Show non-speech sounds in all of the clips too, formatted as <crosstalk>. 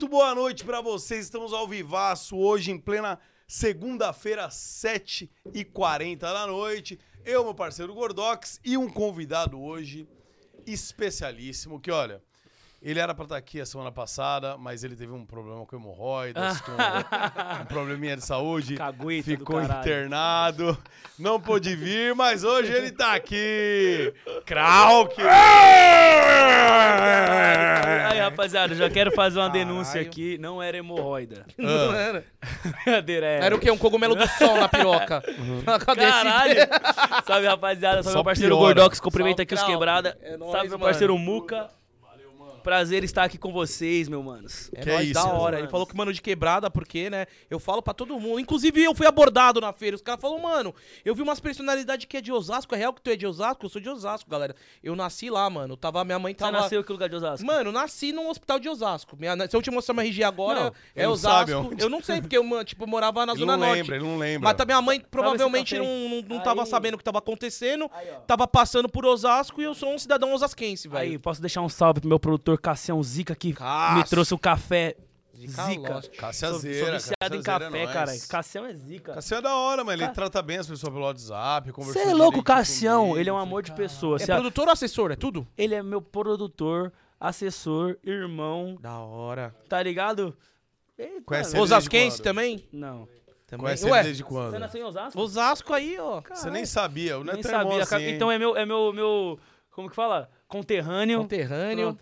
Muito boa noite pra vocês. Estamos ao vivaço hoje em plena segunda-feira, 7h40 da noite. Eu, meu parceiro Gordox e um convidado hoje especialíssimo que, olha, ele era pra estar aqui a semana passada, mas ele teve um problema com hemorroidas, com um <laughs> probleminha de saúde. Cagueta ficou internado, não pôde vir, mas hoje ele tá aqui. Krauk! Aí, rapaziada, já quero fazer uma denúncia Caralho. aqui. Não era hemorroida. <laughs> Não era. Brincadeira, era. Era o quê? Um cogumelo do sol na piroca. Esse- Caralho! <laughs> Salve, rapaziada. Salve, Só meu parceiro piora. Gordox. Cumprimenta Salve, aqui os quebrada. É nóis, Salve, meu mano. parceiro Muca. Prazer estar aqui com vocês, meu manos. É Que nóis, isso, da hora. Ele falou que mano de quebrada, porque, né? Eu falo pra todo mundo. Inclusive, eu fui abordado na feira. Os caras falaram, mano, eu vi umas personalidades que é de Osasco. É real que tu é de Osasco? Eu sou de Osasco, galera. Eu nasci lá, mano. Tava, minha mãe Você tava. nasceu em que lugar de Osasco? Mano, nasci num hospital de Osasco. Minha- se eu te mostrar minha RG agora, Não, é Osasco. sabe onde. Eu não sei, porque eu, mano, tipo, morava na Ele Zona não Norte. lembra, ele não lembra. Mas tá, minha mãe provavelmente café não, aí. não, não tava Aí. sabendo o que tava acontecendo. Aí. Tava passando por Osasco e eu sou um cidadão osasquense, Aí, velho. posso deixar um salve pro meu produtor Cassião Zica, que Cássio. me trouxe o café Zica Zica. Lost. Cássia Sou, sou Zeira, viciado Cássia em Zeira é café, nóis. cara. Cassião é zica. Cassião é da hora, mas ele Ca- trata bem as pessoas pelo WhatsApp, conversa Você é louco, Cassião. Ele é um amor de pessoa. É Cê- produtor ou assessor? É tudo? Ele é meu produtor, assessor, irmão, Da hora. tá ligado? Eita, Conhece ele? Osasquense quando? também? Não. Também. Conhece ele Ué, desde quando? Você nasceu em Osasco? Osasco aí, ó. Você nem sabia, o Nem Neto é sabia. assim, então é meu, é meu, meu, como que fala? Conterrâneo. Conterrâneo.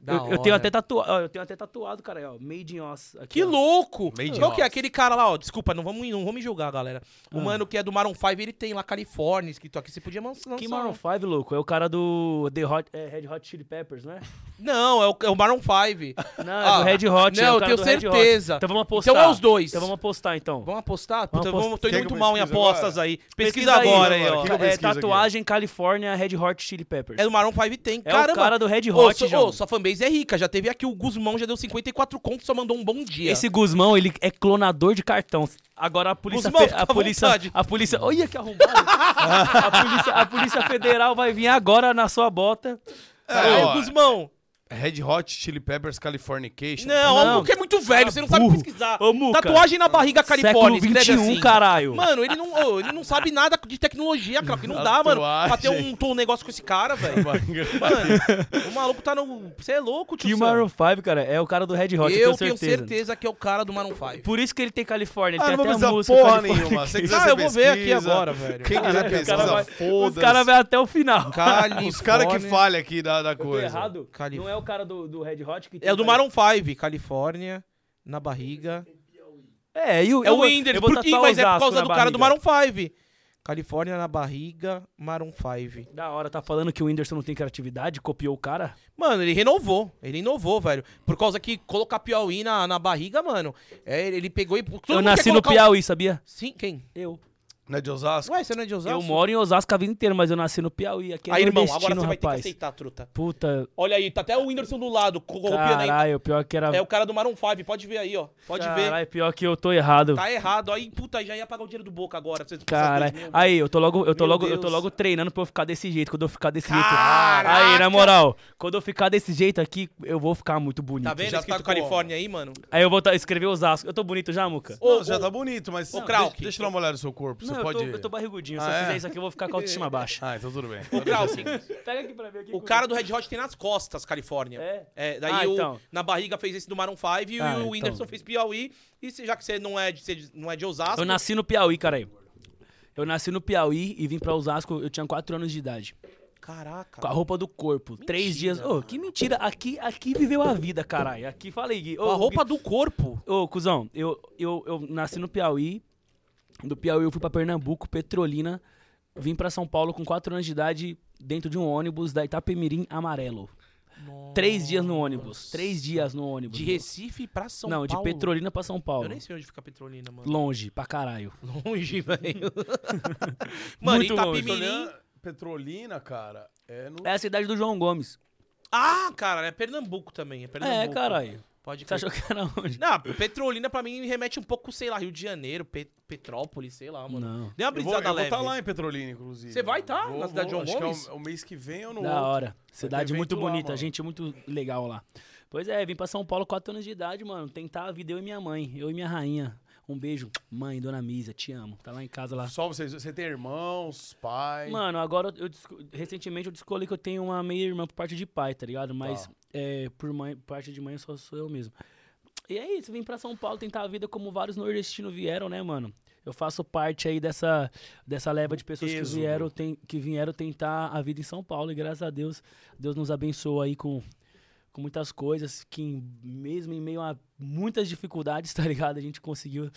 Da eu, eu tenho até tatuado, eu tenho até tatuado, cara, aí, ó, Made in Oz. Aqui, Que ó. louco! Made in Qual que é aquele cara lá, ó? Desculpa, não vamos, não vamos me julgar, galera. O Ah. mano que é do Maroon 5, ele tem lá Califórnia escrito aqui. Você podia lançar. Que Maroon 5, louco? É o cara do The Hot, é, Red Hot Chili Peppers, não é? <laughs> Não, é o, é o Maroon 5. Não, Ah, é do Red Hot. é não, o eu tenho certeza. Então vamos apostar. Então é os dois. Então vamos apostar, então. Vamos apostar? Vamos Puta, apostar. vamos, tô Quer indo muito mal em apostas agora? aí. Pesquisa, agora aí, ó. É, pesquiso aqui? tatuagem Califórnia Red Hot Chili Peppers. É do Maroon 5 tem. É Caramba. o cara do Red Ô, Hot, so- João. ô, sua fanbase é rica. Já teve aqui o Guzmão, já deu 54 contos, só mandou um bom dia. Esse Guzmão, ele é clonador de cartão. Agora a polícia... Guzmão, a à polícia... vontade. A polícia... Olha que arrombado. <laughs> a, polícia, a polícia federal vai vir agora na sua bota. É, Ô, ó, Guzmão. Red Hot Chili Peppers Californication. Não, Não. o Muca é muito velho, você não sabe burro. pesquisar. Ô, Muca. Tatuagem na barriga Califórnia, Século escreve 21, assim. caralho. Mano, ele não, ô, ele não sabe nada de tecnologia, cara. Que não dá, mano. Pra ter um, um negócio com esse cara, velho. Mano, o maluco tá no. Você é louco, tio Que Sam. Maroon 5, cara, é o cara do Red Hot, Eu eu tenho tenho certeza. que é o cara do Maroon 5. Por isso que ele tem Califórnia, ele Ah, tem até a música porra California. nenhuma. Se quiser, Ah, eu vou ver aqui agora, velho. Quem quiser pesquisa, foda-se. Os caras vão até o final. Os caras que falham aqui da, Eu coisa. errado? Não é o cara do, do Red Hot que tem É o do Maroon 5, Califórnia, na barriga. É, e o, É o tatuar mas é por causa do cara do. Maroon 5. Califórnia na barriga, Maroon 5. Da hora, tá falando que o Whindersson não tem criatividade, copiou o cara? Mano, ele renovou. Ele inovou, velho. Por causa que colocar Piauí na, na barriga, mano. É, ele pegou e. todo eu nasci no Piauí, sabia? Sim, quem? Eu. Não é de Osasco? Ué, você não é de Osasco? Eu moro em Osasco a vida inteira, mas eu nasci no Piauí. Aqui é Aí, irmão, agora você vai ter que rapaz. aceitar, truta. Puta, Olha aí, tá até o Whindersson do lado, corrompendo aí. caralho, pior que era... É o cara do Maroon 5, pode ver aí, ó. Pode ver. Caralho, pior que eu tô errado. Tá errado. Aí, puta, aí já ia pagar o dinheiro do Boca agora. Vocês Caralho. essas dois mil. Aí, eu tô logo, eu tô Meu logo, eu tô Deus. logo treinando pra eu ficar desse jeito. Quando eu ficar desse jeito. Caraca! Aí, na moral, quando eu ficar desse jeito aqui, eu vou ficar muito bonito. Tá vendo Já escrito tá? Califórnia aí, mano? Aí eu vou tá- escrever Osasco. Eu tô bonito já, Muca? Não, Ô, já ô, tá bonito, mas ô, deixa, Krauk. deixa eu dar uma olhada no seu corpo. Você Não, eu pode... tô, eu tô barrigudinho. Se Ah, eu é? fizer isso aqui, eu vou ficar com a autoestima <laughs> baixa. Ah, então tudo bem. Krausen, Pega aqui pra ver aqui. o cara do Red Hot tem nas costas, Califórnia. É? É, daí Ah, o, então. na barriga fez esse do Maroon 5 e Ah, o então. Whindersson fez Piauí. E se- já que você não é de, você não é de Osasco... Eu nasci no Piauí, caralho. Eu nasci no Piauí e vim pra Osasco, eu tinha 4 anos de idade. Caraca. Com a roupa do corpo. Três dias. Ô, que mentira. Aqui, aqui viveu a vida, caralho. Aqui falei, Gui. Com a roupa do corpo. Ô, cuzão, eu, eu, eu nasci no Piauí. Do Piauí eu fui pra Pernambuco, Petrolina. Vim pra São Paulo com 4 anos de idade dentro de um ônibus da Itapemirim amarelo. Três dias no ônibus. Três dias no ônibus. De Recife pra São Não, Paulo. de Petrolina pra São Paulo. Eu nem sei onde fica Petrolina, mano. Longe, pra caralho. Longe, <laughs> velho. mano, Muito longe. Itapemirim... Petrolina, Petrolina, cara, é no... É a cidade do João Gomes. Ah, cara, é Pernambuco também. É, Pernambuco. É, caralho. Pode Você achou que era onde? Não, Petrolina pra mim remete um pouco, sei lá, Rio de Janeiro, Pe- Petrópolis, sei lá, mano. Não. Deu uma Eu vou, brisada eu vou leve. estar lá em Petrolina, inclusive. Você vai tá? Vou, Na cidade de vou. João Acho Gomes? que é o, o mês que vem ou no Da outro. hora. Cidade muito lá, bonita, mano. gente muito legal lá. Pois é, vim pra São Paulo, 4 anos de idade, mano. Tentar a vida, eu e minha mãe, eu e minha rainha. Um beijo, mãe, dona Misa, te amo. Tá lá em casa lá. Só vocês. Você tem irmãos, pai? Mano, agora eu desco- recentemente eu descobri que eu tenho uma meia irmã por parte de pai, tá ligado? Mas Tá. é, por mãe, parte de mãe só sou eu mesmo. E é isso, vim pra São Paulo tentar a vida como vários nordestinos vieram, né, mano? Eu faço parte aí dessa, dessa leva de pessoas que vieram, tem, que vieram tentar a vida em São Paulo. E graças a Deus, Deus nos abençoou aí com, com muitas coisas que mesmo em meio a muitas dificuldades, <laughs> tá ligado? A gente conseguiu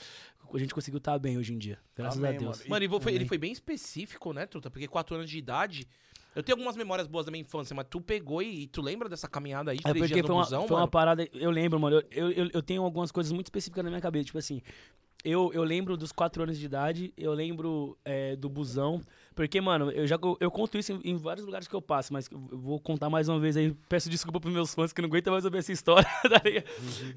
a gente conseguiu estar bem hoje em dia. Graças Amém, a Deus. mano. Mano, foi- ele foi bem específico, né, Truta? Porque 4 anos de idade. Eu tenho algumas memórias boas da minha infância, mas tu pegou e, e tu lembra dessa caminhada aí É três porque dias foi uma, busão, foi uma mano? parada. Eu lembro, mano. Eu, eu, eu tenho algumas coisas muito específicas na minha cabeça. Tipo assim, eu, eu lembro dos 4 anos de idade, eu lembro é, do busão. Porque, mano, eu já eu conto isso em, em vários lugares que eu passo, mas eu vou contar mais uma vez aí. Peço desculpa pros meus fãs que não aguentam mais ouvir essa história. <laughs> tá ligado?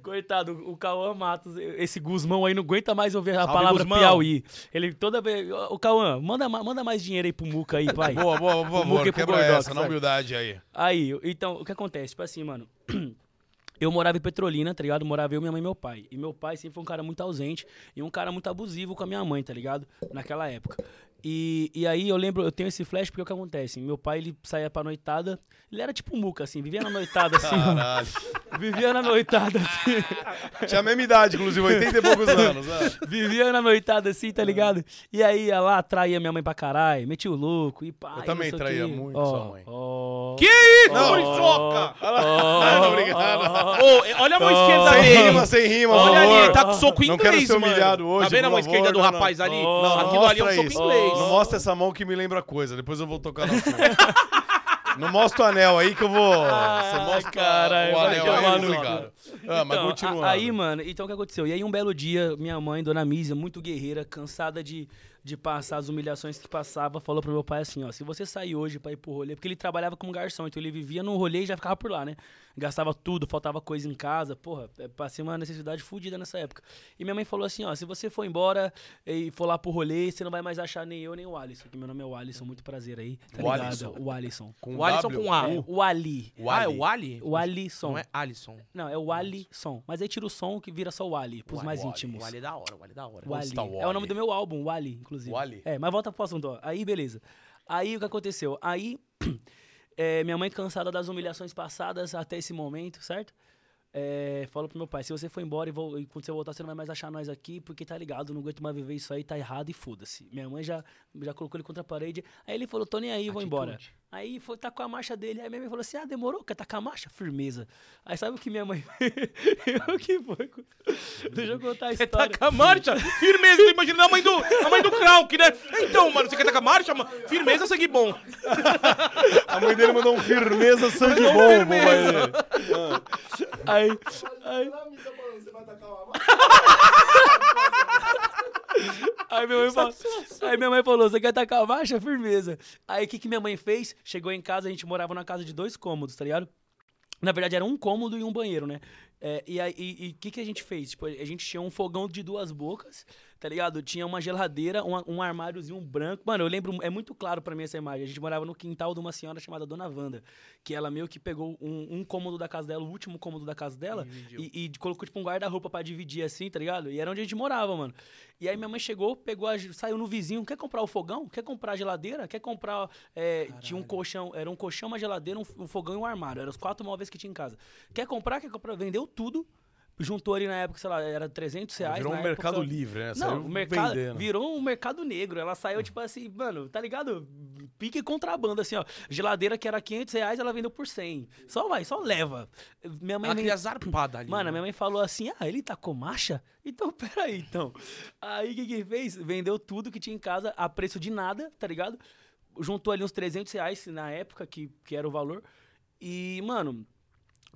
Coitado, o Cauã Matos, esse Guzmão aí não aguenta mais ouvir a Salve, palavra Guzmão. Piauí. Ele toda vez. Ô, Cauã, manda, ma- manda mais dinheiro aí pro Muca aí, pai. Boa, boa, por Muque favor. Quebra Gordox, essa, na humildade aí. Aí, então, o que acontece? Tipo assim, mano. <clears throat> Eu morava em Petrolina, tá ligado? Morava eu, minha mãe e meu pai. E meu pai sempre foi um cara muito ausente e um cara muito abusivo com a minha mãe, tá ligado? Naquela época. E, e aí eu lembro, eu tenho esse flash porque o que acontece? Meu pai, ele saía pra noitada, ele era tipo um muca, assim, vivia na noitada, assim. Caralho. Vivia na noitada, assim. Tinha a mesma idade, inclusive, 80 e poucos anos. né? Vivia na noitada, assim, tá ligado? E aí ia lá, traía minha mãe pra caralho, metia o louco e pá. Eu também não traía muito Ó, sua mãe. ó, Que isso, Não. Muriçoca? Ah, <laughs> não, obrigado. Ô, olha a mão esquerda Sem dele. rima, sem rima, Olha ali, ele tá com soco Não inglês, quero ser mano. humilhado hoje, Tá vendo a mão esquerda do não, não. rapaz ali? Não, Não, não Aquilo ali é um soco isso. Não mostra essa mão que me lembra coisa. Depois eu vou tocar assunto. Não mostra o anel aí que eu vou. Você mostra caralho, o anel aí, eu no vou cu. ligar. Ah, mas Então, continuando. Aí, mano, então o que aconteceu? E aí, um belo dia, minha mãe, dona Mísia, muito guerreira, cansada de, de passar as humilhações que passava, falou pro meu pai assim: ó, se você sair hoje pra ir pro rolê, porque ele trabalhava como garçom, então ele vivia no rolê e já ficava por lá, né? Gastava tudo, faltava coisa em casa, porra, é, passei uma necessidade fodida nessa época. E minha mãe falou assim: ó, se você for embora e for lá pro rolê, você não vai mais achar nem eu nem o Alisson, que meu nome é o Alisson, muito prazer aí, tá O ligado? Alisson. O Alisson. Com O Alisson W? com A. É, o Ali. O Ah, é Ali. o Ali? O Alisson. Não é Alisson. Não, é o Alisson. Mas aí tira o som que vira só o Ali, pros O mais Ali. íntimos. O Ali é da hora, o Ali é da hora. O Ali. o É o nome Ali? do meu álbum, o Ali, inclusive. O Ali. É, mas volta pro assunto, ó. Aí, beleza. Aí, o que aconteceu? Aí, <clears throat> é, minha mãe, cansada das humilhações passadas até esse momento, certo? É, falou pro meu pai, se você for embora e, vol- e quando você voltar, você não vai mais achar nós aqui, porque tá ligado, não aguento mais viver isso aí, tá errado e foda-se. Minha mãe já, já colocou ele contra a parede. Aí ele falou, tô nem aí, vou embora. Aí foi tacou a marcha dele. Aí minha mãe falou assim: Ah, demorou, quer tacar a marcha? Firmeza. Aí sabe o que minha mãe. <laughs> o que foi? <laughs> Deixa eu contar a história. tá com a marcha? Firmeza, tô imaginando a mãe do, a mãe do Krauk, né? Então, mano, você quer tacar a marcha? Firmeza, sangue bom. <laughs> A mãe dele mandou um firmeza sangue bom, pai dele. Aí, aí, aí minha mãe falou, aí minha mãe falou, você quer tacar a marcha? Firmeza. Aí o que, que minha mãe fez? Chegou em casa, a gente morava numa casa de dois cômodos, tá ligado? Na verdade, era um cômodo e um banheiro, né? É, e o que, que a gente fez? Tipo, a gente tinha um fogão de duas bocas, tá ligado? Tinha uma geladeira, um, um armáriozinho branco. Mano, eu lembro, é muito claro pra mim essa imagem. A gente morava no quintal de uma senhora chamada Dona Wanda, que ela meio que pegou um, um cômodo da casa dela, o último cômodo da casa dela, e, e colocou tipo um guarda-roupa pra dividir assim, tá ligado? E era onde a gente morava, mano. E aí minha mãe chegou, pegou, a, saiu no vizinho, quer comprar o fogão? Quer comprar a geladeira? Quer comprar. é, tinha um colchão, era um colchão, uma geladeira, um, um fogão e um armário. Eram os quatro móveis que tinha em casa. Quer comprar? Quer comprar? Vendeu tudo. Juntou ali na época, sei lá, era 300 reais. Virou um na mercado época. livre, né? Não, Saiu o mercado vendendo. virou um mercado negro. Ela saiu, tipo assim, mano, tá ligado? Pique contrabando, assim, ó. Geladeira que era 500 reais, ela vendeu por 100. Só vai, só leva. Minha mãe Ela nem- queria zarpada ali. Mano, a né? minha mãe falou assim: ah, ele tá com marcha? Então, <laughs> peraí, então. Aí o que que fez? Vendeu tudo que tinha em casa a preço de nada, tá ligado? Juntou ali uns 300 reais na época, que, que era o valor. E, mano,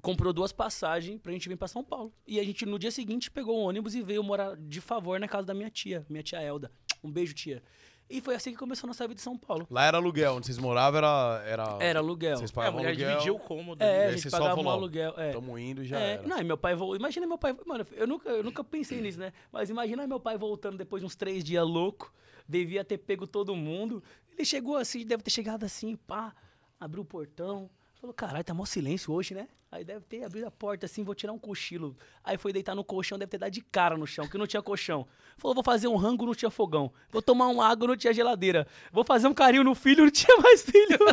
comprou duas passagens pra gente vir pra São Paulo. E a gente, no dia seguinte, pegou um ônibus e veio morar de favor na casa da minha tia, minha tia Elda. Um beijo, tia. E foi assim que começou a nossa vida em São Paulo. Lá era aluguel, onde vocês moravam era. Era, Era aluguel. Vocês É, a pagavam mulher aluguel. o cômodo. É, a gente pagava um aluguel. É. Tamo indo e já É, era. não, e meu pai voltou. Imagina meu pai. Mano, eu nunca, eu nunca pensei nisso, né? Mas imagina meu pai voltando depois de uns três dias louco. Devia ter pego todo mundo. Ele chegou assim, deve ter chegado assim, pá, abriu o portão. Falou, caralho, tá mó silêncio hoje, né? Aí deve ter abrido a porta assim, vou tirar um cochilo. Aí foi deitar no colchão, deve ter dado de cara no chão, que não tinha colchão. Falou, vou fazer um rango, não tinha fogão. Vou tomar uma água, não tinha geladeira. Vou fazer um carinho no filho, não tinha mais filho. <laughs>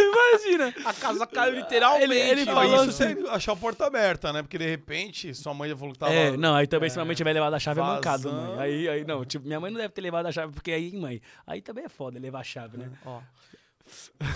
Imagina. A casa caiu literalmente. Ele- ele Não, falou isso assim- achar a porta aberta, né? Porque de repente sua mãe já falou que tava. É, não, aí também se minha mãe tiver levado a chave é mancado, vazando. mãe. Aí, aí, não, tipo, minha mãe não deve ter levado a chave, porque aí, mãe, aí também é foda levar a chave, né? Ó.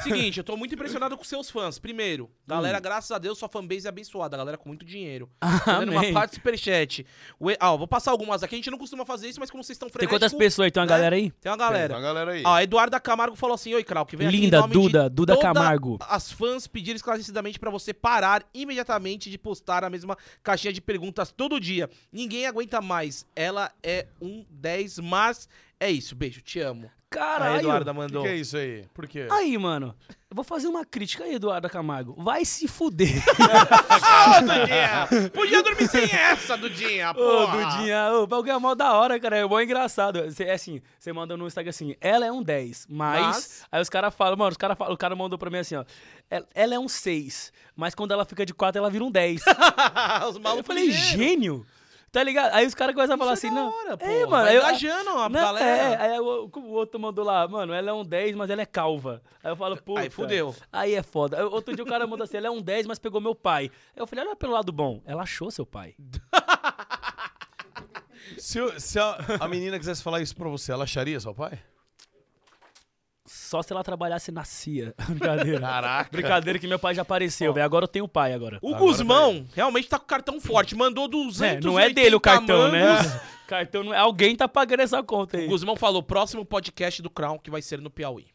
Seguinte, eu tô muito impressionado com seus fãs. Primeiro, galera, graças a Deus, sua fanbase é abençoada. A galera com muito dinheiro. <laughs> Uma parte do superchat. O E- Ah, ó, vou passar algumas aqui. A gente não costuma fazer isso, mas como vocês estão Tem frenéticos... quantas pessoas aí? Tem uma né? galera aí? Tem uma Tem galera. uma galera aí. Ó, a Eduarda Camargo falou assim: Oi, Krau, que vem aqui em Linda, nome Duda, Duda Camargo. As fãs pediram esclarecidamente pra você parar imediatamente de postar a mesma caixinha de perguntas todo dia. Ninguém aguenta mais. Ela é um 10, mas é isso. Beijo, te amo. A Caralho. Eduarda O que, mandou. que é isso aí? Por quê? Aí, mano, eu vou fazer uma crítica aí, Eduardo Camargo. Vai se fuder. <laughs> Ah, Dudinha! Podia dormir sem essa, Dudinha, Ô, porra! Dudinha, o bagulho é mó da hora, cara. É mó engraçado. Cê- É assim, você manda no Instagram assim, ela é um 10, mas. Mas? Aí os caras falam, mano, os cara falam, o cara mandou pra mim assim, ó. "Ela- é um 6, mas quando ela fica de 4, ela vira um 10. <laughs> Os eu malucos falei, ligeiros. gênio! Tá ligado? Aí os caras começam a falar assim, é da não. hora, é, mano. Vai engajando a não, galera. É, aí o, o outro mandou lá, mano, ela é um 10, mas ela é calva. Aí eu falo, puta. Aí fudeu. Aí é foda. Aí Outro dia o cara mandou assim, ela é um 10, mas pegou meu pai. Aí eu falei, olha pelo lado bom. Ela achou seu pai. <laughs> Se, se a, a menina quisesse falar isso pra você, ela acharia seu pai? Só se ela trabalhasse na CIA. <laughs> Brincadeira. Caraca. Brincadeira que meu pai já apareceu, velho. Agora eu tenho pai agora. O Agora Guzmão realmente tá com o cartão forte. Mandou 200 É, não é dele o cartão, né? <laughs> cartão não é. Alguém tá pagando essa conta aí. O Guzmão falou, próximo podcast do Crown que vai ser no Piauí.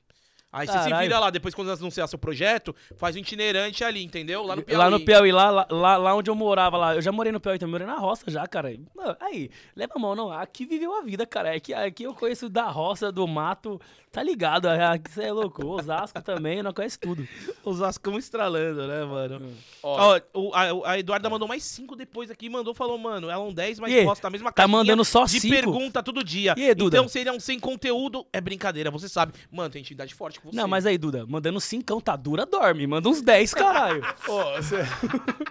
Aí você se Caralho. vira lá, depois quando anunciar seu projeto, faz um itinerante ali, entendeu? Lá no Piauí. Lá no Piauí, lá, lá, lá, onde eu morava, lá. Eu já morei no Piauí também, morei na roça já, cara. Não, aí, leva a mão, não. Aqui viveu a vida, cara. Aqui, aqui eu conheço da roça, do mato, tá ligado? Aqui você é louco. Osasco <laughs> também, não conhece tudo. Os ascão estralando, né, mano? Ó, Ó, o- a, a Eduarda mandou mais cinco depois aqui, mandou, falou, mano, ela é um 10, mas E posta a mesma Tá mandando só de cinco? pergunta todo dia. E Duda? Então, se ele é um sem conteúdo, é brincadeira, você sabe. Mano, tem intimidade forte você. Não, mas aí, Duda, mandando cincão, tá dura, dorme. Manda uns 10, caralho. <laughs>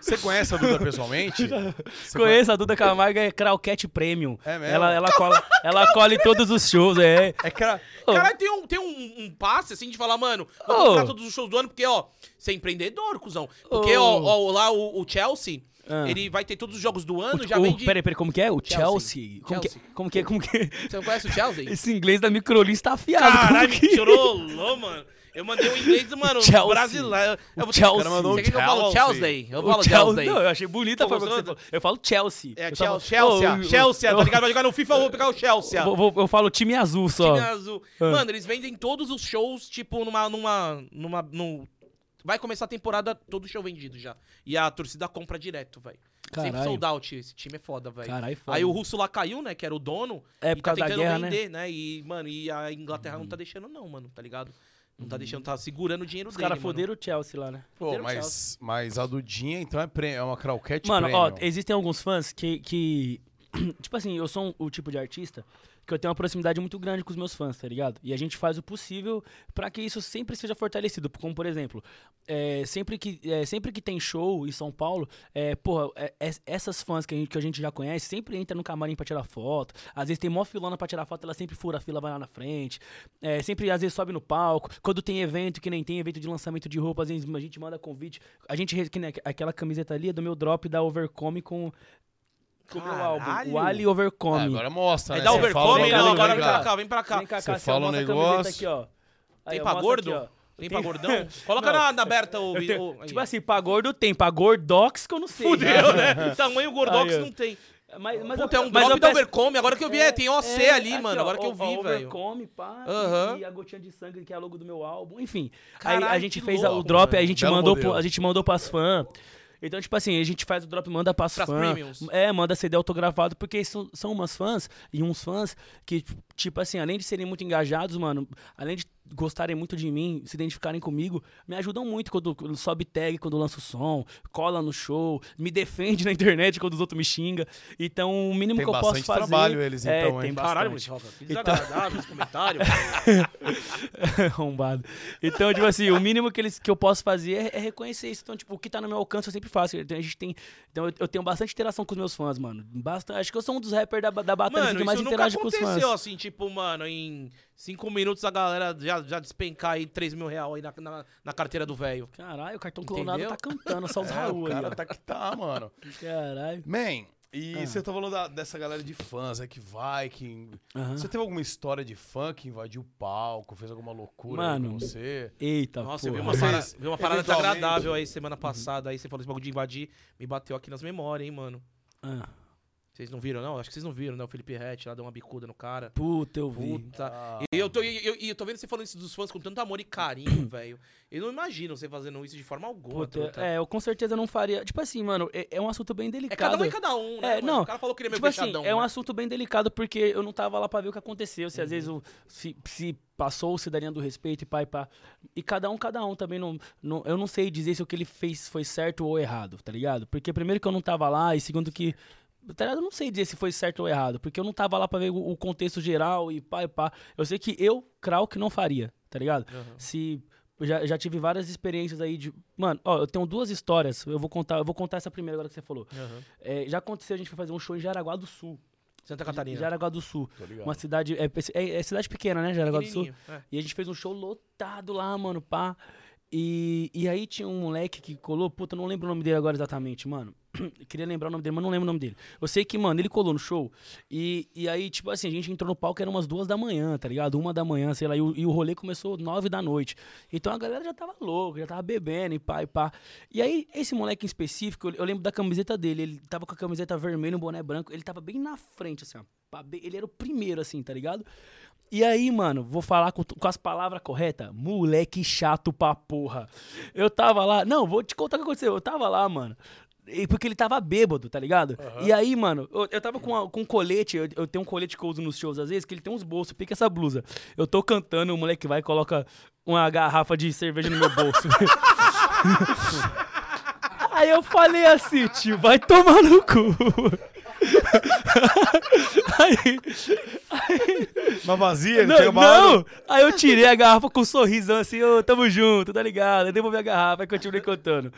Você, conhece a Duda pessoalmente? Você Conheço a Duda Camargo, é Crowcat Premium. É mesmo? Ela, ela, cola, ela colhe todos os shows, é. É. Ô, Caralho, tem, um, tem um, um passe assim de falar, mano, vou Ô. comprar todos os shows do ano, porque, ó, você é empreendedor, cuzão. Porque, Ô. ó, ó, lá o, o Chelsea, Ah. ele vai ter todos os jogos do ano, o- já vende. Peraí, peraí, como que é? O Chelsea. Chelsea. Como, Chelsea. Que, como que é? Como que é? Você não conhece o Chelsea? Esse inglês da Microlins tá afiado. Caralho, como me que... chorou, mano. Eu mandei o inglês, <laughs> mano, Chelsea. brasileiro. Eu O vou Chelsea. Cara mandou quer que eu falo Chelsea. Chelsea? Eu falo Chelsea. Chelsea. Não, eu achei bonita a forma que você. Eu falo Chelsea. É Eu Chelsea, tava- Chelsea, eu- Chelsea, eu- tá ligado? Vai jogar no FIFA, eu vou pegar o Chelsea. Vou- eu falo time azul só. Time azul. Ah. Mano, eles vendem todos os shows, tipo, numa. numa. numa. Vai começar a temporada, todo show vendido já. E a torcida compra direto, velho. Sempre sold out. Esse time é foda, velho. Caralho, foda. Aí o russo lá caiu, né? Que era o dono. É, e por tá causa da tentando guerra, né? vender, né? E, mano, e a Inglaterra não tá deixando, não, mano, tá ligado? Não tá deixando, tá segurando o dinheiro Os dele. caras mano. foderam o Chelsea lá, né? Pô, mas, mas a Dudinha, então, é, pre... é uma Crowcat Mano, Premium. ó, existem alguns fãs que, que. <clears throat> Tipo assim, eu sou um- o tipo de artista que eu tenho uma proximidade muito grande com os meus fãs, tá ligado? E a gente faz o possível pra que isso sempre seja fortalecido. Como, por exemplo, é, sempre, que, é, sempre que tem show em São Paulo, é, porra, é, é- essas fãs que a, gente, que a gente já conhece sempre entra no camarim pra tirar foto. Às vezes tem mó filona pra tirar foto, ela sempre fura a fila, vai lá na frente. É, sempre, às vezes, sobe no palco. Quando tem evento, que nem tem evento de lançamento de roupa, às vezes a gente manda convite. A gente, que nem aquela camiseta ali é do meu drop da Overcome com, com o álbum. O Ali Ah, Overcome. agora mostra, É né? da Você fala Overcome? Não, agora vem pra cá, vem pra cá. Vem cá, Você cá, fala um negócio. camiseta aqui, ó. Aí, Tem ó, pra gordo? aqui, ó. Tem Tem- pra gordão? <laughs> Coloca Não. na, na aberta o... Tenho- o- tipo ó. assim, pra gordo tem, pra gordox que eu não sei. Fudeu, né? <laughs> Tamanho gordox Aí, ó. não tem. Mas, mas Puta, é um mas drop da peço- Overcome. Agora que eu vi, é, tem OC É, ali, aqui, mano. ó, Agora que eu vi, velho. Overcome, pá, Aham. e a gotinha de sangue, que é a logo do meu álbum. Enfim, Caralho, aí a gente fez a- o louco, drop, aí a gente, mandou pro, a gente mandou pras fãs. Então, tipo assim, a gente faz o drop, manda pras, Pras fãs. premiums. É, manda CD autografado, porque são, são umas fãs e uns fãs que, tipo assim, além de serem muito engajados, mano, além de gostarem muito de mim, se identificarem comigo, me ajudam muito quando quando sobe tag, quando lança o som, cola no show, me defende <laughs> na internet quando os outros me xingam. Então, o mínimo Tem que eu posso bastante fazer. trabalho eles, é, então, hein? tem Caralho, bastante. Muriçoca, que desagradável esse comentário. Arrombado. Então, tipo assim, o mínimo que, eles, que eu posso fazer é, é reconhecer isso. Então, tipo, o que tá no meu alcance eu sempre faço. Então, a gente tem, então eu, eu tenho bastante interação com os meus fãs, mano. Basta, acho que eu sou um dos rappers da, da batalha assim, Mano, que mais interage com os fãs. aconteceu assim, tipo, mano, em cinco minutos a galera já, já despencar aí 3 mil reais aí na, na, na carteira do velho. Caralho, o cartão clonado Entendeu? tá cantando, só <laughs> os É, Raul o aí, cara tá que tá, mano. Caralho. Man, e Ah. você tá falando da- dessa galera de fãs, é que vai, que... Você teve alguma história de fã que invadiu o palco, fez alguma loucura aí Mano, com você? Eita, Nossa, eu vi porra. uma, para, vi uma parada desagradável aí semana passada. Aí você falou esse bagulho de invadir, me bateu aqui nas memórias, hein, mano. Ah, Vocês não viram, não? Acho que vocês não viram, né? O Felipe Rett lá deu uma bicuda no cara. puta, eu vi. Puta. Ah. E eu tô, e eu, e eu tô vendo você falando isso dos fãs com tanto amor e carinho, <clears throat> velho. Eu não imagino você fazendo isso de forma alguma, Puta, é, eu com certeza não faria. Tipo assim, mano, é, é um assunto bem É delicado. cada um e cada um, né? É, não, O cara falou que ele é meio Tipo assim, fechadão. é um né? assunto bem delicado porque eu não tava lá pra ver o que aconteceu. Se às vezes Uhum. o, se, se passou se daria do respeito e pá e pá. E cada um, cada um também não, não. Eu não sei dizer se o que ele fez foi certo ou errado, tá ligado? Porque primeiro que eu não tava lá e segundo que. Tá ligado? Eu não sei dizer se foi certo ou errado, porque eu não tava lá pra ver o, contexto geral e pá e pá. Eu sei que eu, Krauk, não faria, tá ligado? Aham. Se. eu Já, já tive várias experiências aí de. Mano, ó, eu tenho duas histórias. Eu vou contar, eu vou contar essa primeira agora que você falou. Aham. É, já aconteceu, a gente foi fazer um show em Jaraguá do Sul. Santa Catarina. Jaraguá do Sul. Uma cidade. É, é- é cidade pequena, né? Jaraguá do Sul. É. E a gente fez um show lotado lá, mano, pá. E, e aí tinha um moleque que colou, puta, não lembro o nome dele agora exatamente, mano. <clears throat> Queria lembrar o nome dele, mas não lembro o nome dele. Eu sei que, mano, ele colou no show. E, e aí, tipo assim, a gente entrou no palco, era umas duas da manhã, tá ligado? Uma da manhã, sei lá. E o, e o rolê começou nove da noite. Então a galera já tava louca, já tava bebendo e pá e pá. E aí, esse moleque em específico, eu, eu lembro da camiseta dele. Ele tava com a camiseta vermelha, um boné branco. Ele tava bem na frente, assim, ó. Ele era o primeiro, assim, tá ligado? E aí, mano, vou falar com, com as palavras corretas. Moleque chato pra porra. Eu tava lá. Não, vou te contar o que aconteceu. Eu tava lá, mano. E porque ele tava bêbado, tá ligado? E aí, mano, eu, eu tava com, a- com um colete, eu, eu tenho um colete que eu uso nos shows às vezes, que ele tem uns bolsos, pica essa blusa. Eu tô cantando, o moleque vai e coloca uma garrafa de cerveja no meu bolso. <laughs> aí eu falei assim, tio, vai tomar no cu. Aí, Uma vazia, não, não! Aí eu tirei a garrafa com um sorrisão assim, ô, tamo junto, tá ligado? Aí devolvi a garrafa e continuei cantando.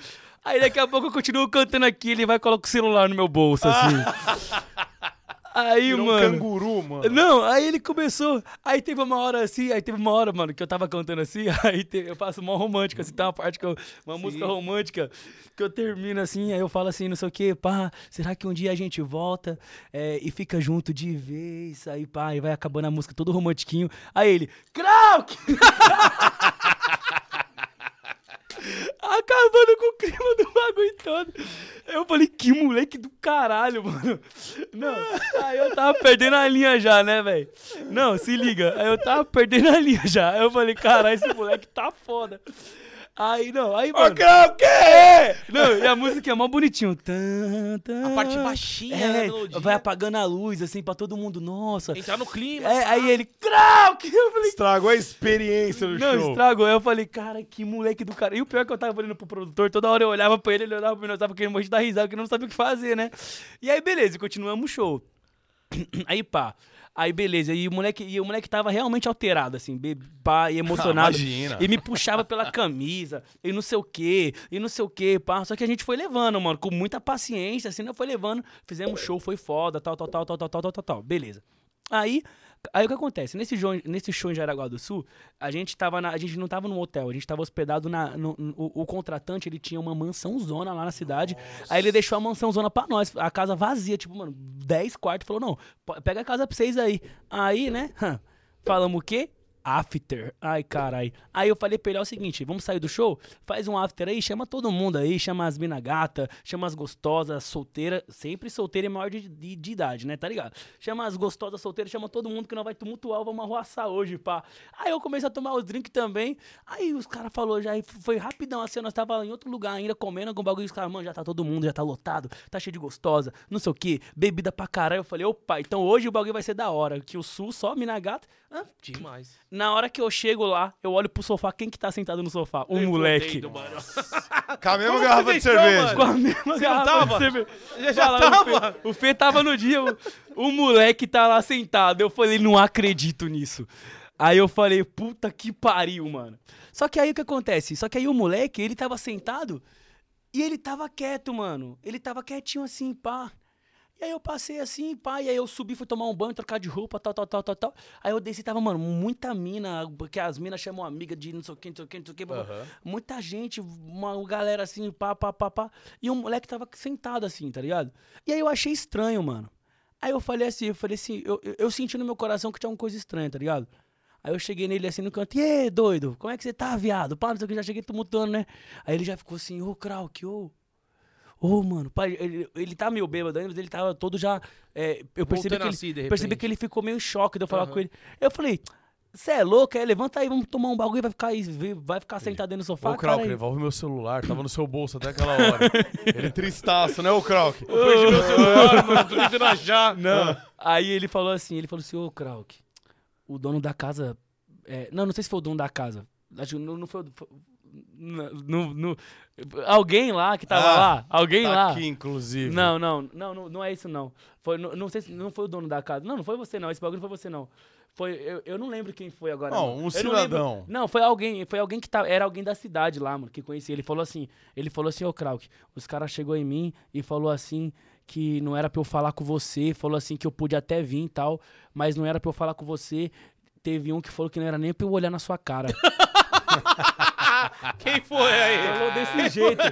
Aí daqui a pouco eu continuo cantando aqui, ele vai e coloca o celular no meu bolso, assim. <laughs> Aí, Virou um mano. canguru, mano. Não, aí ele começou. Aí teve uma hora assim, aí teve uma hora, mano, que eu tava cantando assim, <laughs> aí te- eu faço uma romântica, assim, tem uma parte que eu. Uma música romântica que eu termino assim, aí eu falo assim, não sei o que, pá, será que um dia a gente volta é, e fica junto de vez? Aí, pá, e vai acabando a música todo romantiquinho. Aí ele, Krauk! <laughs> Acabando com o clima do bagulho todo. Eu falei, que moleque do caralho, mano. Não, aí eu tava perdendo a linha já, né, velho? Não, se liga. Aí eu tava perdendo a linha já. Aí eu falei, caralho, esse moleque tá foda. Aí, não, aí, mano. o quê? Não, e a música é mó bonitinho. Tan, tan, A parte baixinha da é, melodia. vai apagando a luz, assim, pra todo mundo. Nossa. Entrar no clima. É, aí ele, Krauk! Eu falei, Estragou a experiência do não, show. estragou. Aí eu falei, cara, que moleque do cara. E o pior é que eu tava olhando pro produtor, toda hora eu olhava pra ele, ele olhava pra mim, eu tava querendo morrer dar risada, porque não sabia o que fazer, né? E aí, beleza, continuamos o show. <clears throat> Aí, pá. Aí, beleza. E o moleque, e o moleque tava realmente alterado, assim, pá, e <laughs> emocionado. imagina. E me puxava pela camisa, e não sei o quê, e não sei o quê, pá. Só que a gente foi levando, mano, com muita paciência, assim, não foi levando. Fizemos show, foi foda, tal, tal, tal, tal, tal, tal, tal, tal, tal. Beleza. Aí, aí o que acontece? Nesse show, nesse show em Jaraguá do Sul, a gente tava na, a gente não tava num hotel, a gente tava hospedado na, no, no- o, o contratante, ele tinha uma mansão zona lá na cidade. Aí ele deixou a mansão zona pra nós, a casa vazia, tipo, mano, 10 quartos, falou: "Não, pega a casa pra vocês aí". Aí, né? <laughs> Falamos o quê? After. Ai, carai. Aí eu falei pra ele, é o seguinte, vamos sair do show? Faz um after aí, chama todo mundo aí, chama as mina gata, chama as gostosas, solteira, sempre solteira e maior de, de, de idade, né, tá ligado? Chama as gostosas solteiras, chama todo mundo que não vai tumultuar, vamos arruaçar hoje, pá. Aí eu comecei a tomar os drinks também, aí os caras falaram já, foi rapidão, assim, nós tava em outro lugar ainda, comendo algum bagulho, os caras, mano, já tá todo mundo, já tá lotado, tá cheio de gostosa, não sei o que, bebida pra caralho. Eu falei, opa, então hoje o bagulho vai ser da hora, que o Sul só mina gata, hã? Demais. Na hora que eu chego lá, eu olho pro sofá, quem que tá sentado no sofá? Um Nem moleque. mano. Com a mesma garrafa de cerveja. mano? Com a mesma garrafa tava? de cerveja. Já, já Fala, o Fê- tava? O Fê tava no dia, o, o moleque tá lá sentado. Eu falei, não acredito nisso. Aí eu falei, puta que pariu, mano. Só que aí o que acontece? Só que aí o moleque, ele tava sentado e ele tava quieto, mano. Ele tava quietinho assim, pá. E aí eu passei assim, pá, e aí eu subi, fui tomar um banho, trocar de roupa, tal, tal, tal, tal, tal. Aí eu desci, tava, mano, muita mina, porque as minas chamam amiga de não sei o que, não sei o que, não sei o que. Aham. Muita gente, uma galera assim, pá, pá, pá, pá. E o moleque tava sentado assim, tá ligado? E aí eu achei estranho, mano. Aí eu falei assim, eu falei assim, eu, eu, eu senti no meu coração que tinha uma coisa estranha, tá ligado? Aí eu cheguei nele assim no canto, e doido, como é que você tá, viado? Pá, não sei o que, já cheguei tumultuando, né? Aí ele já ficou assim, ô, Krauk, ô. Ô, mano, pai, ele, ele tá meio bêbado ainda, mas ele tava todo já. é, eu percebi Voltando que, ele, assim, de percebi que ele ficou meio em choque de eu falar Aham. com ele. Eu falei, você é louco? É, levanta aí, vamos tomar um bagulho e vai ficar, aí, vai ficar sentado dentro do sofá. Ô, Krauk, devolve meu celular. Tava no seu bolso até aquela hora. <laughs> Ele tristaço, né, ô Krauk? Perdi meu celular, mano. Tô tentando achar. Não. Aí ele falou assim, ele falou assim, ô Krauk, o dono da casa. é, não, não sei se foi o dono da casa. Acho que não, não foi o. foi- não, não- não- alguém lá que tava Ah, lá. Alguém Tá lá. aqui, inclusive. Não, não, não, não, não é isso não. Foi, não, não sei se não foi o dono da casa. Não, não foi você não. Esse bagulho não foi você não. Foi, eu, eu não lembro quem foi agora. Não, mano. um não cidadão. lembro- Não, foi alguém, foi alguém que tá, era alguém da cidade lá, mano, que conhecia. Ele falou assim, ele falou assim, ô Krauk, os caras chegou em mim e falou assim que não era pra eu falar com você, falou assim que eu podia até vir e tal, mas não era pra eu falar com você. Teve um que falou que não era nem pra eu olhar na sua cara. <laughs> <laughs> Quem foi aí? Falou desse jeito.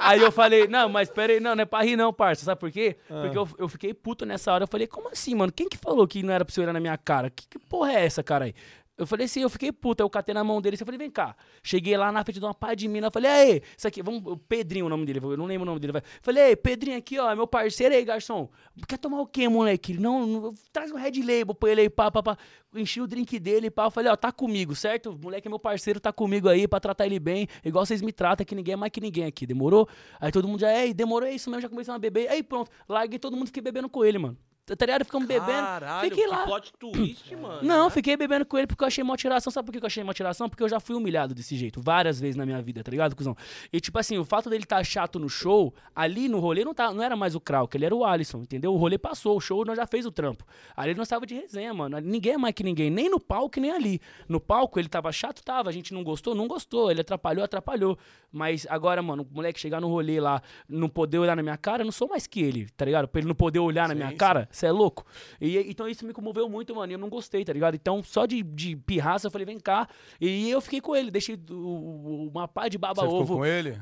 Aí eu falei, não, mas pera aí, não, não é pra rir não, parça. Sabe por quê? Porque eu, eu fiquei puto nessa hora. Eu falei, como assim, mano? Quem que falou que não era pra você olhar na minha cara? Que, que porra é essa, cara aí? Eu falei assim, eu fiquei puto. Aí eu catei na mão dele e falei, vem cá. Cheguei lá na frente de uma pá de mina. Eu falei, aí, isso aqui, vamos. o Pedrinho o nome dele, eu não lembro o nome dele. vai. Falei, ei, Pedrinho aqui, ó, é meu parceiro aí, garçom. Quer tomar o quê, moleque? Não, não, traz um Red Label pra ele aí, pá, pá, pá. Enchi o drink dele, pá. Eu falei, ó, tá comigo, certo? O moleque é meu parceiro, tá comigo aí pra tratar ele bem. Igual vocês me tratam, que ninguém é mais que ninguém aqui, demorou? Aí todo mundo já, ei, demorou é isso mesmo, já começamos a beber. Aí pronto, larguei todo mundo, fiquei bebendo com ele, mano. Tá ligado? Ficamos bebendo. Caralho, Fiquei que lá. plot twist, <clears throat> mano. Não, né? fiquei bebendo com ele porque eu achei uma tiração. Sabe por que eu achei uma tiração? Porque eu já fui humilhado desse jeito várias vezes na minha vida, tá ligado, cuzão? E tipo assim, o fato dele estar chato no show, ali no rolê não, tá, não era mais o Krauk, ele era o Alisson, entendeu? O rolê passou, o show nós já fez o trampo. Ali nós tava de resenha, mano. Ninguém é mais que ninguém, nem no palco, nem ali. No palco ele tava chato, tava. A gente não gostou, não gostou. Ele atrapalhou, atrapalhou. Mas agora, mano, o moleque chegar no rolê lá, não poder olhar na minha cara, eu não sou mais que ele, tá ligado? Pra ele não poder olhar na minha Sim, cara, você é louco? E, então isso me comoveu muito, mano. E eu não gostei, tá ligado? Então, só de, de pirraça, eu falei, vem cá. E eu fiquei com ele, deixei o- uma pá de Você ficou baba-ovo. com ele?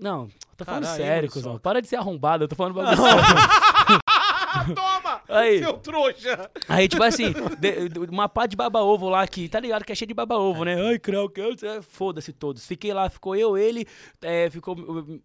Não, tô falando Caralho, sério, mano, cuzão. Para de ser arrombado, eu tô falando <laughs> bagulho toma! Aí. Seu trouxa! Aí, tipo assim, de- de- uma pá de baba-ovo lá que, tá ligado? Que é cheio de baba-ovo, né? Ai, crau, que é, foda-se todos. Fiquei lá, ficou eu, ele, é, ficou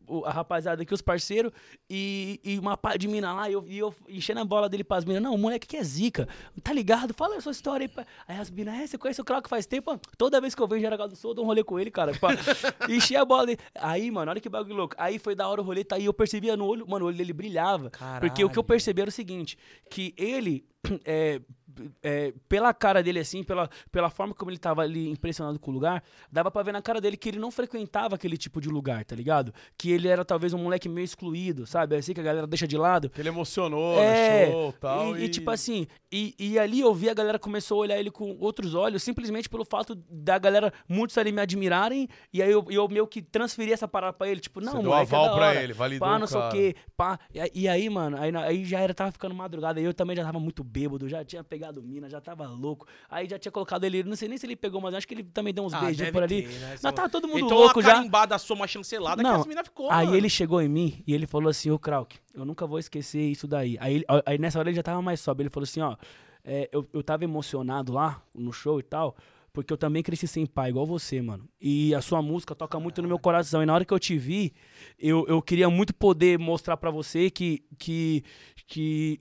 o- a rapaziada aqui, os parceiros, e, e uma pá de mina lá, e eu, e eu enchendo a bola dele pras minas. Não, o moleque que é zica, tá ligado? Fala a sua história aí. pá. Aí as minas, é, você conhece o Krauk faz tempo? Toda vez que eu vejo Jaraguá do Sul, eu dou um rolê com ele, cara. Pá. <laughs> Enchi a bola dele. Aí, mano, olha que bagulho louco. Aí foi da hora o rolê, tá aí, eu percebia no olho, mano, o olho dele brilhava. Porque o que eu Caralho. percebi era o seguinte, que ele, é, <clears throat> é, pela cara dele assim, pela, pela forma como ele tava ali impressionado com o lugar, dava pra ver na cara dele que ele não frequentava aquele tipo de lugar, tá ligado? Que ele era talvez um moleque meio excluído, sabe? Assim que a galera deixa de lado. Que ele emocionou É, no show tal, e, e tipo assim, e, e ali eu vi a galera começou a olhar ele com outros olhos, simplesmente pelo fato da galera, muitos ali me admirarem, e aí eu, eu meio que transferi essa parada pra ele, tipo, não, Você deu moleque, é aval da pra ele, validou Pá, não sei o quê, pá. E, e aí, mano, aí, aí já era, tava ficando madrugada, aí eu também já tava muito bêbado, já tinha pegado mina, já tava louco. Aí já tinha colocado ele, não sei nem se ele pegou, mas acho que ele também deu uns Ah, beijinhos por ali. ter, né? Nós tava todo mundo então louco já. carimbada sua, uma chancelada que Não, as minas ficou, Aí mano. ele chegou em mim e ele falou assim, ô Krauk, eu nunca vou esquecer isso daí. Aí, aí nessa hora ele já tava mais sóbrio, ele falou assim, ó, é, eu, eu tava emocionado lá no show e tal, porque eu também cresci sem pai, igual você, mano. E a sua música toca muito no meu coração. E na hora que eu te vi, eu, eu queria muito poder mostrar pra você que, que, que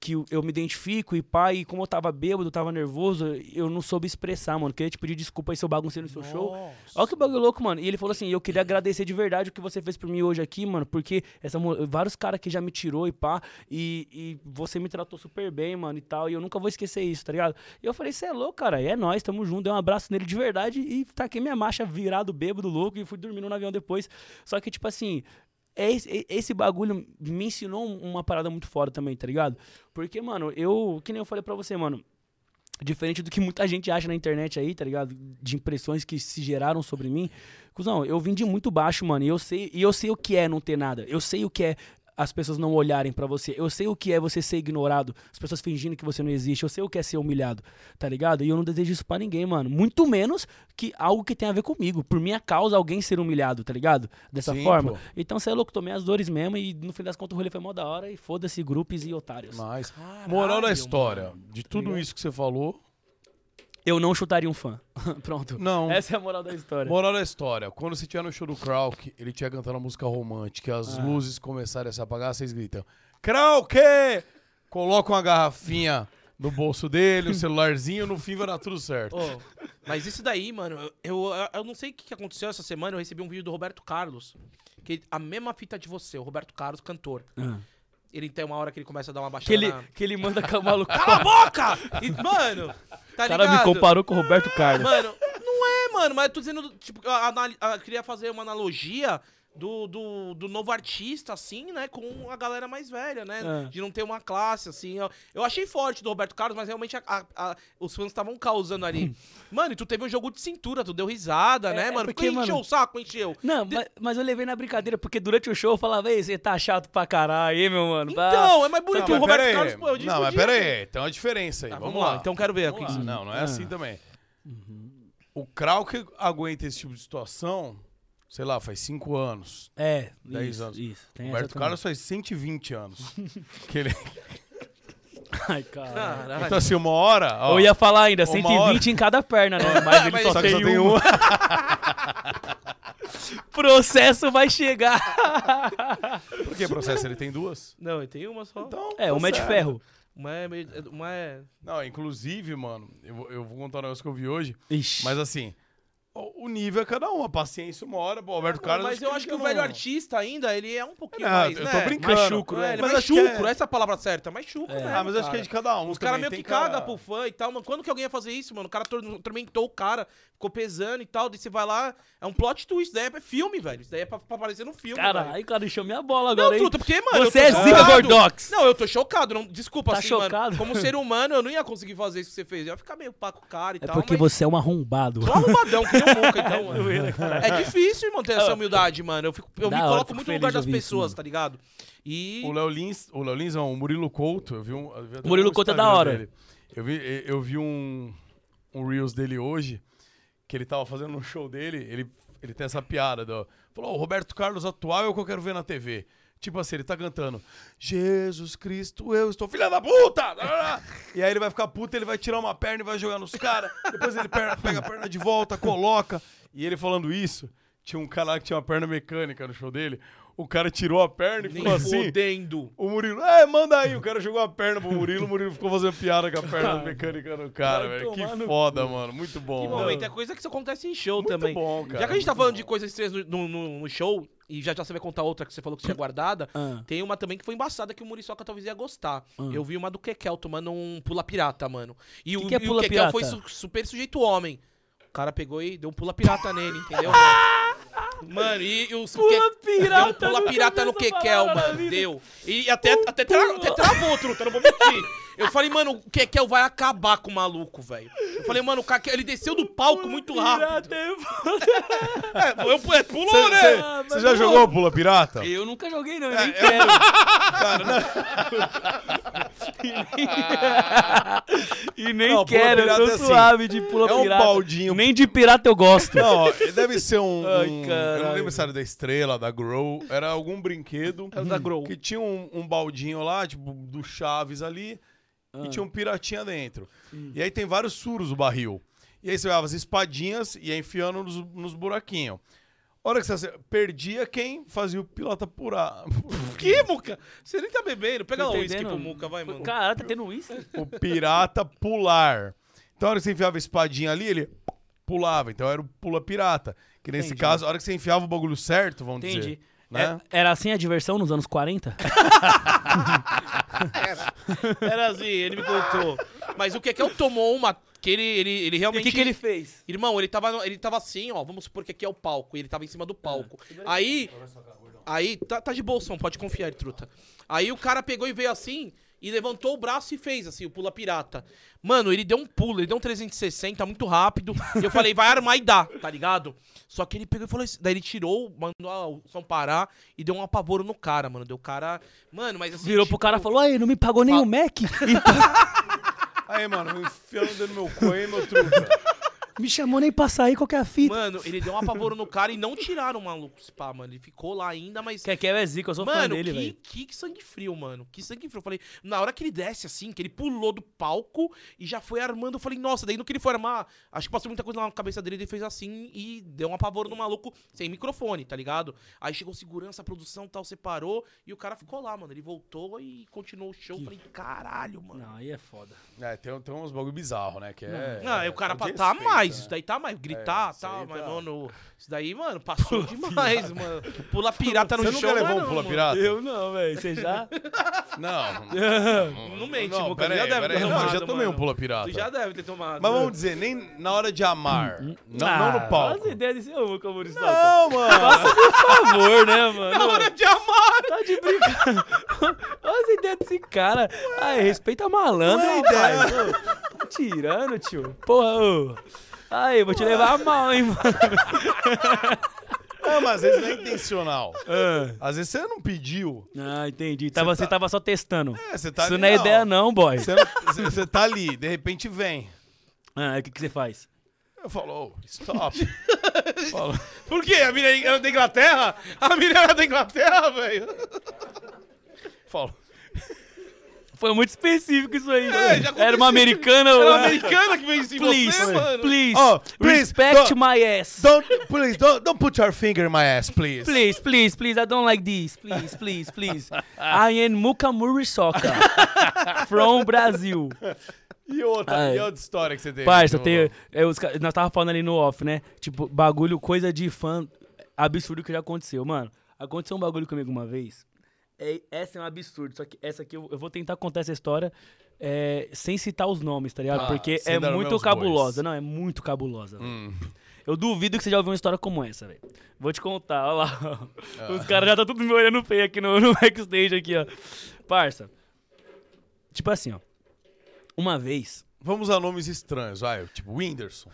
que eu me identifico e pai, e como eu tava bêbado, tava nervoso, eu não soube expressar, mano. Queria te pedir desculpa aí se eu baguncei no seu show. Olha que bagulho louco, mano. E ele falou assim: eu queria agradecer de verdade o que você fez por mim hoje aqui, mano, porque essa, vários caras que já me tirou e pá, e, e você me tratou super bem, mano, e tal, e eu nunca vou esquecer isso, tá ligado? E eu falei: você é louco, cara, é nós, tamo junto. Dei um abraço nele de verdade e taquei minha marcha virado, bêbado, louco, e fui dormindo no avião depois. Só que, tipo assim. Esse, esse bagulho me ensinou uma parada muito foda também, tá ligado? Porque, mano, eu, que nem eu falei pra você, mano, diferente do que muita gente acha na internet aí, tá ligado? De impressões que se geraram sobre mim. Cusão, eu vim de muito baixo, mano, e eu sei, e eu sei o que é não ter nada. Eu sei o que é as pessoas não olharem pra você. Eu sei o que é você ser ignorado, as pessoas fingindo que você não existe. Eu sei o que é ser humilhado, tá ligado? E eu não desejo isso pra ninguém, mano. Muito menos que algo que tenha a ver comigo. Por minha causa, alguém ser humilhado, tá ligado? Dessa Sim, forma. pô. Então, você é louco, tomei as dores mesmo e no fim das contas o rolê foi mó da hora e foda-se grupos e otários. Mas, moral da Caralho, história, de tudo ligado? isso que você falou, Eu não chutaria um fã. <laughs> Pronto. não. Essa é a moral da história. Moral da história, quando você estiver no show do Krauk, ele tinha cantando a música romântica, as Ah. luzes começarem a se apagar, vocês gritam, Krauk! Coloca uma garrafinha no bolso dele, um celularzinho, no fim vai dar tudo certo. Ô, mas isso daí, mano, eu, eu, eu não sei o que que aconteceu essa semana, eu recebi um vídeo do Roberto Carlos. Que a mesma fita de você, o Roberto Carlos, cantor. Ah. Ele tem uma hora que ele começa a dar uma baixada Que ele, na... que ele manda com o maluco. <laughs> Cala a boca! E, mano, tá O cara me ligado? comparou com o Roberto Carlos. Mano, não é, mano, mas eu tô dizendo, tipo, eu, anali- eu queria fazer uma analogia do, do, do novo artista, assim, né, com a galera mais velha, né? Ah. De não ter uma classe, assim. Eu, eu achei forte do Roberto Carlos, mas realmente a- a- a- os fãs estavam causando ali. <laughs> mano, e tu teve um jogo de cintura, tu deu risada, É, né, é mano? porque, Porque encheu mano- o saco, encheu. Não, mas, mas eu levei na brincadeira, porque durante o show eu falava, ei, você tá chato pra caralho, meu mano? Bah." Então, é mais bonito Não, que o Roberto aí. Carlos, pô, eu digo Não, mas pera aí, tem uma diferença aí. Tá, vamos, vamos lá, lá. então quero ver Vamos aqui. lá. Não, não é Ah. assim também. O Krauk aguenta esse tipo de situação, sei lá, faz cinco anos. É, 10 isso, anos. isso. O Tem Roberto. Carlos faz 120 anos. <laughs> que ele... Ai, caralho. Então, assim, uma hora. ó, Eu ia falar ainda, Uma 120 hora- em cada perna, né? <laughs> Mas ele Mas só, só tem só tem uma. um. <laughs> Processo vai chegar. Por que processo? Ele tem duas? Não, ele tem uma só. Então, É, tá uma é de certo. ferro. Uma é, meio- uma é... Não, inclusive, mano, eu, vou- eu vou contar um negócio que eu vi hoje, Ixi. mas assim, o, o nível é cada um, a paciência uma hora, o Roberto Carlos... mas eu acho que o ele velho não- artista ainda, ele é um pouquinho Não, mais, eu né? tô brincando. Mais chucro, É, é. ele é Mas mais que chucro, é- essa é a palavra certa, mais chucro, É. né? Ah, mas acho que é de cada um. Os caras meio que cara- cagam pro fã e tal, mano. Quando que alguém ia fazer isso, mano? O cara tor- tormentou o cara, ficou pesando e tal, daí você vai lá, é um plot twist, isso daí é filme, velho. Isso daí é pra, pra aparecer no filme, velho. Caralho, cara, deixou minha bola Não, agora, hein? truta, porque, mano, Você é tô zica. Gordox. Não, eu tô chocado, não, desculpa, Tá assim, chocado? mano. Como ser humano, eu não ia conseguir fazer isso que você fez. Eu ia ficar meio pá com o cara e É tal, porque mas... você é um arrombado. Só arrumadão, <laughs> um então, <laughs> mano. É difícil, irmão, ter essa humildade, mano. Eu, fico, eu Da me hora, coloco fico muito no feliz lugar de das ouvir isso, pessoas, mano. tá ligado? E... O Léo Lins, o Léo Lins não, o Murilo Couto, eu vi um... eu vi até Murilo no Couto é da Instagram hora. dele. Eu vi, eu vi um, um Reels dele hoje, que ele tava fazendo um show dele, ele, ele tem essa piada, do, falou, "Ó, o Roberto Carlos atual é o que eu quero ver na TV. Tipo assim, ele tá cantando, Jesus Cristo, eu estou filha da puta! E aí ele vai ficar puto, ele vai tirar uma perna e vai jogar nos caras, depois ele per- pega a perna de volta, coloca. E ele falando isso, tinha um cara lá que tinha uma perna mecânica no show dele, o cara tirou a perna e Nem ficou assim... fodendo. O Murilo, é, manda aí. O cara jogou a perna pro Murilo, o Murilo ficou fazendo piada com a perna mecânica no cara, Vai velho. Que no foda, mano. Muito bom. Que mano. momento, é coisa que isso acontece em show Muito também. bom, cara. Já que a gente tá falando de coisas estranhas no, no- no show, e já já você vai contar outra que você falou que tinha guardada, Ah. tem uma também que foi embaçada que o Muriçoca talvez ia gostar. Ah. Eu vi uma do Kekel tomando um pula pirata, mano. E o, que é e o pula Kekel pirata? foi su- super sujeito homem. O cara pegou e deu um pula pirata nele, entendeu? <laughs> mano? E, os Pula pirata, Deu um pula pirata no Kekel, mano. Deu. E até, até, tra, até travou, truta, não vou mentir. Eu falei, mano, o Kekel vai acabar com o maluco, velho. Eu falei, mano, o Kekel, ele desceu do palco muito rápido. Pirata é <laughs> É, eu, é, pulou, Cê- né? cê- Ah, Você já não. jogou Pula Pirata? Eu nunca joguei, não, eu É, nem eu- quero. <laughs> <laughs> e nem Não, quero, eu pirata tô é assim, suave de pula é um pirata. baldinho. Nem de pirata eu gosto. Não, deve ser um. Ai, um- eu não lembro se era da Estrela, da Grow. Era algum brinquedo. É o da Grow. Que tinha um, um baldinho lá, tipo, do Chaves ali. E tinha um piratinha dentro. E aí tem vários furos o barril. E aí você pegava as espadinhas e ia enfiando nos, nos buraquinhos. A hora que você perdia, quem fazia o pilota purar? <laughs> Que, Muca? Você nem tá bebendo. Pega lá o uísque pro Muca, vai, mano. Caralho, tá tendo isso? o pirata pular. Então, a hora que você enfiava a espadinha ali, ele pulava. Então era o pula pirata. Que nesse Entendi. caso, a hora que você enfiava o bagulho certo, vamos Entendi. dizer. Né? É- era assim a diversão nos anos 40? <laughs> Era assim, ele me contou. Mas o que é que eu tomou uma... Que ele, ele, ele E o realmente... que, que ele fez? Irmão, ele tava, ele tava assim, ó. Vamos supor que aqui é o palco. E ele tava em cima do palco. Aí. Aí, tá, tá de bolsão, pode confiar, truta. Aí o cara pegou e veio assim. E levantou o braço e fez assim, o pula pirata. Mano, ele deu um pulo, ele deu um 360 muito rápido. E eu falei, vai armar e dá, tá ligado? Só que ele pegou e falou assim. Daí ele tirou, mandou o som parar e deu um apavoro no cara, mano. Deu o cara. Mano, mas assim. Virou tipo, pro cara e falou: Aí, não me pagou nem o Mac? <laughs> Aí, mano, enfiando do meu cu aí, meu truta. Me chamou nem pra sair, qual que é a fita? Mano, ele deu um apavoro no cara e não tiraram o maluco, se pá, mano. Ele ficou lá ainda, mas. Quer que é zica, eu sou fã Mano, dele, que, velho. que, que sangue frio, mano. Que sangue frio. Eu falei, na hora que ele desce assim, que ele pulou do palco e já foi armando, eu falei, nossa, daí no que ele foi armar, acho que passou muita coisa na cabeça dele, ele fez assim e deu um apavoro no maluco sem microfone, tá ligado? Aí chegou segurança, a produção e tal, separou e o cara ficou lá, mano. Ele voltou e continuou o show. Eu falei, caralho, mano. Não, aí é foda. É, tem, tem uns bagulho bizarro, né? Que é, Não, aí o cara é de tá mais, né? isso daí tá mais, gritar, É, isso tá, mas, tá. mano, isso daí, mano, passou demais, mano. Pula pirata no Você nunca show, levou um pula pirata? Eu não, velho. Você já? <laughs> Não. Não mente, não, pera já aí, deve pera ter eu já tomado, tomei um pula pirata. Tu já deve ter tomado. Mas né? vamos dizer, nem na hora de amar. Não, não no Ah, palco. As ideias desse ô, eles Não, mano. Por favor, né, <laughs> mano? Na hora de amar! Tá de brincadeira. <laughs> Olha as ideias desse cara. Ai, respeita a é rapaz. Ô, Tá tirando, tio. Porra, ô. Aí, vou te levar a mal, hein, mano. Não, mas às vezes não é intencional. Ah, Às vezes você não pediu. Ah, entendi. Tava, você tá- tava só testando. É, você tá Isso ali, não é ideia, não, boy. Você, não- você- tá ali, de repente vem. Ah, o que, que você faz? Eu falo, oh, stop. <laughs> Falo, Por quê? A mina era da Inglaterra? A mina era da Inglaterra, velho? falo. Foi muito específico isso aí. É, Era uma americana Era uma americana que veio em Please, você, mano. please, Oh, please, respect don't- my ass. Don't, please, don't, don't put your finger in my ass, please. Please, please, please, I don't like this. Please, please, please. <laughs> I am Mukamuri Soka. From Brasil. E outra, Ai. e outra história que você teve? Parça, No- tem, é, os nós tava falando ali no off, né? Tipo, bagulho, coisa de fã absurdo que já aconteceu. Mano, aconteceu um bagulho comigo uma vez. É, essa é um absurdo, só que essa aqui eu, eu vou tentar contar essa história é, sem citar os nomes, tá ligado? Ah, Porque é muito cabulosa. Não, é muito cabulosa. Hum. Eu duvido que você já ouviu uma história como essa, velho. Vou te contar, ó lá. Ah. Os caras já tá tudo me olhando feio aqui no, <laughs> no backstage aqui, ó. Parça. Tipo assim, ó. Uma vez. Vamos a nomes estranhos, vai. Tipo, Whindersson.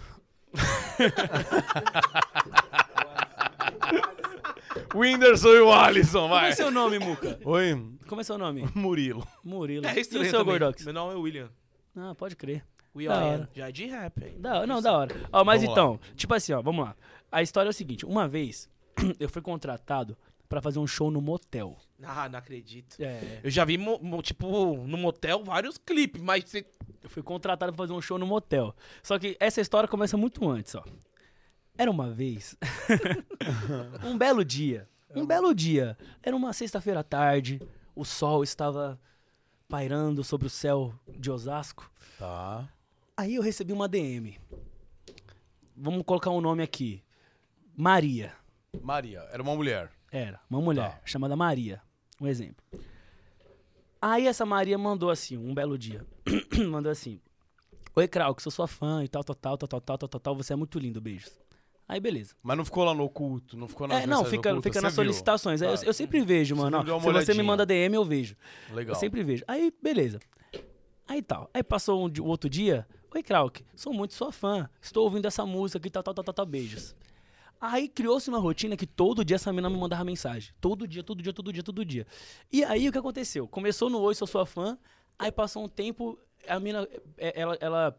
<laughs> Whindersson e o Alisson, Como é vai. seu nome, Muca? Oi, Como é seu nome? Murilo. Murilo. É e estranho o seu. Gordox? Meu nome é William. Ah, pode crer. We Da are. hora. Já é de rap, hein? Da, não, da hora. Ó, mas Vamos então, tipo assim, ó, vamos lá. A história é o seguinte: uma vez <clears throat> eu fui contratado pra fazer um show no motel. Ah, não acredito. É. Eu já vi, mo- mo- tipo, no motel vários clipes, mas você... Eu fui contratado pra fazer um show no motel. Só que essa história começa muito antes, ó. Era uma vez. <laughs> um belo dia. Um belo dia. Era uma sexta-feira à tarde. O sol estava pairando sobre o céu de Osasco. Tá. Aí eu recebi uma DM. Vamos colocar um nome aqui. Maria. Maria. Era uma mulher. Era, uma mulher, tá. chamada Maria. Um exemplo. Aí essa Maria mandou assim, um belo dia. <clears throat> mandou assim. Oi, Krauk, sou sua fã e tal, tal, tal, tal, tal, tal, tal, tal. Você é muito lindo, beijos. Aí beleza. Mas não ficou lá no oculto, não ficou nas É, não, fica, ocultas, fica nas viu? solicitações. Tá. Eu, eu sempre vejo, Você mano. ó, se você me olhadinha. manda DM, eu vejo. Legal. Eu sempre vejo. Aí, beleza. Aí tal. Aí passou um, o outro dia. Oi, Krauk, sou muito sua fã. Estou ouvindo essa música aqui, tal, tal, tal, tal, tal, beijos. Aí criou-se uma rotina que todo dia essa mina me mandava mensagem. Todo dia, todo dia, todo dia, todo dia. E aí o que aconteceu? Começou no Oi, sou sua fã. Aí passou um tempo, a mina, é, ela, ela,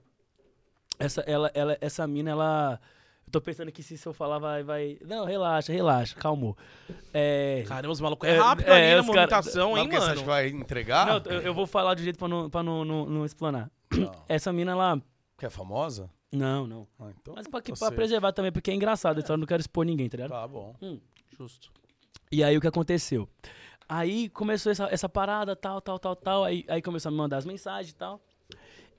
essa, ela, ela, essa mina, ela Eu tô pensando que se, se eu falar vai, vai... Não, relaxa, relaxa, calmou. É... Caramba, os malucos é É, rápido é, ali na cara- movimentação, Mas hein, o que, você acha mano? que vai entregar? Não, eu, eu vou falar do jeito pra não, pra não, não, não explanar. Não. Essa mina, ela... Que é famosa? Não, não. Ah, então Mas pra, que- tá pra preservar também, porque é engraçado, então eu não quero expor ninguém, tá ligado? Tá bom. Justo. E aí o que aconteceu? Aí começou essa, essa parada, tal, tal, tal, tal. Aí, aí começou a me mandar as mensagens e tal.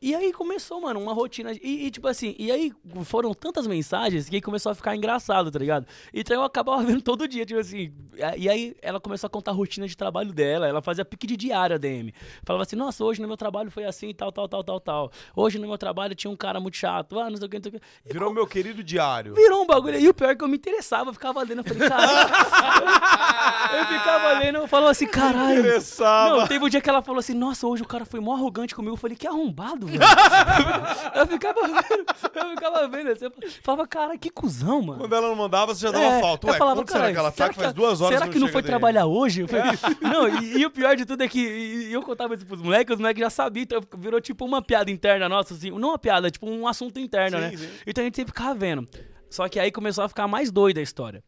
E aí começou, mano, uma rotina. E, e, tipo assim, e aí foram tantas mensagens que começou a ficar engraçado, tá ligado? Então eu acabava <laughs> vendo todo dia, tipo assim. E aí ela começou a contar a rotina de trabalho dela. Ela fazia pique de diário a DM. Falava assim, nossa, hoje no meu trabalho foi assim, tal, tal, tal, tal, tal. Hoje no meu trabalho tinha um cara muito chato. Ah, não sei o que, não sei o que. E Virou meu querido diário. Virou um bagulho. E o pior é que eu me interessava, eu ficava lendo. Eu falei, caralho. <laughs> eu ficava lendo, eu falava assim, caralho. Interessava. Não, teve um dia que ela falou assim, nossa, hoje o cara foi mó arrogante comigo. Eu falei, que arrombado, velho. eu ficava vendo, eu ficava vendo assim, eu falava, cara, que cuzão, mano. Quando ela não mandava, você já dava É, falta. eu Ué, falava, quando será "Caralho, que ela tá? Que faz tá- duas horas Será que não chega foi dele?" trabalhar hoje? Eu falei, <laughs> não, e, e o pior de tudo é que e eu contava isso pros moleques, os moleques já sabiam, então virou tipo uma piada interna nossa, assim, não uma piada, tipo um assunto interno, Sim, né? sim. Então a gente sempre ficava vendo. Só que aí começou a ficar mais doida a história.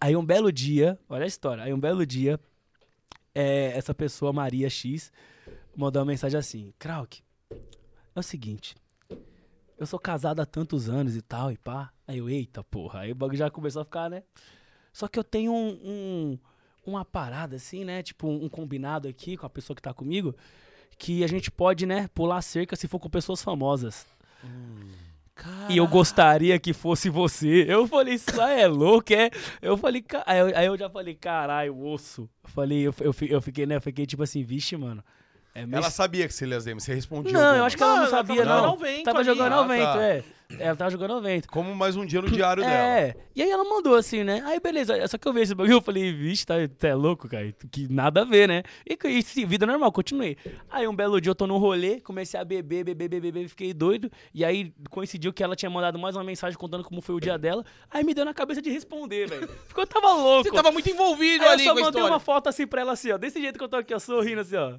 Aí um belo dia, olha a história, aí um belo dia, é, essa pessoa, Maria X, mandou uma mensagem assim, Krauk, é o seguinte, eu sou casado há tantos anos e tal, e pá. Aí eu, eita porra, aí o bagulho já começou a ficar, né? Só que eu tenho um, um- uma parada assim, né? Tipo, um combinado aqui com a pessoa que tá comigo, que a gente pode, né, pular cerca se for com pessoas famosas. E eu gostaria que fosse você. Eu falei, isso aí é louco, é? Eu falei, aí eu, aí eu já falei, caralho, osso. Eu falei, eu, eu, eu fiquei, né? Eu fiquei tipo assim, vixe, mano. É Ela sabia que você lia as DM, você respondia. não, eu acho que ela não Não, ela sabia, tava não. jogando ao vento Tava ali. jogando Ah, ao vento, tá. é. Ela tava jogando ao vento. Como mais um dia no diário dela. É. E aí ela mandou assim, né? Aí beleza, só que eu vi esse bagulho, eu falei, vixe, tá, tá é louco, cara. Que nada a ver, né? E, e sim, vida normal, continuei. Aí um belo dia eu tô num rolê, comecei a beber, beber, beber, beber, fiquei doido. E aí coincidiu que ela tinha mandado mais uma mensagem contando como foi o dia dela. Aí me deu na cabeça de responder, velho. Ficou, eu tava <laughs> louco. Você tava muito envolvido Aí ali eu só mandei uma foto assim pra ela, assim, ó. Desse jeito que eu tô aqui, ó, sorrindo assim, ó.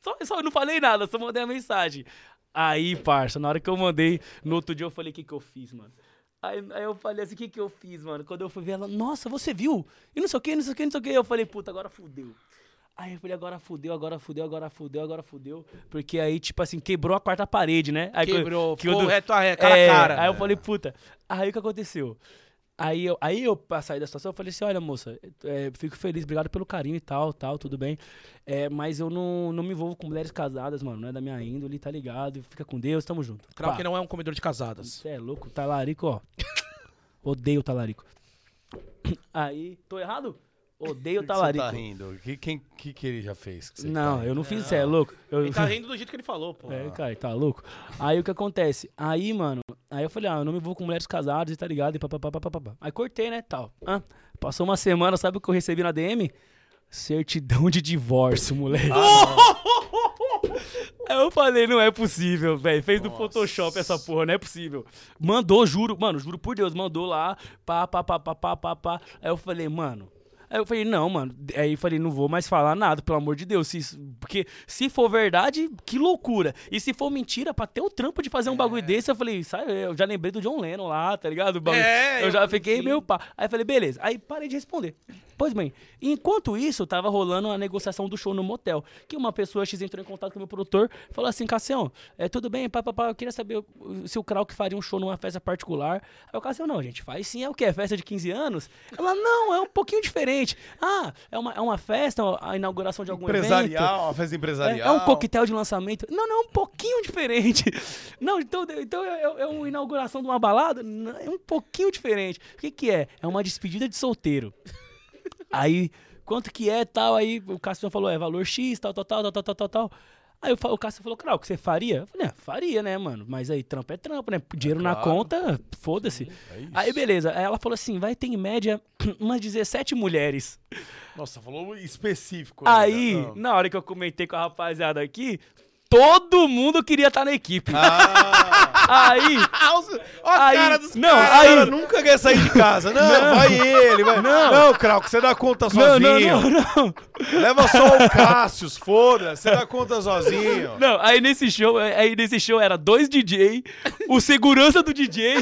Só, só eu não falei nada, só mandei a mensagem. Aí, parça, na hora que eu mandei, no outro dia eu falei, o que que eu fiz, mano? Aí, aí eu falei assim, o que que eu fiz, mano? Quando eu fui ver ela, nossa, você viu? E não sei o que, não sei o que, não sei o que. Eu falei, puta, agora fudeu. Aí eu falei, agora fudeu, agora fudeu, agora fudeu, agora fudeu. Porque aí, tipo assim, quebrou a quarta parede, né? Aí, Quebrou, que eu ficou do- reto a reto, cara é, a cara. Aí eu falei, puta. Aí o que aconteceu? Aí eu, aí eu, pra sair da situação, eu falei assim, olha, moça, é, fico feliz, obrigado pelo carinho e tal, tal, tudo bem. É, mas eu não, não me envolvo com mulheres casadas, mano, não é da minha índole, tá ligado? Fica com Deus, tamo junto. Pá. que não é um comedor de casadas. Você é louco, talarico, ó. Odeio talarico. <coughs> Aí, tô errado? Odeio Por que você talarico. tá rindo? Que, quem, que, que ele já fez? que você Não, tá eu não fiz, você é louco. Eu, Ele tá rindo do jeito que ele falou, pô. É, cara, tá louco? Aí o que acontece? Aí, mano, aí eu falei, ah, eu não me vou com mulheres casadas e tá ligado? E papapá, papapá. Aí cortei, né, tal. Ah, passou uma semana, sabe o que eu recebi na DM? Certidão de divórcio, moleque. Aí eu falei, não é possível, velho. Fez no. Photoshop essa porra, não é possível. Mandou, juro, mano, juro por Deus, mandou lá, pá, pá, pá, pá, pá, pá, pá. Aí eu falei, mano. Aí eu falei, não, mano. Aí eu falei, não vou mais falar nada, pelo amor de Deus. Se isso- porque se for verdade, que loucura. E se for mentira, pra ter o trampo de fazer um bagulho desse, eu falei, sabe, eu já lembrei do John Lennon lá, tá ligado? É, eu já eu- fiquei sim. meio pá. Aí eu falei, beleza. Aí parei de responder. Pois bem, enquanto isso, tava rolando a negociação do show no motel. Que uma pessoa X entrou em contato com o meu produtor, falou assim: Cassião, é, tudo bem, pá, pá, pá, eu queria saber se o Krauk faria um show numa festa particular. Aí o Cassião, não, gente, faz sim, é o quê? É festa de 15 anos? Ela, não, é um pouquinho diferente. Ah, é uma, é uma festa, a inauguração de algum evento. Empresarial, uma festa É, empresarial. é um coquetel de lançamento. Não, não, é um pouquinho diferente. <laughs> Não, então, então é, é- é uma inauguração de uma balada? É um pouquinho diferente. O que, que é? É uma despedida de solteiro. <laughs> Aí, quanto que é tal? Aí o Cássio falou, é valor X, tal, tal, tal, tal, tal, tal, tal. Aí eu, o Cássio falou, Crau, o que você faria? Eu falei, ah, faria, né, mano? Mas aí trampo é trampo, né? Dinheiro é claro. na conta, foda-se. É aí beleza. Aí ela falou assim: vai ter em média <clears throat> umas 17 mulheres. Nossa, falou específico. Aí, ah. na hora que eu comentei com a rapaziada aqui, todo mundo queria estar na equipe. Ah, Aí, <laughs> Ó a Aí- cara dos não, caras. aí- cara nunca quer sair de casa. Não, Não. vai ele. Vai. Não. Não, Krauco, você dá conta sozinho. não, não, não. Leva só o Cássius, foda. Você dá conta sozinho. Não, aí nesse show, aí nesse show era dois DJ, o segurança do DJ,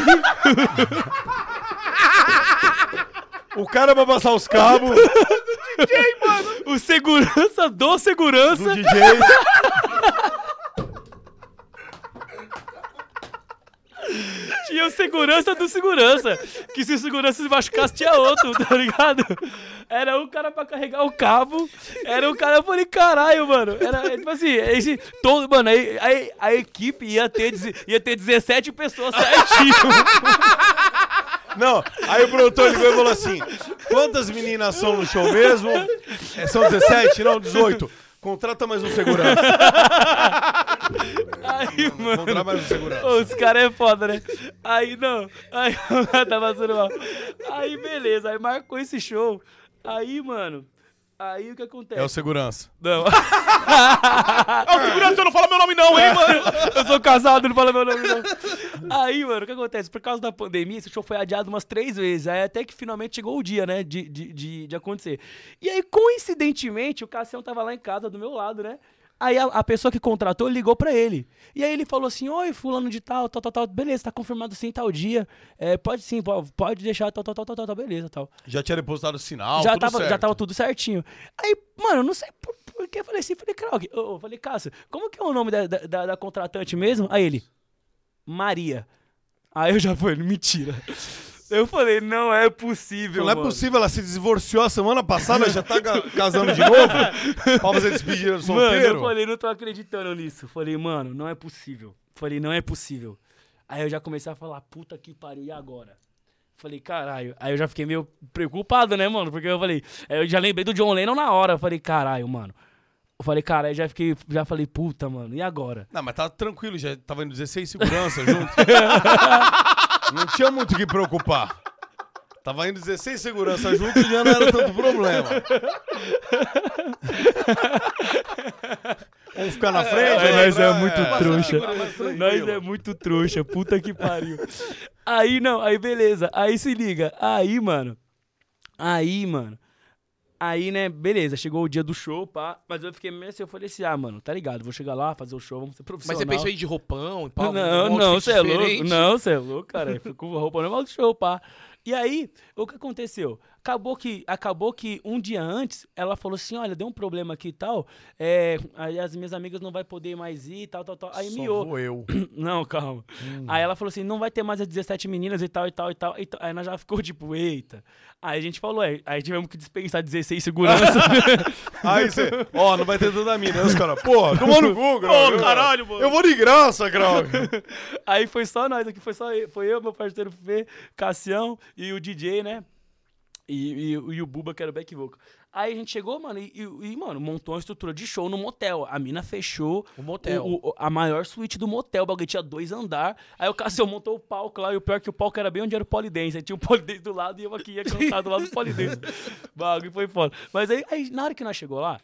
O cara vai passar os cabos <laughs> o segurança do segurança. do DJ. <laughs> Tinha o segurança do segurança. Que se o segurança se machucasse, tinha outro, tá ligado? Era um cara pra carregar o cabo. Era um cara, eu falei, caralho, mano. Era tipo assim, esse, todo, mano, aí, aí a equipe ia ter, ia ter 17 pessoas certinho. <laughs> Não, aí o produtor ligou e falou assim: quantas meninas são no show mesmo? É, são 17? Não, 18. Contrata mais um segurança. <laughs> Aí, mano. Contrata mais um segurança. Os caras é foda, né? Aí, não. Aí, <laughs> tá passando mal. Aí, beleza. Aí marcou esse show. Aí, mano. Aí o que acontece? É o segurança. Não. Ó, <laughs> o segurança, não fala meu nome não, hein, mano. Eu sou casado, não fala meu nome, não. Aí, mano, o que acontece? Por causa da pandemia, esse show foi adiado umas três vezes. Aí até que finalmente chegou o dia, né? De, de, de, de acontecer. E aí, coincidentemente, o Cassião tava lá em casa do meu lado, né? Aí a, a pessoa que contratou ligou pra ele. E aí ele falou assim: Oi, fulano de tal, tal, tal, tal. Beleza, tá confirmado sim, tal dia. É, pode sim, po- pode deixar, tal, tal, tal, tal, tal, beleza, tal. Já tinha depositado o sinal, já, tudo tava, certo. já tava tudo certinho. Aí, mano, eu não sei por, por que eu falei assim, falei, Kraug, eu, eu falei, Cássio, como que é o nome da, da, da- da contratante mesmo? Aí ele, Maria. Aí eu já <laughs> falei, mentira. Eu falei, não é possível, Não é mano. possível, ela se divorciou a semana passada, já tá casando de novo? <laughs> pra fazer despedida de Mano, eu falei, não tô acreditando nisso. Falei, mano, não é possível. Falei, não é possível. Aí eu já comecei a falar, puta que pariu, e agora? Falei, caralho. Aí eu já fiquei meio preocupado, né, mano? Porque eu falei, aí eu já lembrei do John Lennon na hora. Eu falei, caralho, mano. Eu falei, cara, aí já fiquei, já falei, puta, mano, e agora? Não, mas tá tranquilo, já tava indo 16 segurança junto. <laughs> não tinha muito o que preocupar. Tava indo 16 segurança junto e já não era tanto problema. Um ficar na frente, outro nós é muito é. trouxa. Nós é muito trouxa, puta que pariu. Aí não, aí beleza. Aí se liga. Aí, mano. Aí, mano. Aí, né, beleza, chegou o dia do show, pá. Mas eu fiquei meio assim, eu falei assim, ah, mano, tá ligado, vou chegar lá, fazer o show, vamos ser Mas profissional. você pensou em ir de roupão e pau? Não, um não, você é louco. Não, você é louco, cara. Fui com roupa normal do show, pá. E aí, o que aconteceu? Acabou que, acabou que um dia antes, ela falou assim: olha, deu um problema aqui e tal. É, aí as minhas amigas não vai poder mais ir e tal, tal, tal. Aí Só miou. vou eu. <clears throat> Não, calma. Aí ela falou assim: não vai ter mais as 17 meninas e tal, e tal, e tal. E tal. Aí nós já ficou tipo, eita. Aí a gente falou, é, aí tivemos que dispensar 16 segurança. <laughs> Aí você, ó, não vai ter tanta mina. Aí os caras, porra, <laughs> toma no cu, Grau. Ô, caralho, mano. Eu vou de graça, Grau. <laughs> Aí foi só nós aqui, foi só eu, foi eu, meu parceiro Fê, Cassião e o DJ, né? E, e- e o Buba, que era o back vocal. Aí a gente chegou, mano, e, e- mano, montou uma estrutura de show no motel. A mina fechou O motel. o- o- a maior suíte do motel. O bagulho tinha dois andar. Aí o Cassião montou o palco lá, e o pior é que o palco era bem onde era o polidense. Aí tinha o polidense do lado e eu aqui ia cantar do lado do polidense. o <laughs> bagulho foi foda. Mas aí, aí, na hora que nós chegou lá,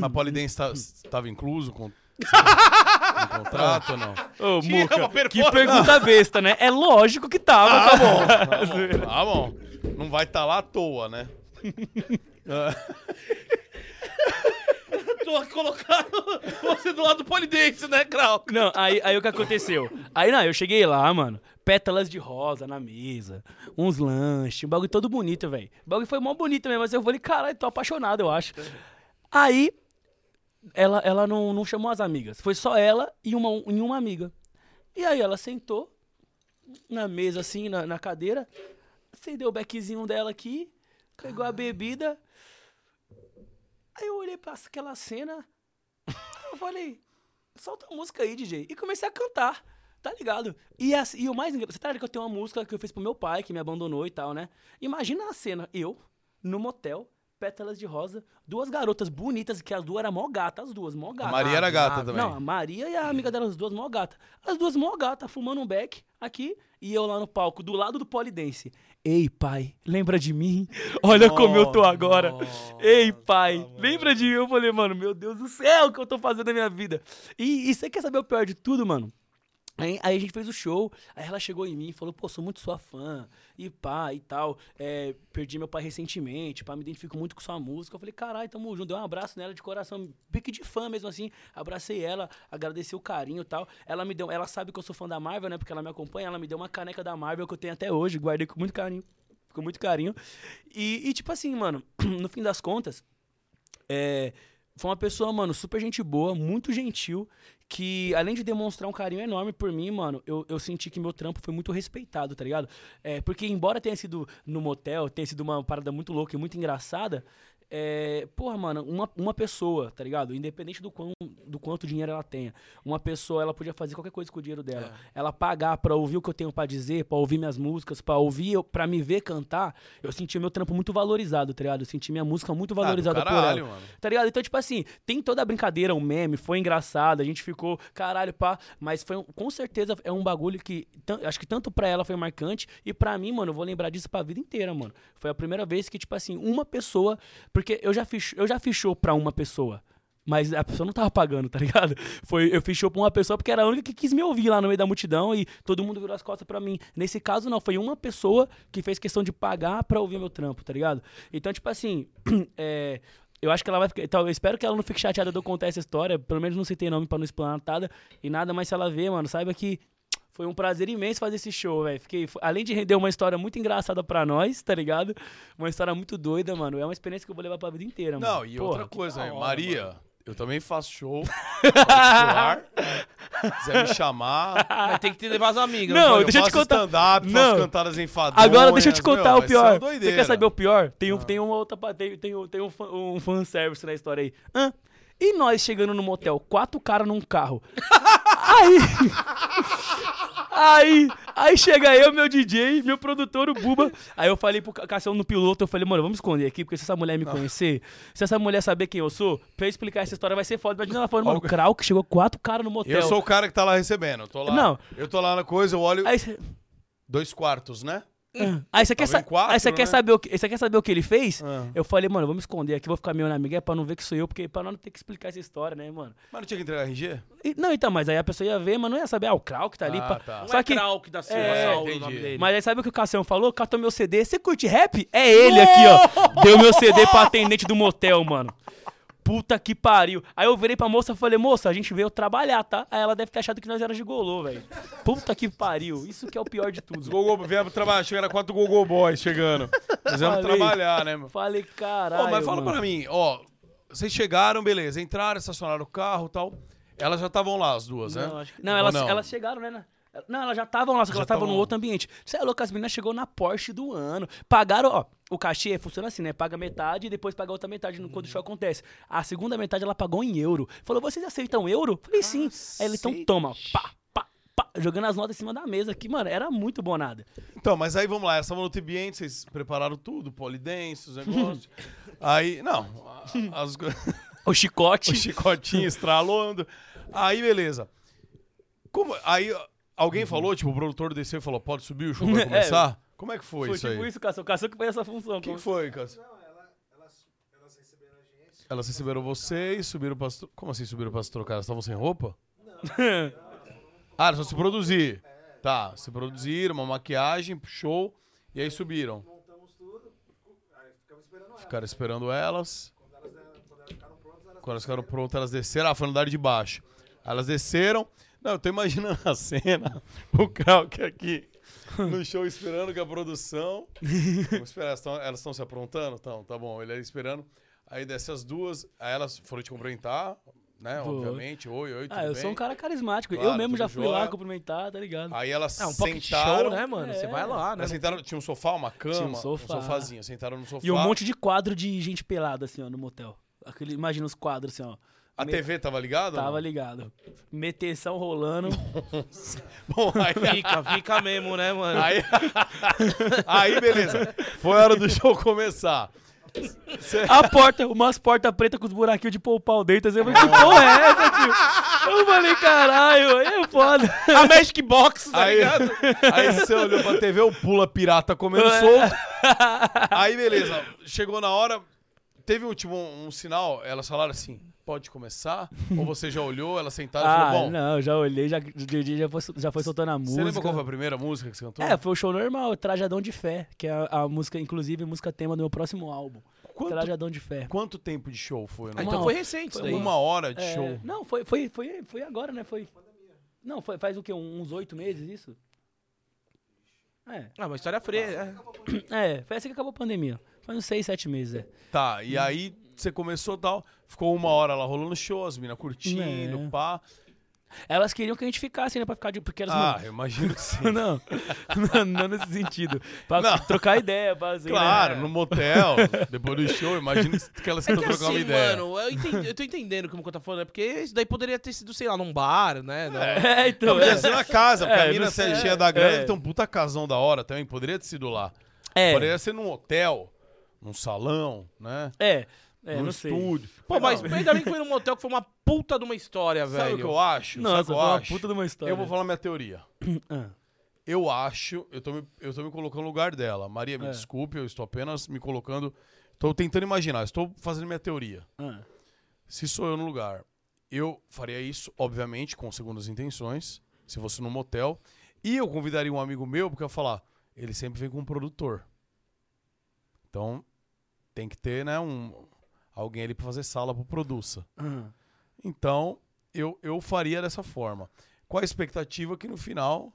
A Polidense tá- tava incluso com, com contrato ou não? ô, Tinha Muca, uma que pergunta besta, né? É lógico que tava, tá bom. Tá bom, tá bom. Não vai estar lá à toa, né? Tô colocando você do lado do polidense, né, Krau? Não, aí, aí o que aconteceu? Aí não, eu cheguei lá, mano. Pétalas de rosa na mesa, uns lanches, um bagulho todo bonito, velho. O bagulho foi mó bonito mesmo, mas eu falei, caralho, tô apaixonado, eu acho. Aí, ela, ela não, não chamou as amigas. Foi só ela e uma, e uma amiga. E aí ela sentou na mesa, assim, na, na cadeira, acendeu o beckzinho dela aqui, pegou a bebida. Aí eu olhei pra aquela cena, eu falei, solta a música aí, DJ. E comecei a cantar, tá ligado? E, as- e o mais engraçado, você tá ligado que eu tenho uma música que eu fiz pro meu pai, que me abandonou e tal, né? Imagina a cena, eu, no motel, pétalas de rosa, duas garotas bonitas, que as duas eram mó gata, as duas, mó A gata. Maria era gata ah, também. Não, a Maria e a amiga delas, as duas mó gata. As duas mó gata, fumando um beck aqui e eu lá no palco, do lado do polidense. Ei, pai, lembra de mim? <laughs> Olha como eu tô agora. Ei, pai, lembra de mim? Eu falei, mano, meu Deus do céu, o que eu tô fazendo na minha vida? E, e você quer saber o pior de tudo, mano? Aí, aí a gente fez o show, aí ela chegou em mim e falou, pô, sou muito sua fã, e pá, e tal. É, perdi meu pai recentemente, pá, me identifico muito com sua música. Eu falei, caralho, tamo junto. Dei um abraço nela de coração, pique de fã mesmo assim. Abracei ela, agradeci o carinho e tal. Ela me deu, ela sabe que eu sou fã da Marvel, né? Porque ela me acompanha, ela me deu uma caneca da Marvel que eu tenho até hoje, guardei com muito carinho. Com muito carinho. E, e tipo assim, mano, <clears throat> no fim das contas, é, foi uma pessoa, mano, super gente boa, muito gentil, que além de demonstrar um carinho enorme por mim, mano, eu, eu senti que meu trampo foi muito respeitado, tá ligado? É, porque embora tenha sido no motel, tenha sido uma parada muito louca e muito engraçada, é, porra, mano, uma, uma pessoa, tá ligado? Independente do, quão, do quanto dinheiro ela tenha, uma pessoa, ela podia fazer qualquer coisa com o dinheiro dela. Ela pagar pra ouvir o que eu tenho pra dizer, pra ouvir minhas músicas, pra ouvir, pra me ver cantar, eu senti meu trampo muito valorizado, tá ligado? Eu senti minha música muito Ah, valorizada por caralho, ela. mano. Tá ligado? Então, tipo assim, tem toda a brincadeira, um meme, foi engraçado, a gente ficou, caralho, pá. Mas foi com certeza é um bagulho que. acho que tanto pra ela foi marcante. E pra mim, mano, eu vou lembrar disso pra vida inteira, mano. Foi a primeira vez que, tipo assim, uma pessoa. Porque eu já fiz, eu já fiz show pra uma pessoa. Mas a pessoa não tava pagando, tá ligado? <laughs> Foi, eu fiz show pra uma pessoa porque era a única que quis me ouvir lá no meio da multidão e todo mundo virou as costas pra mim. Nesse caso, não, foi uma pessoa que fez questão de pagar pra ouvir meu trampo, tá ligado? Então, tipo assim, <clears throat> é, eu acho que ela vai ficar. Então, eu espero que ela não fique chateada de eu contar essa história. Pelo menos não citei nome pra não explanar nada e nada, mas se ela ver, mano, saiba que. Foi um prazer imenso fazer esse show, velho. Fiquei, além de render uma história muito engraçada pra nós, tá ligado? Uma história muito doida, mano. É uma experiência que eu vou levar pra vida inteira, mano. Não, e Porra, outra coisa, hora, Maria, mano. eu também faço show. <laughs> particular. quiser me chamar. Mas tem que ter levar as amigas. Não, eu deixa eu te contar. stand-up, Não. faço cantadas enfadonhas. Agora deixa eu te contar meu, o uma pior. Você quer saber o pior? Tem, Ah. um, tem uma outra. Tem, tem, um- tem um, um fanservice na história aí. Hã? E nós chegando no motel, quatro caras num carro. aí. Aí, aí chega eu, meu DJ, meu produtor, o Buba. Aí eu falei pro Ca- Cassião no piloto, eu falei, mano, vamos esconder aqui, porque se essa mulher me conhecer, se essa mulher saber quem eu sou, pra eu explicar essa história vai ser foda. Imagina ela falando, mano, Algo- Krauk chegou quatro caras no motel. Eu sou o cara que tá lá recebendo. Eu tô lá. Não. Eu tô lá na coisa, eu olho. Aí. Dois quartos, né? Aí você quer, Tava em sa- quatro, aí você quer né? saber o que, você quer saber o que ele fez? Ah. Eu falei, mano, vamos esconder aqui, vou ficar meio na amiga é pra não ver que sou eu, porque pra nós não ter que explicar essa história, né, mano? Mas não tinha que entregar RG? E- não, então, mas aí a pessoa ia ver, mas não ia saber, ah, o Krauk tá ali. Ah, pá. tá. Não Só é que. Krauk da Silva, É, só o entendi. nome dele. Mas aí sabe o que o Cassião falou? Catou meu CD. Você curte rap? É ele aqui, ó. Deu meu CD pra atendente do motel, mano. Puta que pariu. Aí eu virei pra moça e falei, moça, a gente veio trabalhar, tá? Aí ela deve ter achado que nós era gigolô, velho. Puta que pariu. Isso que é o pior de tudo. Os Gogo viemos trabalhar, chegaram quatro Gogo Boys chegando. Nós viemos Falei. trabalhar, né, meu? Falei, caralho. Mas fala mano. pra mim, ó. Vocês chegaram, beleza, entraram, estacionaram o carro e tal. Elas já estavam lá, as duas, né? Não, acho que- não, elas, não? elas chegaram, né? Não, elas já estavam lá, só que elas estavam tavam- num outro ambiente. Você é louco, as meninas chegou na Porsche do ano. Pagaram, ó, o cachê funciona assim, né? Paga metade e depois paga outra metade no- quando o show acontece. A segunda metade ela pagou em euro. Falou, vocês aceitam euro? Falei, sim. Aí ele, então toma, pá, pá, pá, jogando as notas em cima da mesa aqui, mano, era muito bonada. Então, mas aí vamos lá, outro ambiente, vocês prepararam tudo, polidense, os <laughs> negócios. aí, não, as, O chicote. <laughs> o chicotinho estralando. Aí, beleza. Como, aí, alguém falou, tipo, o produtor desceu e falou, pode subir, o show <laughs> vai É. Como é que foi, Foi isso tipo aí? isso, Cassio. O Cassio que fez essa função. O que como- foi, Cássio? Elas receberam vocês, subiram pra... Como assim subiram pra se trocar? Elas estavam sem roupa? <laughs> ah, elas vão se produzir. Tá, se produziram, uma maquiagem, show, e aí subiram. Montamos tudo, aí ficamos esperando ela. Ficaram esperando elas. Quando elas, quando elas ficaram prontas, elas Quando elas ficaram prontas, elas desceram. Ah, foi no andar de baixo. Aí Elas desceram. Não, eu tô imaginando <laughs> a cena. O Krauk aqui <laughs> no show esperando com a produção. Vamos esperar, elas estão se aprontando? Então, tá bom. Ele ali esperando. Aí desce as duas. Aí elas foram te cumprimentar, né? Obviamente. Oi, oi, tudo Ah, eu bem? sou um cara carismático. Claro, eu mesmo já fui lá jóia. cumprimentar, tá ligado? Aí elas É um sentaram. show, né, mano? Você É. vai lá, né? Elas sentaram, tinha um sofá, uma cama, Tinha um sofá. sofazinho. Sentaram no sofá. E um monte de quadro de gente pelada, assim, ó, no motel. Aquele, imagina os quadros, assim, ó. A Me- TV tava ligada? Tava ligado. Meteção rolando. <laughs> Bom, aí, Fica, fica mesmo, né, mano? Aí, <laughs> aí, beleza. Foi a hora do show começar. A porta, umas portas pretas com os buraquinhos de pau dentro. Assim, eu falei, que porra é essa, tio? Eu falei, caralho, aí é foda. A Magic Box, tá Aí, ligado? aí você olhou pra TV, o pula pirata comendo solto. Aí, beleza. Chegou na hora, teve um, tipo, um, um sinal, elas falaram assim, pode começar? Ou você já olhou, elas sentaram e <laughs> Ah, falou, bom, não, já olhei, já, já, já, foi, já foi soltando a você música. lembra qual foi a primeira música que você cantou? É, foi o show normal, Trajadão de Fé, que é a, a música, inclusive, música tema do meu próximo álbum. quanto, Trajadão de Fé. quanto tempo de show foi? Ah, Não? então foi recente foi. Uma hora de É, show. Não, foi, foi, foi, foi agora, né? Foi. Não, foi, faz o quê? Uns oito meses isso? É, Ah, uma história fria. é. é, foi assim que acabou a pandemia. Faz uns seis, sete meses, é. Tá, e aí você começou tal, ficou uma hora lá rolando show, as minas curtindo, É. pá. Elas queriam que a gente ficasse, né? Pra ficar de. Porque elas. Ah, eu imagino que sim. <laughs> Não, não, não nesse sentido. Pra Não. trocar ideia, assim, Claro, né? no motel, depois do show, imagino que elas É queriam que trocar uma assim, ideia. mano, eu, entendi- eu tô entendendo como que eu tô falando, é porque isso daí poderia ter sido, sei lá, num bar, né? Não- É, então. Podia é. ser na casa, porque É, a mina é cheia da grana, É. um puta casão da hora também, poderia ter sido lá. É, Poderia ser num hotel, num salão, né? é, é, não sei. estúdio. Pô, mas Não, ainda bem que foi num motel que foi uma puta de uma história, sabe velho. o que eu acho? sabe Nossa, o que foi eu uma acho? puta de uma história. Eu vou falar minha teoria. <clears throat> Ah, Eu acho, eu tô, me, eu tô me colocando no lugar dela. Maria, me É. desculpe, eu estou apenas me colocando. Tô tentando imaginar, estou fazendo minha teoria. ah. Se sou eu no lugar, eu faria isso, obviamente, com segundas intenções, se fosse num motel. E eu convidaria um amigo meu, porque eu ia falar, ele sempre vem com um produtor. Então, tem que ter, né, um, alguém ali pra fazer sala pro produça. ah. Então, eu, eu faria dessa forma. Com a expectativa que no final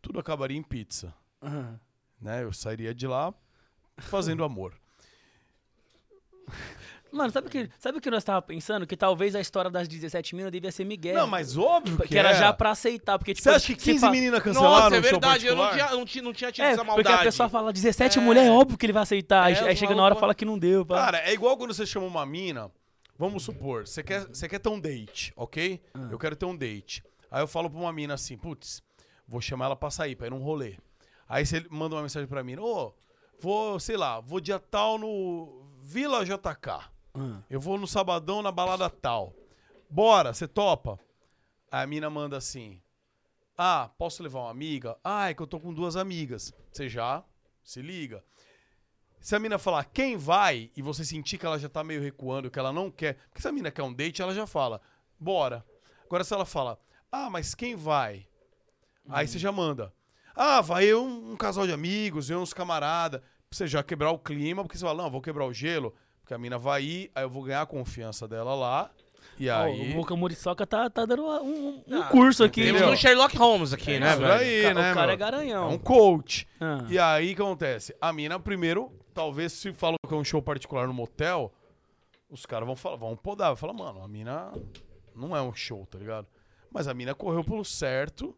tudo acabaria em pizza. ah. Né? Eu sairia de lá fazendo amor. <laughs> Mano, sabe o que, sabe o que nós tava pensando? Que talvez a história das 17 minas devia ser Miguel. Não, mas óbvio que, que era é. já pra aceitar, porque tipo... Você acha que se 15 fa- meninas cancelaram Nossa, é verdade, eu não tinha, não tinha, não tinha tido É, essa porque maldade. a pessoa fala 17 É. mulher, é óbvio que ele vai aceitar. Aí, É, aí chega na hora e fala que não deu. pá. Cara, é igual quando você chama uma mina. Vamos supor, você quer, você quer ter um date, ok? Ah. Eu quero ter um date. Aí eu falo pra uma mina assim, putz, vou chamar ela pra sair, pra ir num rolê. Aí você manda uma mensagem pra mim, ô, vou, sei lá, vou dia tal no Vila JK. Ah. Eu vou no sabadão na balada tal. Bora, você topa? A mina manda assim: Ah, posso levar uma amiga? Ah, é que eu tô com duas amigas. Você já se liga. Se a mina falar quem vai e você sentir que ela já tá meio recuando, que ela não quer. Porque se a mina quer um date, ela já fala: Bora. Agora se ela fala: Ah, mas quem vai? Aí você já manda. Ah, vai eu, um, um casal de amigos, eu uns camarada. Pra você já quebrar o clima, porque você fala, não, vou quebrar o gelo, porque a mina vai ir, aí eu vou ganhar a confiança dela lá. E Ó, aí. o Boca Muriçoca tá, tá dando um, um- Ah, curso aqui. Temos um Sherlock Holmes aqui, né, isso velho? aí, O ca- né, o cara meu? é garanhão. É um coach. Ah. E aí o que acontece? A mina, primeiro, talvez se fala que é um show particular no motel, os caras vão falar, vão podar, vai falar, mano, a mina não é um show, tá ligado? Mas a mina correu pelo certo,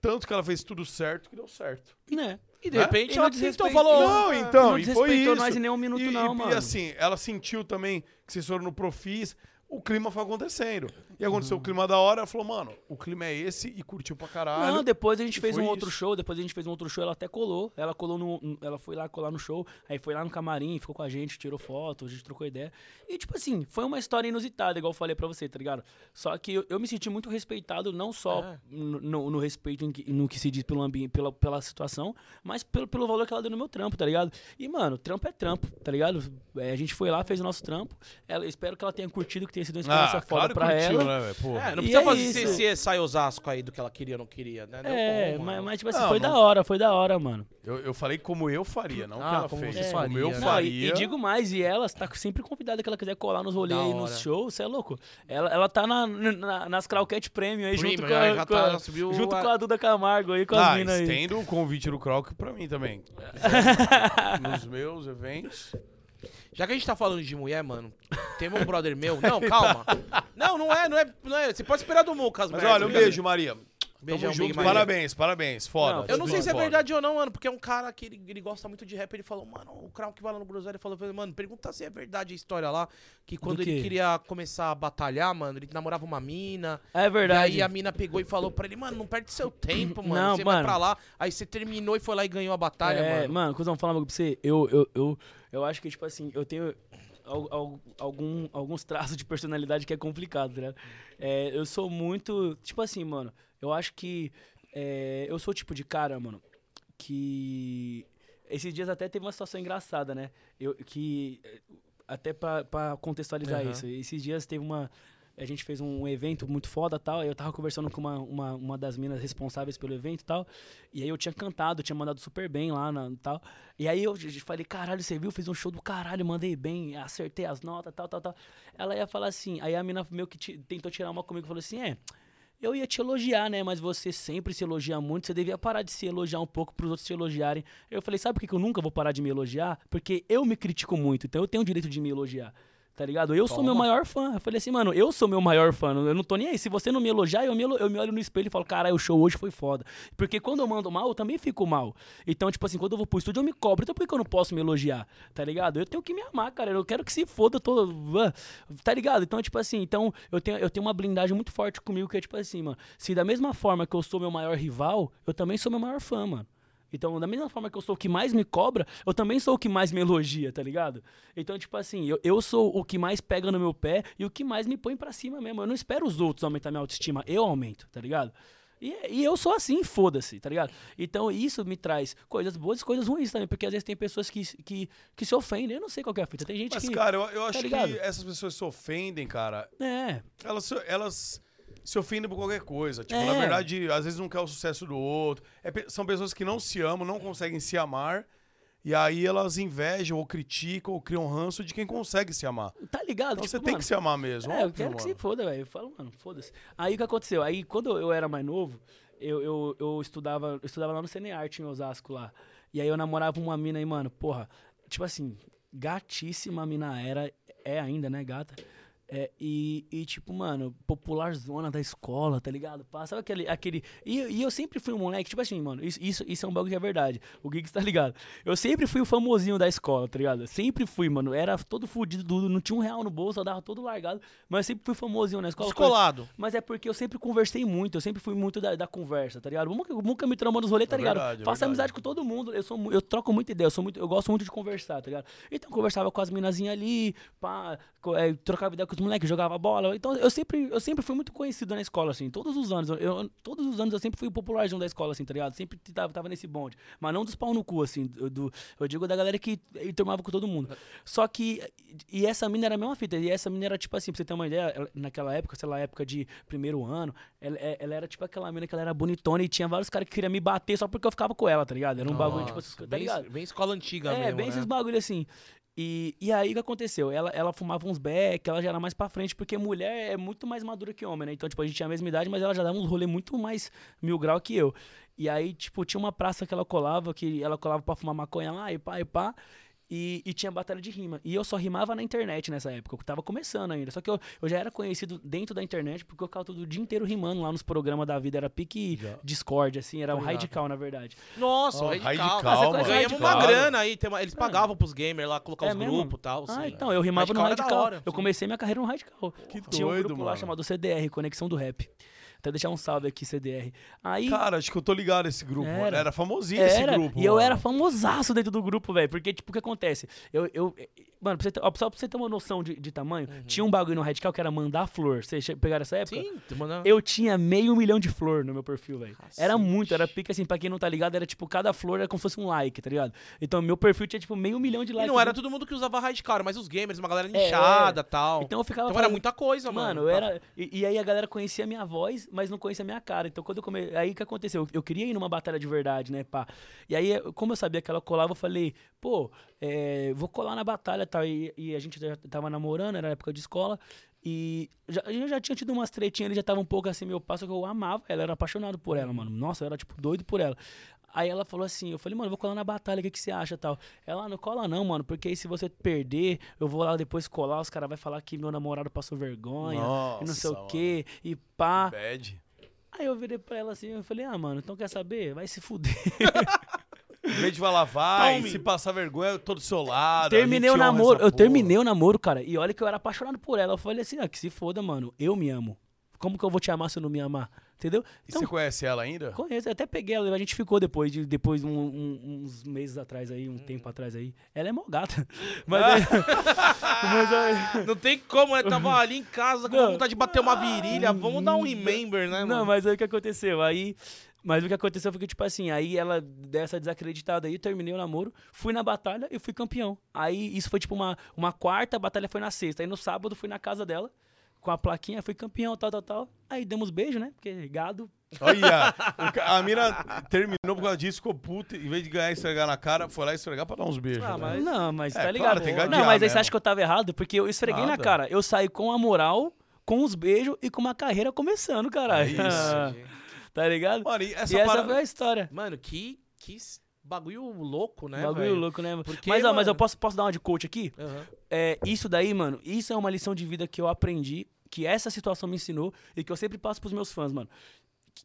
tanto que ela fez tudo certo que deu certo. Né? E de Né? repente E ela não tentou, desrespeito- falou... Não, "Ah, então, não e foi desrespeitou isso. nós em nenhum minuto, e, não, e, mano. E assim, ela sentiu também que vocês foram no Profis, o clima foi acontecendo. E aconteceu Uhum. o clima da hora, ela falou, mano, o clima é esse e curtiu pra caralho. Não, depois a gente fez um outro isso. show, depois a gente fez um outro show, ela até colou. Ela colou no. Ela foi lá colar no show, aí foi lá no camarim, ficou com a gente, tirou foto, a gente trocou ideia. E, tipo assim, foi uma história inusitada, igual eu falei pra você, tá ligado? Só que eu, eu me senti muito respeitado, não só É. no, no- respeito que- no que se diz pelo ambiente, pela, pela situação, mas pelo, pelo valor que ela deu no meu trampo, tá ligado? E, mano, trampo é trampo, tá ligado? É, a gente foi lá, fez o nosso trampo. Ela, espero que ela tenha curtido, que tenha sido uma experiência ah, foda claro pra curtiu, ela. né? Pô. É, não E precisa é fazer isso. esse, esse sai Osasco aí do que ela queria ou não queria, né? É, bom, mas, mas, tipo assim, Não, foi não- da hora, foi da hora, mano. Eu, eu falei como eu faria, não Ah, ela como fez. você Como faria. eu Não, faria. e, e digo mais, e ela tá sempre convidada que ela quiser colar nos rolês aí, nos shows, você é louco. Ela, ela tá na, na- nas Croquete Premium aí, junto, Premium, com já- a, com, tá- a- subiu <laughs> junto a- com a Duda Camargo aí, com ah, as minas aí. estendo o convite do Croc pra mim também. <laughs> Nos meus eventos. Já que a gente tá falando de mulher, mano, teve um brother meu. <laughs> Não, calma. Não, não é, não é. Não é. Você pode esperar do Lucas, Mas velho. olha, um beijo, Maria. Beijão, junto. Parabéns, parabéns. Foda. Não, Eu não sei se é foda. verdade ou não, mano, porque é um cara que ele, ele gosta muito de rap. Ele falou, mano, o Crown que vai lá no Groselha falou, falou, mano, pergunta se é verdade a história lá. Que quando ele queria começar a batalhar, mano, ele namorava uma mina. É E verdade. aí a mina pegou e falou pra ele, mano, não perde seu tempo, <clears throat> mano. Não, você vai mano. pra lá. Aí você terminou e foi lá e ganhou a batalha, é, mano. mano, cuzão, falar uma coisa pra você. Eu, eu, eu, eu acho que, tipo assim, eu tenho algum, alguns traços de personalidade que é complicado, tá ligado? É, eu sou muito. Tipo assim, mano, eu acho que. é, eu sou o tipo de cara, mano, que. Esses dias até teve uma situação engraçada, né? Eu, que. eh, Até pra, pra contextualizar Aham. isso. Esses dias teve uma. A gente fez um evento muito foda tal. Eu tava conversando com uma, uma, uma das minas responsáveis pelo evento tal. E aí eu tinha cantado, tinha mandado super bem lá na, tal. E aí eu falei, caralho, você viu? Fiz um show do caralho, mandei bem, acertei as notas, tal, tal, tal. Ela ia falar assim, aí a mina meio que tentou tirar uma comigo e falou assim, é. Eu ia te elogiar, né? Mas você sempre se elogia muito. Você devia parar de se elogiar um pouco pros outros te elogiarem. Eu falei, sabe por que eu nunca vou parar de me elogiar? Porque eu me critico muito, então eu tenho o direito de me elogiar. Tá ligado? Eu sou meu maior fã. Eu falei assim, mano, eu sou meu maior fã. Eu não tô nem aí. Se você não me elogiar, eu me, eu me olho no espelho e falo, caralho, o show hoje foi foda. Porque quando eu mando mal, eu também fico mal. Então, tipo assim, quando eu vou pro estúdio, eu me cobro. Então por que que eu não posso me elogiar? Tá ligado? Eu tenho que me amar, cara. Eu quero que se foda todo. Tá ligado? Então, tipo assim, então eu tenho, eu tenho uma blindagem muito forte comigo que é tipo assim, mano. Se da mesma forma que eu sou meu maior rival, eu também sou meu maior fã, mano. Então, da mesma forma que eu sou o que mais me cobra, eu também sou o que mais me elogia, tá ligado? Então, tipo assim, eu, eu sou o que mais pega no meu pé e o que mais me põe pra cima mesmo. Eu não espero os outros aumentar minha autoestima, eu aumento, tá ligado? E, e eu sou assim, foda-se, tá ligado? Então isso me traz coisas boas e coisas ruins também, porque às vezes tem pessoas que, que, que se ofendem, eu não sei qual que é a fita. Tem gente Mas, que. cara, eu, eu acho ligado? que essas pessoas se ofendem, cara. É, Elas, elas se ofendem por qualquer coisa. Tipo, É. na verdade, às vezes não quer o sucesso do outro. É são pessoas que não se amam, não conseguem se amar. E aí elas invejam ou criticam ou criam ranço de quem consegue se amar. tá ligado? Então Tipo, você tem mano, que se amar mesmo. É, eu óbvio, quero que mano. se foda, velho. Eu falo, mano, foda-se. Aí o que aconteceu? Aí quando eu era mais novo, eu, eu, eu estudava, eu estudava lá no Cinearte em Osasco lá. E aí eu namorava uma mina aí, mano, porra, tipo assim, gatíssima a mina era, é ainda, né, gata? É, e, e, tipo, mano, popular zona da escola, tá ligado? Sabe aquele. aquele e, e eu sempre fui um moleque, tipo assim, mano, isso, isso, isso é um bagulho que é verdade. O Geeks tá ligado? Eu sempre fui o famosinho da escola, tá ligado? Sempre fui, mano. Era todo fudido, não tinha um real no bolso, eu dava todo largado. Mas eu sempre fui famosinho na escola. Descolado. Mas é porque eu sempre conversei muito, eu sempre fui muito da, da conversa, tá ligado? Nunca, nunca me tramou nos rolês, tá É ligado? verdade, é Faço verdade. amizade com todo mundo, eu, sou, eu troco muita ideia, eu, sou muito, eu gosto muito de conversar, tá ligado? Então eu conversava com as minazinhas ali, pá, é, trocava ideia com os moleques, jogava bola. Então eu sempre, eu sempre fui muito conhecido na escola, assim, todos os anos. Eu, todos os anos eu sempre fui o popularzão da escola, assim, tá ligado? Sempre tava, tava nesse bonde. Mas não dos pau no cu, assim, do, do- eu digo da galera que eh, tomava com todo mundo. Só que, e essa mina era a mesma fita, e essa mina era tipo assim, pra você ter uma ideia, ela- naquela época, sei lá, época de primeiro ano, ela, é- ela era tipo aquela mina que ela era bonitona e tinha vários caras que queriam me bater só porque eu ficava com ela, tá ligado? Era um bagulho, tipo, Nossa, tá bem, ligado? bem escola antiga É, mesmo, bem né? esses bagulho assim. E, e aí o que aconteceu? Ela, ela fumava uns beck, ela já era mais pra frente, porque mulher é muito mais madura que homem, né? Então, tipo, a gente tinha a mesma idade, mas ela já dava uns rolê muito mais mil grau que eu. E aí, tipo, tinha uma praça que ela colava, que ela colava pra fumar maconha lá, e pá, e pá. E, e tinha batalha de rima. E eu só rimava na internet nessa época. Eu tava começando ainda. Só que eu, eu já era conhecido dentro da internet, porque eu ficava todo o dia inteiro rimando lá nos programas da vida. Era pique Discord, assim, era Tô um radical, na verdade. Nossa, Ó, o Radical. Radical, Você mano. Ganhamos uma grana aí. tem uma- eles pagavam pros gamers lá, colocar É os grupos e tal. Ah, sim. então, eu rimava no Radical da Radical. hora, eu comecei minha carreira no Radical. Que Tinha um doido, grupo lá mano. chamado CDR, Conexão do Rap. Até deixar um salve aqui, CDR. Aí. Cara, acho que eu tô ligado esse grupo, Era. mano. Era famosinho esse era, grupo. e eu mano. era famosaço dentro do grupo, velho. Porque, tipo, o que acontece? Eu, eu, mano, pra você ter, só pra você ter uma noção de, de tamanho, tinha um bagulho no Radical que era mandar flor. Vocês pegaram essa época? Sim, mandando- Eu tinha meio milhão de flor no meu perfil, velho. Era muito, era pique assim, pra quem não tá ligado, era tipo, cada flor era como se fosse um like, tá ligado? Então, meu perfil tinha tipo meio milhão de E likes. não era todo mundo que usava Radical, era mais os gamers, uma galera É, inchada e tal. Então eu ficava Então era falando- muita coisa, mano. Mano, eu era. E, e aí a galera conhecia a minha voz, mas não conhecia a minha cara. Então quando eu come... Aí que aconteceu? Eu, queria ir numa batalha de verdade, né, pá? E aí, como eu sabia que ela colava, eu falei, pô, é, vou colar na batalha tal. E, e a gente já tava namorando, era época de escola. E já, eu já tinha tido umas tretinhas, ele já tava um pouco assim, meu passo, que eu amava ela, era apaixonado por ela, mano. Nossa, eu era, tipo, doido por ela. Aí ela falou assim, eu falei, mano, eu vou colar na batalha, o que, que você acha tal? Ela, "Ah, não cola não, mano, porque aí se você perder, eu vou lá depois colar, os caras vão falar que meu namorado passou vergonha, e não sei Nossa, o quê, e pá. Bad. Aí eu virei pra ela assim, eu falei, ah, mano, então quer saber? Vai se fuder. <laughs> Em vez de falar, vai, Tome. se passar vergonha, eu tô do seu lado. terminei o namoro, eu porra. terminei o namoro, cara. E olha que eu era apaixonado por ela. Eu falei assim, ah, que se foda, mano. Eu me amo. Como que eu vou te amar se eu não me amar? Entendeu? E você conhece ela ainda? Conheço, eu até peguei ela, a gente ficou depois de depois um- um- uns meses atrás aí, um tempo atrás aí. Ela é mó gata. <laughs> Mas, aí- <laughs> mas aí- Não tem como, né? Tava ali em casa com Não. vontade de bater uma virilha. Vamos dar um remember, né, mano? Não, mas aí o que aconteceu? Aí. Mas o que aconteceu foi que, tipo assim, aí ela dessa desacreditada aí, terminei o namoro, fui na batalha e fui campeão. Aí isso foi tipo uma, uma quarta, a batalha foi na sexta. Aí no sábado fui na casa dela, com a plaquinha, fui campeão, tal, tal, tal. Aí demos beijo, né? Porque gado. Olha, <laughs> a mina terminou por causa disso, ficou puta, em vez de ganhar e esfregar na cara, foi lá esfregar pra dar uns beijos. Ah, né? mas- Não, mas É, tá claro, ligado? tem que não, mas aí mesmo. você acha que eu tava errado? Porque eu esfreguei na Nada. cara. Eu saí com a moral, com os beijos e com uma carreira começando, caralho. É isso. <laughs> tá ligado? Mano, e essa e essa parada... foi a história. Mano, que, que bagulho louco, né, Bagulho velho? louco, né? mano? Porque, mas, ó, mas mano- eu posso, posso dar uma de coach aqui? Aham. É, isso daí, mano, isso é uma lição de vida que eu aprendi, que essa situação me ensinou e que eu sempre passo pros meus fãs, mano.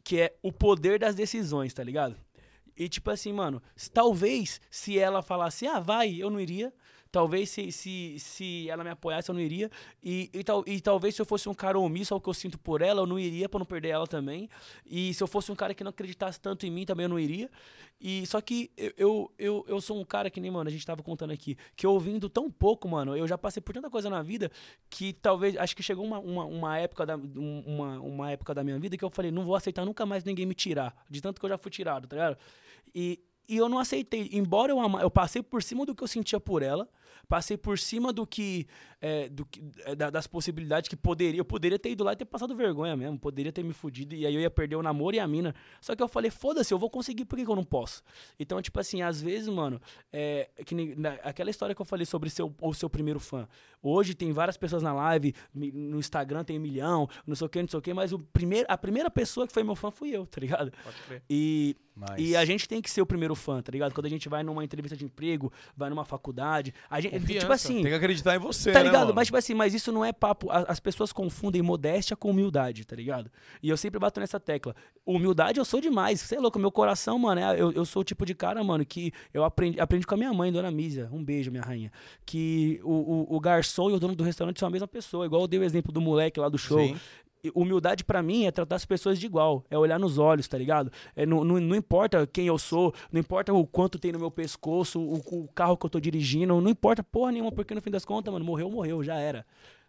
Que é o poder das decisões, tá ligado? E tipo assim, mano, talvez se ela falasse, ah, vai, eu não iria. Talvez se, se, se ela me apoiasse, eu não iria. E, e, tal, e talvez se eu fosse um cara omisso ao que eu sinto por ela, eu não iria pra não perder ela também. E se eu fosse um cara que não acreditasse tanto em mim, também eu não iria. E só que eu, eu, eu, eu sou um cara que nem, mano, a gente tava contando aqui, que ouvindo tão pouco, mano, eu já passei por tanta coisa na vida que talvez, acho que chegou uma, uma, uma época da, um- uma, uma época da minha vida que eu falei, não vou aceitar nunca mais ninguém me tirar, de tanto que eu já fui tirado, tá ligado? E, e eu não aceitei, embora eu ama, eu passei por cima do que eu sentia por ela, passei por cima do que, é, do que é, da- das possibilidades que poderia, eu poderia ter ido lá e ter passado vergonha mesmo, poderia ter me fudido e aí eu ia perder o namoro e a mina. Só que eu falei, foda-se, eu vou conseguir, por que, que eu não posso? Então, tipo assim, às vezes, mano, é, que nem, na- aquela história que eu falei sobre seu, o seu primeiro fã. Hoje tem várias pessoas na live, no Instagram tem um milhão, não sei o que, não sei o que, mas o primeiro, a primeira pessoa que foi meu fã fui eu, tá ligado? Pode crer. E, Nice. e a gente tem que ser o primeiro fã, tá ligado? Quando a gente vai numa entrevista de emprego, vai numa faculdade, a gente, Confiança. tipo assim, Tem que acreditar em você, Tá né, ligado? Mas, tipo assim, mas isso não é papo. As pessoas confundem modéstia com humildade, tá ligado? E eu sempre bato nessa tecla. Humildade eu sou demais. Você é louco, meu coração, mano, é- eu, eu sou o tipo de cara, mano, que eu aprendi, aprendi com a minha mãe, dona Mísia. Um beijo, minha rainha. Que o, o, o garçom e o dono do restaurante são a mesma pessoa. Igual eu dei o exemplo do moleque lá do show. Sim. Humildade pra mim é tratar as pessoas de igual, é olhar nos olhos, tá ligado? É, não, não, não importa quem eu sou, não importa o quanto tem no meu pescoço, o, o carro que eu tô dirigindo, não importa porra nenhuma, porque no fim das contas, mano, morreu, morreu, já era.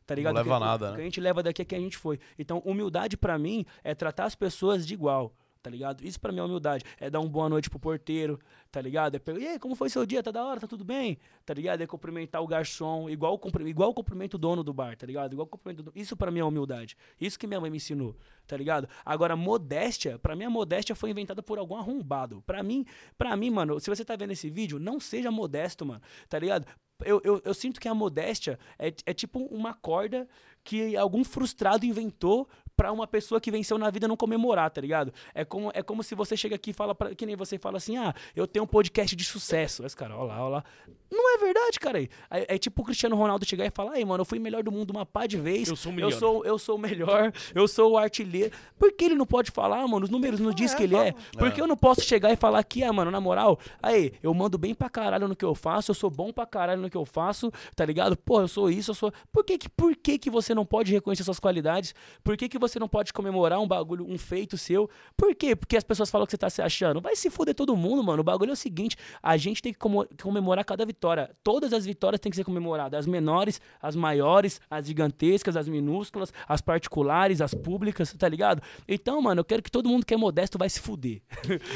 Tá ligado? leva O que- nada, O né? que a gente leva daqui é quem a gente foi. Então, humildade pra mim é tratar as pessoas de igual. Tá ligado? Isso pra mim é humildade. É dar uma boa noite pro porteiro, tá ligado? É perguntar, e aí, como foi seu dia? Tá da hora? Tá tudo bem? Tá ligado? É cumprimentar o garçom, igual igual cumprimento o dono do bar, tá ligado? Igual cumprimento do... Isso pra mim é humildade. Isso que minha mãe me ensinou, tá ligado? Agora, modéstia, pra mim a modéstia foi inventada por algum arrombado. Pra mim, pra mim, mano, se você tá vendo esse vídeo, não seja modesto, mano, tá ligado? Eu, eu, eu sinto que a modéstia é, é tipo uma corda que algum frustrado inventou pra uma pessoa que venceu na vida não comemorar, tá ligado? É como, é como se você chega aqui e fala, pra, que nem você fala assim, ah, eu tenho um podcast de sucesso. Esse cara, ó lá, ó lá. Não é verdade, cara. É, é tipo o Cristiano Ronaldo chegar e falar, ai, mano, eu fui melhor do mundo uma pá de vez. Eu sou o eu melhor." sou, eu sou o melhor, eu sou o artilheiro. Por que ele não pode falar, mano? Os números não diz que ele é. Por que eu não posso chegar e falar aqui, ah, mano, na moral, aí, eu mando bem pra caralho no que eu faço, eu sou bom pra caralho no que eu faço, tá ligado? Pô, eu sou isso, eu sou. Por que que, por que, que você não pode reconhecer suas qualidades? Por que, que você não pode comemorar um bagulho, um feito seu? Por quê? Porque as pessoas falam que você tá se achando. Vai se fuder todo mundo, mano. O bagulho é o seguinte: a gente tem que comemorar cada vitória. Todas as vitórias têm que ser comemoradas. As menores, as maiores, as gigantescas, as minúsculas, as particulares, as públicas, tá ligado? Então, mano, eu quero que todo mundo que é modesto vai se fuder.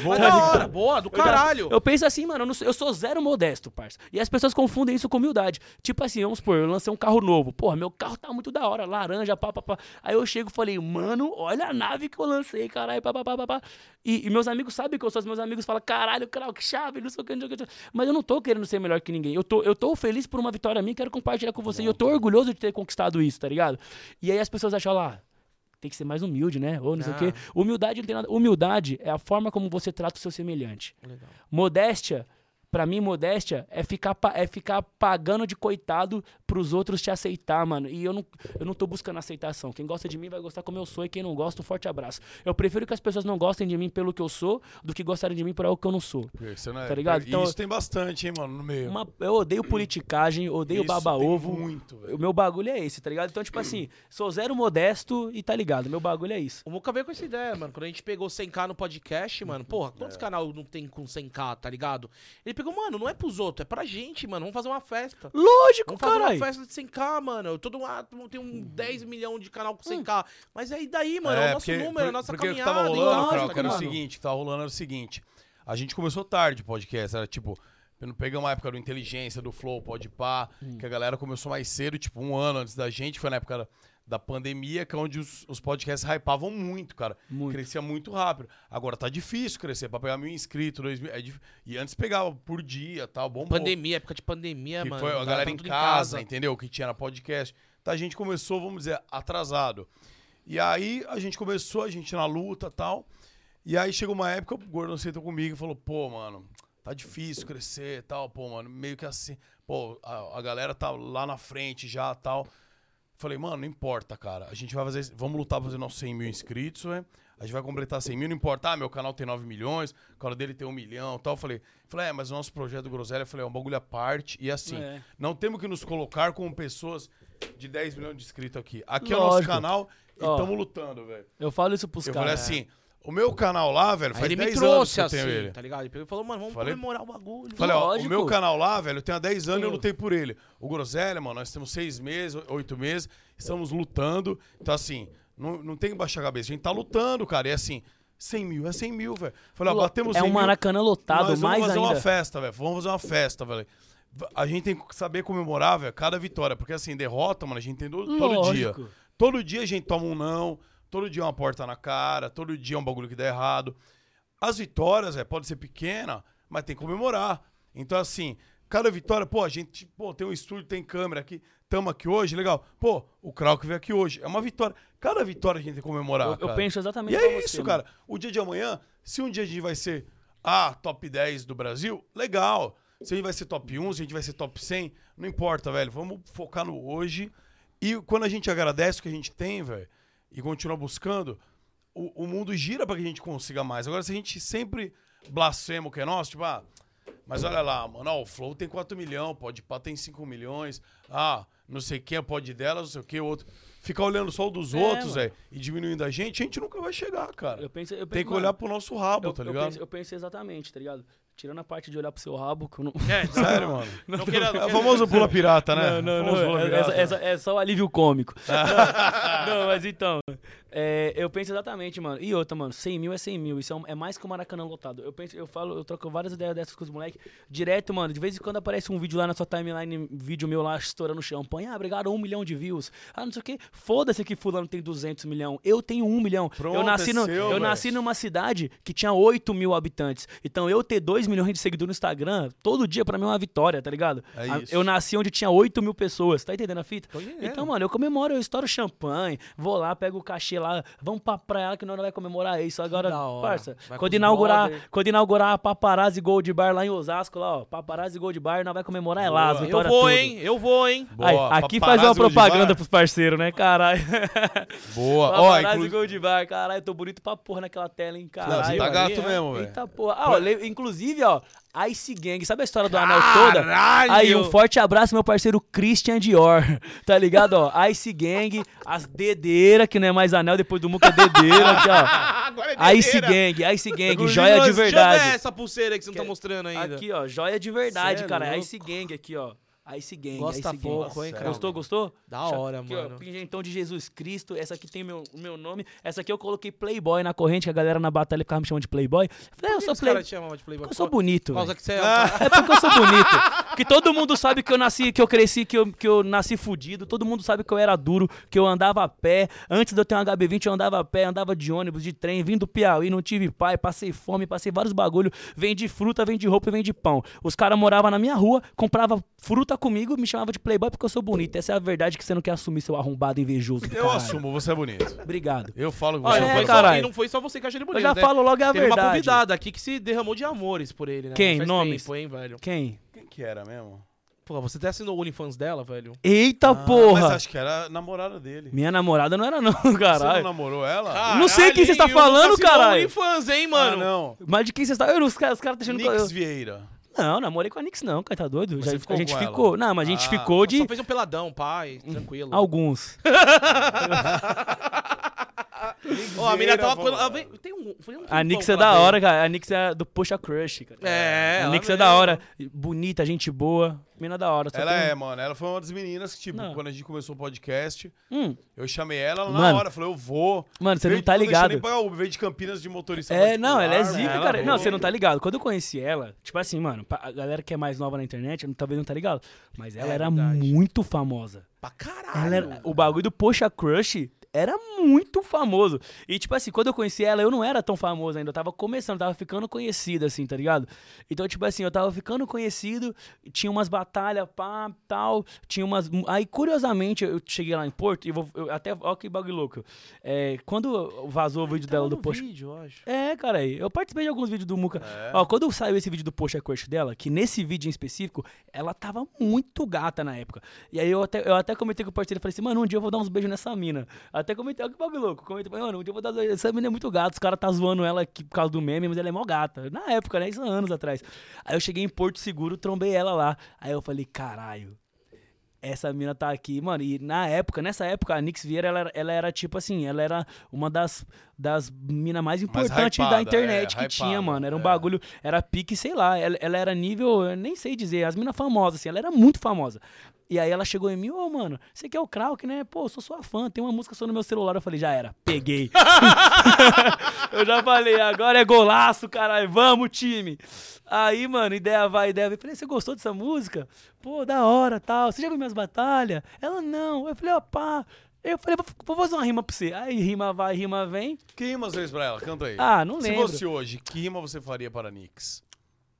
Mas da hora, boa, do caralho. Eu penso assim, mano, eu, não sou, eu sou zero modesto, parça. E as pessoas confundem isso com humildade. Tipo assim, vamos supor, eu lancei um carro novo. Porra, meu carro tá muito da hora, laranja, pá, pá, pá. Aí eu chego e falei, mano, olha a nave que eu lancei, caralho, pá, pá, pá, pá, pá. E, e meus amigos sabem que eu sou, os meus amigos falam, caralho, caralho, que chave, não sei o que, não sei o que. Mas eu não tô querendo ser melhor que ninguém. Eu tô, eu tô feliz por uma vitória minha, quero compartilhar com você. E eu tô orgulhoso de ter conquistado isso, tá ligado? E aí as pessoas acham lá, tem que ser mais humilde, né? Ou não sei o quê. Humildade não tem nada. Humildade é a forma como você trata o seu semelhante. Modéstia, pra mim, modéstia é ficar, é ficar pagando de coitado pros outros te aceitar, mano. E eu não, eu não tô buscando aceitação. Quem gosta de mim vai gostar como eu sou e quem não gosta, um forte abraço. Eu prefiro que as pessoas não gostem de mim pelo que eu sou do que gostarem de mim por algo que eu não sou. Porque você não é- Tá ligado? E Então- isso tem bastante, hein, mano, no meio. Uma- eu odeio politicagem, odeio Isso baba-ovo. muito, velho. O meu bagulho é esse, tá ligado? Então, tipo assim, sou zero modesto e tá ligado? Meu bagulho é isso. O Muca veio com essa ideia, mano. Quando a gente pegou 100k no podcast, mano, porra, quantos canal não tem com 100k, tá ligado? Ele pegou, mano, não é pros outros, é pra gente, mano. Vamos fazer uma festa. Lógico, Vamos fazer caralho. uma festa de 100k, mano. Todo mundo tem um 10 milhões de canal com 100k. Mas aí daí, mano, é, o nosso porque- número, a por- nossa porque caminhada. o que tava rolando, lógico, Crau, que era o seguinte, que tava rolando era o seguinte. A gente começou tarde o podcast, era tipo, não pegamos a época do Inteligência, do Flow, Pode Pá, Hum. que a galera começou mais cedo, tipo, um ano antes da gente, foi na época da, pandemia, que é onde os, os podcasts hypavam muito, cara. Muito. Crescia muito rápido. Agora tá difícil crescer, pra pegar mil inscritos, dois mil, é dif- e antes pegava por dia, tal, bom Pandemia, época de pandemia, que mano. foi a galera em tudo casa, entendeu? Que tinha na podcast. Então a gente começou, vamos dizer, atrasado. E aí a gente começou, a gente na luta tal. E aí chegou uma época, o Gordon sentou comigo e falou, pô, mano, tá difícil crescer e tal, pô, mano, meio que assim, pô, a, a galera tá lá na frente já tal. Falei, mano, não importa, cara. A gente vai fazer. Vamos lutar pra fazer nossos 100 mil inscritos, né? A gente vai completar 100 mil, não importa. Ah, meu canal tem 9 milhões, o canal dele tem 1 milhão e tal. Falei, falei, é, mas o nosso projeto do Groselha, falei, é um bagulho à parte. E assim, É. não temos que nos colocar como pessoas de 10 milhões de inscritos aqui. Aqui é o nosso Lógico. canal e estamos lutando, velho. Eu falo isso pros Eu falei caras. assim, o meu canal lá, velho, Aí faz ele me 10 anos que trouxe eu assim, tenho ele. tá ligado? Ele pegou e falou, mano, vamos Falei- comemorar o bagulho. Falei, ó, o Lógico. meu canal lá, velho, eu tenho há 10 anos e eu lutei por ele. O Groselha, mano, nós temos 6 meses, 8 meses, estamos lutando. Então, assim, não, não tem que baixar a cabeça. A gente tá lutando, cara. E assim, 100 mil é 100 mil, velho. Falei, ó, batemos 100 é um mil. Maracanã lotado, nós vamos mais fazer ainda. uma festa, velho. Vamos fazer uma festa, velho. V- A gente tem que saber comemorar, velho, cada vitória. Porque, assim, derrota, mano, a gente tem do- todo dia. Lógico. Todo dia a gente toma um não, todo dia uma porta na cara, todo dia é um bagulho que dá errado. As vitórias, é, pode ser pequena, mas tem que comemorar. Então, assim, cada vitória, pô, a gente, pô, tem um estúdio, tem câmera aqui, tamo aqui hoje, legal. Pô, o Krau que veio aqui hoje, é uma vitória. Cada vitória a gente tem que comemorar, Eu, eu penso exatamente E é você, isso, mano. cara. O dia de amanhã, se um dia a gente vai ser a top 10 do Brasil, legal. Se a gente vai ser top 1, se a gente vai ser top 100, não importa, velho. Vamos focar no hoje. E quando a gente agradece o que a gente tem, velho, e continua buscando, o, o mundo gira pra que a gente consiga mais. Agora, se a gente sempre blasfema o que é nosso, tipo, ah, mas olha lá, mano, ó, o Flow tem 4 milhões, pode pá tem 5 milhões, ah, não sei quem pode delas, não sei o que, o outro. Ficar olhando só o dos É, outros, velho, e diminuindo a gente, a gente nunca vai chegar, cara. Eu penso, eu Tem penso- que mano, olhar pro nosso rabo, eu, tá eu ligado? penso, eu penso exatamente, tá ligado? Tirando a parte de olhar pro seu rabo, que eu não. É, <laughs> Sério, mano. Não queira, É o famoso pula pirata, né? Não, não, Famoso não. pula É, pirata. é, é- é só o alívio cômico. <laughs> não, mas então. É, eu penso exatamente, mano. E outra, mano, 100 mil é 100 mil. Isso é, um- é mais que o Maracanã lotado. Eu penso, eu falo, eu troco várias ideias dessas com os moleques. Direto, mano. De vez em quando aparece um vídeo lá na sua timeline, vídeo meu lá estourando champanhe. Ah, obrigado, um milhão de views. Ah, não sei o quê. Foda-se que fulano tem 200 milhões. Eu tenho um milhão. Pronto, eu nasci, é no, seu, eu nasci numa cidade que tinha 8 mil habitantes. Então eu ter 2 milhões de seguidores no Instagram, todo dia pra mim é uma vitória, tá ligado? É A-. Eu nasci onde tinha 8 mil pessoas. Tá entendendo a fita? Então, mano, eu comemoro, eu estouro champanhe, vou lá, pego o cachê lá, vamos pra praia que nós não vai comemorar isso. Agora, parça, Vai quando inaugurar, brother. quando inaugurar a Paparazzi Gold Bar lá em Osasco, lá, ó, Paparazzi Gold Bar, nós vai comemorar é lá. Eu vou, todas. hein? Eu vou, hein? Boa, Aí, aqui faz uma propaganda pros parceiros, né, caralho? <laughs> Boa. Ó, Paparazzi inclu... Gold Bar, caralho, tô bonito pra porra naquela tela, hein, caralho. Não, você tá gato mesmo, velho. Eita porra. Ah, ó, inclusive, ó, Ice Gang, sabe a história do anel toda? Caralho! Aí, um forte abraço, meu parceiro Christian Dior. <laughs> Tá ligado, ó? Ice Gang, as dedeiras, que não é mais anel, depois do muco é dedeira, aqui, ó. <laughs> Agora é Ice. Gang, Ice Gang, joia de nós- Deixa eu ver verdade. essa pulseira que você não tá mostrando ainda. Aqui, ó, joia de verdade, Cê é cara. louco. Ice Gang aqui, ó. Ice Gang, Gosta Ice Gang. pouco, hein, cara? Gostou, gostou? Da hora, aqui, mano. Ó, pingentão de Jesus Cristo. Essa aqui tem meu, o meu nome. Essa aqui eu coloquei Playboy na corrente, que a galera na batalha ficava me chamando de Playboy. Eu falei, é, eu sou Playboy. caras te chamam de Playboy? Eu sou bonito. Por que você é <laughs> um cara- É porque eu sou bonito. Porque todo mundo sabe que eu nasci, que eu cresci, que eu, que eu nasci fudido. Todo mundo sabe que eu era duro, que eu andava a pé. Antes de eu ter um HB20, eu andava a pé, andava de ônibus, de trem, vim do Piauí, não tive pai, passei fome, passei vários bagulho. Vendi fruta, vendi roupa e vendi pão. Os caras moravam na minha rua, compravam fruta comigo, me chamavam de Playboy porque eu sou bonito. Essa é a verdade que você não quer assumir, seu arrombado invejoso. Eu caralho. assumo, você é bonito. Obrigado. Eu falo que você Olha, é não, É, foi bonito. só, caralho. e não foi só você que acha ele Eu bonito, já né? falo logo a Teve uma verdade. convidada aqui que se derramou de amores por ele, né? Quem? Faz Nomes? Tempo, hein, velho? Quem? Quem que era mesmo? Pô, você até assinou o OnlyFans dela, velho? Eita Ah, porra! Mas acho que era a namorada dele. Minha namorada não era não, <laughs> Você não caralho. namorou ela? Não sei quem você tá Caralho, Lucas falando, caralho. OnlyFans, hein, Ah, mano? não. Mas de quem você está? Eu, os caras os caras tá achando que Nix eu... Vieira. Não, namorei com a Nix não, cara, tá doido? Já, a gente ficou. Não, mas a gente Ah, ficou de Só fez um peladão, pai, tranquilo. alguns. <laughs> Ó, a menina tava... Ela veio- Tem um... Foi um A Nix é ela da hora, cara. A Nix é do Poxa Crush, cara. É, A ela Nix é da hora. Bonita, gente boa. Mina da hora. Ela tem- é, mano. Ela foi uma das meninas que, tipo, Não. quando a gente começou o podcast, Hum, eu chamei ela na Mano. hora. Falei, eu vou. mano, você não tá ligado. nem pagar Uber, veio de Campinas de motorista É, não, ela é zica, ela cara. Não, você não tá ligado. Quando eu conheci ela, tipo assim, mano, pra- a galera que é mais nova na internet, talvez não tá ligado. Mas ela É era verdade. muito famosa. Pra caralho. Ela era- o bagulho do Poxa Crush era muito famoso. E, tipo assim, quando eu conheci ela, eu não era tão famoso ainda. Eu tava começando, tava ficando conhecido, assim, tá ligado? Então, tipo assim, eu tava ficando conhecido, tinha umas batalhas, pá, tal. Tinha umas. Aí, curiosamente, eu cheguei lá em Porto e vou. eu até. Ó, que bagulho louco. É, quando vazou o vídeo dela do Poxa. vídeo. É, cara, aí, eu participei de alguns vídeos do Muca. É. Ó, quando saiu esse vídeo do Poxa Crush dela, que nesse vídeo em específico, ela tava muito gata na época. E aí eu até, eu até comentei com o parceiro, falei assim, mano, um dia eu vou dar uns beijos nessa mina. Até comentei, olha que bagulho louco. Comentei, mano, um dia eu vou dar. Essa mina é muito gata, os caras tá zoando ela aqui por causa do meme, mas ela é mó gata. Na época, né? Isso anos atrás. Aí eu cheguei em Porto Seguro, trombei ela lá. Aí eu falei, caralho. Essa mina tá aqui, mano, e na época, nessa época, a Nix Vieira, ela, era- ela era tipo assim, ela era uma das, das minas mais importantes da hypada, internet é, que hypada, tinha, mano. Era um é. bagulho, era pique, sei lá, ela, ela era nível, eu nem sei dizer, as minas famosas, assim, ela era muito famosa. E aí ela chegou em mim, ô, mano, você que é o Krauk, né? Pô, eu sou sua fã, tem uma música só no meu celular. Eu falei, já era, peguei. <laughs> eu já falei, agora é golaço, caralho, vamos, time. Aí, mano, ideia vai, ideia vem. Eu falei, você gostou dessa música? Pô, da hora, tal. Você já viu minhas batalhas? Ela, não. Eu falei, ó, pá. Eu falei, vou, vou fazer uma rima pra você. Aí, rima vai, rima vem. Que rima você fez pra ela? Canta aí. Ah, não Se lembro. fosse hoje, que rima você faria para Nix?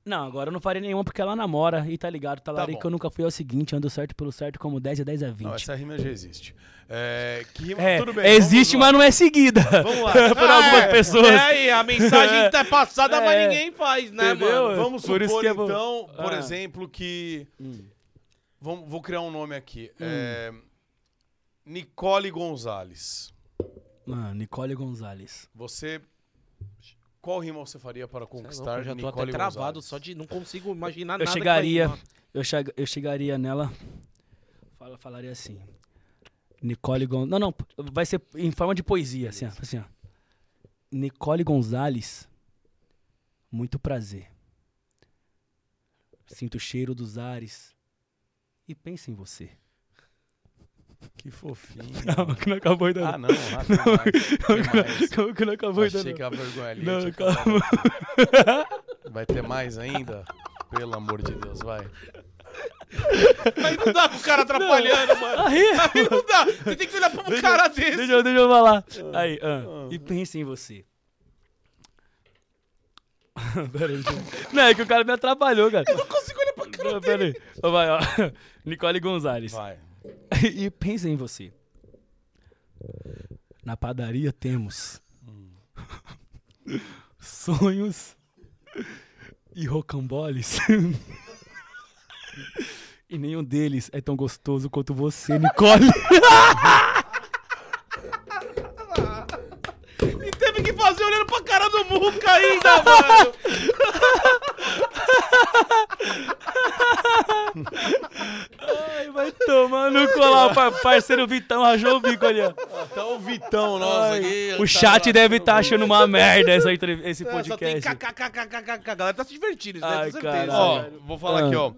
Não, agora eu não faria nenhuma porque ela namora e tá ligado, tá Tá que eu nunca fui ao seguinte, ando certo pelo certo como 10 é 10 a 20. Não, essa rima já existe. É, que rima, É, tudo bem. existe, mas não é seguida. Vamos lá. <laughs> Por algumas É, pessoas. É aí, a mensagem <laughs> tá passada, mas É. ninguém faz, né, Entendeu? mano? Vamos Por supor, é então, por Ah. exemplo, que... Vamos, vou criar um nome aqui. É, Nicole Gonzalez. Mano, Nicole Gonzalez. Você... Qual rima você faria para conquistar eu já tô Nicole até travado Gonzalez? só de não consigo imaginar Eu nada. que chegaria, eu, chega- eu chegaria nela, fala, falaria assim, Nicole Gonzalez, não, não, vai ser em forma de poesia, assim, ó, assim, ó. Nicole Gonzalez, muito prazer. Sinto o cheiro dos ares e penso em você. Que fofinho. <laughs> Calma, que não acabou ainda ah, não. Ah, mais. Tem mais. Calma que não acabou ainda Achei não. que a vergonha ali Não, calma. Vai ter mais ainda? Pelo amor de Deus, vai. Aí não dá pro cara atrapalhando, mano. Aí, Aí não dá. <laughs> Você tem que olhar pra um cara desse. deixa, eu- deixa eu falar. Aí, ah, e pense em você. <laughs> Pera aí, deixa Não, é que o cara me atrapalhou, cara. Eu não consigo olhar pra cara Não, pera aí. Vai, ó. Nicole Gonzalez. Vai. <laughs> E pense em você. Na padaria temos <laughs> sonhos e rocamboles. <laughs> e nenhum deles é tão gostoso quanto você, Nicole. Fazer olhando pra cara do Muca ainda, <laughs> mano. Ai, vai tomar no colar. Pa- Parceiro Vitão rachou o bico ali, ó. Até o Vitão, nossa. Ai, aqui, o tá chat lá. deve estar achando uma merda essa entrev- esse Só tem podcast. kkkkkk. A galera tá se divertindo, isso Ai, com certeza. cara. Ó, vou falar Ah. aqui, ó.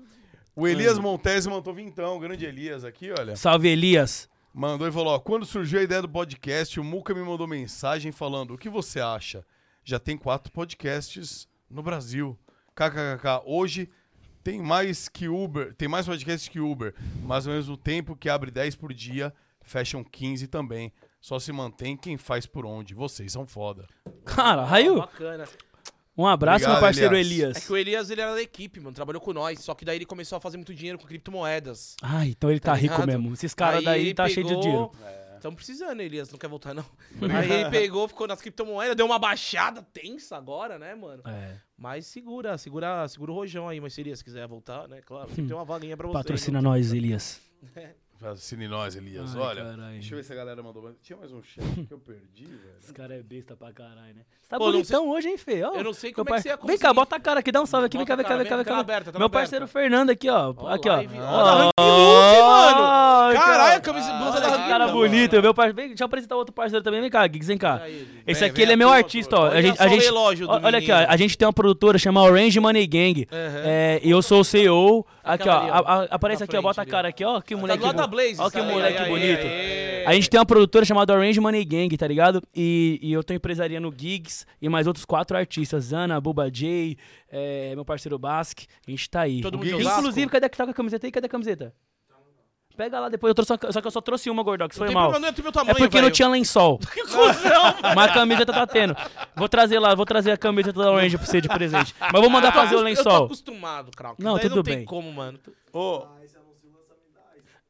O Elias Montesi mandou vintão, o grande Elias aqui, olha. Salve, Elias. Mandou e falou, ó, quando surgiu a ideia do podcast, o Muca me mandou mensagem falando, o que você acha? Já tem quatro podcasts no Brasil. KKKK, hoje tem mais que Uber, tem mais podcasts que Uber, mas ao mesmo tempo que abre 10 por dia, fecham 15 também. Só se mantém quem faz por onde. Vocês são foda. Cara, Raio, Bacana. Um abraço, Obrigado, meu parceiro Elias. Elias. É que o Elias, ele era da equipe, mano. Trabalhou com nós. Só que daí ele começou a fazer muito dinheiro com criptomoedas. Ai, então ele tá, Tá rico ligado? mesmo. Esses caras Aí daí ele tá cheio de pegou- dinheiro. tamo precisando, Elias. Não quer voltar, não. Aí ele pegou, ficou nas criptomoedas, deu uma baixada tensa agora, né, mano? É. Mas segura, segura, segura o rojão aí, mas se Elias quiser voltar, né? Claro, sempre tem uma vaguinha pra <laughs> você. Patrocina nós, Elias. <laughs> Patrocine nós, Elias. Ai, Olha, caralho. deixa eu ver se a galera mandou. mais- Tinha mais um chat que eu perdi, velho. Esse cara é besta pra caralho, né? Você tá Pô, bonitão hoje, hein, Fê? Ó, Eu não sei como é que você ia Vem conseguir. cá, bota a cara aqui, dá um salve aqui. Vem Bota cá, vem cá, vem cá, vem, vem tela cá. aberta, Meu aberta. parceiro Fernando aqui, ó. Ó, Aqui, ó. live. Ó, Ó, tá Lucy, mano. Caralho, cara. a camisa blusa da que cara bonito, meu parceiro. Vem, Deixa eu apresentar outro parceiro também. Vem cá, Giggs, vem cá. Esse aqui, ele é meu artista, ó. Olha A gente, a gente, olha aqui, ó. A gente tem uma produtora chamada Orange Money Gang. Aham. É, e eu sou o CEO. Aqui, ó. aparece aqui, ó. Bota a cara aqui, ó. Que Tá moleque. Ó, que moleque bonito. A gente tem uma produtora chamada Orange Money Gang, tá ligado? E, e eu tô empresariando Gigs e mais outros quatro artistas. Ana, Buba J, é, meu parceiro Basque. A gente tá aí. Todo mundo Inclusive, cadê que tá com a camiseta aí? Cadê a camiseta? Pega lá depois, eu trouxe uma- só que eu só trouxe uma, Gordox, foi Não tem mal. problema, não é tamanho, É porque não tinha lençol. <laughs> Que cuzão, mano. <laughs> Mas a camiseta tá tendo. Vou trazer lá, vou trazer a camiseta da Orange pra você de presente. Mas vou mandar tô fazer o acos- Eu tô lençol. acostumado, Krauk. Não, Daí tudo não tem bem. como, mano. Ô,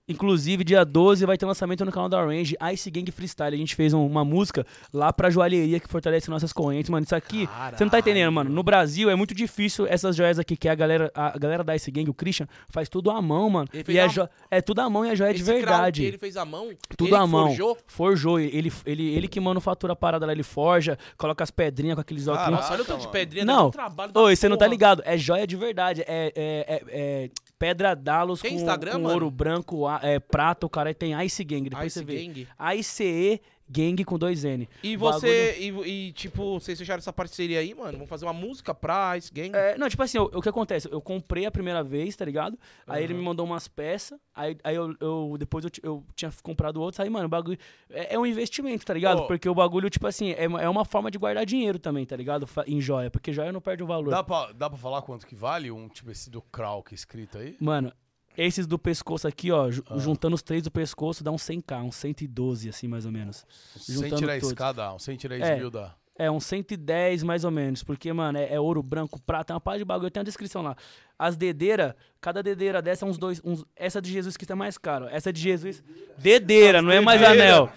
Inclusive, dia 12 vai ter lançamento no canal da Orange, Ice Gang Freestyle. A gente fez um- uma música lá pra joalheria que fortalece nossas correntes, mano. Isso aqui, você não tá entendendo, mano. No Brasil é muito difícil essas joias aqui, que é a galera, a galera da Ice Gang, o Christian, faz tudo à mão, mano. Ele fez E é, a- jo- é tudo à mão e a joia é de verdade. ele fez a mão? Tudo à mão. forjou? Forjou. Ele, ele, ele que manufatura a parada lá, ele forja, coloca as pedrinhas com aqueles óculos. Nossa, olha o tanto de pedrinha. Não. Oi, você não tá ligado. É joia de verdade. É, é, é- é pedra Dalos com, Instagram, com ouro branco, a- é, prata, o cara tem Ice Gang. Depois Ice você vê. Gang. ICE Gang com dois N. E O você, e, e, tipo, vocês fecharam essa parceria aí, mano? Vamos fazer uma música pra Ice Gang? É, não, tipo assim, o, o que acontece? Eu comprei a primeira vez, tá ligado? Aí ele me mandou umas peças, aí, aí eu, eu- depois eu, eu tinha comprado outros, aí, mano, o bagulho. É, é um investimento, tá ligado? Ô. Porque o bagulho, tipo assim, é, uma- é uma forma de guardar dinheiro também, tá ligado? Em joia, porque joia não perde o valor. dá pra, dá pra falar quanto que vale um tipo esse do Krauk escrito aí? Mano, esses do pescoço aqui, ó, Ah. juntando os três do pescoço, dá uns 100k, uns 112, assim, mais ou menos. Sem Juntando tirar todos. esse cada, um 110 É. mil dá. É, uns 110 mais ou menos, porque, mano, é, é ouro branco, prata, é uma parte de bagulho, tem a descrição lá. As dedeiras, cada dedeira dessa é uns dois, uns, essa de Jesus que tá mais caro, essa de Jesus, dedeira, não é mais anel.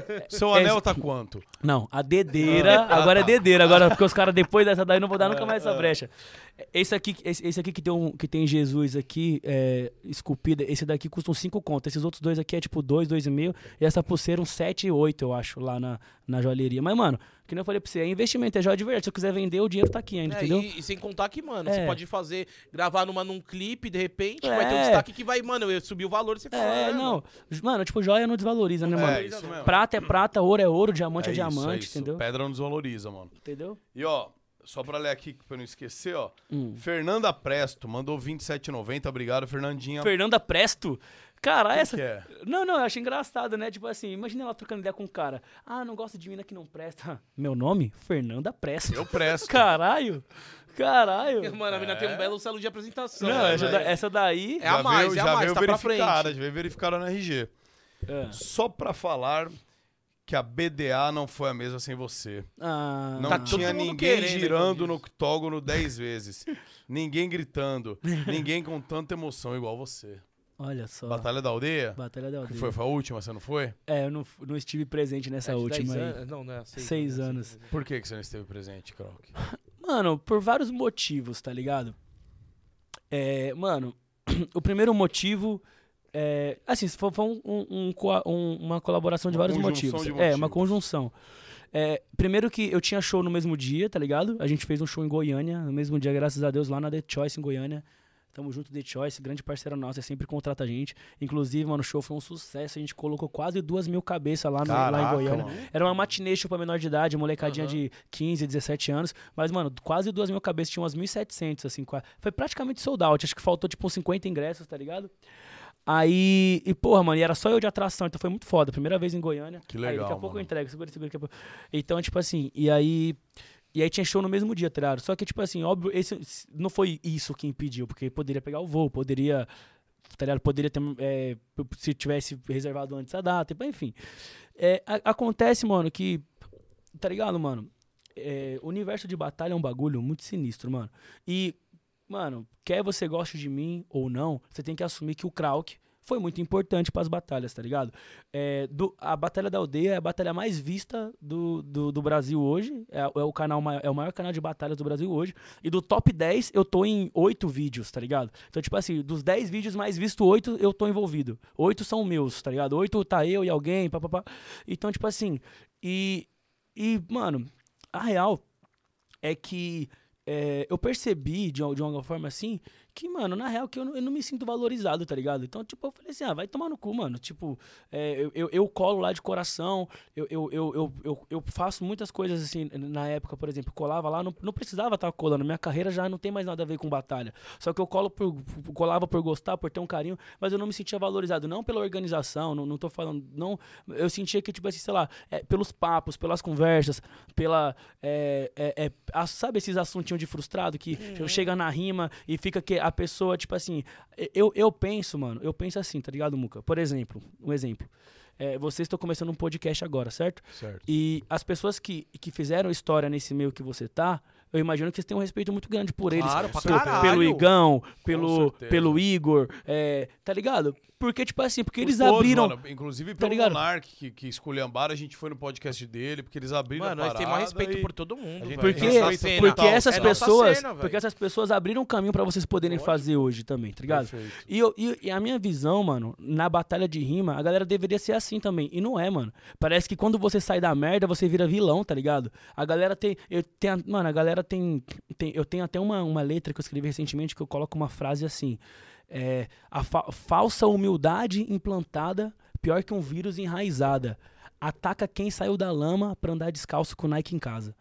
<laughs> Seu anel tá quanto? Não, a dedeira, <laughs> agora é dedeira, agora porque os caras depois dessa daí não vou dar nunca mais essa brecha. Esse aqui, esse, esse aqui que tem, um, que tem Jesus aqui, é, esculpida, esse daqui custa uns 5 conto. Esses outros dois aqui é tipo 2, 2,5. E essa pulseira uns 7 e 8, eu acho, lá na, na joalheria. Mas, mano, que nem eu falei pra você, é investimento, é joia de verdade. Se eu quiser vender, o dinheiro tá aqui ainda, É, entendeu? e, e sem contar que, mano, É. você pode fazer, gravar numa, num clipe, de repente, vai ter um É. destaque que vai, mano, eu subi o valor, você fala, É, não. mano? Tipo, joia não desvaloriza, né, mano? É, isso mesmo. Prata é prata, ouro é ouro, diamante é, isso, diamante, isso. entendeu? Pedra não desvaloriza, mano. Entendeu? E ó, só pra ler aqui pra eu não esquecer, ó. Hum. Fernanda Presto mandou 27,90. Obrigado, Fernandinha. Fernanda Presto. Cara, Quem essa. que é? Não, não, eu achei engraçado, né? Tipo assim, imagina ela trocando ideia com um cara. Ah, não gosto de mina que não presta. <laughs> Meu nome? Fernanda Presto. Eu presto. <laughs> Caralho! Caralho! Mano, a mina tem um belo selo de apresentação. Não, né, essa, da- essa daí. É a Já mais, veio, é a já mais, veio tá pra verificada, frente. já veio verificada no RG. É. Só pra falar que a BDA não foi a mesma sem você. Ah, Não Tá tinha ninguém girando no octógono 10 vezes. ninguém gritando. <laughs> ninguém com tanta emoção igual você. Olha só. Batalha da Aldeia? Batalha da Que aldeia. foi, foi a última, você não foi? É, eu não, não estive presente nessa É última 10 aí. anos- Não, não é seis, Seis né? anos. Por que, que você não esteve presente, Krauk? <laughs> Mano, por vários motivos, tá ligado? É, mano, <clears throat> o primeiro motivo é. Assim, foi, foi um- um- um um- uma colaboração de Uma vários motivos. de É, uma motivos. conjunção. É, primeiro que eu tinha show no mesmo dia, tá ligado? A gente fez um show em Goiânia, no mesmo dia, graças a Deus, lá na The Choice em Goiânia. Tamo junto, The Choice, grande parceira nossa, sempre contrata a gente. Inclusive, mano, o show foi um sucesso. A gente colocou quase duas mil cabeças lá, no- lá em Caraca, Goiânia. mano. Era uma matinê show pra menor de idade, molecadinha Aham. de 15, 17 anos. Mas, mano, quase duas mil cabeças, tinha umas 1.700, assim. Foi praticamente sold out. Acho que faltou, tipo, uns 50 ingressos, tá ligado? Aí, e porra, mano, e era só eu de atração, então foi muito foda. Primeira vez em Goiânia. Que Aí, legal, daqui a pouco eu mano. entrego, segura, segura, daqui a pouco. Então, tipo assim, e aí. E aí tinha show no mesmo dia, tá ligado? Só que, tipo assim, óbvio, esse não foi isso que impediu, porque poderia pegar o voo, poderia. Tá ligado? Poderia ter. é, se tivesse reservado antes a data, enfim. É, a- acontece, mano, que. Tá ligado, mano? É, o universo de batalha é um bagulho muito sinistro, mano. E, mano, quer você goste de mim ou não, você tem que assumir que o Krauk, foi muito importante pras batalhas, tá ligado? É, do- a Batalha da Aldeia é a batalha mais vista do, do, do Brasil hoje. É, é o canal, é o maior canal de batalhas do Brasil hoje. E do top 10, eu tô em 8 vídeos, tá ligado? Então, tipo assim, dos 10 vídeos mais vistos, 8 eu tô envolvido. 8 são meus, tá ligado? 8 tá eu e alguém, papapá. Então, tipo assim, e, e mano, a real é que é, eu percebi de, de alguma forma assim que, mano, na real que eu não, eu não me sinto valorizado, tá ligado? Então, tipo, eu falei assim, ah, vai tomar no cu, mano. Tipo, é, eu, eu, eu colo lá de coração, eu, eu, eu, eu, eu, faço muitas coisas assim, na época, por exemplo, colava lá, não, não precisava estar colando, minha carreira já não tem mais nada a ver com batalha. Só que eu colo por, colava por gostar, por ter um carinho, mas eu não me sentia valorizado, não pela organização, não, não tô falando, não, eu sentia que, tipo assim, sei lá, é, pelos papos, pelas conversas, pela, é, é, é, a- sabe esses assuntinhos de frustrado que chega na rima e fica que a pessoa, tipo assim, eu, eu penso, mano, eu penso assim, tá ligado, Muca? Por exemplo, um exemplo. É, vocês estão começando um podcast agora, certo? Certo. E as pessoas que, que fizeram história nesse meio que você tá, eu imagino que vocês têm um respeito muito grande por eles. Claro, pra Pelo- caralho. pelo Igão, pelo, pelo Igor, é, tá ligado? Porque, tipo assim, porque Por eles todos, abriram. mano, inclusive tá pelo ligado? Monark, que, que esculhambaram, a gente foi no podcast dele, porque eles abriram Mano, a nós temos mais respeito e- por todo mundo, a. Porque, porque tal. essas É pessoas, cena, porque essas pessoas abriram um caminho pra vocês poderem fazer hoje também, tá ligado? E, eu- e- e a minha visão, mano, na batalha de rima, a galera deveria ser assim também. E não é, mano. Parece que quando você sai da merda, você vira vilão, tá ligado? A galera tem. Eu tenho, mano, a galera tem. tem- eu tenho até uma, uma letra que eu escrevi recentemente que eu coloco uma frase assim. É, a fa- falsa humildade implantada, pior que um vírus enraizada. Ataca quem saiu da lama pra andar descalço com Nike em casa.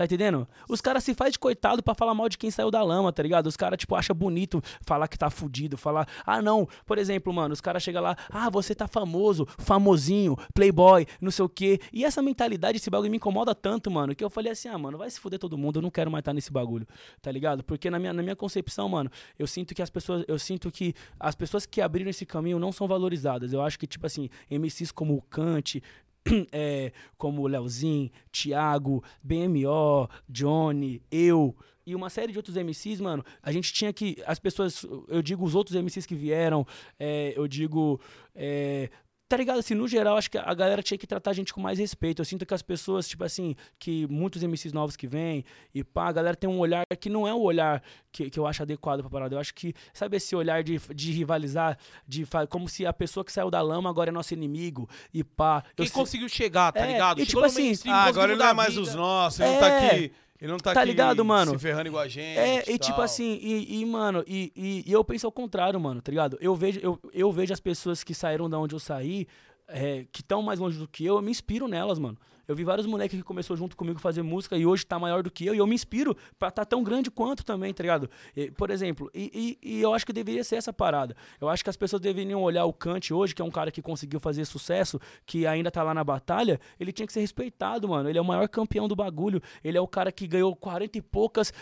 Tá entendendo? Os caras se faz de coitado pra falar mal de quem saiu da lama, tá ligado? Os caras, tipo, acham bonito falar que tá fudido, falar, ah, não, por exemplo, mano, os caras chegam lá, ah, você tá famoso, famosinho, playboy, não sei o quê. E essa mentalidade, esse bagulho me incomoda tanto, mano, que eu falei assim, ah, mano, vai se fuder todo mundo, eu não quero mais estar nesse bagulho, tá ligado? Porque na minha, na minha concepção, mano, eu sinto que as pessoas, eu sinto que as pessoas que abriram esse caminho não são valorizadas. Eu acho que, tipo assim, MCs como o Kant, <clears throat> é, como Leozinho, Thiago, BMO, Johnny, eu e uma série de outros MCs, mano, a gente tinha que. As pessoas, eu digo os outros MCs que vieram, é, eu digo. é, Tá ligado? Assim, no geral, acho que a galera tinha que tratar a gente com mais respeito. Eu sinto que as pessoas, tipo assim, que muitos MCs novos que vêm, e pá, a galera tem um olhar que não é o olhar que, que eu acho adequado pra parada. Eu acho que, sabe esse olhar de, de rivalizar, de como se a pessoa que saiu da lama agora é nosso inimigo, e pá. eu Quem se- conseguiu chegar, tá É, ligado? e Chegou tipo assim, Ah, agora ele não é mais vida. dos nossos, ele não tá É. aqui. Ele não tá, Tá aqui ligado, mano? se ferrando igual a gente. É, e tipo assim, e, e, mano, e, e- e eu penso ao contrário, mano, tá ligado? Eu vejo, eu, eu vejo as pessoas que saíram da onde eu saí, é, que estão mais longe do que eu, eu me inspiro nelas, mano. Eu vi vários moleques que começou junto comigo fazer música e hoje tá maior do que eu, e eu me inspiro pra tá tão grande quanto também, tá ligado? E, por exemplo, e, e- e eu acho que deveria ser essa parada. Eu acho que as pessoas deveriam olhar o Kant hoje, que é um cara que conseguiu fazer sucesso, que ainda tá lá na batalha, ele tinha que ser respeitado, mano. Ele é o maior campeão do bagulho, ele é o cara que ganhou 40 e poucas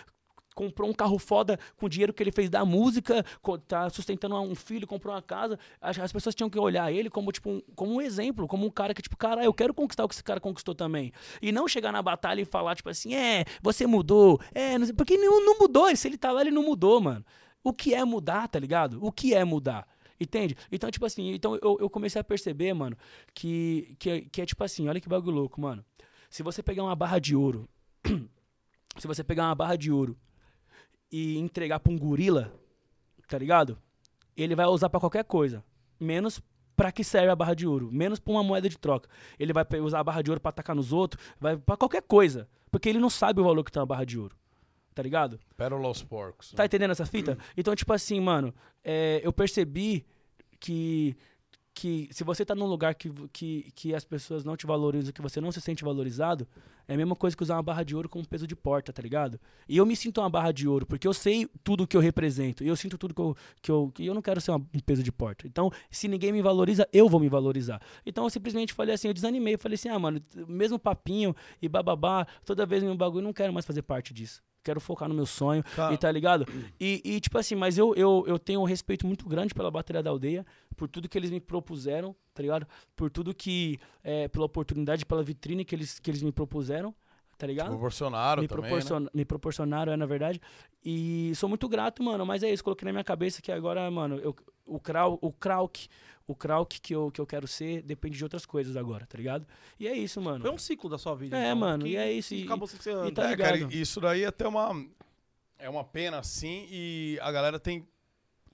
comprou um carro foda com o dinheiro que ele fez da música, tá sustentando um filho, comprou uma casa. As, as pessoas tinham que olhar ele como, tipo, um, como um exemplo, como um cara que, tipo, cara, eu quero conquistar o que esse cara conquistou também. E não chegar na batalha e falar, tipo assim, é, você mudou, é, não sei, porque não, não mudou, se ele tá lá, ele não mudou, mano. O que é mudar, tá ligado? O que é mudar? Entende? Então, tipo assim, então eu, eu comecei a perceber, mano, que, que, que é tipo assim, olha que bagulho louco, mano. Se você pegar uma barra de ouro, <clears throat> se você pegar uma barra de ouro e entregar pra um gorila, tá ligado? Ele vai usar pra qualquer coisa, menos pra que serve a barra de ouro, menos pra uma moeda de troca. Ele vai usar a barra de ouro pra atacar nos outros, vai pra qualquer coisa, porque ele não sabe o valor que tem uma barra de ouro. Tá ligado? Pérola aos porcos. Tá entendendo essa fita? Então, tipo assim, mano, é, eu percebi que, que se você tá num lugar que, que, que as pessoas não te valorizam, que você não se sente valorizado, é a mesma coisa que usar uma barra de ouro como peso de porta, tá ligado? E eu me sinto uma barra de ouro, porque eu sei tudo que eu represento, e eu sinto tudo que eu. Que eu, que eu não quero ser uma- um peso de porta. Então, se ninguém me valoriza, eu vou me valorizar. Então, eu simplesmente falei assim, eu desanimei, falei assim, ah, mano, mesmo papinho e bababá, toda vez meu bagulho, não quero mais fazer parte disso. Quero focar no meu sonho, Tá. e tá ligado? E, e, tipo assim, mas eu, eu, eu tenho um respeito muito grande pela Bateria da Aldeia, por tudo que eles me propuseram, tá ligado? Por tudo que, é, pela oportunidade, pela vitrine que eles, que eles me propuseram, tá ligado? Proporcionaram me, também, né? me proporcionaram, é na verdade. E sou muito grato, mano. Mas é isso, coloquei na minha cabeça que agora, mano, eu, o Krauk, o Krauk, o Krauk que eu, que eu quero ser depende de outras coisas agora, tá ligado? E é isso, mano. Foi um ciclo da sua vida. É, então, mano, que- e é isso, e- acabou sendo e tá é, cara, isso daí é até uma. É uma pena, assim, e a galera tem.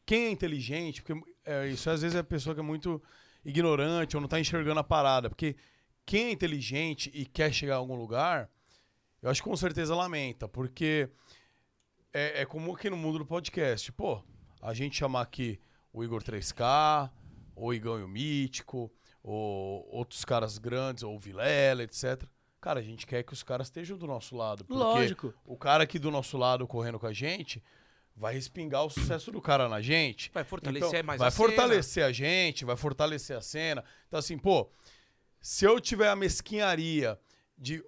Quem é inteligente, porque é, isso às vezes é a pessoa que é muito ignorante ou não tá enxergando a parada. Porque quem é inteligente e quer chegar a algum lugar, eu acho que com certeza lamenta, porque é, é comum aqui no mundo do podcast. Pô, a gente chamar aqui o Igor 3K, ou Igão e o Mítico, ou outros caras grandes, ou Vilela, etc. Cara, a gente quer que os caras estejam do nosso lado. Porque Lógico. o cara aqui do nosso lado correndo com a gente vai respingar o sucesso do cara na gente. Vai fortalecer Então, mais vai a cena. fortalecer a gente, vai fortalecer a cena. Então, assim, pô, se eu tiver a mesquinharia de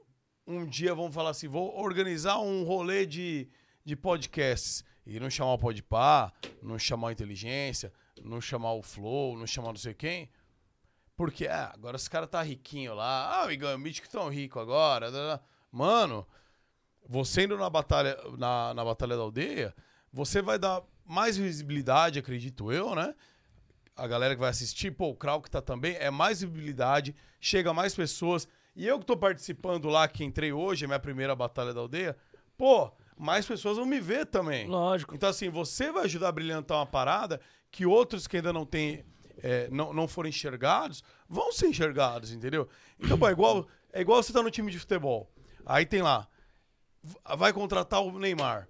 um dia, vamos falar assim, vou organizar um rolê de, de podcasts e não chamar o Podpah, não chamar a Inteligência, não chamar o Flow, não chamar não sei quem. Porque, ah, agora esse cara tá riquinho lá. Ah, o Igor e o Mítico tão rico agora. da, da. Mano, você indo na batalha, na, na batalha da aldeia, você vai dar mais visibilidade, acredito eu, né? A galera que vai assistir, pô, o Krauk tá também, é mais visibilidade, chega mais pessoas. E eu que tô participando lá, que entrei hoje, é minha primeira batalha da aldeia, pô, mais pessoas vão me ver também. Lógico. Então, assim, você vai ajudar a brilhantar uma parada que outros que ainda não têm, é, não, não foram enxergados, vão ser enxergados, entendeu? Então, pô, é igual, é igual você tá no time de futebol. Aí tem lá, vai contratar o Neymar.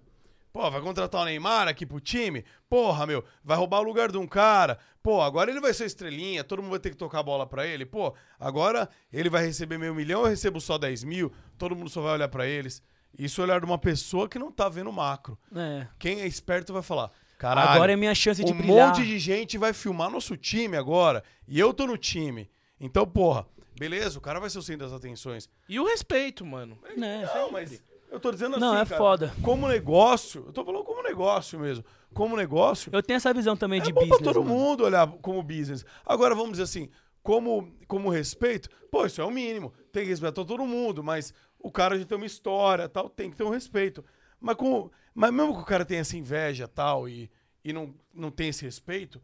Pô, vai contratar o Neymar aqui pro time? Porra, meu, vai roubar o lugar de um cara. Pô, agora ele vai ser estrelinha, todo mundo vai ter que tocar a bola pra ele. Pô, agora ele vai receber meio milhão, eu recebo só 10 mil, todo mundo só vai olhar pra eles. Isso é olhar de uma pessoa que não tá vendo o macro. É. Quem é esperto vai falar, caralho, Agora é minha chance de um brilhar. monte de gente vai filmar nosso time agora, e eu tô no time. Então, porra, beleza, o cara vai ser o centro das atenções. E o respeito, mano. Né? Não, mas eu tô dizendo assim, Não, é cara, foda. como negócio, eu tô falando como negócio mesmo. Como negócio, Eu tenho essa visão também de é bom business. pra todo mano. mundo olhar como business. Agora, vamos dizer assim, como, como respeito, pô, isso é o mínimo. Tem que respeitar todo mundo, mas o cara já tem uma história tal, tem que ter um respeito. Mas, com, mas mesmo que o cara tenha essa inveja tal e, e não, não tem esse respeito,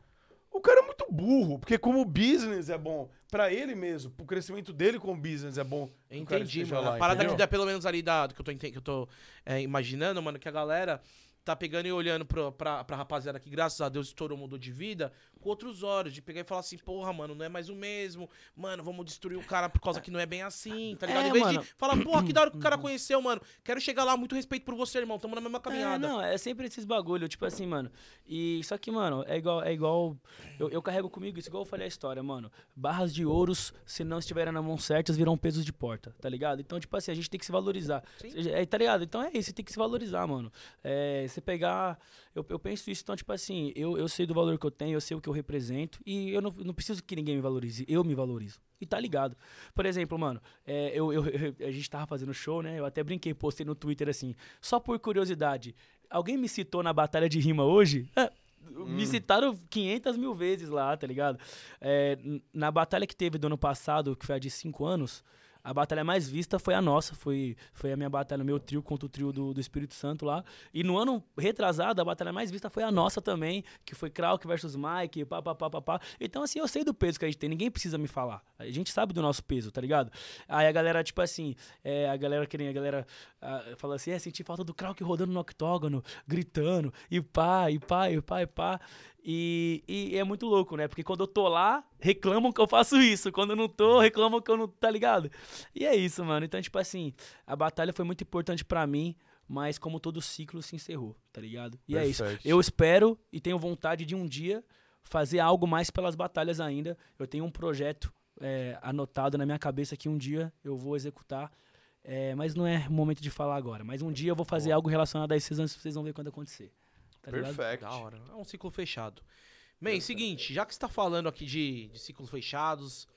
o cara é muito burro, porque como business é bom pra ele mesmo, pro crescimento dele como business é bom. o Entendi, mano. lá, a parada entendeu? que dá pelo menos ali da, do que eu tô, que eu tô é, imaginando, mano, que a galera tá pegando e olhando pro, pra, pra rapaziada que, graças a Deus, estourou, mudou de vida, com outros olhos, de pegar e falar assim, porra, mano, não é mais o mesmo, mano, vamos destruir o cara por causa que não é bem assim, tá ligado? É, em vez mano. de falar, porra, que da hora que o cara conheceu, mano, quero chegar lá, muito respeito por você, irmão, tamo na mesma É, caminhada. não, é sempre esses bagulho, tipo assim, mano. E só que, mano, é igual, é igual eu, eu carrego comigo isso, igual eu falei a história, mano. Barras de ouros, se não estiverem na mão certas, viram pesos de porta, tá ligado? Então, tipo assim, a gente tem que se valorizar. Sim. É, tá ligado? Então é isso, tem que se valorizar, mano. É, você pegar. Eu, eu penso isso, então, tipo assim, eu, eu sei do valor que eu tenho, eu sei o que eu represento, e eu não, não preciso que ninguém me valorize, eu me valorizo. E tá ligado. Por exemplo, mano, é, eu, eu- eu- a gente tava fazendo show, né? Eu até brinquei, postei no Twitter assim, só por curiosidade. Alguém me citou na batalha de rima hoje? É, Me citaram 500 mil vezes lá, tá ligado? É, na batalha que teve do ano passado, que foi a de 5 anos, a batalha mais vista foi a nossa, foi, foi a minha batalha, o meu trio contra o trio do, do Espírito Santo lá. E no ano retrasado, a batalha mais vista foi a nossa também, que foi Krauk versus Mike, pá, pá, pá, pá, pá. Então, assim, eu sei do peso que a gente tem, ninguém precisa me falar. A gente sabe do nosso peso, tá ligado? Aí a galera, tipo assim, é, a galera que nem a galera ah, fala assim, é, senti falta do Krauk rodando no octógono, gritando, e pá, e pá, e pá, e pá. E, e é muito louco, né? Porque quando eu tô lá, reclamam que eu faço isso. Quando eu não tô, reclamam que eu não. Tá ligado? E é isso, mano. Então, tipo assim, a batalha foi muito importante pra mim, mas como todo ciclo se encerrou, tá ligado? E é isso. Perfeito. Eu espero e tenho vontade de um dia fazer algo mais pelas batalhas ainda. Eu tenho um projeto é, anotado na minha cabeça que um dia eu vou executar. É, mas não é momento de falar agora. Mas um dia eu vou fazer algo relacionado a isso, vocês vocês vão ver quando acontecer. Tá? Perfeito. Da hora. É um ciclo fechado. Bem, seguinte, já que você tá falando aqui de, de ciclos fechados,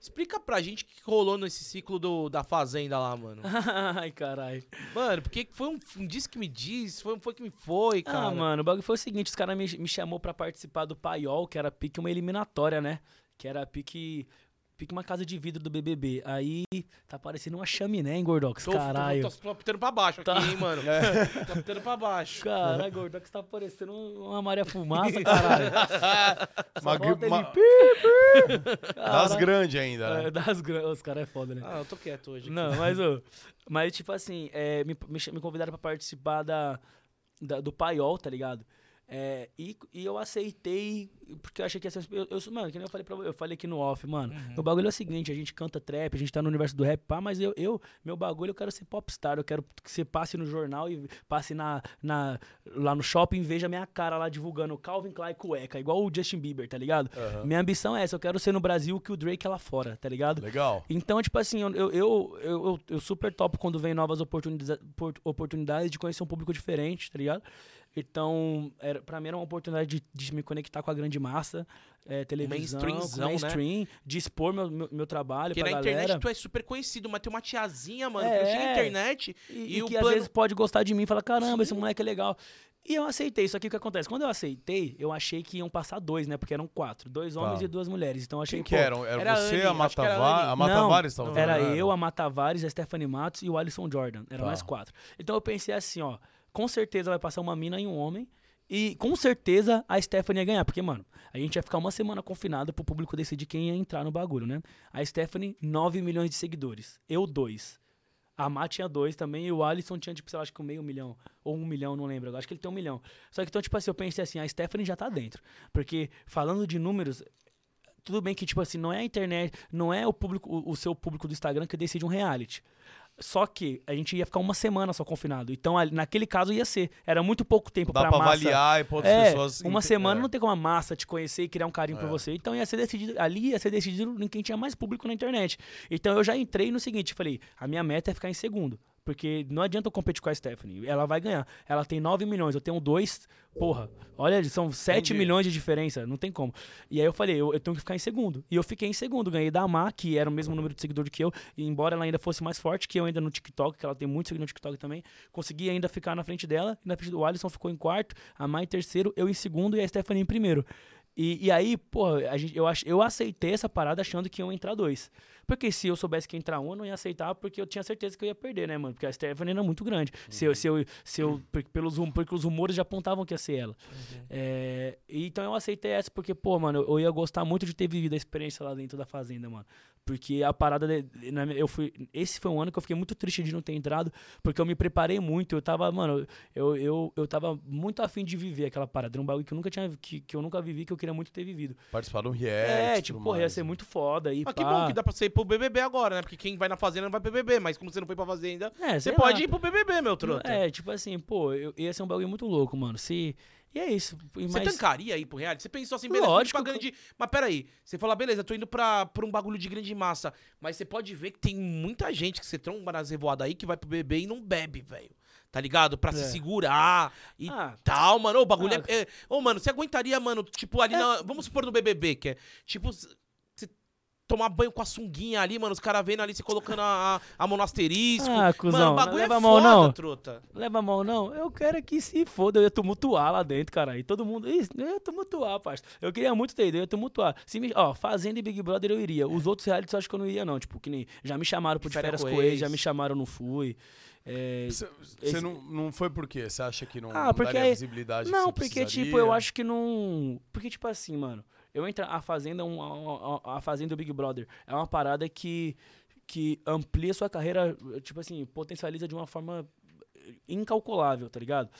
explica pra gente o que rolou nesse ciclo do, da Fazenda lá, mano. <laughs> Ai, caralho. Mano, porque foi um, um disse que me disse, foi, foi que me foi, cara. Ah, mano, o bagulho foi o seguinte, os caras me, me chamou pra participar do Paiol, que era pique uma eliminatória, né? Que era pique Fica uma casa de vidro do BBB. Aí tá parecendo uma chaminé, hein, Gordox? Tô, Caralho. Tô, tô, tô pitando pra baixo Tá. aqui, hein, mano. <laughs> Tô pitando pra baixo. Caralho, Gordox tá parecendo uma Maria Fumaça, caralho. <laughs> Só Uma gri- falta ele uma- pi, pi. Das grandes ainda, É, né? das grandes. Os caras é foda, né? Ah, eu tô quieto hoje. Não, mas, ô, mas tipo assim, é, me, me, me convidaram pra participar da, da- do paiol, tá ligado? É, e, e eu aceitei, porque eu achei que ia ser. Eu, eu, mano, que nem eu falei pra eu falei aqui no off, mano. O bagulho é o seguinte: a gente canta trap, a gente tá no universo do rap, pá, mas eu, eu meu bagulho, eu quero ser popstar. Eu quero que você passe no jornal e passe na, na, lá no shopping e veja minha cara lá divulgando Calvin Klein cueca, igual o Justin Bieber, tá ligado? Aham. Minha ambição é essa, eu quero ser no Brasil que o Drake é lá fora, tá ligado? Legal. Então, tipo assim, eu, eu, eu, eu, eu super topo quando vem novas oportunidades, oportunidades de conhecer um público diferente, tá ligado? Então, era, pra mim era uma oportunidade de, de me conectar com a grande massa, é, televisão, né? mainstream, de expor meu, meu, meu trabalho Porque pra na galera. internet tu é super conhecido, mas tem uma tiazinha, mano, É. que não chega na internet. E, E e o que plano- às vezes pode gostar de mim e falar, caramba, esse moleque é legal. E eu aceitei. Só que o que acontece? Quando eu aceitei, eu achei que iam passar dois, né? Porque eram quatro. Dois homens Tá. e duas mulheres. Então eu achei, Quem que eram? Era, era a você, a era a Matavares? tava era eu, a Matavares, a Stephanie Matos e o Alisson Jordan. Eram Tá. nós quatro. Então eu pensei assim, ó. Com certeza vai passar uma mina e um homem. E com certeza a Stephanie ia ganhar. Porque, mano, a gente ia ficar uma semana confinado pro público decidir quem ia entrar no bagulho, né? A Stephanie, 9 milhões de seguidores. Eu, dois. A Má tinha dois também e o Alisson tinha, tipo, sei lá, acho que meio milhão. Ou um milhão, não lembro. Eu acho que ele tem um milhão. Só que então, tipo assim, eu pensei assim, a Stephanie já tá dentro. Porque, falando de números, tudo bem que, tipo assim, não é a internet, não é o público, o, o seu público do Instagram que decide um reality. Só que a gente ia ficar uma semana só confinado. Então, ali- naquele caso ia ser. Era muito pouco tempo Dá pra pra massa. avaliar e pra outras É, pessoas... uma semana é. não tem como a massa te conhecer e criar um carinho por É. você. Então ia ser decidido, ali ia ser decidido em quem tinha mais público na internet. Então eu já entrei no seguinte, falei, a minha meta é ficar em segundo. Porque não adianta eu competir com a Stephanie. Ela vai ganhar. Ela tem 9 milhões, eu tenho 2. Porra, olha, são 7 Entendi. milhões de diferença. Não tem como. E aí eu falei, eu, eu tenho que ficar em segundo. E eu fiquei em segundo. Ganhei da Má, que era o mesmo número de seguidor do que eu. E embora ela ainda fosse mais forte que eu ainda no TikTok, que ela tem muito seguidor no TikTok também, consegui ainda ficar na frente dela. E na frente do Alisson ficou em quarto, a Má em terceiro, eu em segundo e a Stephanie em primeiro. E, e aí, pô, a gente, eu, eu aceitei essa parada achando que iam entrar dois. Porque se eu soubesse que ia entrar um, eu não ia aceitar, porque eu tinha certeza que eu ia perder, né, mano? Porque a Stephanie era muito grande. Se eu, se eu, se eu, por- pelos, rum- porque os rumores já apontavam que ia ser ela. É, e então eu aceitei essa, porque, pô, mano, eu ia gostar muito de ter vivido a experiência lá dentro da fazenda, mano. Porque a parada. de- na eu fui, esse foi um ano que eu fiquei muito triste de não ter entrado, porque eu me preparei muito. Eu tava, mano, eu, eu, eu tava muito afim de viver aquela parada. Era um bagulho que eu nunca tinha. Que, que eu nunca vivi, que eu queria muito ter vivido. Participar de um É, reality. tipo, porra, ia ser né? muito foda. E Mas que pá. bom que dá pra ir pro BBB agora, né? Porque quem vai na fazenda não vai pro BBB, mas como você não foi pra fazenda, É, você pode lá. ir pro BBB, meu truta. É, tipo assim, pô, eu, ia ser um bagulho muito louco, mano. Se. E é isso. e Você mas- tancaria ir pro reality? Você pensou assim, beleza, Lógico pra grande... Mas peraí, você fala, beleza, tô indo pra, pra um bagulho de grande massa. Mas você pode ver que tem muita gente que você tromba nas revoadas aí que vai pro BBB e não bebe, velho. Tá ligado? Pra se É. segurar e Ah, tal, mano. O bagulho Ah. é, é- Ô, mano, você aguentaria, mano, tipo, ali na. Vamos supor no BBB, que é. Tipo, tomar banho com a sunguinha ali, mano, os caras vendo ali, você colocando a, a, a mão no asterisco. Ah, cuzão, mano, bagulho leva é a mão, foda, não. truta. Leva a mão, não. Eu quero é que se foda. Eu ia tumultuar lá dentro, cara. E todo mundo. Isso, eu ia tumultuar, parça. Eu queria muito ter ido, eu ia tumultuar. Se me, ó, Fazenda e Big Brother eu iria. Os outros realities eu acho que eu não iria, não. Tipo, que nem. Já me chamaram pro de Férias com já me chamaram, eu não fui. É, Você esse- não, não foi por quê? Você acha que não, Ah, não porque daria visibilidade Não, porque, precisaria? tipo, eu acho que não. Porque, tipo assim, mano, eu entro. A Fazenda, é um- a, a- Fazenda do Big Brother é uma parada que, que amplia sua carreira, tipo assim, potencializa de uma forma incalculável, tá ligado?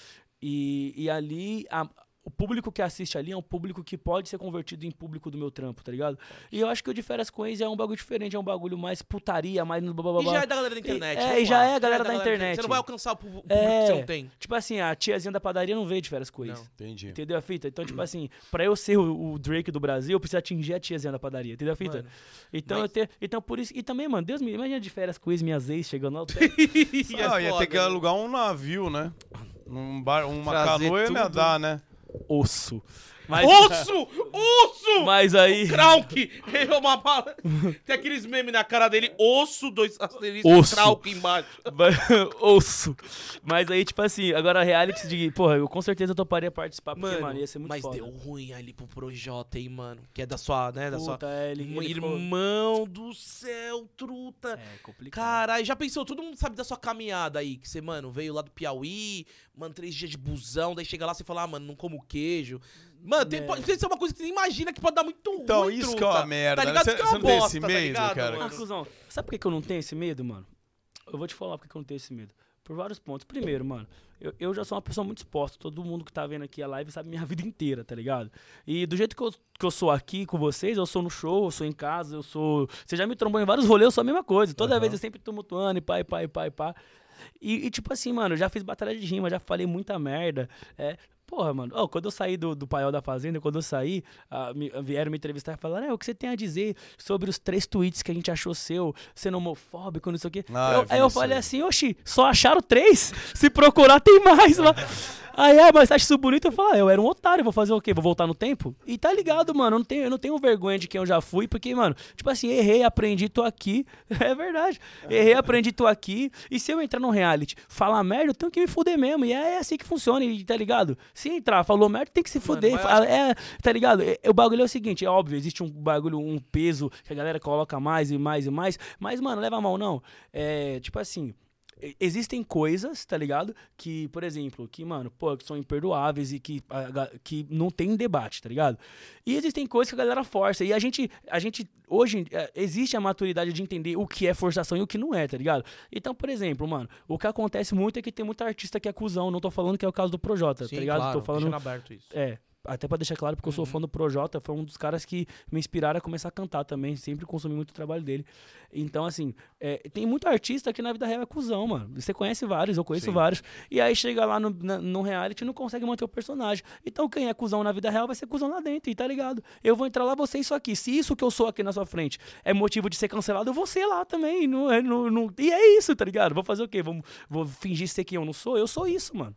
E, e ali. a- o público que assiste ali é um público que pode ser convertido em público do meu trampo, tá ligado? E eu acho que o de férias com ex é um bagulho diferente, é um bagulho mais putaria, mais no E blá já é da galera da internet. é, e já lá. é a galera da internet. Você não vai alcançar o público É. que você não tem. Tipo assim, a tiazinha da padaria não veio de férias com ex. Não. Entendi. Entendeu a fita? Então, tipo assim, pra eu ser o, o Drake do Brasil, eu preciso atingir a tiazinha da padaria. Entendeu a fita? Mano, então, mas- eu tenho, então, por isso. E também, mano, Deus me imagina de férias com ex, minhas ex chegando lá. eu <laughs> tenho- Não, ia ter que né? alugar um navio, né? Um bar, uma Trazer canoa ia nadar, né? Osso. Mas, Osso! Osso! mas aí. Krauk! É uma bala. Tem aqueles memes na cara dele, osso, dois asteriscos, Osso. Krauk embaixo. <laughs> Osso. Mas aí, tipo assim, agora reality de. Porra, eu com certeza toparia participar, porque, Mano, mano, ia ser muito mas foda. deu ruim ali pro Projota, hein, mano. Que é da sua, né, da sua... Puta, é, ele, ele ficou- Irmão do céu, truta. É, complicado. Caralho, já pensou? Todo mundo sabe da sua caminhada aí, que você, mano, veio lá do Piauí, mano, três dias de busão, daí chega lá e fala, ah, mano, não como queijo. Mano, tem, É. pode tem uma coisa que você imagina que pode dar muito Então, ruim, isso truta. que é uma merda, Tá né? ligado? Você- Isso que é uma não tem bosta, esse tá medo, ligado, cara? Ah, cuzão, sabe por que, eu não tenho esse medo, mano? Eu vou te falar por que eu não tenho esse medo. Por vários pontos. Primeiro, mano, eu, eu já sou uma pessoa muito exposta. Todo mundo que tá vendo aqui a live sabe minha <laughs> vida inteira, tá ligado? E do jeito que eu, que eu sou aqui com vocês, eu sou no show, eu sou em casa, eu sou. Você já me trombou em vários rolês, eu sou a mesma coisa. Toda Aham. vez eu sempre tumultuando e pá, e pá, e pá, e pá. E, e, tipo assim, mano, eu já fiz batalha de rima, já falei muita merda. É, porra, mano, ó, quando eu saí do, do paiol da fazenda, quando eu saí, ah, me- vieram me entrevistar e falaram, é, o que você tem a dizer sobre os três tweets que a gente achou seu, sendo homofóbico, não sei o quê. Ah, Eu- eu aí eu falei assim, oxi, só acharam três? Se procurar, tem mais lá. <laughs> Aí, é, mas acha isso bonito? Eu falo, ah, eu era um otário, vou fazer o quê? Vou voltar no tempo? E tá ligado, mano, eu não tenho, eu não tenho vergonha de quem eu já fui, porque, mano, tipo assim, errei, aprendi, tô aqui. <laughs> É verdade. Errei, aprendi, tô aqui. E se eu entrar num reality, falar merda, eu tenho que me fuder mesmo. E é assim que funciona, e tá ligado? Se entrar, falou merda, tem que se fuder. Fala- É, tá ligado? É, o bagulho é o seguinte, é óbvio, existe um bagulho, um peso que a galera coloca mais e mais e mais. Mas, mano, leva a mão, não. É, tipo assim, existem coisas, tá ligado? Que, por exemplo, que, mano, pô, que são imperdoáveis e que, a que não tem debate, tá ligado? E existem coisas que a galera força. E a gente, a gente hoje, é, existe a maturidade de entender o que é forçação e o que não é, tá ligado? Então, por exemplo, mano, o que acontece muito é que tem muita artista que é cuzão. Não tô falando que é o caso do Projota, tá ligado? tô falando. aberto isso. É, até pra deixar claro, porque eu sou Uhum. fã do Projota, foi um dos caras que me inspiraram a começar a cantar também, sempre consumi muito o trabalho dele. Então, assim, é, tem muito artista que na vida real é cuzão, mano. Você conhece vários, eu conheço Sim. vários. E aí chega lá no, na- no reality e não consegue manter o personagem. Então, quem é cuzão na vida real vai ser cuzão lá dentro, e tá ligado? Eu vou entrar lá, vou ser isso aqui. Se isso que eu sou aqui na sua frente é motivo de ser cancelado, eu vou ser lá também. Não, é- não, não- e é isso, tá ligado? Vou fazer o quê? Vou, vou fingir ser quem eu não sou? Eu sou isso, mano.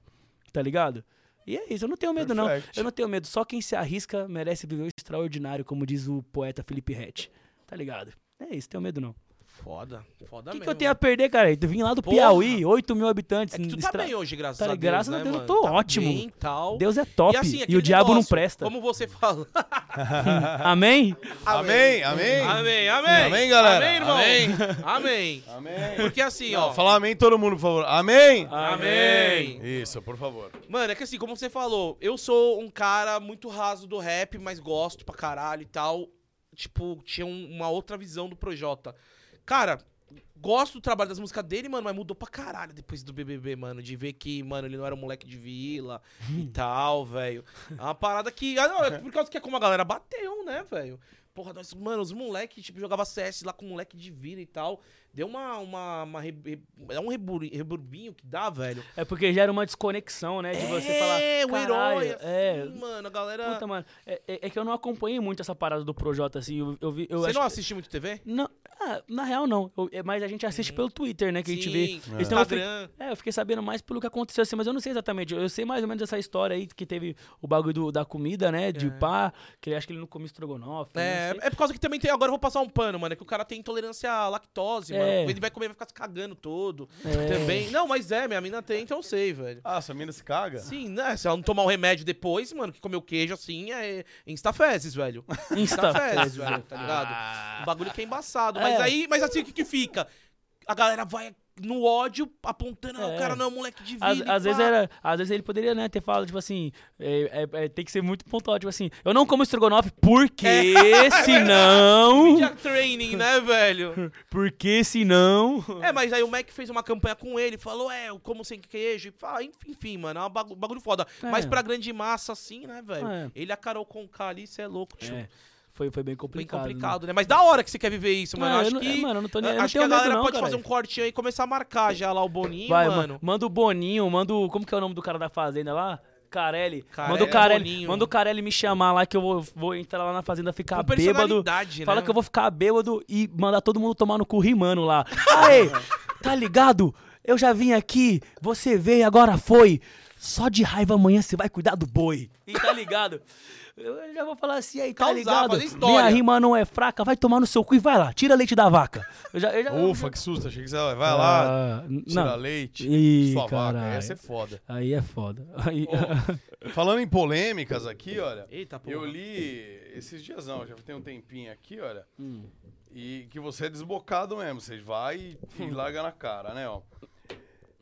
Tá ligado? E é isso, eu não tenho medo, não. Perfect. Eu não tenho medo. Só quem se arrisca merece viver o extraordinário, como diz o poeta Felipe Rett. Tá ligado? É isso, tenho medo não. Foda, foda O que, mesmo. que eu tenho a perder, cara? Eu vim lá do Porra. Piauí, 8 mil habitantes. É que tu tá estra- bem hoje, graças Tá a? Deus, Graças a né, Deus, eu mano? tô Tá ótimo. bem e tal. Deus é top. E, assim, E, o diabo não negócio, presta. Como você fala. <laughs> Amém? Amém, amém. Amém, amém. Amém, galera. Amém, irmão. Amém. Amém. Amém. Porque assim, Não, ó. fala amém todo mundo, por favor. Amém. Amém. Isso, por favor. Mano, é que assim, como você falou, eu sou um cara muito raso do rap, mas gosto pra caralho e tal. Tipo, tinha um- uma outra visão do Projota. Cara, gosto do trabalho das músicas dele, mano, mas mudou pra caralho depois do BBB, mano. De ver que, mano, ele não era um moleque de vila e tal, velho. É uma parada que. Ah, não, é por causa que é como a galera bateu, né, velho? Porra, nós, mano, os moleques, tipo, jogava CS lá com moleque de vila e tal. Deu uma. uma, uma é um rebur- reburbinho que dá, velho. É porque gera uma desconexão, né? De você falar. É, o "Caralho, herói, assim, é, mano, a galera... Puta, mano, é, é- é que eu não acompanhei muito essa parada do Projota, assim. Eu, eu vi. Eu Você acho- não assiste muito TV? Não, ah, na real não. Eu- é, mas a gente assiste pelo Twitter, né? Que a gente vê. Sim, Então eu fiquei- Instagram. É, eu fiquei sabendo mais pelo que aconteceu assim, mas eu não sei exatamente. Eu sei mais ou menos essa história aí que teve o bagulho do- da comida, né? De É. pá, que ele acho que ele não comia estrogonofe. É, é por causa que também tem. Agora eu vou passar um pano, mano. É que o cara tem intolerância à lactose, É. Ele vai comer vai ficar se cagando todo. É. Também. Não, mas é, minha mina tem, então eu sei, velho. Ah, essa mina se caga? Sim, né? Se ela não tomar um remédio depois, mano, que comeu queijo assim, é instafezes, velho. <laughs> Insta. Instafezes, velho, tá ligado? O bagulho que é embaçado. Mas É. aí, mas assim, o que que fica? A galera vai no ódio apontando, ah, É. o cara não é um moleque de vida. Às, às vezes era, às vezes ele poderia, né, ter falado, tipo assim, é, é- é, tem que ser muito pontual, tipo assim, eu não como estrogonofe porque <laughs> senão, <laughs> Media training, né, velho? <laughs> porque senão, É, mas aí o Mac fez uma campanha com ele, falou, é, eu como sem queijo, fala, enfim, mano, é um bagu- bagulho foda. É. Mas pra grande massa, assim, né, velho? É. Ele a Carol com o ali, cê é louco, tio. É, foi, foi bem Bem complicado. complicado, né? Mas da hora que você quer viver isso, mano. Ah, Eu acho não- que. é, mano, eu não tô nem- acho que a galera não, pode fazer caralho. um cortinho aí e começar a marcar já lá o Boninho, Vai, mano. ma- manda o Boninho, manda o, como que é o nome do cara da fazenda lá? Carelli. Carelli, manda o Carelli, Boninho. manda o Carelli me chamar lá que eu vou, vou entrar lá na fazenda ficar Com bêbado. personalidade, Fala né? que eu vou ficar bêbado e mandar todo mundo tomar no cu rimando lá. Aê, <laughs> tá ligado? Eu já vim aqui, você veio, agora foi. Só de raiva amanhã você vai cuidar do boi. E tá ligado? Eu já vou falar assim aí, tá Causar, ligado? fazer história. Minha rima não é fraca, vai tomar no seu cu e vai lá, tira leite da vaca. Eu já, eu já, Ufa, que susto. Achei que você vai vai lá, Ah, tira não, leite, Ih, sua vaca. caralho. Essa é foda. aí é foda. Aí, Falando em polêmicas aqui, olha. Eita, porra. Eu li esses dias, não, já tem um tempinho aqui, olha. Hum. E que você é desbocado mesmo. Você vai e, e larga na cara, né, ó.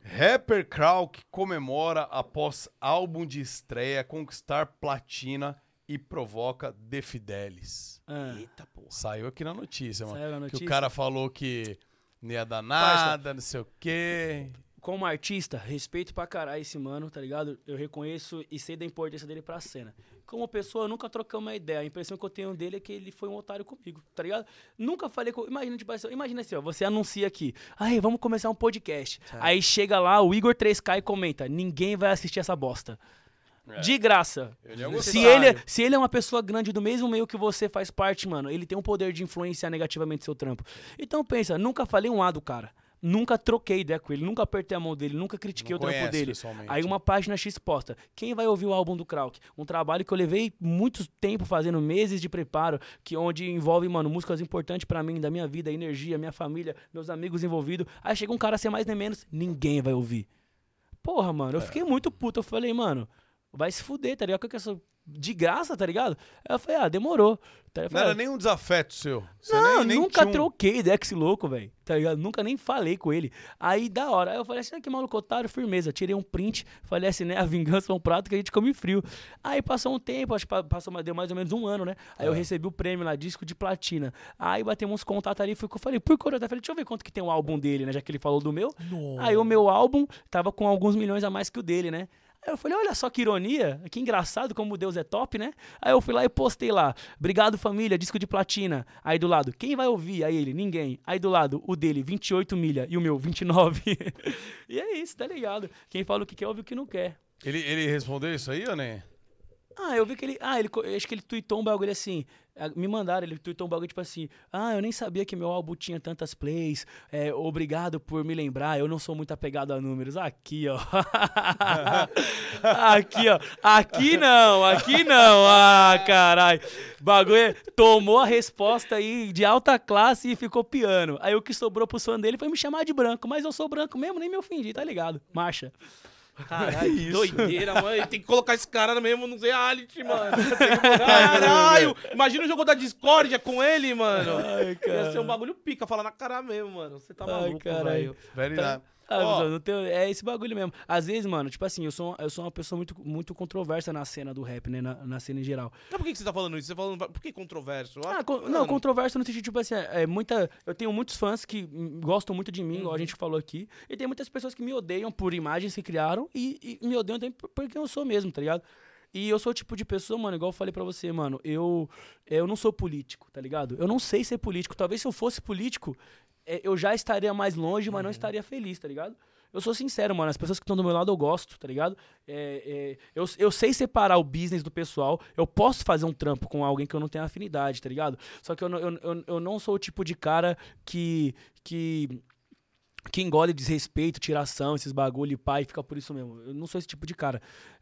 Rapper Krauk comemora após álbum de estreia conquistar platina e provoca The Fidelis. ah, Eita, porra. Saiu aqui na notícia, mano. Saiu na Que notícia? o cara falou que não ia dar nada, não sei o quê. como artista, respeito pra caralho esse mano, tá ligado? Eu reconheço e sei da importância dele pra cena. Como pessoa, eu nunca trocamos uma ideia. A impressão que eu tenho dele é que ele foi um otário comigo, tá ligado? Nunca falei com. Imagina, tipo assim, imagina assim, ó, você anuncia aqui. Aí, vamos começar um podcast. Aí chega lá, o Igor 3K e comenta: ninguém vai assistir essa bosta. É. De graça. Ele é um Se ele, se ele é uma pessoa grande do mesmo meio que você faz parte, mano, ele tem um poder de influenciar negativamente seu trampo. Então pensa, nunca falei um A do cara. Nunca troquei ideia com ele, nunca apertei a mão dele, nunca critiquei Não o trampo dele. Aí uma página X posta. Quem vai ouvir o álbum do Krauk? Um trabalho que eu levei muito tempo fazendo, meses de preparo, que onde envolve, mano, músicas importantes pra mim, da minha vida, energia, minha família, meus amigos envolvidos. Aí chega um cara sem mais nem menos, ninguém vai ouvir. Porra, mano, É. eu fiquei muito puto. Eu falei, mano, vai se fuder, tá ligado? Que é essa de graça, tá ligado? Aí eu falei, ah, demorou. Tá, Não era ah, nem um desafeto seu. Você não, nem, nem nunca um- troquei esse louco, velho. Tá ligado? Nunca nem falei com ele. Aí, da hora. Aí eu falei assim, ah, que maluco otário, firmeza. Tirei um print, falei assim, né? A vingança é um prato que a gente come frio. Aí passou um tempo, acho que pa- passou, deu mais ou menos um ano, né? Aí eu recebi o prêmio lá, disco de platina. Aí batemos uns contatos ali, fui, eu falei, por curiosidade, eu falei, deixa eu ver quanto que tem o álbum dele, né? Já que ele falou do meu. Aí o meu álbum tava com alguns milhões a mais que o dele, né? Aí eu falei, olha só que ironia, que engraçado como Deus é top, né? Aí eu fui lá e postei lá, obrigado família, disco de platina. Aí do lado, quem vai ouvir? Aí ele, ninguém. Aí do lado, o dele, 28 milha e o meu, 29. <laughs> e é isso, tá ligado? Quem fala o que quer, ouve o que não quer. Ele, ele respondeu isso aí ou nem? Ah, eu vi que ele. Ah, ele, acho que ele tweetou um bagulho assim. Me mandaram, ele tweetou um bagulho tipo assim. Ah, eu nem sabia que meu álbum tinha tantas plays. é, obrigado por me lembrar. Eu não sou muito apegado a números. Aqui, ó. <laughs> aqui, ó. Aqui não, aqui não. Ah, caralho. Bagulho tomou a resposta aí de alta classe e ficou piano. Aí o que sobrou pro fã dele foi me chamar de branco. Mas eu sou branco mesmo, nem me ofendi, tá ligado? Marcha. Caralho, <laughs> que isso. doideira, mano. Tem que colocar esse cara mesmo no reality, mano. <laughs> Caralho! Imagina o jogo da discórdia com ele, mano. Ai, cara. Ia ser um bagulho pica, falar na cara mesmo, mano. Você tá Ai, maluco, caralho. velho. Very Tá-. Ah, Visão, não tenho- é esse bagulho mesmo. Às vezes, mano, tipo assim, eu sou, eu sou uma pessoa muito, muito controversa na cena do rap, né? Na, na cena em geral. Mas por que, que você tá falando isso? Você tá falando. Por que controverso? Ah, con- não, controverso no sentido, tipo assim, é, é muita. Eu tenho muitos fãs que gostam muito de mim, Uhum. igual a gente falou aqui. E tem muitas pessoas que me odeiam por imagens que criaram e, e me odeiam também por, porque eu sou mesmo, tá ligado? E eu sou o tipo de pessoa, mano, igual eu falei pra você, mano, eu, eu não sou político, tá ligado? Eu não sei ser político. Talvez se eu fosse político, eu já estaria mais longe, Uhum. mas não estaria feliz, tá ligado? Eu sou sincero, mano. As pessoas que estão do meu lado eu gosto, tá ligado? É, é, eu, eu sei separar o business do pessoal. Eu posso fazer um trampo com alguém que eu não tenho afinidade, tá ligado? Só que eu, não- eu, eu, eu não sou o tipo de cara que. que que engole desrespeito, tiração, esses bagulho e pai, fica por isso mesmo. Eu não sou esse tipo de cara.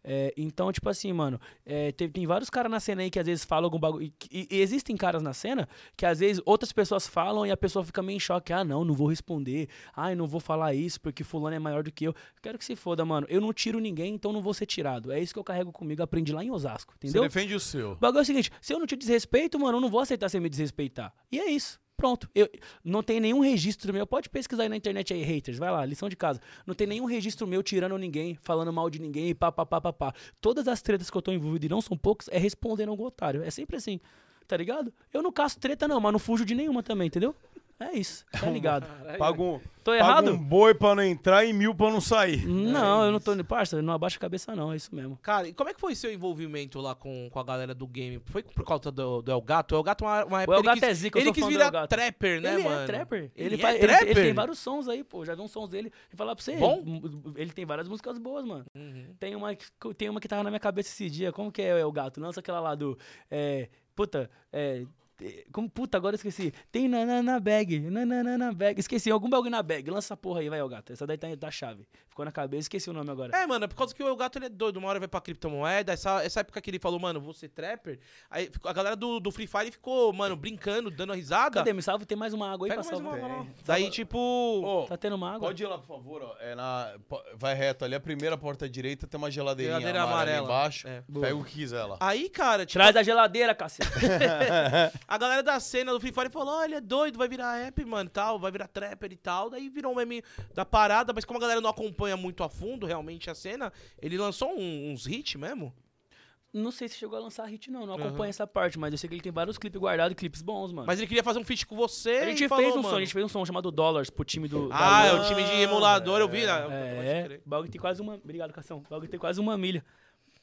É, então, tipo assim, mano, é, tem, tem vários caras na cena aí que às vezes falam algum bagulho. E, e existem caras na cena que às vezes outras pessoas falam e a pessoa fica meio em choque. Ah, não, não vou responder. Ah, eu não vou falar isso porque fulano é maior do que eu. Quero que se foda, mano. Eu não tiro ninguém, então não vou ser tirado. É isso que eu carrego comigo, aprendi lá em Osasco, Você entendeu? defende o seu. O bagulho é o seguinte, se eu não te desrespeito, mano, eu não vou aceitar você me desrespeitar. E é isso. Pronto. Eu, não tem nenhum registro meu. Pode pesquisar aí na internet aí, haters. Vai lá, lição de casa. Não tem nenhum registro meu tirando ninguém, falando mal de ninguém, pá, pá, pá, pá, pá. Todas as tretas que eu tô envolvido, e não são poucas, é respondendo algum otário. É sempre assim. Tá ligado? Eu não caço treta, não, mas não fujo de nenhuma também, entendeu? É isso. Tá ligado? Paga um, Tô paga errado? um boi pra não entrar e mil pra não sair. Não, eu não tô. Parça, não abaixa a cabeça, não. É isso mesmo. Cara, e como é que foi seu envolvimento lá com, com a galera do game? Foi por causa do, do El Gato? O El Gato, uma, uma O época, El ele Gato quis, é zica, ele quis virar El trapper, né, ele mano? é trapper. Ele, Ele faz, é ele- ele, trapper? tem vários sons aí, pô. Já vi uns sons dele. Vou falar pra você. Bom? Ele tem várias músicas boas, mano. Uhum. Tem uma, que- tem uma que tava na minha cabeça esse dia. Como que é o gato? Lança aquela lá do. É, puta, é. Como, puta, agora eu esqueci. Tem na, na bag, na, na, bag. Esqueci, algum bagulho na bag. Lança essa porra aí, vai, ô gato. Essa daí tá da chave. Ficou na cabeça, esqueci o nome agora. É, mano, é por causa que o gato ele é doido. Uma hora vai pra criptomoeda. Essa, essa época que ele falou, mano, vou ser trapper. Aí a galera do, do Free Fire ficou, mano, brincando, dando risada. Cadê? Me salva, tem mais uma água aí Pega pra mais salvar. uma. Daí, tipo. Ô, Tá tendo uma água? Pode ir lá, por favor, ó. É na, vai reto ali, a primeira porta direita tem uma geladeirinha Geladeira amarela, amarela. embaixo. É. Pega o que quiser lá. Aí, cara, tipo, Traz a geladeira, cacete. <laughs> <laughs> a galera da cena do Free Fire falou: ele é doido, vai virar app, mano, tal, vai virar trapper e tal. Daí virou um meme da parada, mas como a galera não acompanha muito a fundo realmente a cena, ele lançou um- uns hits mesmo. não sei se chegou a lançar hit, não. Não Aham. acompanho essa parte, mas eu sei que ele tem vários clipes guardados, clipes bons, mano. Mas ele queria fazer um feat com você. a gente falou, fez um mano, som, a gente fez um som chamado Dollars pro time do. Ah, é o time de emulador, eu vi. né? É, crer. o bagulho tem quase uma. Obrigado, Cação. O bagulho tem quase uma milha.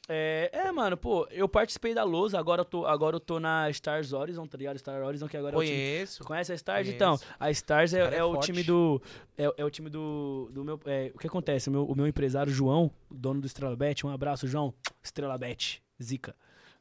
É, é, mano, pô, eu participei da Lousa, agora eu tô, agora eu tô na Stars Horizon, tá ligado? Star Horizon, que agora é o time. Conheço. Conhece a Stars? Conheço. Então, a Stars é, é é o time do. É, é o time do. do meu, é, o que acontece? O meu, o meu empresário, João, dono do Estrela Bet, um abraço, João. Estrela Bet, Zica.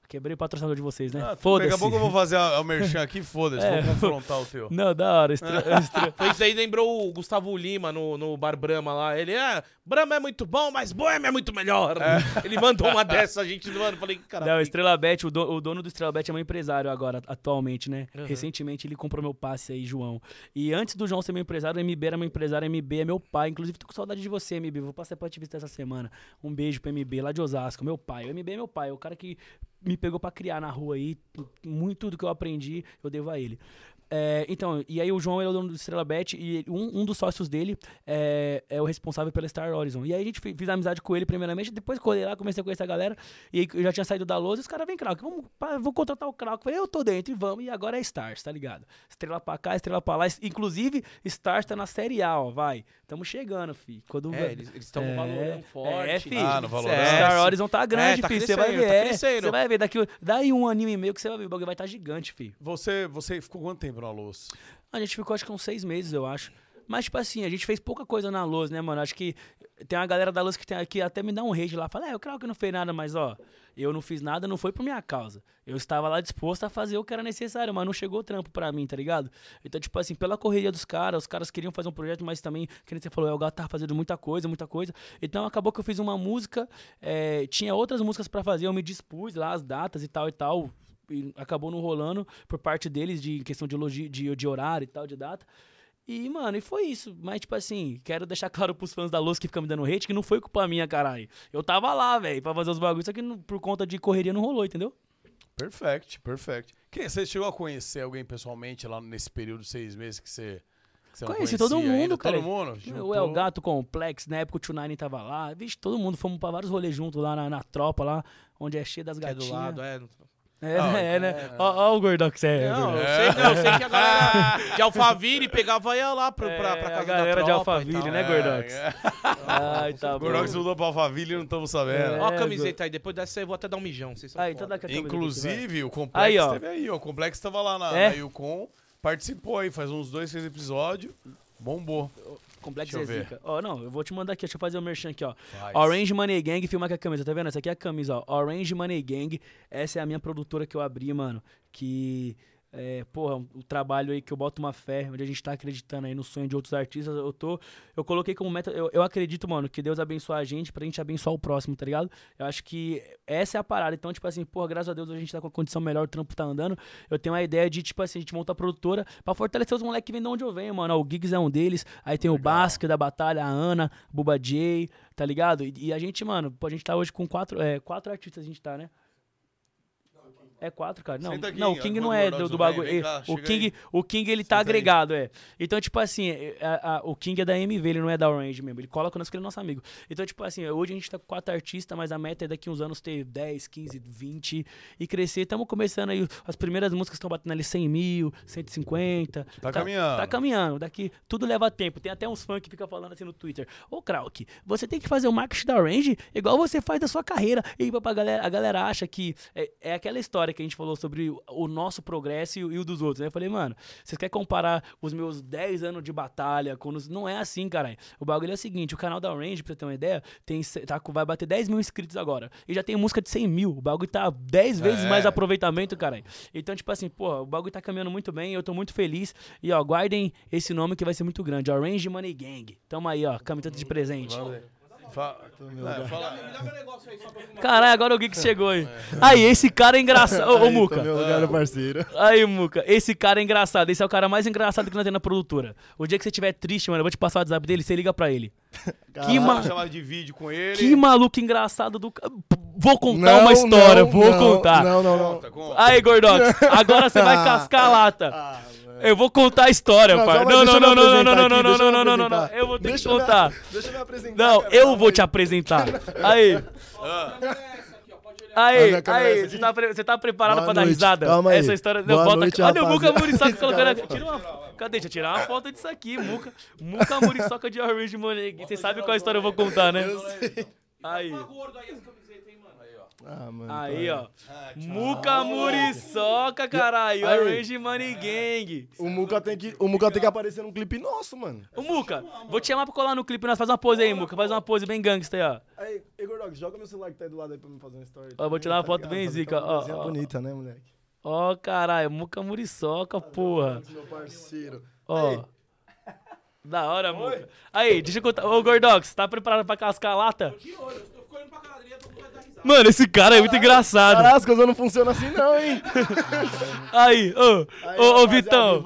Quebrei o patrocinador de vocês, né? Ah, Foda-se. Daqui a pouco eu vou fazer a, a merchan aqui, <laughs> foda-se. É. Vou confrontar o teu. Não, da hora. Estre- <laughs> Foi isso aí, lembrou o Gustavo Lima no, no Bar Brahma lá. Ele é. Brahma é muito bom, mas Boêmia é muito melhor. <laughs> Ele mandou uma dessa, a gente, mano, falei, cara. Não, o Estrela Bet, o, do- o dono do Estrela Bet é meu empresário agora, atualmente, né? Uhum. Recentemente ele comprou meu passe aí, João. E antes do João ser meu empresário, o MB era meu empresário, MB é meu pai. Inclusive, tô com saudade de você, MB. Vou passar pra te visitar essa semana. Um beijo pro MB lá de Osasco, meu pai. O MB é meu pai, é o cara que me pegou pra criar na rua aí. Muito do que eu aprendi, eu devo a ele. É, então, e aí o João ele é o dono do Estrela Bet e um, um dos sócios dele é, é o responsável pela Star Horizon. E aí a gente fiz amizade com ele primeiramente, depois colei lá, comecei a conhecer a galera, e aí eu já tinha saído da lousa, e os caras, vem Krauk, vamos, pá, vou contratar o Krauk. Eu Falei, eu tô dentro e vamos, e agora é Stars, tá ligado? Estrela pra cá, estrela pra lá, inclusive Stars tá na Série A, ó, vai. Tamo chegando, fi. Quando É, eles estão É, valorando forte. é, fi. Ah, no Valorant. É, Star Horizon tá grande, tá fi. Você vai ver, tá é. Você vai ver, daqui, daí um aninho e meio que você vai ver, o bagulho vai estar gigante, fi. Você, você ficou quanto tempo na luz? A gente ficou acho que uns seis meses, eu acho. Mas, tipo assim, a gente fez pouca coisa na luz, né, mano? Acho que tem uma galera da luz que, tem, que até me dá um rage lá. Fala, é, eu creio que não fez nada, mas, ó, eu não fiz nada, não foi por minha causa. Eu estava lá disposto a fazer o que era necessário, mas não chegou o trampo pra mim, tá ligado? Então, tipo assim, pela correria dos caras, os caras queriam fazer um projeto, mas também, que você falou, é, o gato tava fazendo muita coisa, muita coisa. Então, acabou que eu fiz uma música, é, tinha outras músicas pra fazer, eu me dispus lá, as datas e tal e tal. E acabou não rolando por parte deles de em questão de, logi, de, de horário e tal, de data. E, mano, e foi isso. Mas, tipo assim, quero deixar claro pros fãs da Luz que ficam me dando hate que não foi culpa minha, caralho. Eu tava lá, velho, pra fazer os bagulhos, só que não- por conta de correria não rolou, entendeu? Perfect, perfect. Quem, você chegou a conhecer alguém pessoalmente lá nesse período de seis meses que você, que você Conheci todo mundo, ainda? cara. Todo mundo? O Juntou? El Gato Complex, na época o Tunine tava lá. Vixe, todo mundo, fomos pra vários rolês juntos lá na, na tropa lá, onde é cheio das Que é do gatinhas. lado, é. É, Ah, é, né? Ó, ó o Gordox, é. Não, eu sei, não, eu sei que a galera <laughs> de Alphaville pegava e ia lá pro, pra, pra É, casa a galera de e Alphaville, né, Gordox? É, Ai, tá O bom. Gordox mudou pra Alphaville e não estamos sabendo. É. Ó a camiseta aí, depois dessa eu vou até dar um mijão. Vocês são Ah, então dá a. Inclusive, o Complexo Aí, ó. teve aí, ó. O Complexo tava lá na, É? na Yukon, participou aí, faz uns dois, três episódios. Bombou. Complexo é zica. Ó, não, eu vou te mandar aqui, deixa eu fazer o merchan aqui, ó. Faz. Orange Money Gang, filma aqui a camisa, tá vendo? Essa aqui é a camisa, ó. Orange Money Gang. Essa é a minha produtora que eu abri, mano. Que, é, porra, o trabalho aí que eu boto uma fé, onde a gente tá acreditando aí no sonho de outros artistas. Eu tô. Eu coloquei como meta. Eu, eu acredito, mano, que Deus abençoe a gente pra gente abençoar o próximo, tá ligado? Eu acho que essa é a parada. Então, tipo assim, porra, graças a Deus a gente tá com a condição melhor, o trampo tá andando. Eu tenho a ideia de, tipo assim, a gente montar a produtora pra fortalecer os moleques que vêm de onde eu venho, mano. Ó, O Giggs é um deles. Aí tem o Basque da Batalha, a Ana, Buba J, tá ligado? E, e a gente, mano, a gente tá hoje com quatro, é, quatro artistas, a gente tá, né? É quatro, cara. Não, aqui, não o King não é do, do vem, bagulho. vem é, cá, o, King, aí. o King, ele tá Senta aí. agregado, é. Então, tipo assim, é, a- a- o King é da MV, ele não é da Orange mesmo. Ele cola conosco, ele é nosso amigo. Então, tipo assim, hoje a gente tá com quatro artistas, mas a meta é daqui uns anos ter 10, 15, 20 e crescer. Estamos começando aí, as primeiras músicas estão batendo ali 100 mil, 150. Tá caminhando. Tá caminhando. Daqui, tudo leva tempo. Tem até uns fãs que ficam falando assim no Twitter. Ô, Krauk, você tem que fazer o marketing da Orange igual você faz da sua carreira. E pra, pra galera, a galera acha que é, é aquela história hora que a gente falou sobre o- nosso progresso e o, dos outros. Né? Eu falei, mano, vocês querem comparar os meus 10 anos de batalha com os. Não é assim, caralho. O bagulho é o seguinte: o canal da Orange, pra você ter uma ideia, tem, tá, vai bater 10 mil inscritos agora. E já tem música de 100 mil. O bagulho tá 10 vezes É. mais aproveitamento, caralho. Então, tipo assim, porra, o bagulho tá caminhando muito bem. Eu tô muito feliz. E, ó, guardem esse nome que vai ser muito grande: Orange Money Gang. Tamo aí, ó, camiseta de presente. Fa- fala- Caralho, agora o Geeks chegou aí. Aí, esse cara é engraçado. Ô, Muca. meu lugar, parceiro. Aí, Muca, esse cara é engraçado. Esse é o cara mais engraçado que nós temos na produtora. O dia que você estiver triste, mano, eu vou te passar o WhatsApp dele, você liga pra ele. <laughs> Que, ma- de vídeo com ele. que maluco engraçado do. Vou contar Não, uma história, não, vou não, contar. Não, não, não. Aí, Gordox, agora você vai <laughs> cascar a lata. Ah. Eu vou contar a história, Não, pai. calma Não, não, não, eu me não, não, não, não, aqui, não, eu não, me não, não, não. Eu vou ter que Deixa eu me- contar. Deixa eu me apresentar. Não, cara, eu vou aí. te apresentar. <laughs> Aí. A Aí, aí, você aqui? tá, pre- você tá preparado Boa pra dar noite, risada? calma aí. Essa história. Não, Boa bota noite, Olha o Muca. Muriçoca colocando. Calma. <laughs> Tira uma, cadê? Deixa eu tirar uma foto disso aqui. Muca, Muca Muriçoca de Orange Money. Você sabe qual história eu vou contar, né? Aí. Ah, mano. Aí, ó. Ah, Muca Muriçoca, caralho. Aí. Orange Money Gang. O Muca tem que, o Muca tem que aparecer num clipe nosso, mano. Ô, Muca, vou te chamar pra colar no clipe. Nós faz uma pose aí, Muca. Faz uma pose bem gangsta aí, ó. Aí, Igor Dog, joga meu celular que tá aí do lado aí pra me fazer uma story. Ó, vou tirar uma Tá foto ligado? bem zica, ó, coisinha ó. bonita, né, moleque? Ó, caralho. Muca Muriçoca, porra. Meu parceiro. Ó. Da hora, Muca. Aí, deixa eu contar. Ô, Gordox, tá preparado pra cascar a lata? Mano, esse cara é muito engraçado. Caralho, as coisas não funcionam assim não, hein? <laughs> Aí, ô, ô, ô, Vitão.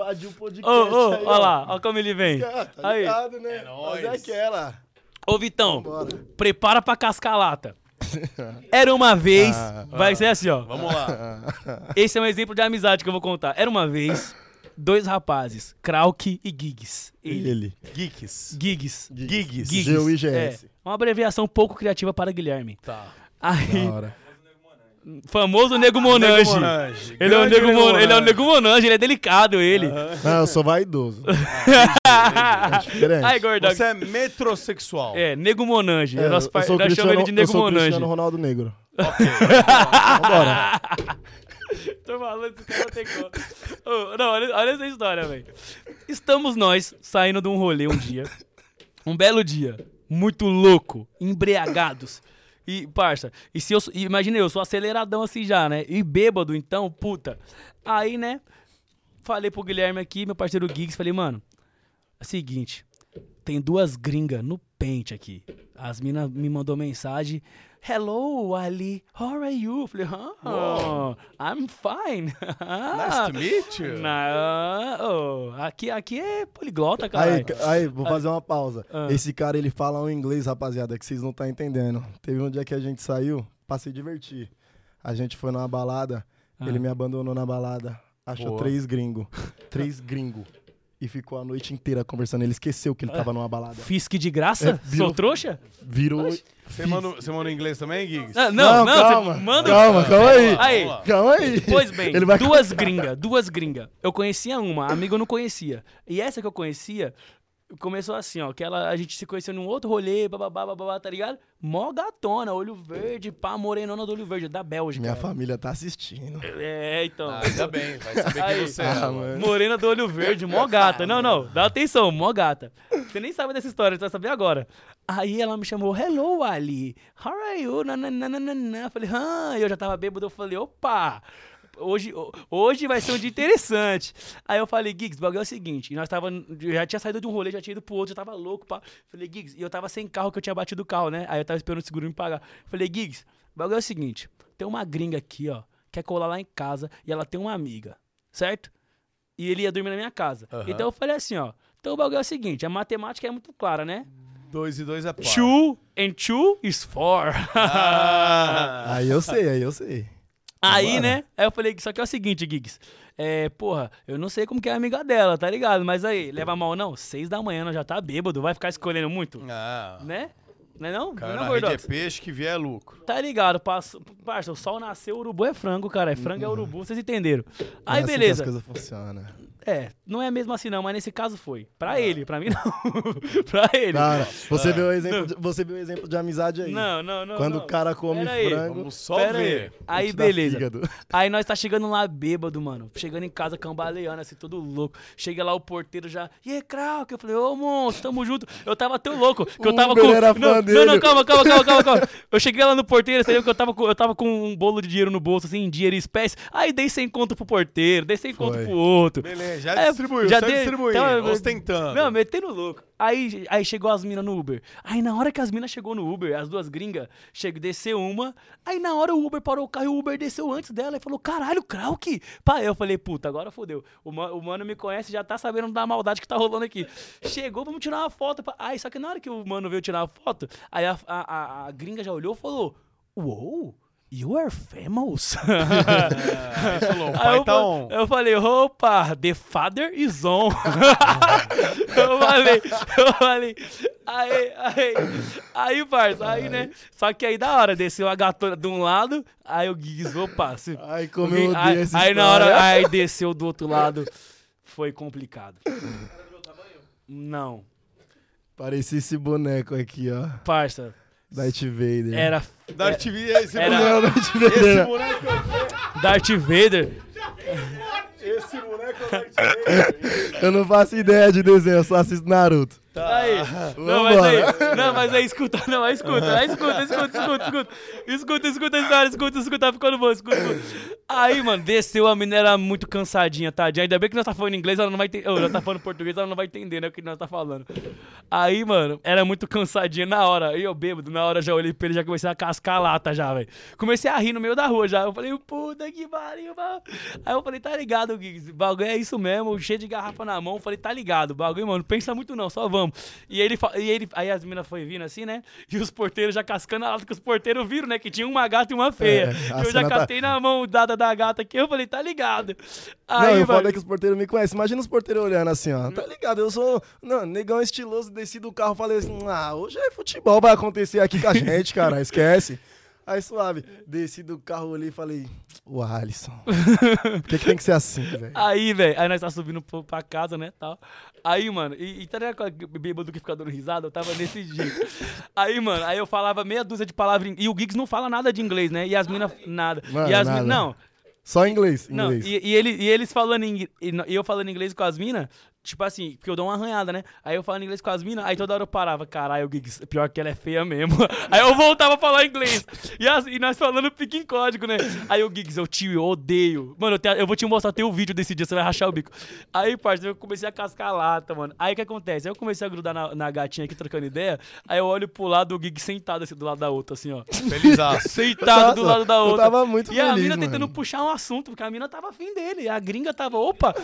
Ô, ô, ó lá, ó como ele vem. Ah, tá Aí, ligado, né? É nóis. Fazer aquela. ô, Vitão, Bora. prepara pra cascar a lata. <laughs> Era uma vez, Ah. vai ser assim, ó. Vamos lá. <laughs> Esse é um exemplo de amizade que eu vou contar. Era uma vez, dois rapazes, Krauk e Giggs. Ele. Ele. Geeks. Giggs. Gigs. Giggs. G-U-I-G-S. É, uma abreviação pouco criativa para Guilherme. Tá. Aí, Da hora. famoso Nego Monange. Monange. Ele é, o nego Nego Mon- ele é o Monange. Nego Monange, ele é delicado, ele. Não, eu sou vaidoso. <laughs> É diferente. Aí, Gordox. Você é metrosexual. É, Nego Monange. É, nós eu fa- sou nós chamamos ele de eu Nego sou Monange. Cristiano Ronaldo Negro. Ok. <laughs> Vambora. <laughs> Tô falando, esse cara tem como. Ô, não, olha, olha essa história, velho. Estamos nós saindo de um rolê um dia. Um belo dia. Muito louco. Embriagados. E, parça, e se eu. Imagina, eu sou aceleradão assim já, né? E bêbado, então, puta. Aí, né? Falei pro Guilherme aqui, meu parceiro Giggs, falei, mano, é o seguinte. Tem duas gringas no pente aqui. As minas me mandou mensagem. Hello, Ali. How are you? Eu Falei, oh, I'm fine. <laughs> Nice to meet you. Na- oh, aqui, aqui é poliglota, cara. Aí, aí, vou fazer uma pausa. Ah. Esse cara, ele fala um inglês, rapaziada, que vocês não estão entendendo. Teve um dia que a gente saiu pra se divertir. A gente foi numa balada, Ah. ele me abandonou na balada. Achou Boa. três gringos. <laughs> três gringos. E ficou a noite inteira conversando. Ele esqueceu que ele tava numa balada. Fisk de graça? É, virou- Sou trouxa? Virou. Você manda, você manda em inglês também, Gigs? Ah, não, não, calma. você manda. Calma, calma aí. Aí. Calma aí. Pois bem, Ele vai duas <laughs> gringas, duas gringas. Eu conhecia uma, a amiga eu não conhecia. E essa que eu conhecia, começou assim, ó, que ela, a gente se conheceu num outro rolê, bababá, bababá, tá ligado? Mó gatona, olho verde, pá, morenona do olho verde, da Bélgica. Minha família tá assistindo. É, então. Ah, ainda bem, vai saber Aí. quem você é. Ah, mano. Morena do olho verde, mó gata. Não, não, dá atenção, mó gata. Você nem sabe dessa história, você vai saber agora. Aí ela me chamou, hello, Ali. How are you? Nananana. Eu falei, ah, eu já tava bêbado, eu falei, opa. Hoje, ho- hoje vai ser um dia interessante. Aí eu falei, Giggs, o bagulho é o seguinte. Nós tava. Eu já tinha saído de um rolê, já tinha ido pro outro, já tava louco. Pá. Falei, Giggs, e eu tava sem carro, que eu tinha batido o carro, né? Aí eu tava esperando o seguro me pagar. Falei, Giggs, o bagulho é o seguinte. Tem uma gringa aqui, ó, quer colar lá em casa e ela tem uma amiga, certo? E ele ia dormir na minha casa. Aham. Então eu falei assim, ó. Então o bagulho é o seguinte, a matemática é muito clara, né? Dois e dois é par. Two and two is four. <laughs> Ah, Aí eu sei, aí eu sei. Aí, Vambora. né? Aí eu falei, só que é o seguinte, Giggs. É, porra, eu não sei como que é a amiga dela, tá ligado? Mas aí, leva mal não? Seis da manhã, nós já tá bêbado, vai ficar escolhendo muito, ah. né? Não é não? Cara, não, na é rede é peixe que vier é lucro. Tá ligado, passo, parça, o sol nasceu, o urubu é frango, cara. É frango é urubu, vocês entenderam. É Aí, assim que beleza. as coisas funcionam. É, não é mesmo assim não, mas nesse caso foi. Pra ele, pra mim não. <laughs> pra ele. Cara, você viu o exemplo, de, você viu o exemplo de amizade aí. Não, não, não. Quando não. o cara come Pera aí, frango, Vamos só Pera ver. Aí, aí beleza. fígado. <laughs> Aí nós tá chegando lá bêbado, mano. Chegando em casa cambaleando, assim, todo louco. Chega lá o porteiro já. E aí, Krauk? Eu falei, ô, monstro, tamo junto. Eu tava tão louco que eu tava Uber com. era não, fã não, dele. não, calma, calma, calma, calma, calma. <laughs> Eu cheguei lá no porteiro, você viu que eu tava, com, eu tava com um bolo de dinheiro no bolso, assim, dinheiro em espécie. Aí dei sem conto pro porteiro, dei sem conto Foi. pro outro. Beleza, já É, distribuiu, já já, dei- distribuiu. então, ostentando. Não, metendo louco. Aí, aí chegou as minas no Uber. Aí na hora que as minas chegou no Uber, as duas gringas, chegou, desceu uma. Aí na hora o Uber parou o carro e o Uber desceu antes dela e falou: caralho, Krauk. Pá, eu falei, puta, agora fodeu. O, ma- o mano me conhece já tá sabendo da maldade que tá rolando aqui. Chegou, vamos tirar uma foto. Aí, só que na hora que o mano veio tirar a foto, aí a, a, a- a gringa já olhou e falou: Uou, you are famous. <laughs> Aí eu, tá eu falei, opa, the father is on. <laughs> eu falei, eu falei. Aí, aí, aí, parça, aí, né? Só que aí da hora, desceu a gatona de um lado, aí o Giggs, opa. Se, Ai, como alguém- eu odeio aí, essa aí na hora, aí desceu do outro lado. Foi complicado. Não, Parecia esse boneco aqui, ó. parça, Darth Vader. era Darth Vader, esse Era- boneco. Não, Darth Esse Vader. boneco, Darth Vader. Esse boneco é o Darth Vader. Eu não faço ideia de desenho, eu só assisto Naruto. Aí. Não, mas aí. Não, mas aí escuta, não, aí escuta, aí escuta, escuta, escuta, escuta. Escuta, escuta a história, escuta, escuta, tá ficando bom, escuta, escuta. Aí, mano, desceu a menina era muito cansadinha, tadinha. Ainda bem que nós tá falando inglês, ela não vai entender. Ou nós tá falando português, ela não vai entender, né, o que nós tá falando. Aí, mano, era muito cansadinha na hora. Aí eu bêbado, na hora já olhei pra ele já comecei a cascar a lata já, velho. Comecei a rir no meio da rua já. Eu falei, puta que pariu, mano. Aí eu falei, tá ligado, Giggs, o bagulho é isso mesmo, cheio de garrafa na mão. Eu falei, tá ligado, bagulho, mano, pensa muito não, só vamos. E ele, e ele aí as minas foi vindo assim, né? E os porteiros já cascando a lata, que os porteiros viram, né? Que tinha uma gata e uma feia. É, eu já cena tá- catei na mão dada da gata aqui, eu falei, tá ligado. não, Aí, e o foda mano, é que os porteiros me conhecem. Imagina os porteiros olhando assim, ó. Tá ligado? Eu sou. Não, negão estiloso, desci do carro falei assim: ah, hoje é futebol, vai acontecer aqui com a <laughs> gente, cara. Esquece. Aí suave. Desci do carro, olhei e falei: o Alisson. <laughs> Por que, que tem que ser assim, velho? Aí, velho, aí nós tá subindo pra casa, né, tal. Aí, mano, e, e tá ligado bêbado que fica dando risada? Eu tava nesse jeito. Aí, mano, aí eu falava meia dúzia de palavras, e o Giggs não fala nada de inglês, né, e as minas, nada. Mano, e as minas, não, Só inglês. não, inglês. e, e ele, e eles falando em, e e eu falando inglês com as minas, tipo assim, porque eu dou uma arranhada, né? Aí eu falando inglês com as minas, aí toda hora eu parava, caralho, o Giggs, pior que ela é feia mesmo. <laughs> Aí eu voltava a falar inglês. E, as- e nós falando pique em código, né? Aí o Giggs, eu te odeio. Mano, eu, te- eu vou te mostrar o vídeo desse dia, você vai rachar o bico. Aí, parceiro, eu comecei a cascar a lata, mano. Aí o que acontece? Aí eu comecei a grudar na, na gatinha aqui, trocando ideia. Aí eu olho pro lado do Giggs sentado assim, do lado da outra, assim, ó. Felizaço. Sentado do lado da eu outra. tava muito E a feliz, mina mano. tentando puxar um assunto, porque a mina tava afim dele. E a gringa tava, opa!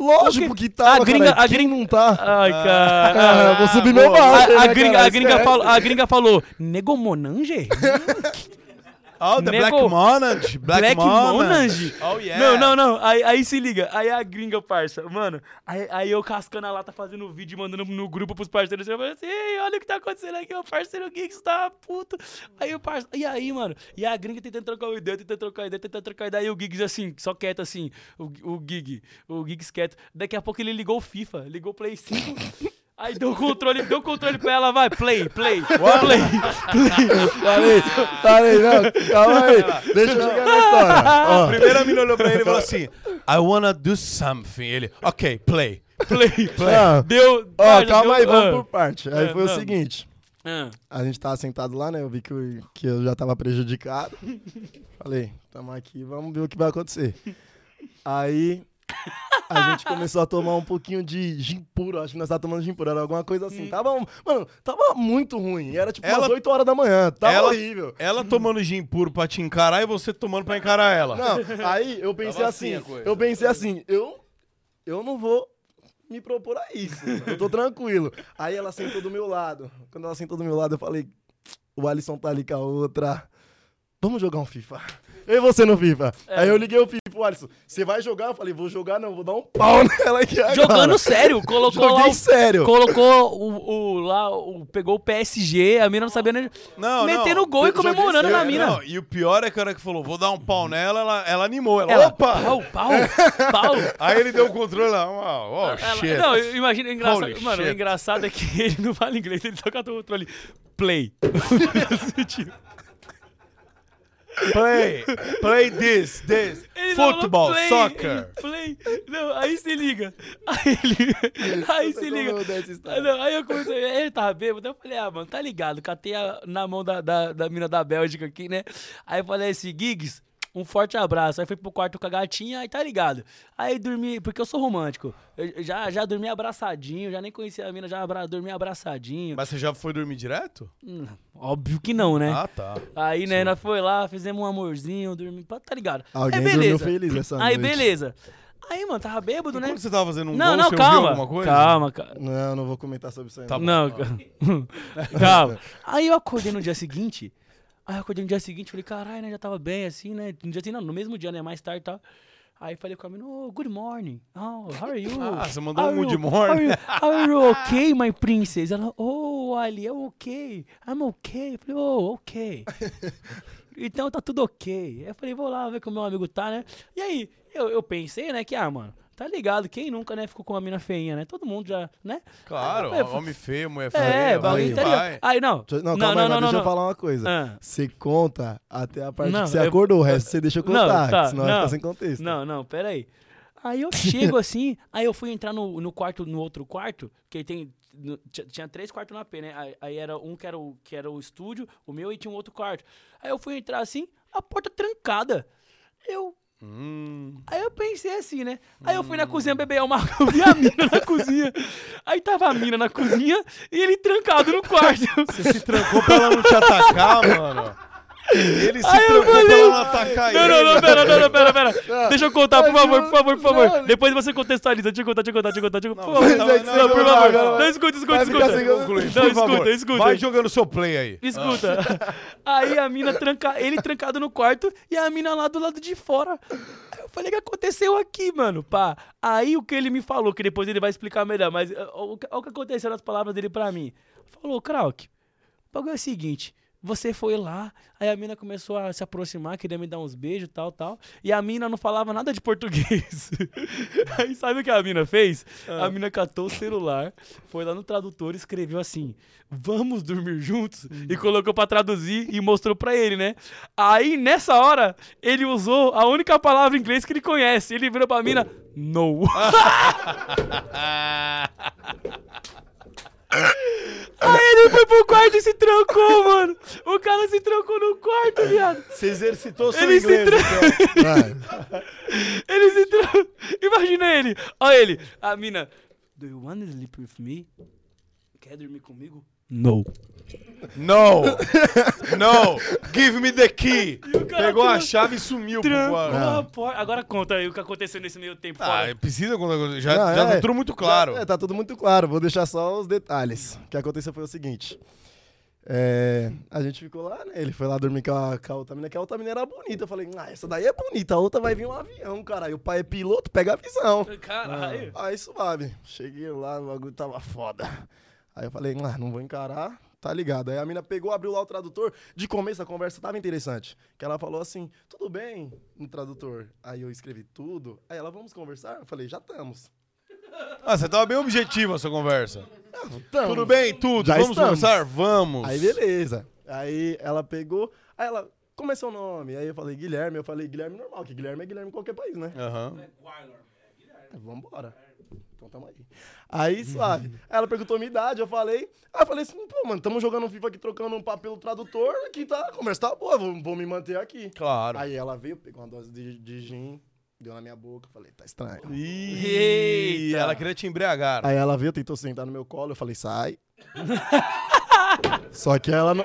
Lógico porque que tá. a gringa- a Quem gringa- não tá? Ai, cara. Ah, vou subir meu barco, a, a né, gringa, cara? a, gringa falou, a gringa falou, Negomonange? <laughs> Oh, the Nego- <laughs> Black Monarch. Black, Black. Monarch? Oh, yeah. Não, não, não. Aí, aí se liga. Aí a gringa, parça. Mano, aí, aí eu cascando a lata, fazendo vídeo e mandando no grupo pros parceiros. Eu falei assim, Ei, olha o que tá acontecendo aqui. O parceiro Geeks tá puto. Aí o parceiro... E aí, mano? E a gringa tentando trocar uma ideia, tentando trocar ideia, tentando trocar ideia. Aí o Giggs assim, só quieto assim. O, o Gig, o Giggs quieto. Daqui a pouco ele ligou o FIFA. Ligou o Play 5. Aí deu o controle, deu o controle pra ela, vai, play, play, play. Falei, falei, não, calma aí. Deixa eu chegar na história. <laughs> Ó, A primeira mina olhou pra ele e falou assim: I wanna do something. Ele, ok, play. play. não, Deu. ó, ah, calma aí, deu- vamos ah. por parte. Aí É, foi o não. seguinte. Ah. A gente tava sentado lá, né? Eu vi que eu, que eu já tava prejudicado. <laughs> Falei, tamo aqui, vamos ver o que vai acontecer. Aí a gente começou a tomar um pouquinho de gin puro. Acho que nós tava tomando gin puro, era alguma coisa assim. Tava, mano, tava muito ruim. Era tipo Ela- umas 8 horas da manhã. Tava Ela- horrível. Ela tomando gin puro pra te encarar e você tomando pra encarar ela. Não, aí eu pensei Tava assim assim, eu pensei assim, eu, eu não vou me propor a isso. Eu tô tranquilo. Aí ela sentou do meu lado. Quando ela sentou do meu lado, eu falei, o Alisson tá ali com a outra. Vamos jogar um FIFA. E você no FIFA. É. Aí eu liguei o FIFA, o pro Alisson, você vai jogar? Eu falei, vou jogar não, vou dar um pau <laughs> nela aqui agora. Jogando sério, colocou lá Joguei o, sério. colocou o, o- lá, o, pegou o PSG, a mina não sabia nem... Não, Metendo não. gol e comemorando sério. na mina. Não, e o pior é que a hora que falou, vou dar um pau nela, ela, ela animou. Ela, Ela, opa! pau, pau, pau. <laughs> Aí ele deu o controle lá. Oh, Ela- shit. não, imagina, o engraçado, Holy mano, o shit. engraçado é que <laughs> ele não fala inglês, ele só cata o controle. Play. Play, play this, this. Ele falou play, soccer. <laughs> Play. Não, aí se liga. Aí <laughs> ele. Aí se liga. Não, aí eu comecei. Ele tava bêbado. Eu falei, ah, mano, tá ligado. Catei a- na mão da, da, da mina da Bélgica aqui, né? Aí eu falei assim, Giggs. Um forte abraço. Aí fui pro quarto com a gatinha, aí tá ligado. Aí dormi, porque eu sou romântico. Eu já, já dormi abraçadinho, já nem conhecia a mina, já abra, dormi abraçadinho. Mas você já foi dormir direto? Hum, Óbvio que não, né? Ah, tá. Aí, né, nós foi lá, fizemos um amorzinho, dormi, tá ligado? Alguém aí, dormiu beleza. feliz essa Aí, noite. beleza. Aí, mano, tava bêbado, né? Quando você tava fazendo um Não, gol, não, você ouviu calma. alguma coisa? Calma, calma. Não, não vou comentar sobre isso aí. Tá não. bom. Não, calma. <laughs> calma. Aí eu acordei no dia seguinte. Aí eu acordei no dia seguinte, falei, caralho, né? Já tava bem assim, né? No dia seguinte, não, no mesmo dia, né? Mais tarde e tal. Aí falei com a menina, oh, good morning. Oh, how are you? <laughs> Ah, você mandou um Are good you- morning. Are you, are you okay, my princess? Ela, oh, Ali, I'm okay. I'm okay. Eu falei, oh, okay. <laughs> então tá tudo ok. Eu falei, vou lá ver como meu amigo tá, né? E aí, eu, eu pensei, né, que, ah, mano, tá ligado, quem nunca, né, ficou com uma mina feinha, né? Todo mundo já, né? Claro, Aí falei, homem feio, mulher feia. É, vai, bagulho tá vai. ligado. Aí, não. Não, não, calma aí, não, mas não, deixa não. eu falar uma coisa. Ah. Você conta até a parte Não, que você eu- acordou, o resto você deixa eu Não, contar, tá, senão vai não. ficar sem contexto. Não, não, pera aí. Aí eu chego <laughs> assim, aí eu fui entrar no, no quarto, no outro quarto, que tem. no- tinha, tinha três quartos na P, né? Aí, aí era um que era, o, que era o estúdio, o meu e tinha um outro quarto. Aí eu fui entrar assim, a porta trancada. Eu. Hum, Aí eu pensei assim, né? Aí eu fui na cozinha beber uma. <laughs> Eu vi a mina na cozinha. Aí tava a mina na cozinha e ele trancado no quarto. você se trancou pra ela não te atacar, <laughs> mano. Ele se Aí trancou falei- não atacar Não, ele. não, não, pera, não, não, pera, pera. <laughs> Deixa eu contar, por favor, por favor, por favor. Não. Depois você contextualiza. Deixa eu contar, deixa eu contar, deixa eu contar, deixa eu contar. Por Não, favor. não, não, Não, por favor. Não, escuta, escuta, escuta. Não, escuta, escuta. Vai jogando seu play aí. Escuta. Aí a mina tranca, ele trancado no quarto e a mina lá do lado de fora. Eu falei, o que aconteceu aqui, mano? Pá. Aí o que ele me falou, que depois ele vai explicar melhor, mas eh, o, que- o que aconteceu nas palavras dele pra mim? Falou, Krauk, o bagulho é o seguinte. Você foi lá, aí a mina começou a se aproximar, queria me dar uns beijos, tal, tal. E a mina não falava nada de português. <laughs> aí sabe o que a mina fez? A mina catou o celular, foi lá no tradutor e escreveu assim: Vamos dormir juntos? E colocou pra traduzir e mostrou pra ele, né? Aí nessa hora, ele usou a única palavra em inglês que ele conhece. Ele virou pra mina: No. <laughs> <laughs> Aí ele foi pro quarto e se trancou, mano. O cara se trancou no quarto, viado. Você exercitou seu Ele se inglês, tra- então. Vai. <laughs> Ele se trancou. Imagina ele. Olha ele. A mina. Do you want to sleep with me? Quer dormir comigo? No. No! No! Give me the key! Pegou a chave e sumiu pro porta. Agora conta aí o que aconteceu nesse meio tempo. Ah, fora. precisa contar. Já, Não, já é. tá tudo muito claro. Já- é, tá tudo muito claro. Vou deixar só os detalhes. O que aconteceu foi o seguinte. É, a gente ficou lá, né? Ele foi lá dormir com a, com a outra menina, que a outra menina era bonita. Eu falei, ah, essa daí é bonita, a outra vai vir um avião, cara. Aí o pai é piloto, pega a visão. Caralho. Aí suave. Cheguei lá, o bagulho tava foda. Aí eu falei, ah, não vou encarar, tá ligado. Aí a mina pegou, abriu lá o tradutor. De começo a conversa tava interessante. Que ela falou assim, tudo bem, no tradutor. Aí eu escrevi tudo. Aí ela, vamos conversar? Eu falei, já estamos. <laughs> Ah, você tava bem objetivo essa conversa. Tudo bem, tudo. Já Vamos estamos. conversar? Vamos. Aí beleza. Aí ela pegou, aí ela, como é seu nome? Aí eu falei, Guilherme. Eu falei, Guilherme normal, que Guilherme é Guilherme em qualquer país, né? Aham. Aí, Vambora. Então tamo aí. Aí, suave. Aí <laughs> ela perguntou minha idade, eu falei. Aí eu falei assim, pô, mano, tamo jogando um FIFA aqui, trocando um papo pelo tradutor. Aqui tá, a conversa tá boa, vou, vou me manter aqui. Claro. Aí ela veio, pegou uma dose de, de gin, deu na minha boca. Falei, tá estranho. Eita. ela queria te embriagar. Aí ela veio, tentou sentar no meu colo, eu falei, sai. <laughs> Só que ela não.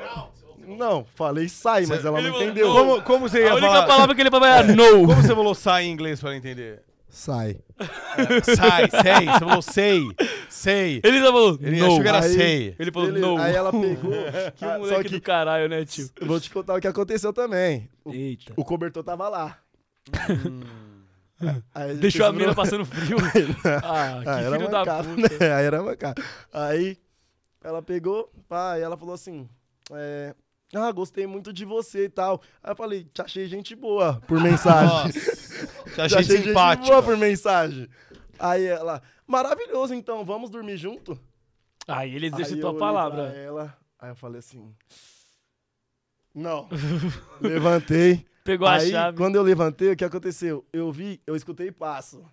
Não, falei sai, mas ela não entendeu. Como, como você A ia única falar? palavra que ele falou é <laughs> no. Como você falou sai em inglês pra ela entender? Sai. <laughs> Sai, sei. Você falou sei, sei. Ele só falou Ele no. achou que era Aí- sei. Ele falou Beleza. no. Aí ela pegou. <laughs> Que ah, moleque só que do caralho, né, tio? eu vou te contar o que aconteceu também. O, Eita. o cobertor tava lá. <laughs> Aí gente Deixou a mina passando frio. ah, que Ah, era filho da mancado, puta. né? Aí era mancado. Aí ela pegou, pá, e ela falou assim: é, Ah, gostei muito de você e tal. Aí eu falei: Te achei gente boa por mensagem. <laughs> Te Te achei gente simpático. boa por mensagem. Aí ela: Maravilhoso, então, vamos dormir junto? Aí ele Aí exercitou eu a palavra. pra ela, aí eu falei assim: Não. Levantei. <laughs> Pegou Aí, a chave. quando eu levantei, o que aconteceu? Eu vi, eu escutei passo.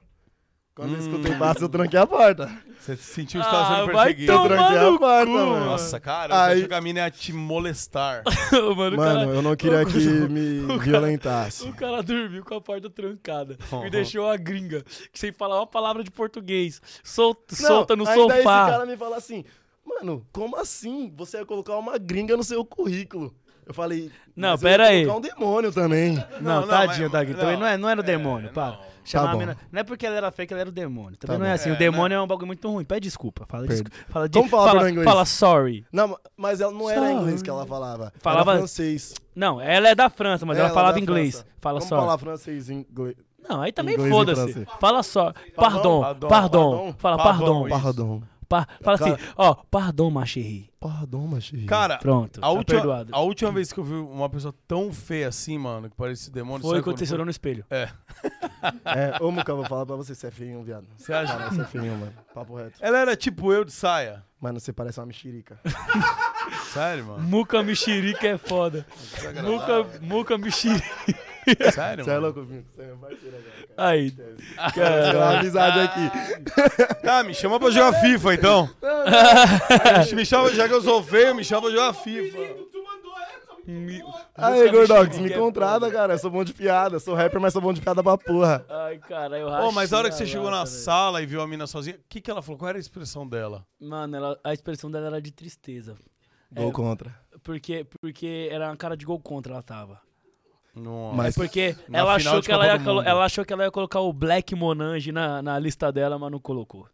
Quando eu Hum. escutei passo, eu tranquei a porta. Você sentiu que estava Ah, sendo vai perseguido. Eu tomar tranquei no a porta, cu, mano. Nossa, cara, Aí- eu achei que a mina ia te molestar. <laughs> Mano, o Mano, cara- eu não queria que me <laughs> violentasse. O cara dormiu com a porta trancada Uhum. e deixou a gringa, que sem falar uma palavra de português, sol- Não, solta no aí daí esse sofá. cara me fala assim, mano, como assim você ia colocar uma gringa no seu currículo? Eu falei, Não, pera aí. um demônio também. Não, Não, tadinho gringa. Também não. é, não era o É, demônio, para. não. Chamar Tá a bom. mina. Não é porque ela era fake, ela era o demônio. Também Tá não é bom. assim. É, o demônio né? é um bagulho muito ruim. Pede desculpa. Fala, Perde. desculpa, fala, de- Como fala fala, inglês? fala sorry. Não, mas ela não era Sorry. inglês que ela falava. Falava- Era francês. Não, ela é da França, mas ela, Ela é falava da inglês. França. Fala Vamos sorry. falar francês em inglês. Não, aí também foda-se. Fala só. Pardon, Pardon, pardon. pardon. Fala Pardon, pardon. Isso. Pardon. Pa- Fala assim, Cara- ó, pardon, ma chérie. Pardon, machinho. Cara, Pronto, a tá última, perdoado. a última vez que eu vi uma pessoa tão feia assim, mano, que parecia demônio... Foi quando você chorou no espelho. É. <laughs> É, ô, Muca, vou falar pra você, você é feinho, viado. Você acha? Cara, você é feinho, mano. Papo reto. Ela era tipo eu de saia. Mano, você parece uma mexerica. <laughs> Sério, mano? Muca mexerica é foda. Muca, muca mexerica. <laughs> Sério, Você é mano? louco, Vinho? Você é parceiro agora, cara. Aí. Quero uma amizade aqui. Ah, me chama pra jogar FIFA, então. <laughs> me chama, já que eu sou feio, me chama pra jogar FIFA. Tu mandou essa, me Aí, Gordox, me é contrata, cara. Eu sou bom de piada. Sou rapper, mas sou bom de piada pra porra. Ai, cara, eu Ô, mas a hora que você chegou na sala e viu a mina sozinha, o que, que ela falou? Qual era a expressão dela? Mano, ela- a expressão dela era de tristeza. Gol É. contra. Porque, porque era uma cara de gol contra ela tava. Nossa. Mas- É porque Na ela achou, que ela, ia ela achou que ela ia colocar o Black Monange na, na lista dela, mas não colocou.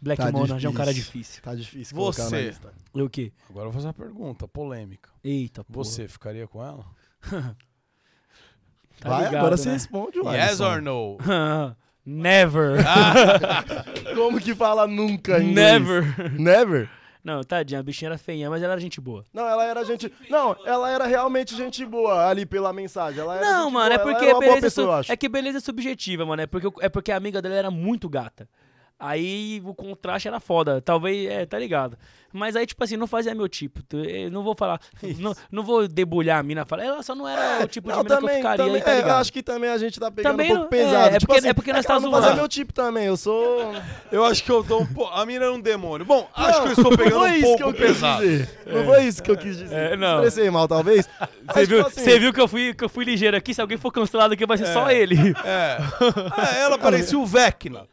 Black Tá Monange é um cara difícil. difícil. Tá difícil Você. na lista. E o quê? Agora eu vou fazer uma pergunta, polêmica. Eita, porra. Você ficaria com ela? <laughs> Tá Vai, ligado, agora você né? responde, Yes Alisson. or no? <laughs> Never. <laughs> Como que fala nunca em inglês? Never. Never? Não, tadinha, a bichinha era feinha, mas ela era gente boa. Não, ela era gente... Não, ela era realmente gente boa ali pela mensagem. Ela Não, mano, é boa, ela porque beleza, pessoa, eu su- acho. é que beleza é subjetiva, mano. É porque, é porque a amiga dela era muito gata. Aí o contraste era foda. Talvez, é, tá ligado? Mas aí, tipo assim, não fazia meu tipo. Eu Não vou falar. <laughs> Não, não vou debulhar a mina. Falar, ela só não era o tipo de Não, mina que eu também, ficaria também, aí, tá é, eu ligado? acho que também a gente tá pegando Também um pouco não- pesado. é, é tipo porque- assim, é porque nós que tá não zoando. meu tipo também, eu sou... <laughs> Eu acho que eu dou um pouco. A mina era um demônio. Bom, acho que eu estou não pegando um pouco pesado. Não foi isso que eu quis dizer. É, não. Expressei mal, talvez. <laughs> Você viu, você viu que, eu fui, que eu fui ligeiro aqui? Se alguém for cancelado aqui, vai ser só ele. É. Ah, ela parecia o Vecna.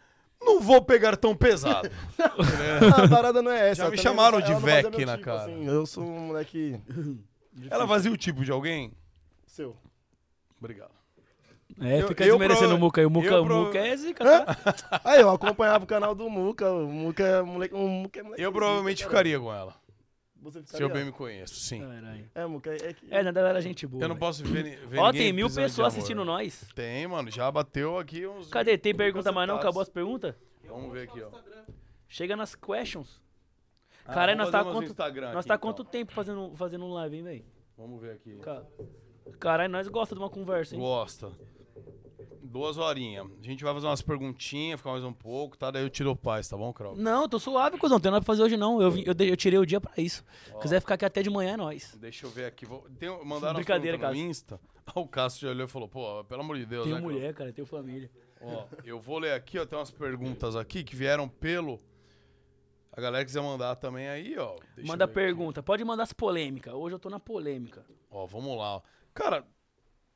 Não vou pegar tão pesado. <laughs> A parada não é essa. Já me chamaram não- de não meu Vecna, tipo, cara. assim, eu sou um moleque Ela fazia o tipo de alguém? seu. Obrigado. É, Eu- fica eu desmerecendo prova- o Muca aí. O Muca, eu o Muca é zica, tá? Aí, eu acompanhava o canal do Muca. O Muca é moleque. Um Muca é moleque Eu provavelmente cara. ficaria com ela. Você Se ficaria? eu bem me conheço, sim. Caralho. É, Muca, é que. É, Nadal era gente boa. Eu não velho. posso ver, ver Ó, ninguém tem mil pessoas assistindo nós. Tem, mano. Já bateu aqui uns... Cadê? Tem pergunta mais não? Acabou as perguntas? Vamos ver aqui, ó. Chega nas questions. Ah, Caralho, nós tá quanto- Instagram Nós aqui, tá então. quanto tempo fazendo, fazendo um live, hein, velho? Vamos ver aqui. Ca- Caralho, nós gosta de uma conversa, hein? Gosta. Duas horinhas. A gente vai fazer umas perguntinhas, ficar mais um pouco, tá? Daí eu tiro o paz, tá bom, Krau? Não, tô suave, cuzão. Não tem nada pra fazer hoje, não. Eu, eu, eu tirei o dia pra isso. Quiser ficar aqui até de manhã, é nóis. Deixa eu ver aqui. Vou... Tem... Mandaram Brincadeira, no. Insta. <laughs> o Cássio já olhou e falou, pô, pelo amor de Deus, Tenho né, mulher, cara, tenho família. Ó, eu vou ler aqui, ó. Tem umas perguntas aqui que vieram pelo. A galera quiser mandar também aí, ó. Manda ver aqui. pergunta. Pode mandar as polêmicas. Hoje eu tô na polêmica. Ó, vamos lá. Cara,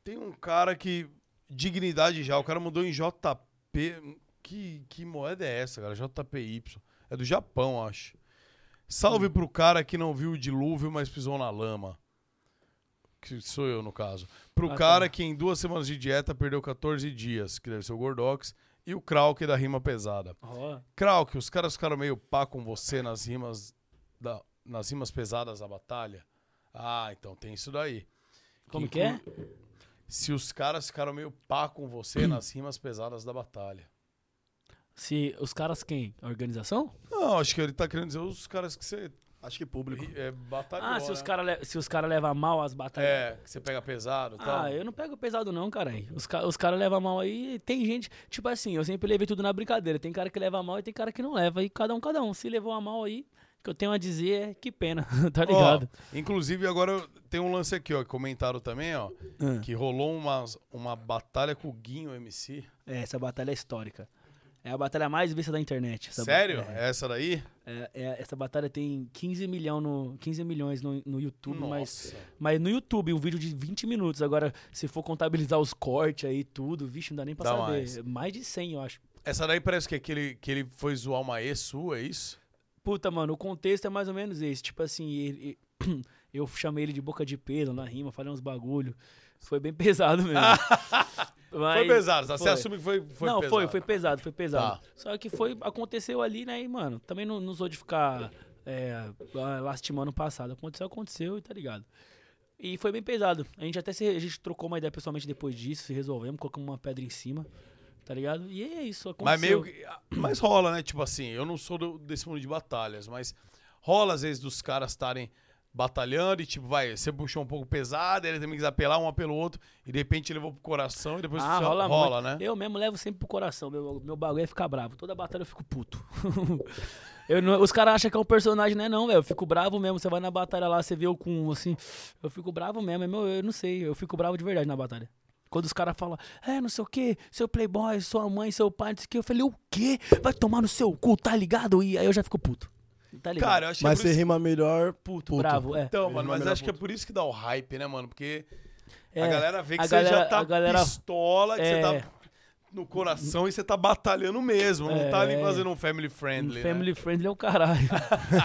tem um cara que. Dignidade já, o cara mudou em JP. Que, que moeda é essa, cara? JPY. É do Japão, acho. Salve pro cara que não viu o dilúvio, mas pisou na lama. Que sou eu, no caso. Pro Ah, cara tá. que em duas semanas de dieta perdeu 14 dias, que deve ser o Gordox. E o Krauk da rima pesada. Ó, Krauk, os caras ficaram meio pá com você nas rimas, da, nas rimas pesadas da batalha? Ah, então tem isso daí. como Que que é? Se os caras ficaram meio pá com você <clears throat> nas rimas pesadas da batalha. Se os caras quem? A organização? Não, acho que ele tá querendo dizer os caras que você Acho que público. é, batalhou, Ah, se os né? caras se os cara levam mal as batalhas. É, que você pega pesado e tal. Ah, eu não pego pesado não, caralho. Os, ca os caras levam mal aí. Tem gente, tipo assim, eu sempre levei tudo na brincadeira. Tem cara que leva mal e tem cara que não leva. E cada um, cada um. Se levou a mal aí, que eu tenho a dizer é que pena, <laughs> tá Ó, ligado? inclusive, agora tem um lance aqui, ó, que comentaram também, ó, Ah. que rolou uma, uma batalha com o Guinho MC. É, essa batalha é histórica. É a batalha mais vista da internet. essa ba- Sério? É, Essa daí? é, é, essa batalha tem 15, milhão no, 15 milhões no, no YouTube, mas, Nossa. mas no YouTube, um vídeo de 20 minutos. Agora, se for contabilizar os cortes aí tudo, vixe, não dá nem pra Dá saber. mais. mais de 100, eu acho. Essa daí parece que é que ele, que ele foi zoar uma ex sua, é isso? Puta, mano, o contexto é mais ou menos esse. Tipo assim, ele- <clears throat> eu chamei ele de boca de pelo na rima, falei uns bagulho. Foi bem <laughs> pesado mesmo. <laughs> Mas- foi pesado, tá? Você foi. assume que foi, foi não, pesado. foi, foi pesado, foi pesado. Tá. Só que foi, aconteceu ali, né, e, mano, também não, não sou de ficar é, lastimando o passado. Aconteceu, aconteceu e tá ligado. E foi bem pesado. A gente até se, a gente trocou uma ideia pessoalmente depois disso, se resolvemos, colocamos uma pedra em cima, tá ligado? E é isso, aconteceu. Mas meio que. Mas rola, né? Tipo assim, eu não sou do- desse mundo de batalhas, mas rola às vezes dos caras estarem batalhando e, tipo, vai, você puxou um pouco pesado, ele também quis apelar um pelo outro, e de repente levou pro coração e depois Ah, rola, rola né? Eu mesmo levo sempre pro coração. Meu, meu bagulho é ficar bravo. Toda batalha eu fico puto. <laughs> Eu não- os caras acham que é um personagem, não é não, velho. Eu fico bravo mesmo. Você vai na batalha lá, você vê eu com assim. Eu fico bravo mesmo. É meu, eu não sei. Eu fico bravo de verdade na batalha. Quando os caras falam, é, não sei o que, seu playboy, sua mãe, seu pai, não sei o que. Eu falei, o quê? Vai tomar no seu cu, tá ligado? E aí eu já fico puto. Tá ligado? Cara, eu acho Mas que é você isso... rima melhor puto, puto. bravo, é. Então, mano, é mas acho que é puto. por isso que dá o hype, né, mano? Porque a É, galera vê que a você já tá a galera- pistola, que É. você tá no coração e você tá batalhando mesmo. Não tá ali É. fazendo um family friendly, Um né? family friendly é o caralho.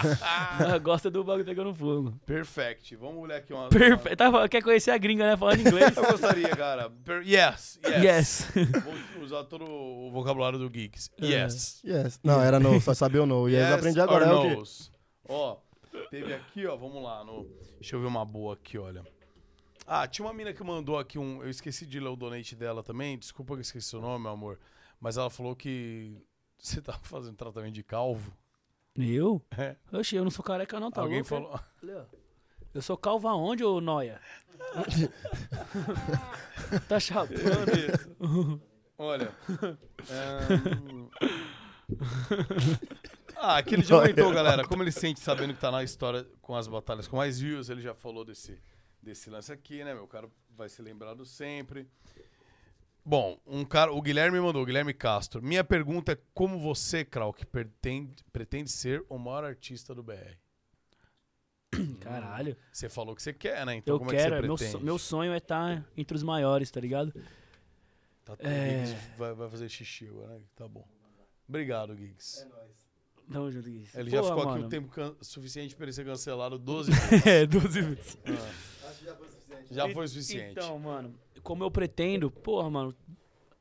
<laughs> Gosta do bagulho pegando fogo. Perfect. Vamos olhar aqui uma... Perfeito. Tá, quer conhecer a gringa, né? Falando inglês. <laughs> Eu gostaria, cara. Per- Yes, yes. yes. <laughs> Vou usar todo o vocabulário do Geeks. É. Yes. Yes. Não, era no, só sabia o no. Yes, yes eu aprendi agora. or É o quê? no's. Ó, teve aqui, ó, vamos lá. No... Deixa eu ver uma boa aqui, olha. Ah, tinha uma mina que mandou aqui um... Eu esqueci de ler o donate dela também. Desculpa que eu esqueci o nome, meu amor. Mas ela falou que <laughs> você tá fazendo tratamento de calvo. Eu? É. Oxi, eu não sou careca não, tá Alguém louco? falou... Eu sou calvo aonde, ô Noia? <laughs> tá chapando isso. Olha. ahn, Ah, aqui ele já <laughs> comentou, galera. Como ele sente sabendo que tá na história com as batalhas com mais views, ele já falou desse, desse lance aqui, né? Meu cara vai ser lembrado sempre. Bom, um cara, o Guilherme mandou, o Guilherme Castro. Minha pergunta é como você, Krauk, pretende, pretende ser o maior artista do BR? <coughs> Caralho. Você falou que você quer, né? Então Eu como quero, é é que meu, você so- pretende? meu sonho é estar entre os maiores, tá ligado? Tá, É. O Giggs vai, vai fazer xixi agora, né? Tá bom. Obrigado, Giggs. Tamo junto, Gui. Ele já Porra, ficou aqui mano. o tempo can- suficiente pra ele ser cancelado <laughs> 12 vezes. É, 12 vezes. Já foi o suficiente. Então, mano, como eu pretendo, porra, mano,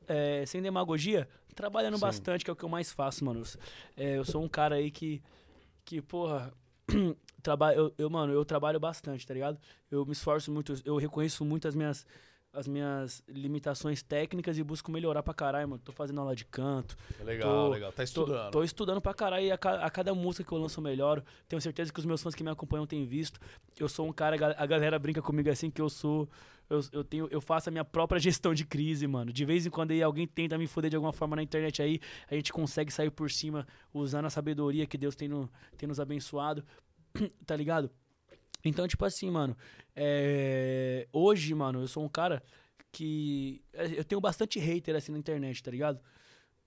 é, sem demagogia, trabalhando Sim. bastante, que é o que eu mais faço, mano. É, eu sou um cara aí que, que porra, <clears throat> trabalho, eu, eu, mano, eu trabalho bastante, tá ligado? Eu me esforço muito, eu reconheço muito as minhas, as minhas limitações técnicas e busco melhorar pra caralho, mano. Tô fazendo aula de canto, legal, tô- legal. Tá Tô, estudando. tô estudando pra caralho e a, a cada música que eu lanço eu melhoro. Tenho certeza que os meus fãs que me acompanham têm visto. Eu sou um cara, a galera brinca comigo assim que eu sou. Eu, eu, tenho, eu faço a minha própria gestão de crise, mano. De vez em quando aí alguém tenta me foder de alguma forma na internet aí, a gente consegue sair por cima usando a sabedoria que Deus tem, no, tem nos abençoado. <clears throat> tá ligado? Então, tipo assim, mano. é, Hoje, mano, eu sou um cara que. é, Eu tenho bastante hater assim na internet, tá ligado?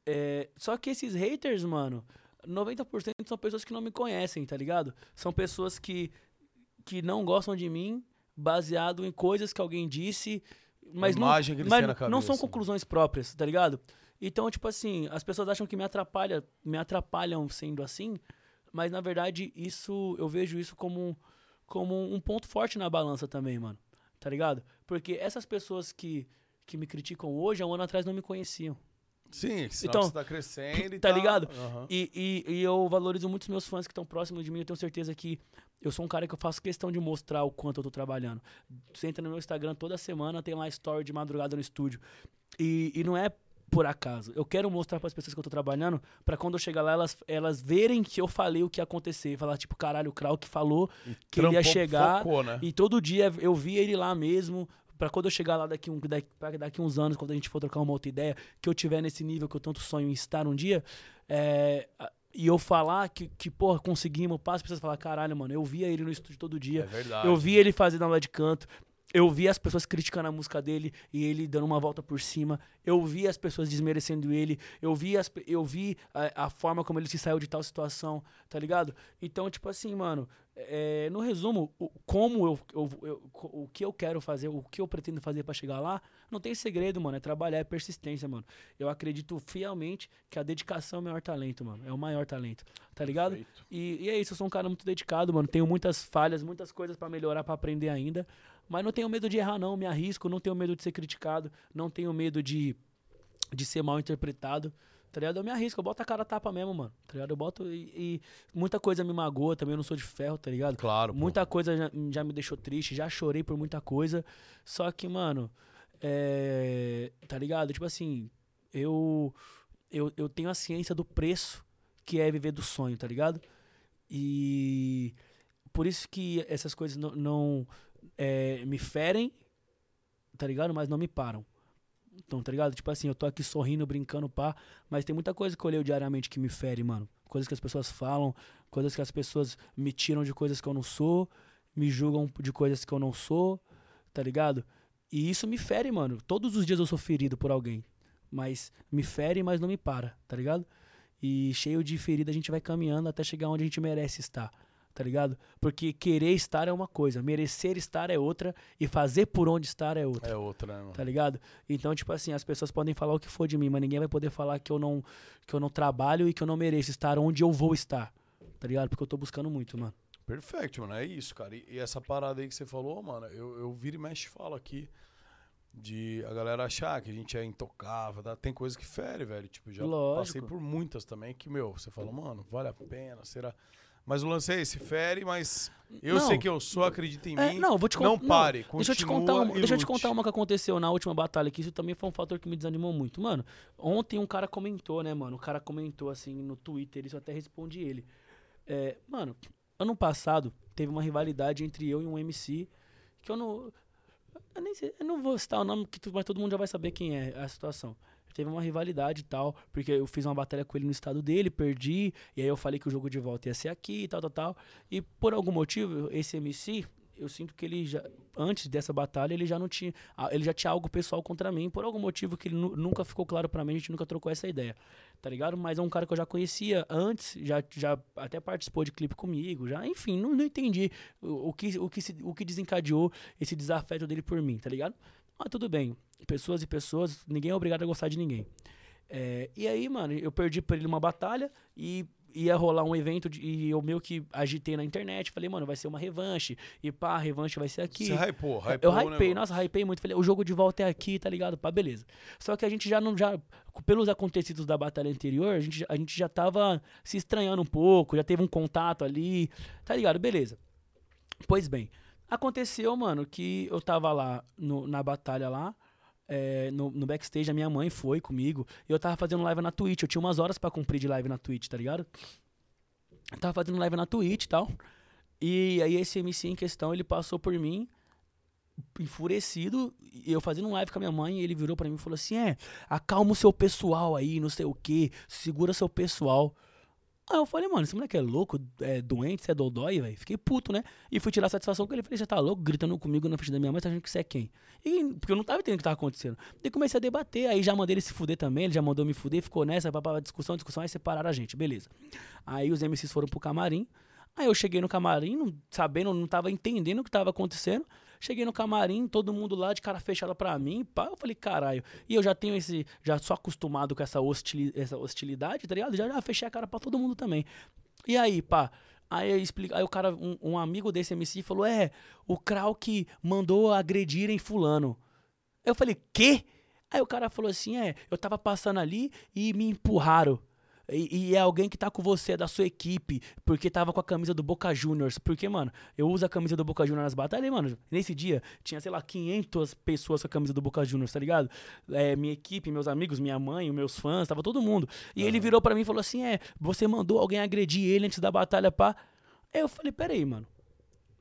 É, só que esses haters, mano, 90% são pessoas que não me conhecem, tá ligado? São pessoas que, que não gostam de mim baseado em coisas que alguém disse, mas, não, mas não são conclusões próprias, tá ligado? Então, tipo assim, as pessoas acham que me atrapalha, me atrapalham sendo assim, mas na verdade isso eu vejo isso como como um ponto forte na balança também, mano. Tá ligado? Porque essas pessoas que que me criticam hoje, há um ano atrás não me conheciam. Sim, Então, você tá crescendo e tá ligado? Aham. E, e, e eu valorizo muito os meus fãs que estão próximos de mim. Eu tenho certeza que eu sou um cara que eu faço questão de mostrar o quanto eu tô trabalhando. Você entra no meu Instagram toda semana, tem lá story de madrugada no estúdio. E, e não é por acaso. Eu quero mostrar para as pessoas que eu tô trabalhando, pra quando eu chegar lá, elas, elas verem que eu falei o que ia acontecer. E falar, tipo, caralho, o Krauk falou que ele ia chegar. Focou, né? E todo dia eu via ele lá mesmo. Pra quando eu chegar lá daqui, um, daqui, daqui uns anos, quando a gente for trocar uma outra ideia, que eu tiver nesse nível que eu tanto sonho em estar um dia, é, e eu falar que, que porra, conseguimos, para as pessoas falar, caralho, mano, eu via ele no estúdio todo É dia, verdade. eu vi ele fazendo aula de canto, eu vi as pessoas criticando a música dele e ele dando uma volta por cima, eu vi as pessoas desmerecendo ele, eu vi, as, eu vi a, a forma como ele se saiu de tal situação, tá ligado? Então, tipo assim, mano, é, no resumo, o, como eu, eu- eu- o que eu quero fazer, o que eu pretendo fazer pra chegar lá, não tem segredo, mano. É trabalhar, é persistência, mano. Eu acredito fielmente que a dedicação é o maior talento, mano. É o maior talento, tá ligado? E, e é isso, eu sou um cara muito dedicado, mano. Tenho muitas falhas, muitas coisas pra melhorar, pra aprender ainda. Mas não tenho medo de errar, não. Me arrisco, não tenho medo de ser criticado, não tenho medo de, de ser mal interpretado. Tá ligado? Eu me arrisco, eu boto a cara a tapa mesmo, mano. Tá ligado? Eu boto e, e muita coisa me magoa também, eu não sou de ferro, tá ligado? Claro, pô. Muita coisa já, já me deixou triste, já chorei por muita coisa. Só que, mano, é, tá ligado? Tipo assim, eu, eu, eu tenho a ciência do preço que é viver do sonho, tá ligado? E por isso que essas coisas não, não, é, me ferem, tá ligado? Mas não me param. Então, tá ligado? Tipo assim, eu tô aqui sorrindo, brincando, pá. Mas tem muita coisa que eu leio diariamente que me fere, mano. Coisas que as pessoas falam, coisas que as pessoas me tiram de coisas que eu não sou, me julgam de coisas que eu não sou, tá ligado? E isso me fere, mano. Todos os dias eu sou ferido por alguém. Mas me fere, mas não me para, tá ligado? E cheio de ferida a gente vai caminhando até chegar onde a gente merece estar, tá ligado? Porque querer estar é uma coisa, merecer estar é outra e fazer por onde estar é outra É outra, né, mano? tá ligado? Então, tipo assim, as pessoas podem falar o que for de mim, mas ninguém vai poder falar que eu não que eu não trabalho e que eu não mereço estar onde eu vou estar. Tá ligado? Porque eu tô buscando muito, mano. Perfeito, mano. É isso, cara. E, e essa parada aí que você falou, mano, eu, eu viro e mexe e falo aqui. De a galera achar que a gente é intocável, tá? tem coisa que fere, velho. Tipo, já Lógico. passei por muitas também que, meu, você fala, mano, vale a pena, será? Mas o lance é esse, fere, mas eu Não. sei que eu sou, acredita em É, mim. não, vou te Não pare, Deixa eu te contar uma, deixa eu te contar uma que aconteceu na última batalha, que isso também foi um fator que me desanimou muito. Mano, ontem um cara comentou, né, mano? O cara comentou assim no Twitter, isso eu até respondi ele. É, mano, ano passado teve uma rivalidade entre eu e um MC que eu não. Eu nem sei, eu não vou citar o nome, que tu- mas todo mundo já vai saber quem é a situação. Teve uma rivalidade e tal, porque eu fiz uma batalha com ele no estado dele, perdi, e aí eu falei que o jogo de volta ia ser aqui e tal, tal, tal. E por algum motivo, esse MC, eu sinto que ele já, antes dessa batalha, ele já não tinha, ele já tinha algo pessoal contra mim, por algum motivo que ele nu- nunca ficou claro pra mim, a gente nunca trocou essa ideia, tá ligado? Mas é um cara que eu já conhecia antes, já, já até participou de clipe comigo, já, enfim, não, não entendi o, o que, o, que se- o que desencadeou esse desafeto dele por mim, tá ligado? Mas tudo bem, pessoas e pessoas, ninguém é obrigado a gostar de ninguém. É, e aí, mano, eu perdi pra ele uma batalha e ia rolar um evento de- e eu meio que agitei na internet. Falei, mano, vai ser uma revanche. E pá, a revanche vai ser aqui. Você hypou, hypou Eu o hypei, nossa, hypei muito. Falei, o jogo de volta é aqui, tá ligado? Pá, beleza. Só que a gente já não. Já, pelos acontecidos da batalha anterior, a gente, já- a gente já tava se estranhando um pouco, já teve um contato ali, tá ligado? Beleza. Pois bem, aconteceu, mano, que eu tava lá no- na batalha lá. É, no, no backstage, a minha mãe foi comigo. E eu tava fazendo live na Twitch. Eu tinha umas horas pra cumprir de live na Twitch, tá ligado? Eu tava fazendo live na Twitch e tal. E aí esse MC em questão, ele passou por mim, enfurecido, eu fazendo live com a minha mãe, ele virou pra mim e falou assim, é, acalma o seu pessoal aí, não sei o que, segura seu pessoal. Aí eu falei, mano, esse moleque é louco, é doente, você é dodói, velho. Fiquei puto, né? E fui tirar satisfação com ele. Falei, você tá louco, gritando comigo na frente da minha mãe, tá achando que você é quem? E, porque eu não tava entendendo o que tava acontecendo. Daí comecei a debater, aí já mandei ele se fuder também, ele já mandou me fuder, ficou nessa, papá, discussão, discussão, aí separaram a gente, beleza. Aí os MCs foram pro camarim, aí eu cheguei no camarim, não, sabendo, não tava entendendo o que tava acontecendo. Cheguei no camarim, todo mundo lá de cara fechada pra mim, pá, eu falei, caralho. E eu já tenho esse, já sou acostumado com essa, hostili essa hostilidade, tá ligado? Já, já fechei a cara pra todo mundo também. E aí, pá, aí, eu explico, aí o cara, um, um amigo desse MC falou, é, o Krauk mandou agredirem fulano. Eu falei, quê? Aí o cara falou assim: é, eu tava passando ali e me empurraram. E, e é alguém que tá com você, é da sua equipe, porque tava com a camisa do Boca Juniors. Porque, mano, eu uso a camisa do Boca Juniors nas batalhas, e, mano, nesse dia tinha, sei lá, 500 pessoas com a camisa do Boca Juniors, tá ligado? É, minha equipe, meus amigos, minha mãe, meus fãs, tava todo mundo. E ele virou pra mim e falou assim: é, você mandou alguém agredir ele antes da batalha, pá. Aí eu falei: peraí, mano.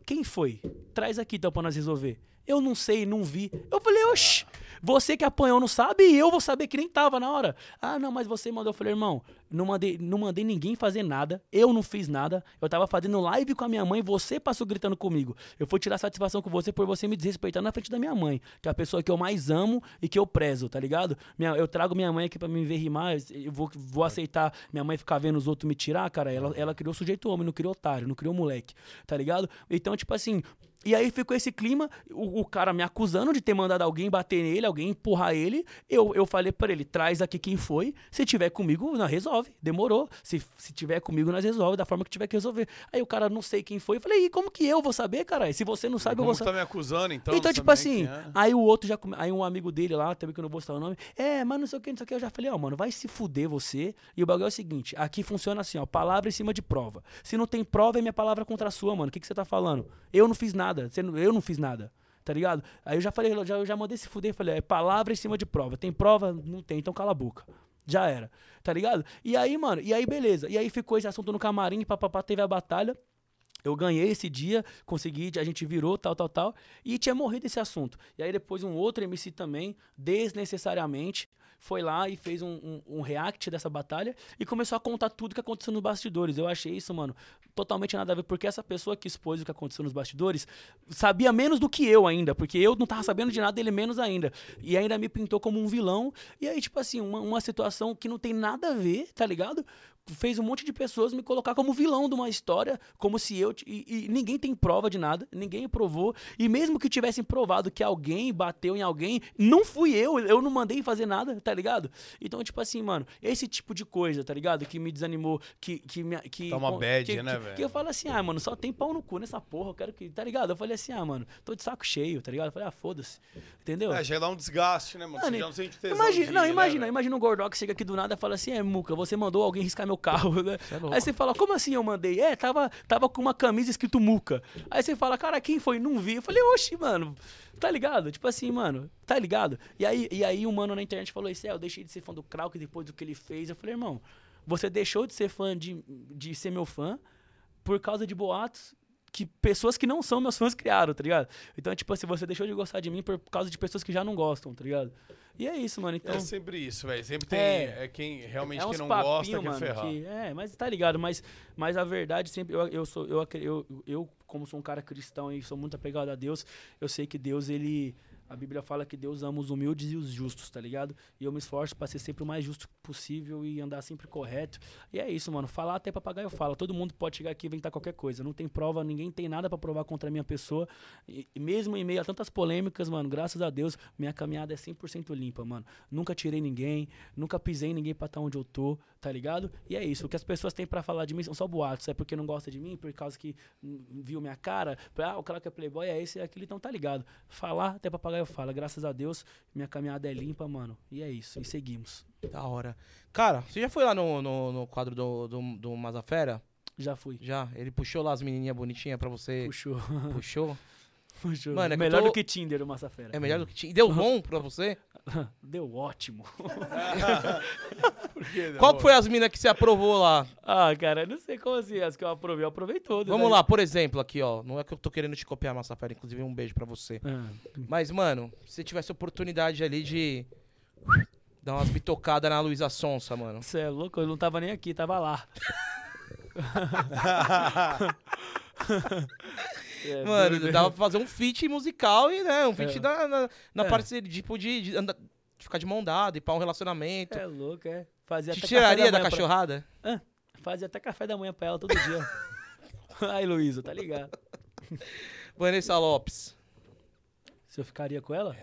Quem foi? Traz aqui então pra nós resolver. Eu não sei, não vi. Eu falei, oxi, você que apanhou não sabe e eu vou saber que nem tava na hora. Ah, não, mas você mandou. Eu falei, irmão, não mandei, não mandei ninguém fazer nada. Eu não fiz nada. Eu tava fazendo live com a minha mãe você passou gritando comigo. Eu fui tirar satisfação com você por você me desrespeitar na frente da minha mãe, que é a pessoa que eu mais amo e que eu prezo, tá ligado? Minha- eu trago minha mãe aqui pra me ver rimar. Eu vou, vou aceitar minha mãe ficar vendo os outros me tirar, cara. Ela, ela criou sujeito homem, não criou otário, não criou moleque, tá ligado? Então, tipo assim. E aí ficou esse clima, o, o cara me acusando de ter mandado alguém bater nele, alguém empurrar ele. Eu, eu falei pra ele, traz aqui quem foi. Se tiver comigo, nós resolve. Demorou. Se, se tiver comigo, nós resolve da forma que tiver que resolver. Aí o cara, não sei quem foi. Eu falei, e como que eu vou saber, cara? Se você não sabe, eu Como vou que saber. tá me acusando, então? Então, não tipo assim, é? aí o outro já. Aí um amigo dele lá, também que eu não vou citar o nome, é, mas não sei o que, não sei o que. Eu já falei, ó, mano, vai se fuder você. E o bagulho é o seguinte: aqui funciona assim, ó, palavra em cima de prova. Se não tem prova, é minha palavra contra a sua, mano. O que, que você tá falando? Eu não fiz nada. Você não- eu não fiz nada. Tá ligado? Aí eu já falei, já, eu já mandei se fuder, falei, é palavra em cima de prova. Tem prova? Não tem, então cala a boca. Já era. Tá ligado? E aí, mano, e aí beleza. E aí ficou esse assunto no camarim, papapá, teve a batalha. Eu ganhei esse dia, consegui, a gente virou, tal, tal, tal. E tinha morrido esse assunto. E aí depois um outro MC também, desnecessariamente, foi lá e fez um, um, um react dessa batalha e começou a contar tudo que aconteceu nos bastidores. Eu achei isso, mano, totalmente nada a ver, porque essa pessoa que expôs o que aconteceu nos bastidores sabia menos do que eu ainda, porque eu não tava sabendo de nada, ele menos ainda. E ainda me pintou como um vilão. E aí, tipo assim, uma, uma situação que não tem nada a ver, tá ligado? Fez um monte de pessoas me colocar como vilão de uma história, como se eu. E, e ninguém tem prova de nada, ninguém provou. E mesmo que tivessem provado que alguém bateu em alguém, não fui eu, eu não mandei fazer nada, tá ligado? Então, tipo assim, mano, esse tipo de coisa, tá ligado? Que me desanimou, que. que, me, que Tá uma bad, que, né, que- velho? Que eu falo assim, ah, mano, só tem pau no cu nessa porra, eu quero que. Tá ligado? Eu falei assim, ah, mano, tô de saco cheio, tá ligado? Eu falei, ah, foda-se. Entendeu? É, já dá um desgaste, né, mano? Você Mano, já não sente tesão Imagina, não, ir, né, imagina, imagina um Gordox que chega aqui do nada e fala assim, é, Muca, você mandou alguém riscar meu carro, né? é. Aí você fala, como assim eu mandei? É, tava, tava com uma camisa escrito Muca. Aí você fala, cara, quem foi? Não vi. Eu falei, oxi, mano, tá ligado? Tipo assim, mano, tá ligado? E aí, e aí um mano na internet falou isso, é, eu deixei de ser fã do Krauk depois do que ele fez. Eu falei, irmão, você deixou de ser fã de, de ser meu fã por causa de boatos que pessoas que não são meus fãs criaram, tá ligado? Então, tipo assim, você deixou de gostar de mim por causa de pessoas que já não gostam, tá ligado? E é isso, mano. Então, É sempre isso, velho. Sempre tem. É. É, quem realmente é quem não papinho, gosta quer mano, ferrar. que- é, mas tá ligado, mas, mas a verdade sempre eu, eu sou eu, eu, eu como sou um cara cristão e sou muito apegado a Deus, eu sei que Deus ele a Bíblia fala que Deus ama os humildes e os justos, tá ligado? E eu me esforço pra ser sempre o mais justo possível e andar sempre correto. E é isso, mano. Falar até papagaio fala. Todo mundo pode chegar aqui e inventar qualquer coisa. Não tem prova, ninguém tem nada pra provar contra a minha pessoa. E, mesmo em meio a tantas polêmicas, mano, graças a Deus, minha caminhada é 100% limpa, mano. Nunca tirei ninguém, nunca pisei ninguém pra estar onde eu tô, tá ligado? E é isso. O que as pessoas têm pra falar de mim são só boatos. É porque não gosta de mim, por causa que viu minha cara. Ah, o cara que é playboy é esse e aquele, então tá ligado. Falar até papagaio fala. Graças a Deus, minha caminhada é limpa, mano. E é isso. E seguimos. Da hora. Cara, você já foi lá no, no, no quadro do, do, do Mazafera? Já fui. Já? Ele puxou lá as menininhas bonitinhas pra você? Puxou. Puxou? <laughs> Puxou. Mano, é eu Melhor tô- do que Tinder, o Massa Fera. É melhor do que tinha. Deu <laughs> bom pra você? <laughs> Deu ótimo. <laughs> Né, Qual que foi as minas que você aprovou lá? Ah, cara, eu não sei como assim. As que eu aprovei, eu aprovei todas. Vamos aí. lá, por exemplo, aqui, ó. Não é que eu tô querendo te copiar, Massafera. Inclusive, um beijo pra você. Ah, Mas, mano, se você tivesse oportunidade ali de dar umas bitocadas na Luísa Sonsa, mano. Você é louco? Eu não tava nem aqui, tava lá. <laughs> É, Mano, dava pra fazer um feat musical e, né, um feat É. na, na, na É. parceria, tipo, de, de, andar- de ficar de mão dada e pra um relacionamento. É louco, é. Fazia Te tiraria café da manhã pra- cachorrada? Fazia até café da manhã pra ela todo dia. <laughs> Ai, Luísa, tá ligado? <laughs> Vanessa Lopes. Se eu ficaria com ela?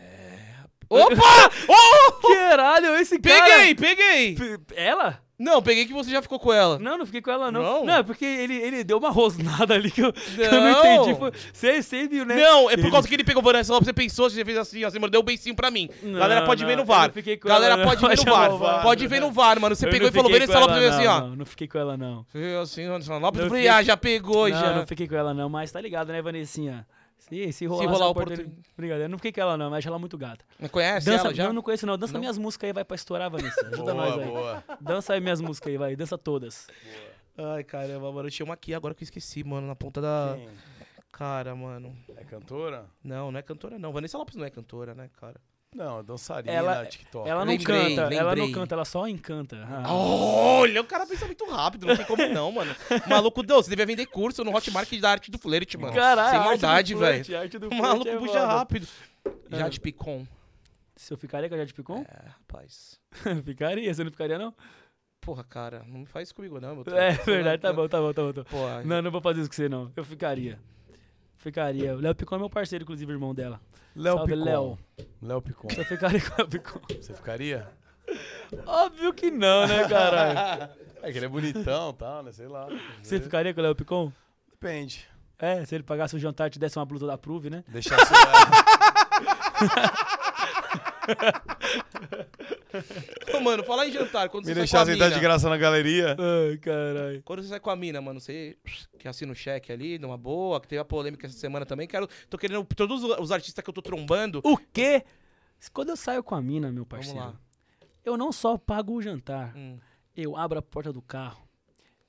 Opa! <laughs> Oh! Caralho, esse cara... Peguei, peguei! Ela? Não, peguei que você já ficou com ela. Não, não fiquei com ela, não. Não? Não, é porque ele, ele deu uma rosnada ali que eu, que eu não Não. entendi. Foi, você, você viu, né? Não, é por causa que ele pegou Vanessa Lopes, você pensou, você fez assim, você mandou um beicinho pra mim. Não, Galera pode não, ver no eu VAR. não fiquei com Galera ela, pode não. ver no VAR. o VAR. Pode ver no VAR, mano. Você Eu pegou não e falou Vanessa Lopes, ela, assim, ó. Não, não fiquei com ela, não. Você, assim, Vanessa Lopes, Não eu falei, ah, já pegou, não, já. não fiquei com ela, não, mas tá ligado, né, Vanessinha? Se, se rolar, rolar essa a oportunidade- oportunidade. Obrigado, eu não fiquei com ela, não, mas acho ela muito gata. Não conhece Dança, ela já? Não, não conheço, não. Dança Não? minhas músicas aí, vai pra estourar, Vanessa. Ajuda Boa, nós aí. boa. Dança aí minhas músicas aí, vai. Dança todas. Ai, caramba, mano. Eu tinha uma aqui agora que eu esqueci, mano, na ponta da. Quem? Cara, mano. É cantora? Não, não é cantora, não. Vanessa Lopes não é cantora, né, cara? Não, dançarina, Ela- TikTok. Ela não Lembrei, canta, ela não lembrei. canta, ela só encanta. Ah. Olha, o cara pensa muito rápido, não tem como não, mano. <laughs> Maluco, Deus, você devia vender curso no Hotmart da arte do flerte, mano. Caralho, Sem maldade, velho. maluco é puxa rápido. É. Jade Picon. Se eu ficaria com a Jade Picon? É, rapaz. <laughs> ficaria, você não ficaria, não? Porra, cara, não me faz isso comigo, não. meu É verdade, tá bom, tá bom, tá bom. Tá bom. Porra, Não, não vou fazer isso com você, não. Eu ficaria. Ficaria. O Léo Picon é meu parceiro, inclusive, irmão dela. Léo Salve, Picon. Léo. Léo Picon. Eu ficaria com o Léo Picon. Você ficaria? Óbvio que não, né, caralho? É que ele é bonitão, tá, né? Sei lá. Você ficaria com o Léo Picon? Depende. É, se ele pagasse o jantar e te desse uma blusa da Prove, né? Deixasse. <laughs> Ô, mano, falar em jantar, quando Me você sai com a deixasse entrar mina... de graça na galeria. Ai, caralho. Quando você sai com a mina, mano, você que assina o cheque ali, numa boa, que teve a polêmica essa semana também, quero... Tô querendo... Todos os artistas que eu tô trombando... O quê? Quando eu saio com a mina, meu Vamos parceiro, lá. eu não só pago o jantar, Hum. eu abro a porta do carro,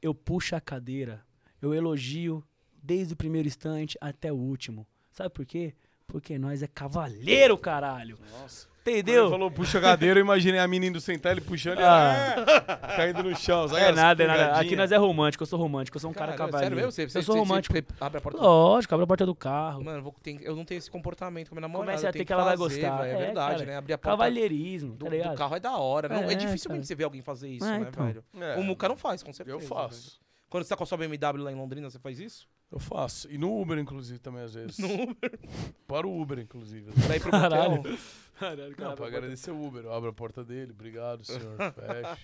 eu puxo a cadeira, eu elogio desde o primeiro instante até o último. Sabe por quê? Porque nós é cavalheiro, caralho. Nossa. Entendeu? Ele falou, puxa a cadeira, eu imaginei a menina indo sentar, ele puxando e Ah. ela, é, caindo no chão. sabe É nada, é nada. Aqui nós é romântico, eu sou romântico, eu sou um cara Caralho, cavalheiro. Sério mesmo? Você, você, eu sou você- romântico. você abre a porta... Lógico, abre a porta do carro. Mano, eu, vou, tem- eu não tenho esse comportamento com a minha namorada. Comece a ter que ela vai fazer, gostar. velho, É, É, verdade, cara. né? Abrir a porta Cavalheirismo, do, tá do ligado? carro é da hora. Não, é, É, dificilmente cara. você vê alguém fazer isso, É, né, então. velho? É, O Muca não faz, com certeza. Eu faço. velho. Quando você tá com a sua BMW lá em Londrina, você faz isso? Eu faço. E no Uber, inclusive, também, às vezes. No Uber. <laughs> Para o Uber, inclusive. Pra ir pro Caralho. motel? Caralho, Não, pra agradecer o Uber. Eu abro a porta dele, obrigado, senhor. <laughs> Fecha.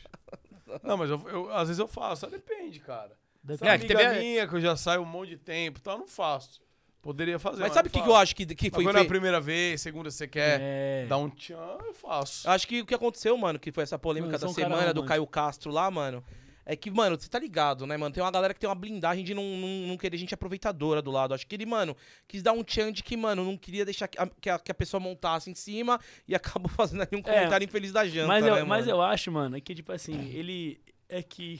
Não, mas eu, eu- às vezes eu faço. Só depende, cara. Se é É, uma que amiga teve- minha, que eu já saio um monte de tempo e tal, eu não faço. Poderia fazer, Mas sabe o que, que eu acho que, que Mas foi quando é a primeira vez, segunda você quer É. dar um tchan, eu faço. Acho que o que aconteceu, mano, que foi essa polêmica Mano, eu da sou um cara semana do romântico. Caio Castro lá, mano. É que, mano, você tá ligado, né, mano? Tem uma galera que tem uma blindagem de não, não, não querer gente aproveitadora do lado. Acho que ele, mano, quis dar um tchan de que, mano, não queria deixar que a, que a, que a pessoa montasse em cima e <laughs> acabou fazendo ali um comentário infeliz da janta, mas, eu, né, mas mano? eu acho, mano, é que, tipo assim, ele. É que.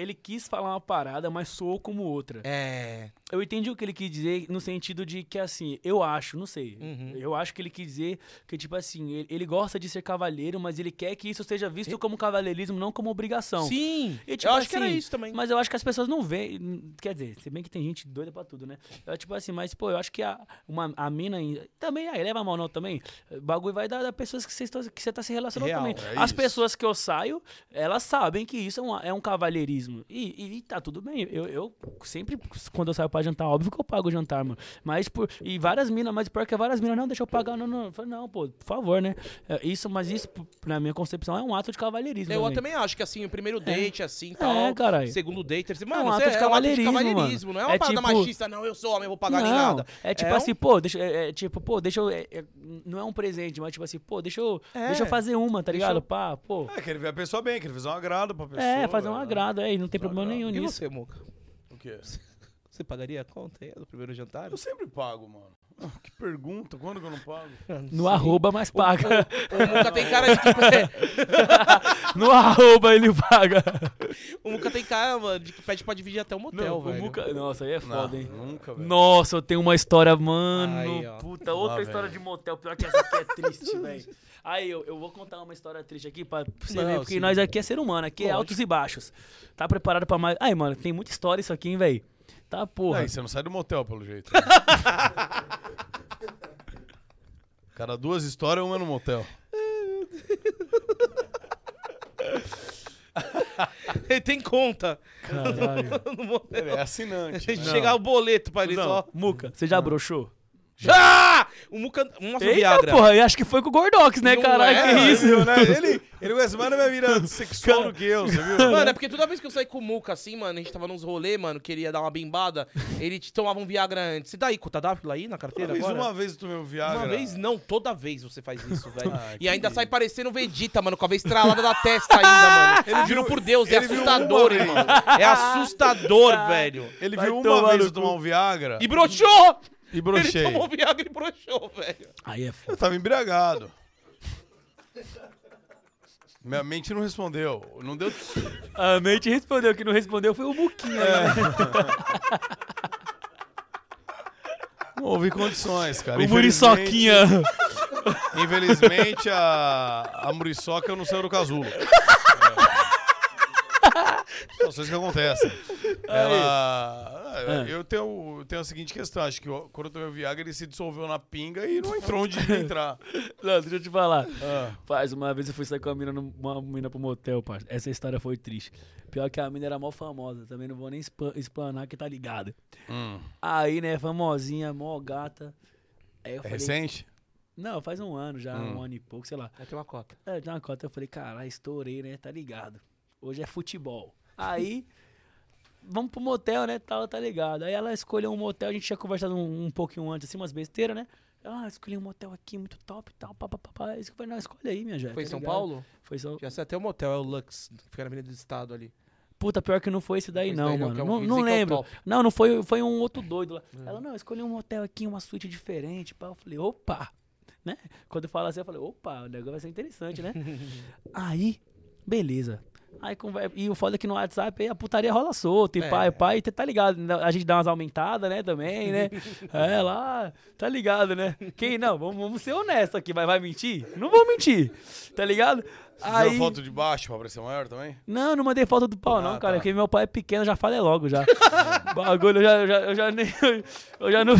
Ele quis falar uma parada, mas soou como outra. É. Eu entendi o que ele quis dizer no sentido de que, assim, eu acho, não sei. Uhum. Eu acho que ele quis dizer que, tipo assim, ele, ele gosta de ser cavalheiro, mas ele quer que isso seja visto como cavalheirismo, não como obrigação. Sim. E, tipo eu acho que era assim, isso também. Mas eu acho que as pessoas não veem. Quer dizer, se bem que tem gente doida pra tudo, né? Eu, tipo assim, mas, pô, eu acho que a, uma, a mina. Também, aí leva a mal não também. O bagulho vai dar da pessoas que você que você tá se relacionando Real, também. é As isso. pessoas que eu saio, elas sabem que isso é um, é um cavalheirismo. E, e, e tá tudo bem. Eu, eu sempre, quando eu saio pra jantar, óbvio que eu pago o jantar, mano. Mas por. E várias minas, mas pior que várias minas, não, deixa eu pagar, não, não. Falei, não, pô, por favor, né? É, Isso, mas isso, na minha concepção, é um ato de cavalheirismo. Eu também. também acho que assim, o primeiro date, assim, tal. É, caralho. Segundo date, assim, É mano, um você ato de é um ato de cavalheirismo, cavalheirismo, não é uma É parada tipo- machista, não, eu sou homem, eu vou pagar nem não, nada. É tipo É um- assim, pô, deixa, é, é tipo, pô, deixa eu. é, é, não é um presente, mas tipo assim, pô, deixa eu, É. deixa eu fazer uma, tá Deixa ligado? eu- Pá, pô. É, querer ver a pessoa bem, querer fazer um agrado pra pessoa. É, fazer um velho. agrado, é, e não tem problema nenhum E nisso. você, Moca? O quê? <laughs> Você pagaria a conta aí do primeiro jantar? Eu sempre pago, mano. <laughs> Que pergunta, quando que eu não pago? No arroba, mas paga. O Muca tem cara de que. <laughs> no arroba ele paga. o Muca tem cara, mano, de que pede pra dividir até o motel, Não, o velho. Muca- Nossa, aí é foda, Não, hein? nunca, velho. Nossa, eu tenho uma história, mano. Aí, puta, outra Lá, história velho. de motel. Pior que essa aqui é triste, <laughs> velho. Aí, eu, eu vou contar uma história triste aqui pra você Não, ver, porque sim. nós aqui é ser humano, aqui é Lógico. altos e baixos. Tá preparado pra mais. Ai, mano, tem muita história isso aqui, hein, velho. Tá, porra. Aí, você não sai do motel, pelo jeito. <laughs> Cada duas histórias, uma no motel. Ele tem conta. Caralho. <laughs> no motel. Ele é assinante. né? Chegar o boleto pra ele Não, só. Muca, você já broxou? Ah! O Muca o Eita, Viagra. porra, eu acho que foi com o Gordox, né, Não caralho? é, que isso? viu, né? <laughs> Ele, ele mais na minha vida sexual do que eu, você viu? <laughs> Mano, é porque toda vez que eu saí com o Muca, assim, mano, a gente tava nos rolê, mano, queria dar uma bimbada, ele te tomava um Viagra antes. Você tá aí com o aí na carteira Talvez agora? uma vez eu tomei um Viagra. Uma vez não, toda vez você faz isso, velho. Ah, e ainda que- sai parecendo Vegeta, mano, com a veia estralada da testa ainda, mano. <laughs> Ele Juro viu- por Deus, é assustador, vez. irmão. É assustador, velho. Ele Vai viu uma vez eu tomar um Viagra E broxou! E brochei. Ele tomou Viagra e broxou, velho. Aí é foda. Eu tava embriagado. Minha mente não respondeu. Não deu. A mente respondeu, que não respondeu foi o Muquinha. É. né? Não houve condições, cara. O Infelizmente- Muriçoquinha. Infelizmente, a, a Muriçoca não saiu do casulo. É. Situações que acontecem. <laughs> Ela. Ah. Eu tenho, eu tenho a seguinte questão: acho que eu- quando eu tomei o Viagra, ele se dissolveu na pinga e não entrou onde entrar. <laughs> Não, deixa eu te falar. Ah. Faz, uma vez eu fui sair com a mina, num- uma mina pro motel, parça. Essa história foi triste. Pior que a mina era mal famosa, também não vou nem explanar que tá ligado. Hum. Aí, né, famosinha, mó gata. Aí eu É falei, recente? não, faz um ano já, Hum. um ano e pouco, sei lá. Vai ter uma cota. É, tem uma cota, eu falei, caralho, estourei, né, tá ligado. Hoje é futebol. Aí, vamos pro motel, né, tal, tá ligado. Aí ela escolheu um motel, a gente tinha conversado um, um pouquinho antes, assim, umas besteiras, né. Ah, escolhi um motel aqui, muito top e tal, papapá. Aí eu falei, não, escolhe aí, minha gente. Foi em São Paulo? Foi São Já sei até o motel, é o Lux, que fica na Avenida do Estado ali. Puta, pior que não foi esse daí, Esse não, daí não, mano. que é Não, dizem não que é lembro. top. não, não foi, foi um outro doido lá. Ela, não, escolhi um hotel aqui, uma suíte diferente. Pá. Eu falei, opa, né? Quando eu falo assim, eu falei, opa, o negócio vai ser interessante, né? <laughs> aí, beleza. Aí, e o foda é que no WhatsApp aí a putaria rola solta, e É. pai, pai, tá ligado, né? a gente dá umas aumentadas, né, também, né? <laughs> é, lá, tá ligado, né? Quem não, vamos, vamos ser honestos aqui, vai, vai mentir? Não vou mentir, tá ligado? Aí... foto de baixo pra parecer maior também? Não, não mandei foto do pau, não, Ah, cara. tá. Porque meu pai é pequeno, já falei logo já. <laughs> Bagulho, eu já, eu já, eu já nem. Eu já não.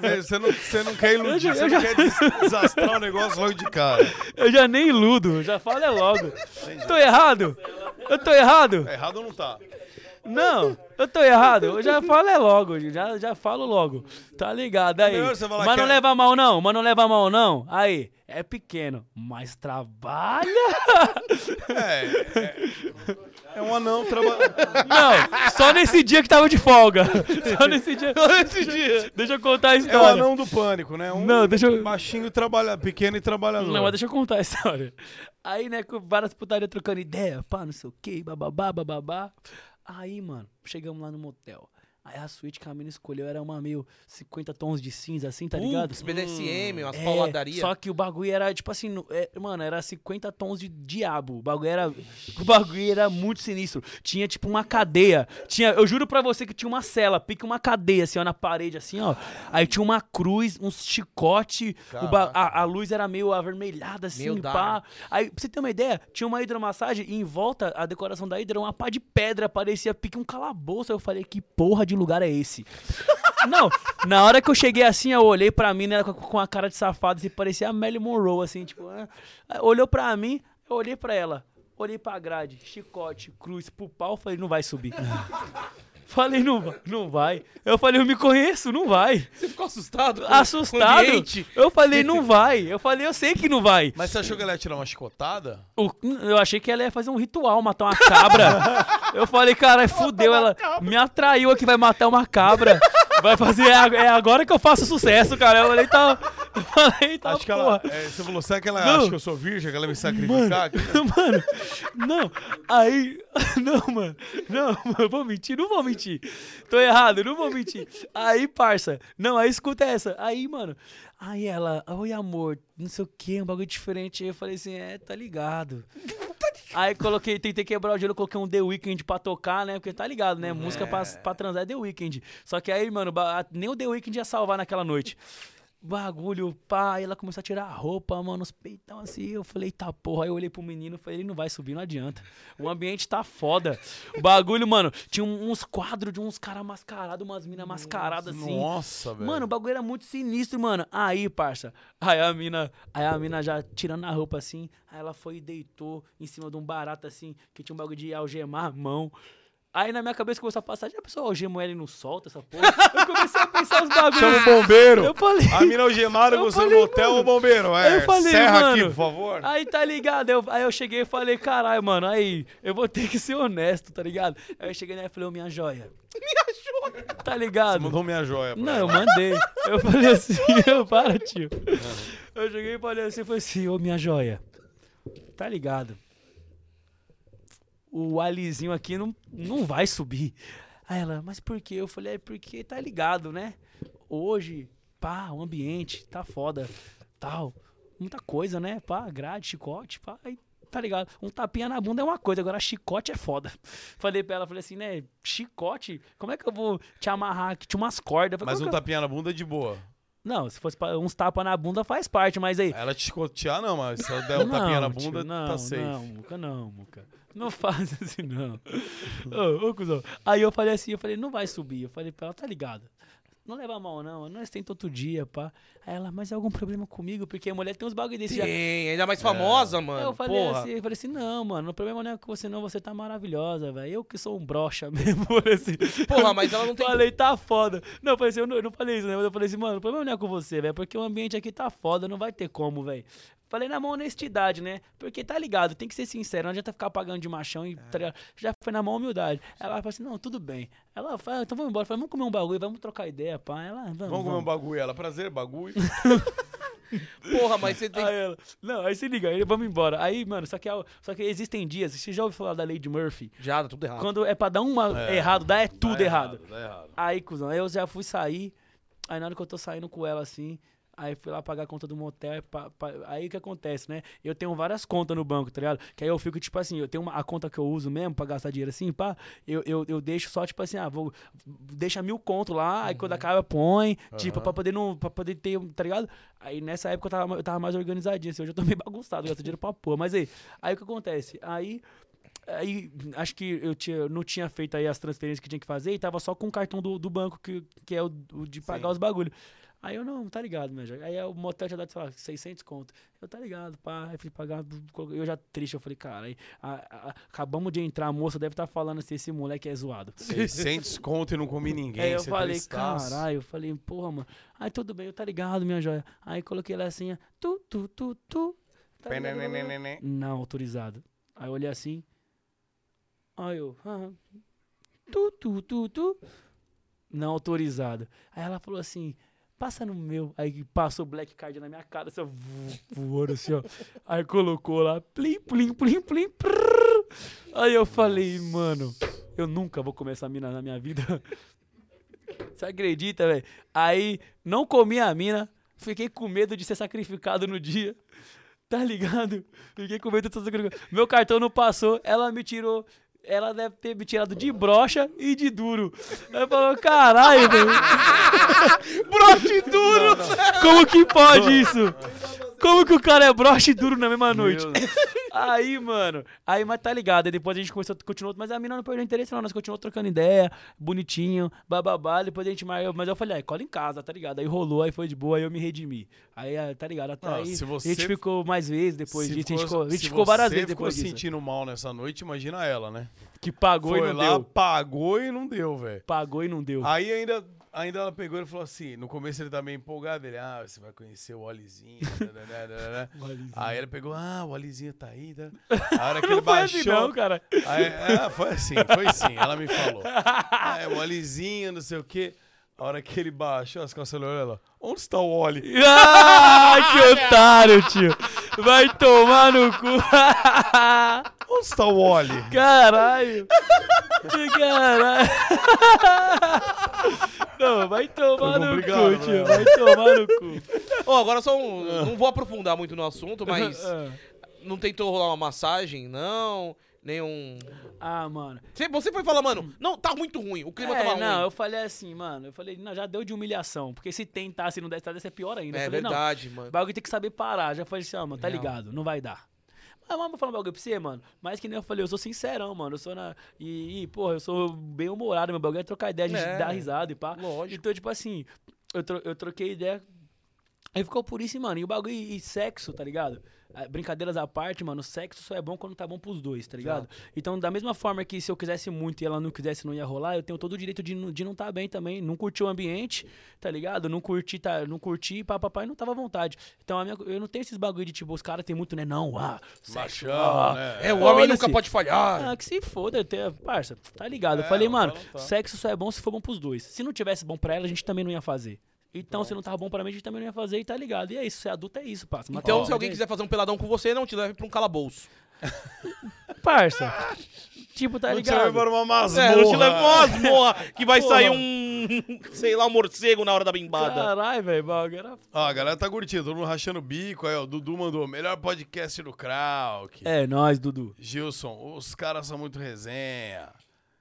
Você não, você não quer iludir, Eu você já- não quer des- desastrar o negócio logo de cara. Eu já nem iludo, já falo é logo. Tô errado? Eu tô errado? É errado ou não tá? Não, eu tô errado. Eu já falo é logo, já, já falo logo. Tá ligado aí. Mas não é- leva mal, não. Mas não leva mal, não. Aí, é pequeno, mas trabalha. É. É, é um anão trabalhando. Não, só nesse dia que tava de folga. Só nesse dia. Só nesse dia. Deixa eu contar a É o história. anão do pânico, né? Um Não, deixa eu- baixinho, trabalha, pequeno e trabalhador. Não, mas deixa eu contar a história. Aí, né, com várias putarias trocando ideia, pá, não sei o que, bababá, bababá. Aí, mano, chegamos lá no motel. Aí a suíte que a mina escolheu era uma meio 50 tons de cinza, assim, tá ligado? Putz, BDSM, umas É, pauladarias. Só que o bagulho era, tipo assim, é, mano, era 50 tons de diabo. O bagulho era. O bagulho era muito sinistro. Tinha, tipo, uma cadeia. Tinha, eu juro pra você que tinha uma cela, pique uma cadeia, assim, ó, na parede, assim, ó. Aí tinha uma cruz, uns chicote. a, a luz era meio avermelhada, assim, Meio pá. Aí, pra você ter uma ideia, tinha uma hidromassagem e em volta, a decoração da hidra era uma pá de pedra, parecia pique um calabouço. Aí eu falei, que porra de lugar é esse? Não, na hora que eu cheguei assim, eu olhei pra mim, né, com, a cara de safado, assim, parecia a Melly Monroe, assim, tipo, ah. Olhou pra mim, eu olhei pra ela, olhei pra grade, chicote, cruz, pro pau, falei, não vai subir. Falei, não, vai, não vai. Eu falei, eu me conheço, não vai. Você ficou assustado? Assustado. Eu falei, não vai. Eu falei, eu sei que não vai. Mas você achou que ela ia tirar uma chicotada? O- eu achei que ela ia fazer um ritual, matar uma cabra. <laughs> eu falei, cara, fudeu, ela me atraiu aqui, vai matar uma cabra. Vai fazer, é ag- é agora que eu faço sucesso, cara. Eu falei, tá. <laughs> Falei, tá, Acho que porra. ela. é, você falou, será que ela Não. acha que eu sou virgem? Que ela vai me sacrificar? <laughs> Mano, não, aí. <laughs> Não, mano, não, mano, eu vou mentir, não vou mentir. Tô errado, não vou mentir. Aí, parça, não, aí escuta essa. Aí, mano, aí ela, oi amor, não sei o que, um bagulho diferente. Aí eu falei assim, é, tá ligado. Aí coloquei, tentei quebrar o gelo, coloquei um The Weeknd pra tocar, né? Porque tá ligado, né? Música pra, pra transar é The Weeknd. Só que aí, mano, nem o The Weeknd ia salvar naquela noite. Bagulho, pá, aí ela começou a tirar a roupa, mano, os peitão assim. Eu falei, tá porra. Aí eu olhei pro menino e falei, ele não vai subir, não adianta. O ambiente tá foda. O bagulho, mano, tinha uns quadros de uns caras mascarados, umas minas mascaradas assim. Nossa, velho. Mano, o bagulho era muito sinistro, mano. Aí, parça, aí a mina, aí a mina já tirando a roupa assim, aí ela foi e deitou em cima de um barato assim, que tinha um bagulho de algemar a mão. Aí na minha cabeça começou a passar, já pessoal, algemou ele não solta essa porra. Eu comecei a pensar os bagulhos. Chama o bombeiro. Eu falei. A mina algemada, você no motel, o bombeiro. É, Eu falei, serra aqui, mano. por favor. Aí tá ligado? Eu- aí eu cheguei e falei, caralho, mano, aí eu vou ter que ser honesto, tá ligado? Aí eu cheguei nela e falei, ô minha joia. <laughs> Minha joia! Tá ligado? Mandou minha joia pra Não, ela. eu mandei. Eu falei assim, <laughs> eu, <laughs> para, tio. Eu cheguei e falei assim, falei assim, ô minha joia. Tá ligado? O alizinho aqui não, não vai subir. Aí ela, mas por quê? Eu falei, é porque tá ligado, né? Hoje, pá, o ambiente tá foda, tal. Muita coisa, né? Pá, grade, chicote, pá. Aí, tá ligado? Um tapinha na bunda é uma coisa, agora chicote é foda. <laughs> Falei pra ela, falei assim, né? Chicote? Como é que eu vou te amarrar aqui? Tinha umas cordas. Falei, Mas um eu- tapinha na bunda é de boa. Não, se fosse pra- uns tapas na bunda faz parte, mas aí. Ela te chicotear, não, mas se ela der um tapinha na bunda, não, tá safe. Não, Muca, não, Muca. Não faz <laughs> assim, não. ô, ô, cuzão. Aí eu falei assim, eu falei, não vai subir. Eu falei pra ela, tá ligado? Não leva mal, não. Nós tenta outro dia, pá. Aí ela, mas é algum problema comigo? Porque a mulher tem uns bagulho desse. já- Tem, ainda mais famosa, Aí mano. eu falei Porra. assim, eu falei assim, não, mano, o problema não é com você, não. Você tá maravilhosa, velho. Eu que sou um broxa <laughs> mesmo. Assim. Porra, mas ela não tem. Falei, tá foda. Não, eu falei assim, eu não, eu não falei isso, né? Mas eu falei assim, mano, o problema não é com você, velho. Porque o ambiente aqui tá foda, não vai ter como, velho. Falei na mão honestidade, né? Porque tá ligado, tem que ser sincero, não adianta ficar pagando de machão e ligado? já foi na mão humildade. Ela falou assim: não, tudo bem. Ela falou, então vamos embora. Vamos comer um bagulho, vamos trocar ideia, pá. Ela, vamos. Vamos comer um bagulho. Ela, prazer, bagulho. <laughs> Porra, mas você tem. Aí ela, não, aí se liga, aí vamos embora. Aí, mano, só que, é- só que existem dias, você já ouviu falar da lei de Murphy? Já, tá tudo errado. Quando é pra dar uma É. errado, dá é tudo Tá errado. Tá errado. Aí, cuzão, aí eu já fui sair. Aí na hora que eu tô saindo com ela assim, aí fui lá pagar a conta do motel. aí pa- pa- Aí o que acontece, né? Eu tenho várias contas no banco, tá ligado? Que aí eu fico, tipo assim, eu tenho uma, a conta que eu uso mesmo pra gastar dinheiro assim, pá. Eu, eu, eu deixo só, tipo assim, ah, vou. Deixa mil conto lá, aí quando acaba põe, tipo, Aham. pra poder não. pra poder ter, tá ligado? Aí nessa época eu tava, eu tava mais organizadinho, assim, hoje eu tô <laughs> meio bagunçado, gasto dinheiro pra porra. Mas aí, aí o que acontece? Aí. Aí, acho que eu tinha, não tinha feito aí as transferências que tinha que fazer e tava só com o cartão do, do banco, que, que é o, o de pagar Sim. os bagulho. Aí eu, não, tá ligado, meu. Aí o motel tinha dado, sei lá, 600 conto. Eu, tá ligado, pá. Aí fui pagar, eu já triste, eu falei, cara, aí, a- a- acabamos de entrar, a moça deve estar falando assim, esse moleque é zoado. 600 <laughs> conto e não comi ninguém. Aí eu falei, caralho, eu falei, porra, mano. Aí tudo bem, eu tá ligado, minha joia. Aí coloquei lá assim, tu, tu, tu, tu. Tá ligado, Penenenenene. não autorizado. Aí eu olhei assim. Aí eu. ah, tu, tu, tu, tu. Não autorizado. Aí ela falou assim. Passa no meu. Aí passou o black card na minha cara, assim, ó, vo- <laughs> voando assim, ó. Aí colocou lá, plim, plim, plim, plim, prrr. Aí eu falei, mano, eu nunca vou comer essa mina na minha vida. <laughs> Você acredita, velho? Aí não comi a mina, fiquei com medo de ser sacrificado no dia. Tá ligado? Fiquei com medo de ser sacrificado. Meu cartão não passou, ela me tirou. Ela deve ter me tirado de brocha e de duro. Aí falou, caralho, velho. <laughs> brocha e duro! Como que pode isso? Como que o cara é brocha e duro na mesma noite? Aí, mano. Aí, mas tá ligado. Aí depois a gente começou, continuou. Mas a mina não perdeu interesse, não. Nós continuamos trocando ideia, bonitinho, bababá. Depois a gente marcou. Mas eu falei, ah, cola em casa, tá ligado? Aí rolou, aí foi de boa, aí eu me redimi. Aí, ah, tá ligado? Até Não, aí. se A você- gente ficou mais vezes depois Se disso. A gente ficou, a gente se ficou várias você vezes ficou depois disso. sentindo mal nessa noite, imagina ela, né? Que pagou Foi e não lá, deu. pagou e não deu, velho. Pagou e não deu. Aí ainda, ainda ela pegou e falou assim, no começo ele tá meio empolgado, ele, ah, você vai conhecer o Olizinho. <laughs> Aí ele pegou, ah, o Olizinho tá aí, tá? <laughs> A hora que ele assim, baixou... não, cara. Aí, é, foi assim, foi sim, ela me falou. <laughs> Ah, é o Olizinho, não sei o quê. A hora que ele baixou as costas, ele olhou ela, onde está o Oli? Ah, que otário, tio. Vai tomar no cu. Onde está o Oli? Caralho. Caralho. Não, vai tomar no cu, tio. né? Vai tomar no cu. Ó, agora só um. Não vou aprofundar muito no assunto, mas. Ah. <laughs> Não tentou rolar uma massagem, não? Nenhum. Ah, mano. Você, você foi falar, mano, não, tá muito ruim. O clima É, tava não, ruim. eu falei assim, mano. Eu falei, não, já deu de humilhação. Porque se tentar, se não der, deve ser pior ainda. Eu É falei, não, verdade, mano. O bagulho tem que saber parar. Já falei assim, ó, mano, tá Real. ligado, não vai dar. Mas vamos falar um bagulho pra você, mano. Mas que nem eu falei, eu sou sincerão, mano. Eu sou na. E, e porra, eu sou bem humorado, meu bagulho é trocar ideia, a gente É. dar risada e pá. Lógico. Então, tipo assim, eu, tro- eu troquei ideia Aí ficou por isso, mano. E o bagulho e sexo, tá ligado? Ah, Brincadeiras à parte, mano, sexo só é bom quando tá bom pros dois, tá ligado? Então, da mesma forma que se eu quisesse muito e ela não quisesse, não ia rolar, eu tenho todo o direito de, não- de não tá bem também. Não curtir o ambiente, tá ligado? Não curti, tá, não curti, papapá, e não tava à vontade. Então, a minha, eu não tenho esses bagulho de tipo, os caras têm muito, né? Não, ah, sexo, Machão, ah, né? É, o homem nunca pode falhar. Ah, que se foda, ter, parça, tá ligado? É, eu falei, mano, não tá. sexo só é bom se for bom pros dois. Se não tivesse bom pra ela, a gente também não ia fazer. Então, se não tava bom pra mim, a gente também não ia fazer e tá ligado. E é isso, ser adulto é isso, parça. Mas Então, tá se alguém quiser fazer um peladão com você, não te leve pra um calabouço. <laughs> Parça. tipo, tá Não te leva ligado? para uma masmorra. É, não te leve pra uma masmorra que vai Porra. sair um, sei lá, um morcego na hora da bimbada. Caralho, velho, bagulho era... Ó, a galera tá curtindo, todo mundo rachando o bico. Aí, ó, o Dudu mandou, melhor podcast do Krauk. É, nós, Dudu. Gilson, os caras são muito resenha.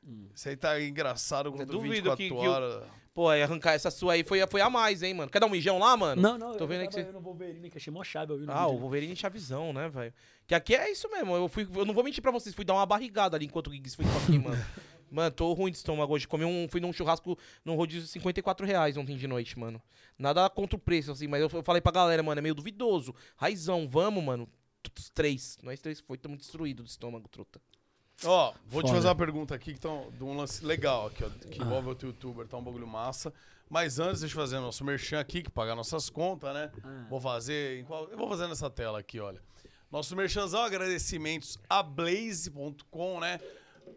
Hum. Isso aí tá engraçado com duvido 24 que- que o- horas. Pô, arrancar essa sua aí foi, foi a mais, hein, mano. Quer dar um mijão lá, mano? Não, não, Tô eu vendo tava que você... vendo o Wolverine, que achei mó chave ouvindo Ah, o vídeo. Wolverine chavisão, né, velho? Que aqui é isso mesmo. Eu, fui, eu não vou mentir pra vocês, fui dar uma barrigada ali enquanto o Giggs foi aqui, mano. <laughs> Mano, tô ruim de estômago hoje. Comi um, fui num churrasco num rodízio de 54 reais ontem de noite, mano. Nada contra o preço, assim, mas eu, eu falei pra galera, mano, é meio duvidoso. Raizão, vamos, mano. Os três. Nós três foi, tamo destruído do estômago, truta. Ó, vou te Foda. fazer uma pergunta aqui que tá um- de um lance legal aqui, ó, que envolve outro youtuber, tá um bagulho massa. Mas antes, deixa eu fazer nosso merchan aqui, que pagar nossas contas, né? Ah. Vou fazer. qual- Eu vou fazer nessa tela aqui, olha. Nosso merchanzão, agradecimentos a Blaze.com, né?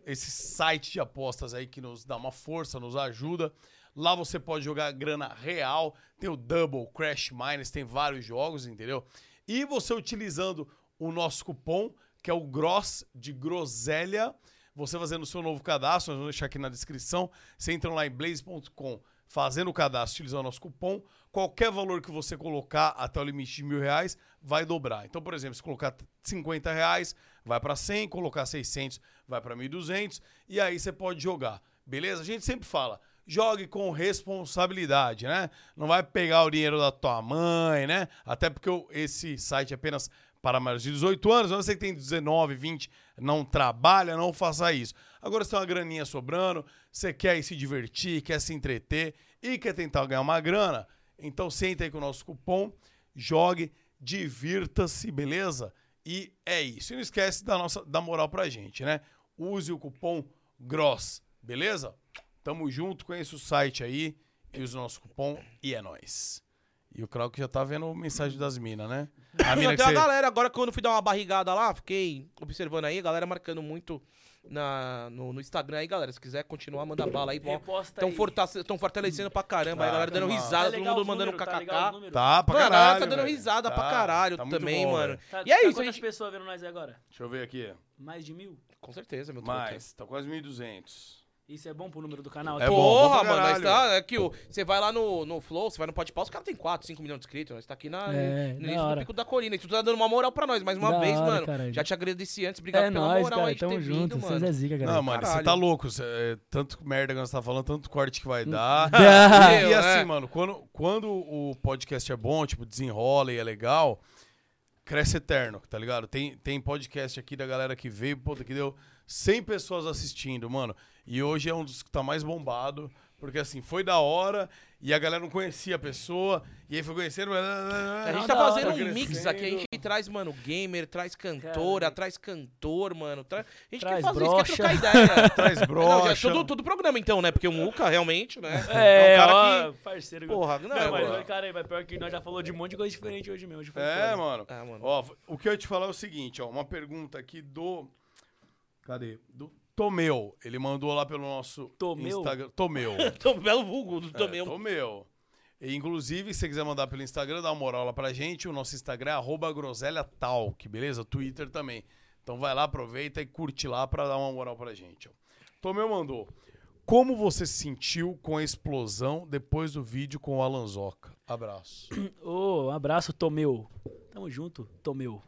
Esse site de apostas aí que nos dá uma força, nos ajuda. Lá você pode jogar grana real. Tem o Double, Crash Miners, tem vários jogos, entendeu? E você utilizando o nosso cupom, que é o Gross de Groselha, você fazendo o seu novo cadastro, nós vamos deixar aqui na descrição. Você entra lá em blaze.com, fazendo o cadastro, utilizando o nosso cupom. Qualquer valor que você colocar até o limite de mil reais, vai dobrar. Então, por exemplo, se colocar 50 reais, vai para 100, colocar 600, vai para 1.200, e aí você pode jogar. Beleza? A gente sempre fala, jogue com responsabilidade, né? Não vai pegar o dinheiro da tua mãe, né? Até porque esse site é apenas para maiores de 18 anos. Você que tem 19, 20, não trabalha, não faça isso. Agora você tem uma graninha sobrando, você quer se divertir, quer se entreter e quer tentar ganhar uma grana, então senta aí com o nosso cupom, jogue, divirta-se, beleza? E é isso. E não esquece da nossa da moral pra gente, né? Use o cupom GROSS, beleza? Tamo junto, conheça o site aí e use o nosso cupom e é nóis. E o Krauk já tá vendo mensagem das minas, né? A <laughs> mina tem a você... galera, agora quando eu fui dar uma barrigada lá, fiquei observando aí, a galera marcando muito na, no, no Instagram aí, galera. Se quiser continuar, manda bala aí. Estão aí. fortalecendo pra caramba. aí a Tá, galera dando tá risada, Tá todo mundo mandando tá kkk. números? Tá pra Mano, a caralho, galera tá dando velho. risada pra Tá, caralho tá também, bom, mano. Tá, E é tá isso, quantas gente... pessoas vendo nós agora? Deixa eu ver aqui. Mais de mil? Com certeza, meu. Mais, tá quase 1.200. Isso é bom pro número do canal? É tá? bom, bom Porra, mano, nós tá. É que o, você vai lá no, no Flow, você vai no Podpah, os caras tem 4, 5 milhões de inscritos. Nós tá aqui na, É, no pico da colina. E tu tá dando uma moral pra nós. Mais uma Da vez, hora, mano. caralho. Já te agradeci antes. Obrigado É pela nóis, moral cara. aí de ter Tamo vindo, junto. mano. Vocês é zica, galera. Não, mano, você tá louco. cê- é, tanto merda que nós tá falando, tanto corte que vai dar. <laughs> Ah, e, e Meu, assim, é. mano, quando, quando o podcast é bom, tipo, desenrola e é legal, cresce eterno, tá ligado? Tem, tem podcast aqui da galera que veio, puta, que deu 100 pessoas assistindo, mano. E hoje é um dos que tá mais bombado, porque assim, foi da hora e a galera não conhecia a pessoa, e aí foi conhecendo. A gente Não, tá fazendo um mix aqui. A gente traz, mano, gamer, traz cantora, Caralho. traz cantor, mano. tra- A gente Traz quer fazer isso, quer trocar ideia. <laughs> Traz Não, é brocha. todo, todo programa então, né? Porque o Muca, realmente, né? É, um cara ó, que... parceiro. Porra, não, Não, mas, mano. cara, aí, mas pior que nós já falou de um monte de coisa diferente hoje mesmo. Hoje foi É, mano. Ah, mano. Ó, o que eu ia te falar é o seguinte, ó, uma pergunta aqui do Cadê? Do Tomeu. Ele mandou lá pelo nosso Tomeu? Instagram. Tomeu. <laughs> Belo vulgo do É, também. Tomeu. E, inclusive, se você quiser mandar pelo Instagram, dá uma moral lá pra gente. O nosso Instagram é arroba groselhatalk, beleza? Twitter também. Então vai lá, aproveita e curte lá pra dar uma moral pra gente. Ó. Tomeu mandou. Como você se sentiu com a explosão depois do vídeo com o Alanzoca? Abraço. <clears throat> Ô, um abraço, Tomeu. Tamo junto, Tomeu.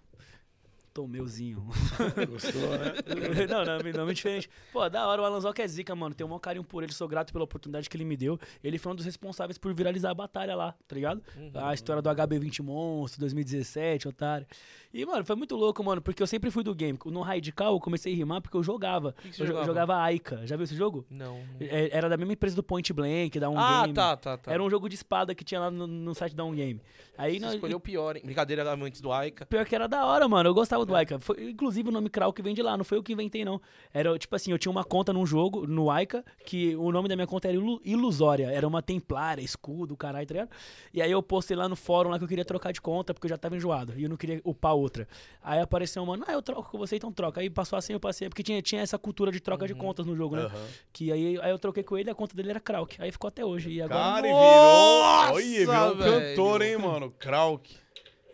Tomeuzinho. <laughs> Gostou, né? <laughs> não, não, nome diferente. Pô, da hora, o Alanzoca é zica, mano. Tenho um maior carinho por ele, sou grato pela oportunidade que ele me deu. Ele foi um dos responsáveis por viralizar a batalha lá, tá ligado? A história do HB20 Monstro, 2017, otário. E, mano, foi muito louco, mano, porque eu sempre fui do game. No Radical, eu comecei a rimar porque eu jogava. que você eu jo- jogava? jogava Aika. Já viu esse jogo? Não. É- Era da mesma empresa do Point Blank, da Um Ah, Game. tá, tá, tá. Era um jogo de espada que tinha lá no, no site da Um Game. Aí Você nós- escolheu o pior, hein? Brincadeira antes do Aika. Pior que era da hora, mano. Eu gostava do Aika. Foi, inclusive, o nome Krauk vem de lá. Não foi eu que inventei, não. Era, tipo assim, eu tinha uma conta num jogo, no Aika, que o nome da minha conta era Ilu- Ilusória. Era uma templária, escudo, caralho, tá ligado? E aí eu postei lá no fórum lá que eu queria trocar de conta, porque eu já tava enjoado. E eu não queria upar outra. Aí apareceu um mano, ah, eu troco com você, então troca. Aí passou assim, eu passei. Porque tinha, tinha essa cultura de troca de contas no jogo, né? Aham. Que aí, aí eu troquei com ele e a conta dele era Krauk. Aí ficou até hoje. E agora. Cara, e Nossa, virou. Olha, virou um cantor, hein, mano? Krauk.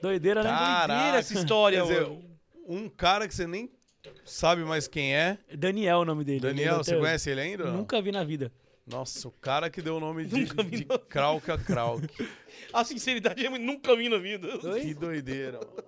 Doideira, né? Caraca. Doideira essa história, dizer. Um cara que você nem sabe mais quem é. Daniel é o nome dele. Daniel, você conhece ele ainda? Nunca vi na vida. Nossa, o cara que deu o nome de, Nunca vi de na- Krauk a Krauk. A sinceridade eu nunca vi na vida. Que doideira, mano.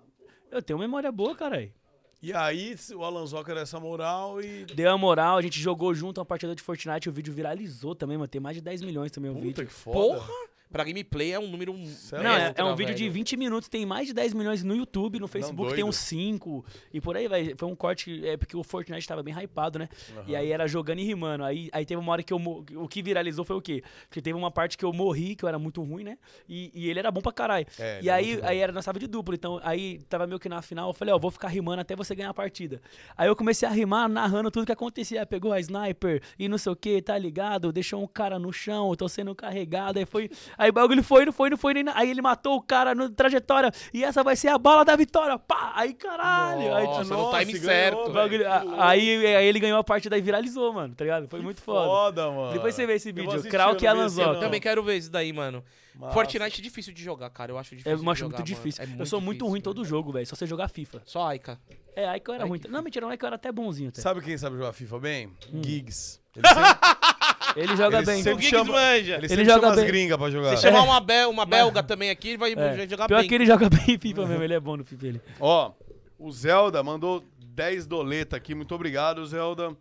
Eu tenho memória boa, caralho. E aí, o Alanzoca dessa moral e. Deu a moral, a gente jogou junto uma partida de Fortnite, o vídeo viralizou também, mano. Tem mais de 10 milhões também o Puta vídeo. que foda. Porra! Pra gameplay é um número. Sério? Não, é, é um vídeo de velho. 20 minutos, tem mais de 10 milhões no YouTube, no Facebook tem doido. uns 5, e por aí vai. Foi um corte, é porque o Fortnite tava bem hypado, né? E aí era jogando e rimando. Aí, aí teve uma hora que eu. O que viralizou foi o quê? Porque teve uma parte que eu morri, que eu era muito ruim, né? E, e ele era bom pra caralho. É, e é aí, aí era na chave de duplo, então aí tava meio que na final, eu falei, ó, vou ficar rimando até você ganhar a partida. Aí eu comecei a rimar, narrando tudo que acontecia. Pegou a sniper e não sei o que, tá ligado? Deixou um cara no chão, eu tô sendo carregado. Aí foi. Aí o bagulho foi, não foi, não foi nem. na- Aí ele matou o cara no trajetória. E essa vai ser a bala da vitória. Pá! Aí caralho. aí, Nossa, no Nossa, time ganhou, certo. bagulho- aí, aí ele ganhou a partida e viralizou, mano, tá ligado? Foi muito foda. Foda, mano. Depois você vê esse Eu vídeo, Krauk eu e Alanzoca. não. Também quero ver isso daí, mano. Massa. Fortnite é difícil de jogar, cara. Eu acho difícil. Eu de acho jogar, muito difícil. É eu sou muito difícil, ruim em todo jogo, velho. Só você jogar FIFA. Só Aika. É, aí que eu era Ai, ruim. que Não, mentira, não é que eu era até bonzinho. Até. Sabe quem sabe jogar FIFA bem? Hum. Gigs. Ele sempre, <laughs> Ele joga Ele bem. sempre O chama- manja. ele Ele sempre joga chama as bem. gringas pra jogar. Se chamar uma, bel, uma belga também aqui, ele vai É. jogar Pior bem. que ele joga bem em FIFA mesmo, ele é bom no FIFA. Ele. Ó, o Zelda mandou 10 doleta aqui. Muito obrigado, Zelda.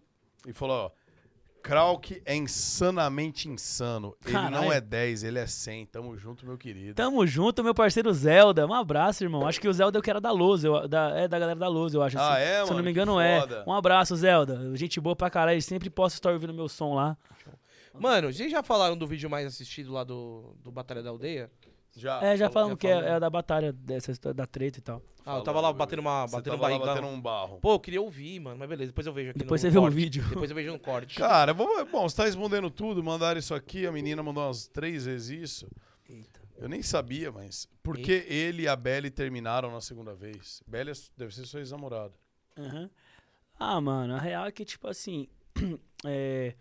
E falou, ó. Krauk é insanamente insano. Ele não Caralho. é 10, ele é 100. Tamo junto, meu querido. Tamo junto, meu parceiro Zelda. Um abraço, irmão. Acho que o Zelda é o que era da Luz, eu- da, é da galera da Luz, eu acho. Ah, assim. é, Se eu mano? não me engano, é. Um abraço, Zelda. Gente boa pra caralho. Ele sempre posta story ouvindo meu som lá. Mano, vocês já falaram do vídeo mais assistido lá do, do Batalha da Aldeia? Já. É, já falamos que é, falou. é da batalha, dessa história da treta e tal. Ah, eu tava lá batendo uma. Você Batendo um tava lá barrigão. batendo um barro. Pô, eu queria ouvir, mano. Mas beleza, depois eu vejo aqui Depois no você vê o corte. vídeo. Depois eu vejo no corte. Cara, bom, bom, você tá respondendo tudo, mandaram isso aqui, a menina mandou umas três vezes isso. Eita. Eu nem sabia, mas por que ele e a Belly terminaram na segunda vez? Belly é- deve ser sua ex-namorada. Aham. Ah, mano, a real é que, tipo assim, <clears throat> é,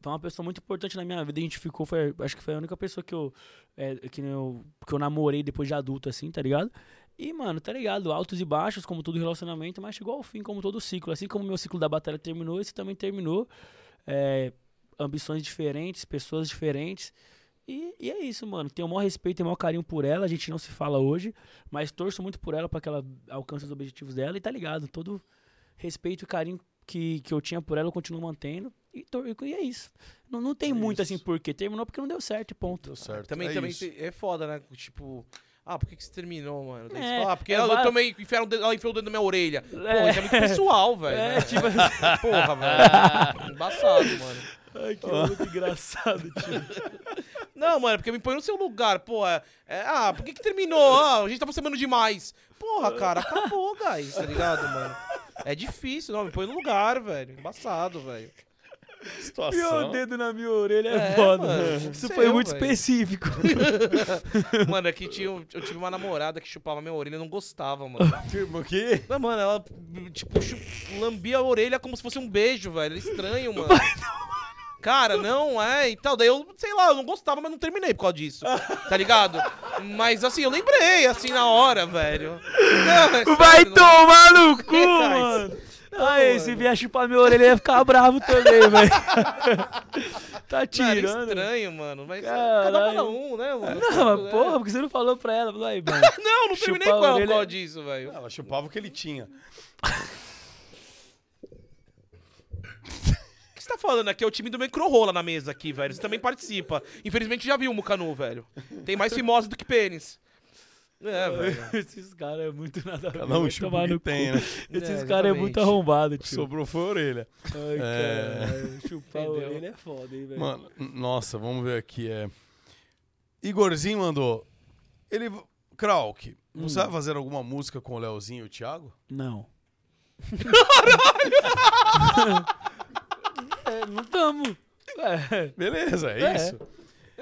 foi uma pessoa muito importante na minha vida. A gente ficou, foi, acho que foi a única pessoa que eu, é, que, eu, que eu namorei depois de adulto, assim, tá ligado? E, mano, tá ligado? Altos e baixos, como todo relacionamento, mas chegou ao fim, como todo ciclo. Assim como o meu ciclo da batalha terminou, esse também terminou. É, ambições diferentes, pessoas diferentes. E, e é isso, mano. Tenho o maior respeito e o maior carinho por ela. A gente não se fala hoje, mas torço muito por ela pra que ela alcance os objetivos dela. E tá ligado? Todo respeito e carinho que, que eu tinha por ela eu continuo mantendo. E, e é isso. Não, não tem É muito isso. assim porquê. Terminou porque não deu certo, ponto. Deu certo. Também, é também isso. é foda, né? Tipo. Ah, por que, que você terminou, mano? Daí É, fala, ah, porque é ela, eu va- tomei, enfiaram ela enfiou o dedo na minha orelha. Pô, É. isso é muito pessoal, velho. É, né? tipo <laughs> Porra, velho. <laughs> Embaçado, mano. Ai, que maluco engraçado, tio. <laughs> Não, mano, porque me põe no seu lugar, pô. É, é- ah, por que, que terminou? Ah, a gente tava semando demais. Porra, cara, acabou, guys, tá ligado, mano? É difícil, não, me põe no lugar, velho. Embaçado, velho. Meu Situação. dedo na minha orelha é, É, foda. mano, Isso foi muito velho. específico. <laughs> Mano, aqui tinha, um- eu tive uma namorada que chupava minha orelha e não gostava, mano. O quê? Não, mano, ela, tipo, chu- lambia a orelha como se fosse um beijo, velho. É estranho, mano. Cara, não, é, e tal. Daí eu, sei lá, eu não gostava, mas não terminei por causa disso. Tá ligado? Mas assim, eu lembrei, assim, na hora, velho. Não, é Vai não- tomar no cu, <laughs> mano. Mano. se vier chupar minha orelha, ia ficar bravo também, velho. <laughs> Tá Não, tirando. estranho, mano. Mas Caralho. cada fala um, né? mano? Não, mas porra, porque você não falou pra ela? Aí, mano. <laughs> Não, não terminei com ela por orelha- causa disso, velho. Ela chupava o que ele tinha. O que você tá falando aqui? É o time do Micro-Rola na mesa aqui, velho. Você também participa. Infelizmente já viu o Mucanu, velho. Tem mais <laughs> fimose do que pênis. É, velho. <laughs> Esses caras é muito nada a ver. Cada um tomar no tem, cu. né? <laughs> Esses É, caras é muito arrombado, tio. Sobrou foi a orelha. Ai, É. caralho. Chupar a Entendeu? orelha é foda, hein, velho. Mano, nossa, vamos ver aqui. É... Igorzinho mandou. Ele. Krauk, você Hum. vai fazer alguma música com o Leozinho e o Thiago? Não. <laughs> é, não tamo. É. Beleza, é, É. isso.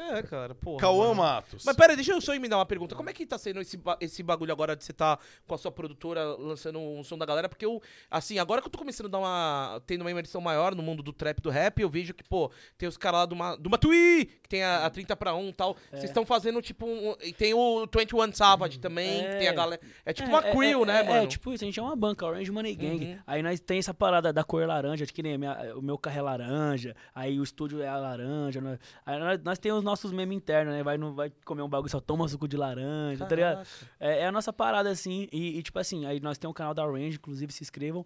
É, cara, porra. Cauã mano. Matos. Mas pera aí, deixa eu só me dar uma pergunta. Como é que tá sendo esse, ba- esse bagulho agora de você tá com a sua produtora lançando um som da galera? Porque eu, assim, agora que eu tô começando a dar uma. tendo uma imersão maior no mundo do trap e do rap, eu vejo que, pô, tem os caras lá do, Ma, do Matui, que tem a, a 30 pra 1 e tal. Vocês estão fazendo, tipo, um, e tem o 21 Savage também, que tem a É. galera. É tipo uma crew, é, né, é, mano? É, tipo isso, a gente é uma banca, Orange Money Gang. Uhum. Aí nós tem essa parada da cor laranja, que nem a minha- o meu carro é laranja, aí o estúdio é a laranja. nós- aí nós, nós temos os nossos memes internos, né? Vai, não vai comer um bagulho, só toma suco de laranja, tá ligado? Caraca. É, é a nossa parada, assim. E, e, tipo assim, aí nós temos um canal da Orange, inclusive se inscrevam.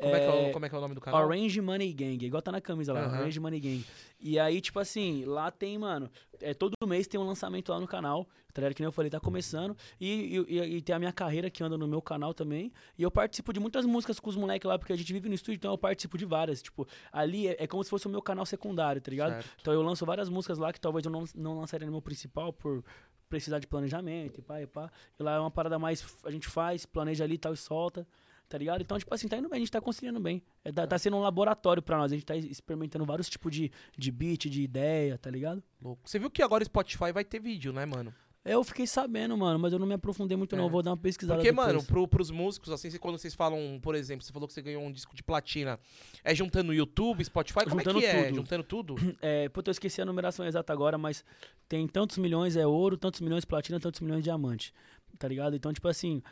Como é, que é o, como é que é o nome do canal? Orange Money Gang, igual tá na camisa lá, Aham. Orange Money Gang. E aí, tipo assim, lá tem, mano, é, todo mês tem um lançamento lá no canal, tá ligado? Que nem eu falei, tá começando. E, e, e- e tem a minha carreira que anda no meu canal também. E eu participo de muitas músicas com os moleques lá, porque a gente vive no estúdio, então eu participo de várias. Tipo, ali é, é como se fosse o meu canal secundário, tá ligado? Certo. Então eu lanço várias músicas lá que talvez eu não, não lançaria no meu principal por precisar de planejamento e pá, e pá. E lá é uma parada mais. A gente faz, planeja ali e tal e solta. Tá ligado? Então, tipo assim, tá indo bem, a gente tá conciliando bem. É, tá, tá sendo um laboratório pra nós. A gente tá experimentando vários tipos de, de beat, de ideia, tá ligado? Louco. Você viu que agora o Spotify vai ter vídeo, né, mano? Eu fiquei sabendo, mano, mas eu não me aprofundei muito, não. É. Eu Vou dar uma pesquisada. Porque, depois. mano, pro, pros músicos, assim, quando vocês falam, por exemplo, você falou que você ganhou um disco de platina, é juntando YouTube, Spotify, como Juntando é que é? tudo. Juntando tudo? <clears throat> É, puta, eu esqueci a numeração exata agora, mas tem tantos milhões é ouro, tantos milhões platina, tantos milhões diamante. Tá ligado? Então, tipo assim,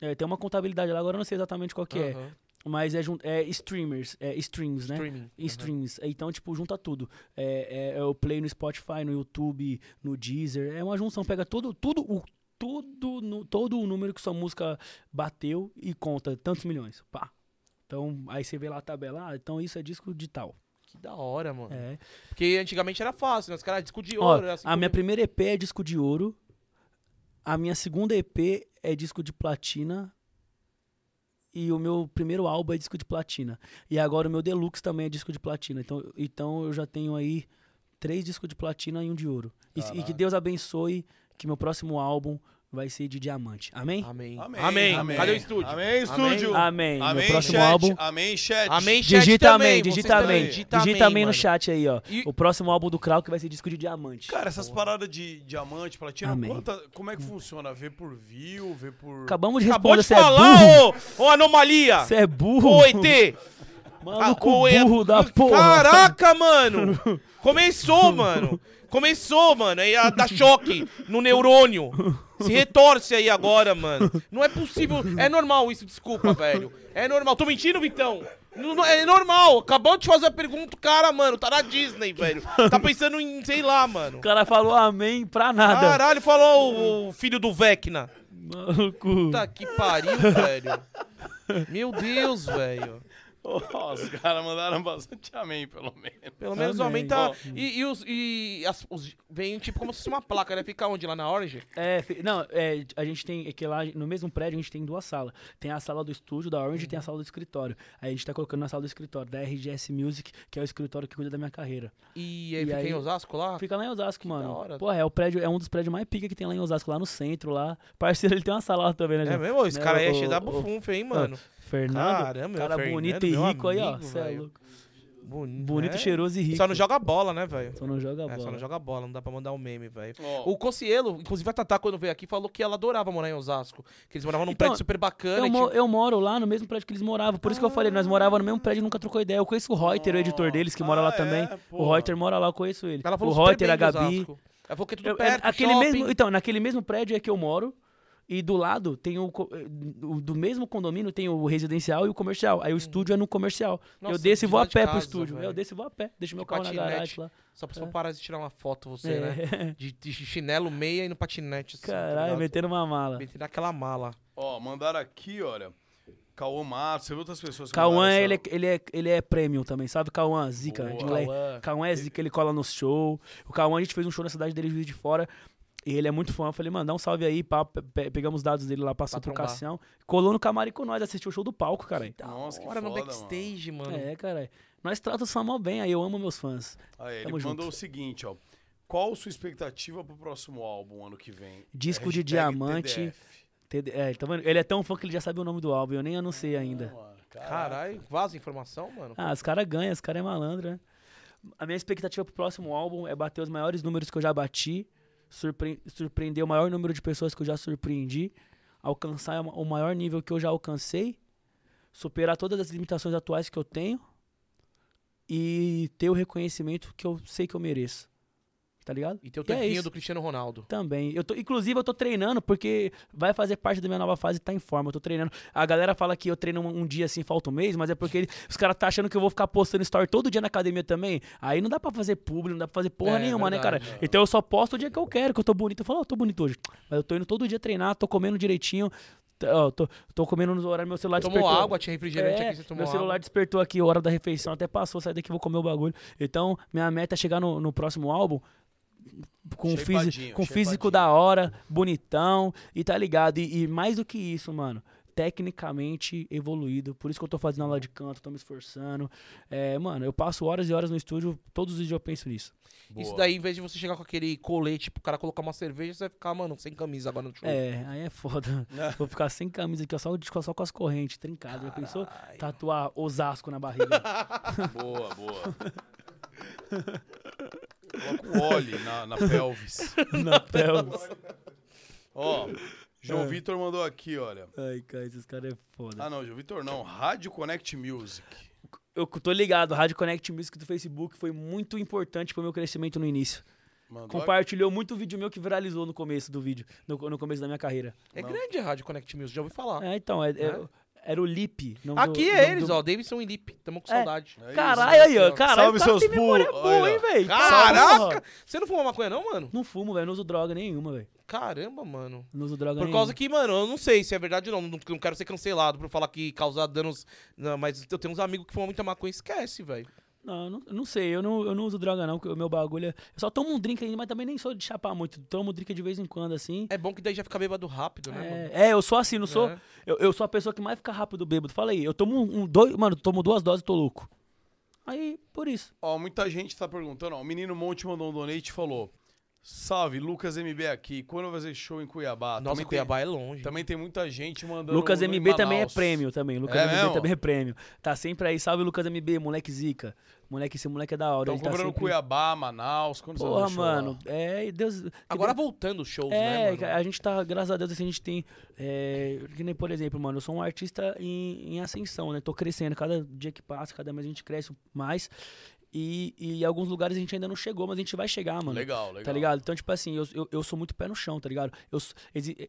é, tem uma contabilidade lá, agora eu não sei exatamente qual que é. Aham. Mas é, é streamers, é streams, né? Streaming. Streams. Então, tipo, junta tudo. É, é, é o play no Spotify, no YouTube, no Deezer. É uma junção, pega todo, tudo, o, tudo, no, todo o número que sua música bateu e conta tantos milhões. Pá. Então, aí você vê lá a tabela, ah, então isso é disco digital. Que da hora, mano. É. Porque antigamente era fácil, né? Os caras, disco de Ó, ouro. era assim a minha como- primeira EP é disco de ouro. A minha segunda EP é disco de platina. E o meu primeiro álbum é disco de platina. E agora o meu deluxe também é disco de platina. Então, então eu já tenho aí três discos de platina e um de ouro. E, e que. Deus abençoe que meu próximo álbum vai ser de diamante. Amém? Amém. Amém. Amém. Cadê o estúdio? Amém, estúdio. Amém. Amém, meu próximo chat. álbum. Amém, chat. Amém, chat Digita também, amém, digita amém. Digita Digita amém no chat aí, ó. E- O próximo álbum do Krauk vai ser disco de diamante. Cara, essas paradas de diamante, platina, Amém. quanta, como é que funciona? Vê por view, vê por... Acabamos de Acabou responder, de você é falar, burro. ô, ô anomalia! Você é burro. Ô, ET! Maluco Ah, ô, é- burro da porra. Caraca, mano! Começou, mano! Começou, mano! Aí a dar choque no neurônio. Se retorce aí agora, mano. Não é possível. É normal isso, desculpa, velho. É normal. Tô mentindo, Vitão? Não- É normal. Acabou de fazer a pergunta, cara, mano, tá na Disney, velho. Tá pensando em, sei lá, mano. O cara falou amém pra nada. Caralho, falou o, o filho do Vecna. Maluco. Puta que pariu, velho. Meu Deus, velho. Ó, os caras mandaram bastante amém, pelo menos. Pelo menos o Amém. tá. E, e os. E as, os, vem tipo como se fosse uma placa, né? Fica onde? Lá na Orange? É, não, é, a gente tem, é que lá no mesmo prédio a gente tem duas salas. Tem a sala do estúdio da Orange e tem a sala do escritório. Aí a gente tá colocando na sala do escritório, da RGS Music, que é o escritório que cuida da minha carreira. E, aí E fica aí- em Osasco lá? Fica lá em Osasco, da mano. hora. Porra, é o prédio, é um dos prédios mais pica que tem lá em Osasco, lá no centro, lá. Parceiro, ele tem uma sala lá também, né, É João? mesmo? Esse Né, cara aí é cheio da bufunfa, hein, mano? Fernando, Caramba, cara Fernando, bonito e rico aí, ó. amigo, Cê é louco. Bonito, Bonito, né? cheiroso e rico. Só não joga bola, né, velho? Só não joga É, bola. só não joga bola, não dá pra mandar um meme, velho. Ó, O Cossielo, inclusive a Tatá, quando veio aqui, falou que ela adorava morar em Osasco. Que eles moravam num Então, prédio super bacana. Eu, mo- tinha- eu moro lá no mesmo prédio que eles moravam. Por isso que eu falei, nós morávamos no mesmo prédio e nunca trocou ideia. Eu conheço o Reuter, o editor deles, que mora Ah, lá é? também. Porra. O Reuter mora lá, eu conheço ele. Ela falou o Reuter, a Gabi. Ela falou que é tudo Eu- é- perto, aquele shopping. mesmo, então, naquele mesmo prédio é que eu moro. E do lado tem o, eh, o- do mesmo condomínio tem o residencial e o comercial. Aí o estúdio é no comercial. Nossa, eu desço e vou a pé casa, pro estúdio. velho. Eu desço e vou a pé. Deixo meu De carro na patinete. garagem lá. Só pra você parar de tirar uma foto, você, né? É. <laughs> De, de chinelo, meia e no patinete. assim, tá Caralho, ligado? metendo uma mala. Meter naquela mala. Ó, mandaram aqui, olha. Cauã Matos, você viu outras pessoas que Cauã, mandaram ele é, essa- ele, é, ele é premium também, sabe? Cauã, zica. Boa. Cauã. Cauã é zica, ele cola no show. O Cauã, a gente fez um show na cidade dele, Juiz de Fora. E ele é muito fã. Eu falei, mano, dá um salve aí. Pá, pe- pe- pegamos os dados dele lá, passou pro. Cassião. Colou no camarim com nós, assistiu o show do palco, cara. Nossa, que Hora no backstage, mano. É, cara. Nós tratamos os fãs mó bem, aí eu amo meus fãs. Aí, ele Tamo mandou junto. o seguinte, ó. Qual sua expectativa pro próximo álbum ano que vem? Disco de Hashtag diamante. TDF. TD É, tá vendo? Ele é tão fã que ele já sabe o nome do álbum, eu nem anunciei ainda. Mano, caraca. Caralho, vaza informação, mano. Ah, os caras ganham, os caras é malandro, né? A minha expectativa pro próximo álbum é bater os maiores números que eu já bati, surpre- surpreender o maior número de pessoas que eu já surpreendi, alcançar o maior nível que eu já alcancei, superar todas as limitações atuais que eu tenho e ter o reconhecimento que eu sei que eu mereço. Tá ligado? E E é tempinho isso. do Cristiano Ronaldo. Também. Eu tô, inclusive, eu tô treinando porque vai fazer parte da minha nova fase tá em forma. Eu tô treinando. A galera fala que eu treino um, um dia assim, falta um mês, mas é porque ele- os caras tá achando que eu vou ficar postando story todo dia na academia também. Aí não dá pra fazer público, não dá pra fazer porra É, nenhuma, né, cara? verdade. Então eu só posto o dia que eu quero, que eu tô bonito. Eu falo, ó, eu tô bonito hoje. Mas eu tô indo todo dia treinar, tô comendo direitinho. Ó, tô, tô comendo nos horários, meu celular Tomou despertou. água, tinha refrigerante É, aqui, você tomou meu celular água. despertou aqui, hora da refeição, até passou, sai daqui, vou comer o bagulho. Então, minha meta é chegar no, no próximo álbum com, físico, com físico da hora, bonitão, e tá ligado? E, e mais do que isso, mano, tecnicamente evoluído. Por isso que eu tô fazendo aula de canto, tô me esforçando. É, mano, eu passo horas e horas no estúdio, todos os dias eu penso nisso. Isso Boa. daí, em vez de você chegar com aquele colete pro cara colocar uma cerveja, você vai ficar, mano, sem camisa agora no show. É, aí é foda. <laughs> Vou ficar sem camisa aqui, ó, só, só com as correntes trincadas. Já pensou? Tatuar Osasco na barriga. <laughs> Boa, boa. Coloca o óleo na, na pelvis. <laughs> na pelvis. Ó, João É. Vitor mandou aqui, olha. Ai, cara, esses caras é foda. Ah, não, João Vitor não. Rádio Connect Music. Eu tô ligado, Rádio Connect Music do Facebook foi muito importante pro meu crescimento no início. Mandou Compartilhou muito vídeo meu que viralizou no começo do vídeo, no, no começo da minha carreira. É Não. grande a Rádio Connect Music, já ouvi falar. É, então, é- é- É? Era o Lip. Aqui do- é eles, do- ó, Davidson e Lip. Tamo com É. saudade. É. Caralho, aí, ó. Salve Caralho, Salve cara seus tem memória pulos. boa, Aí, hein, velho? Caraca! Porra. Você não fuma maconha não, mano? Não fumo, velho. Não uso droga nenhuma, velho. Caramba, mano. Não uso droga Por nenhuma. causa que, mano, eu não sei se é verdade ou não. Não, não quero ser cancelado por falar que causar danos. Não, mas eu tenho uns amigos que fumam muita maconha e esquece, velho. Não, eu não, eu não sei, eu não, eu não uso droga não, porque o meu bagulho é... Eu só tomo um drink ainda, mas também nem sou de chapar muito. Tomo drink de vez em quando, assim. É bom que daí já fica bêbado rápido, né, mano? É, é, eu sou assim, não sou... É. Eu, eu sou a pessoa que mais fica rápido bêbado. Fala aí, eu tomo um, um- dois... Mano, tomo duas doses e tô louco. Aí, por isso. Ó, muita gente tá perguntando, ó. O menino Monte mandou um donate e falou: Salve, Lucas MB aqui. Quando vai fazer show em Cuiabá? Nossa, também Cuiabá Tem, é longe. também tem muita gente mandando. Lucas MB também é prêmio também. Lucas É MB mesmo? também é prêmio. Tá sempre aí. Salve, Lucas MB, moleque zica. Moleque, esse moleque é da hora. Estão ele tá sempre... Cuiabá, Manaus. Quando você Porra, show lá? mano. É, e Deus... Agora Deus- voltando os shows, É, né, mano? a gente tá, graças a Deus, assim, a gente tem. É, que nem, por exemplo, mano, eu sou um artista em, em ascensão, né? Tô crescendo. Cada dia que passa, cada mês a gente cresce mais. E, e em alguns lugares a gente ainda não chegou, mas a gente vai chegar, mano. Legal, legal. Tá ligado? Então, tipo assim, eu, eu, eu sou muito pé no chão, tá ligado? Eu,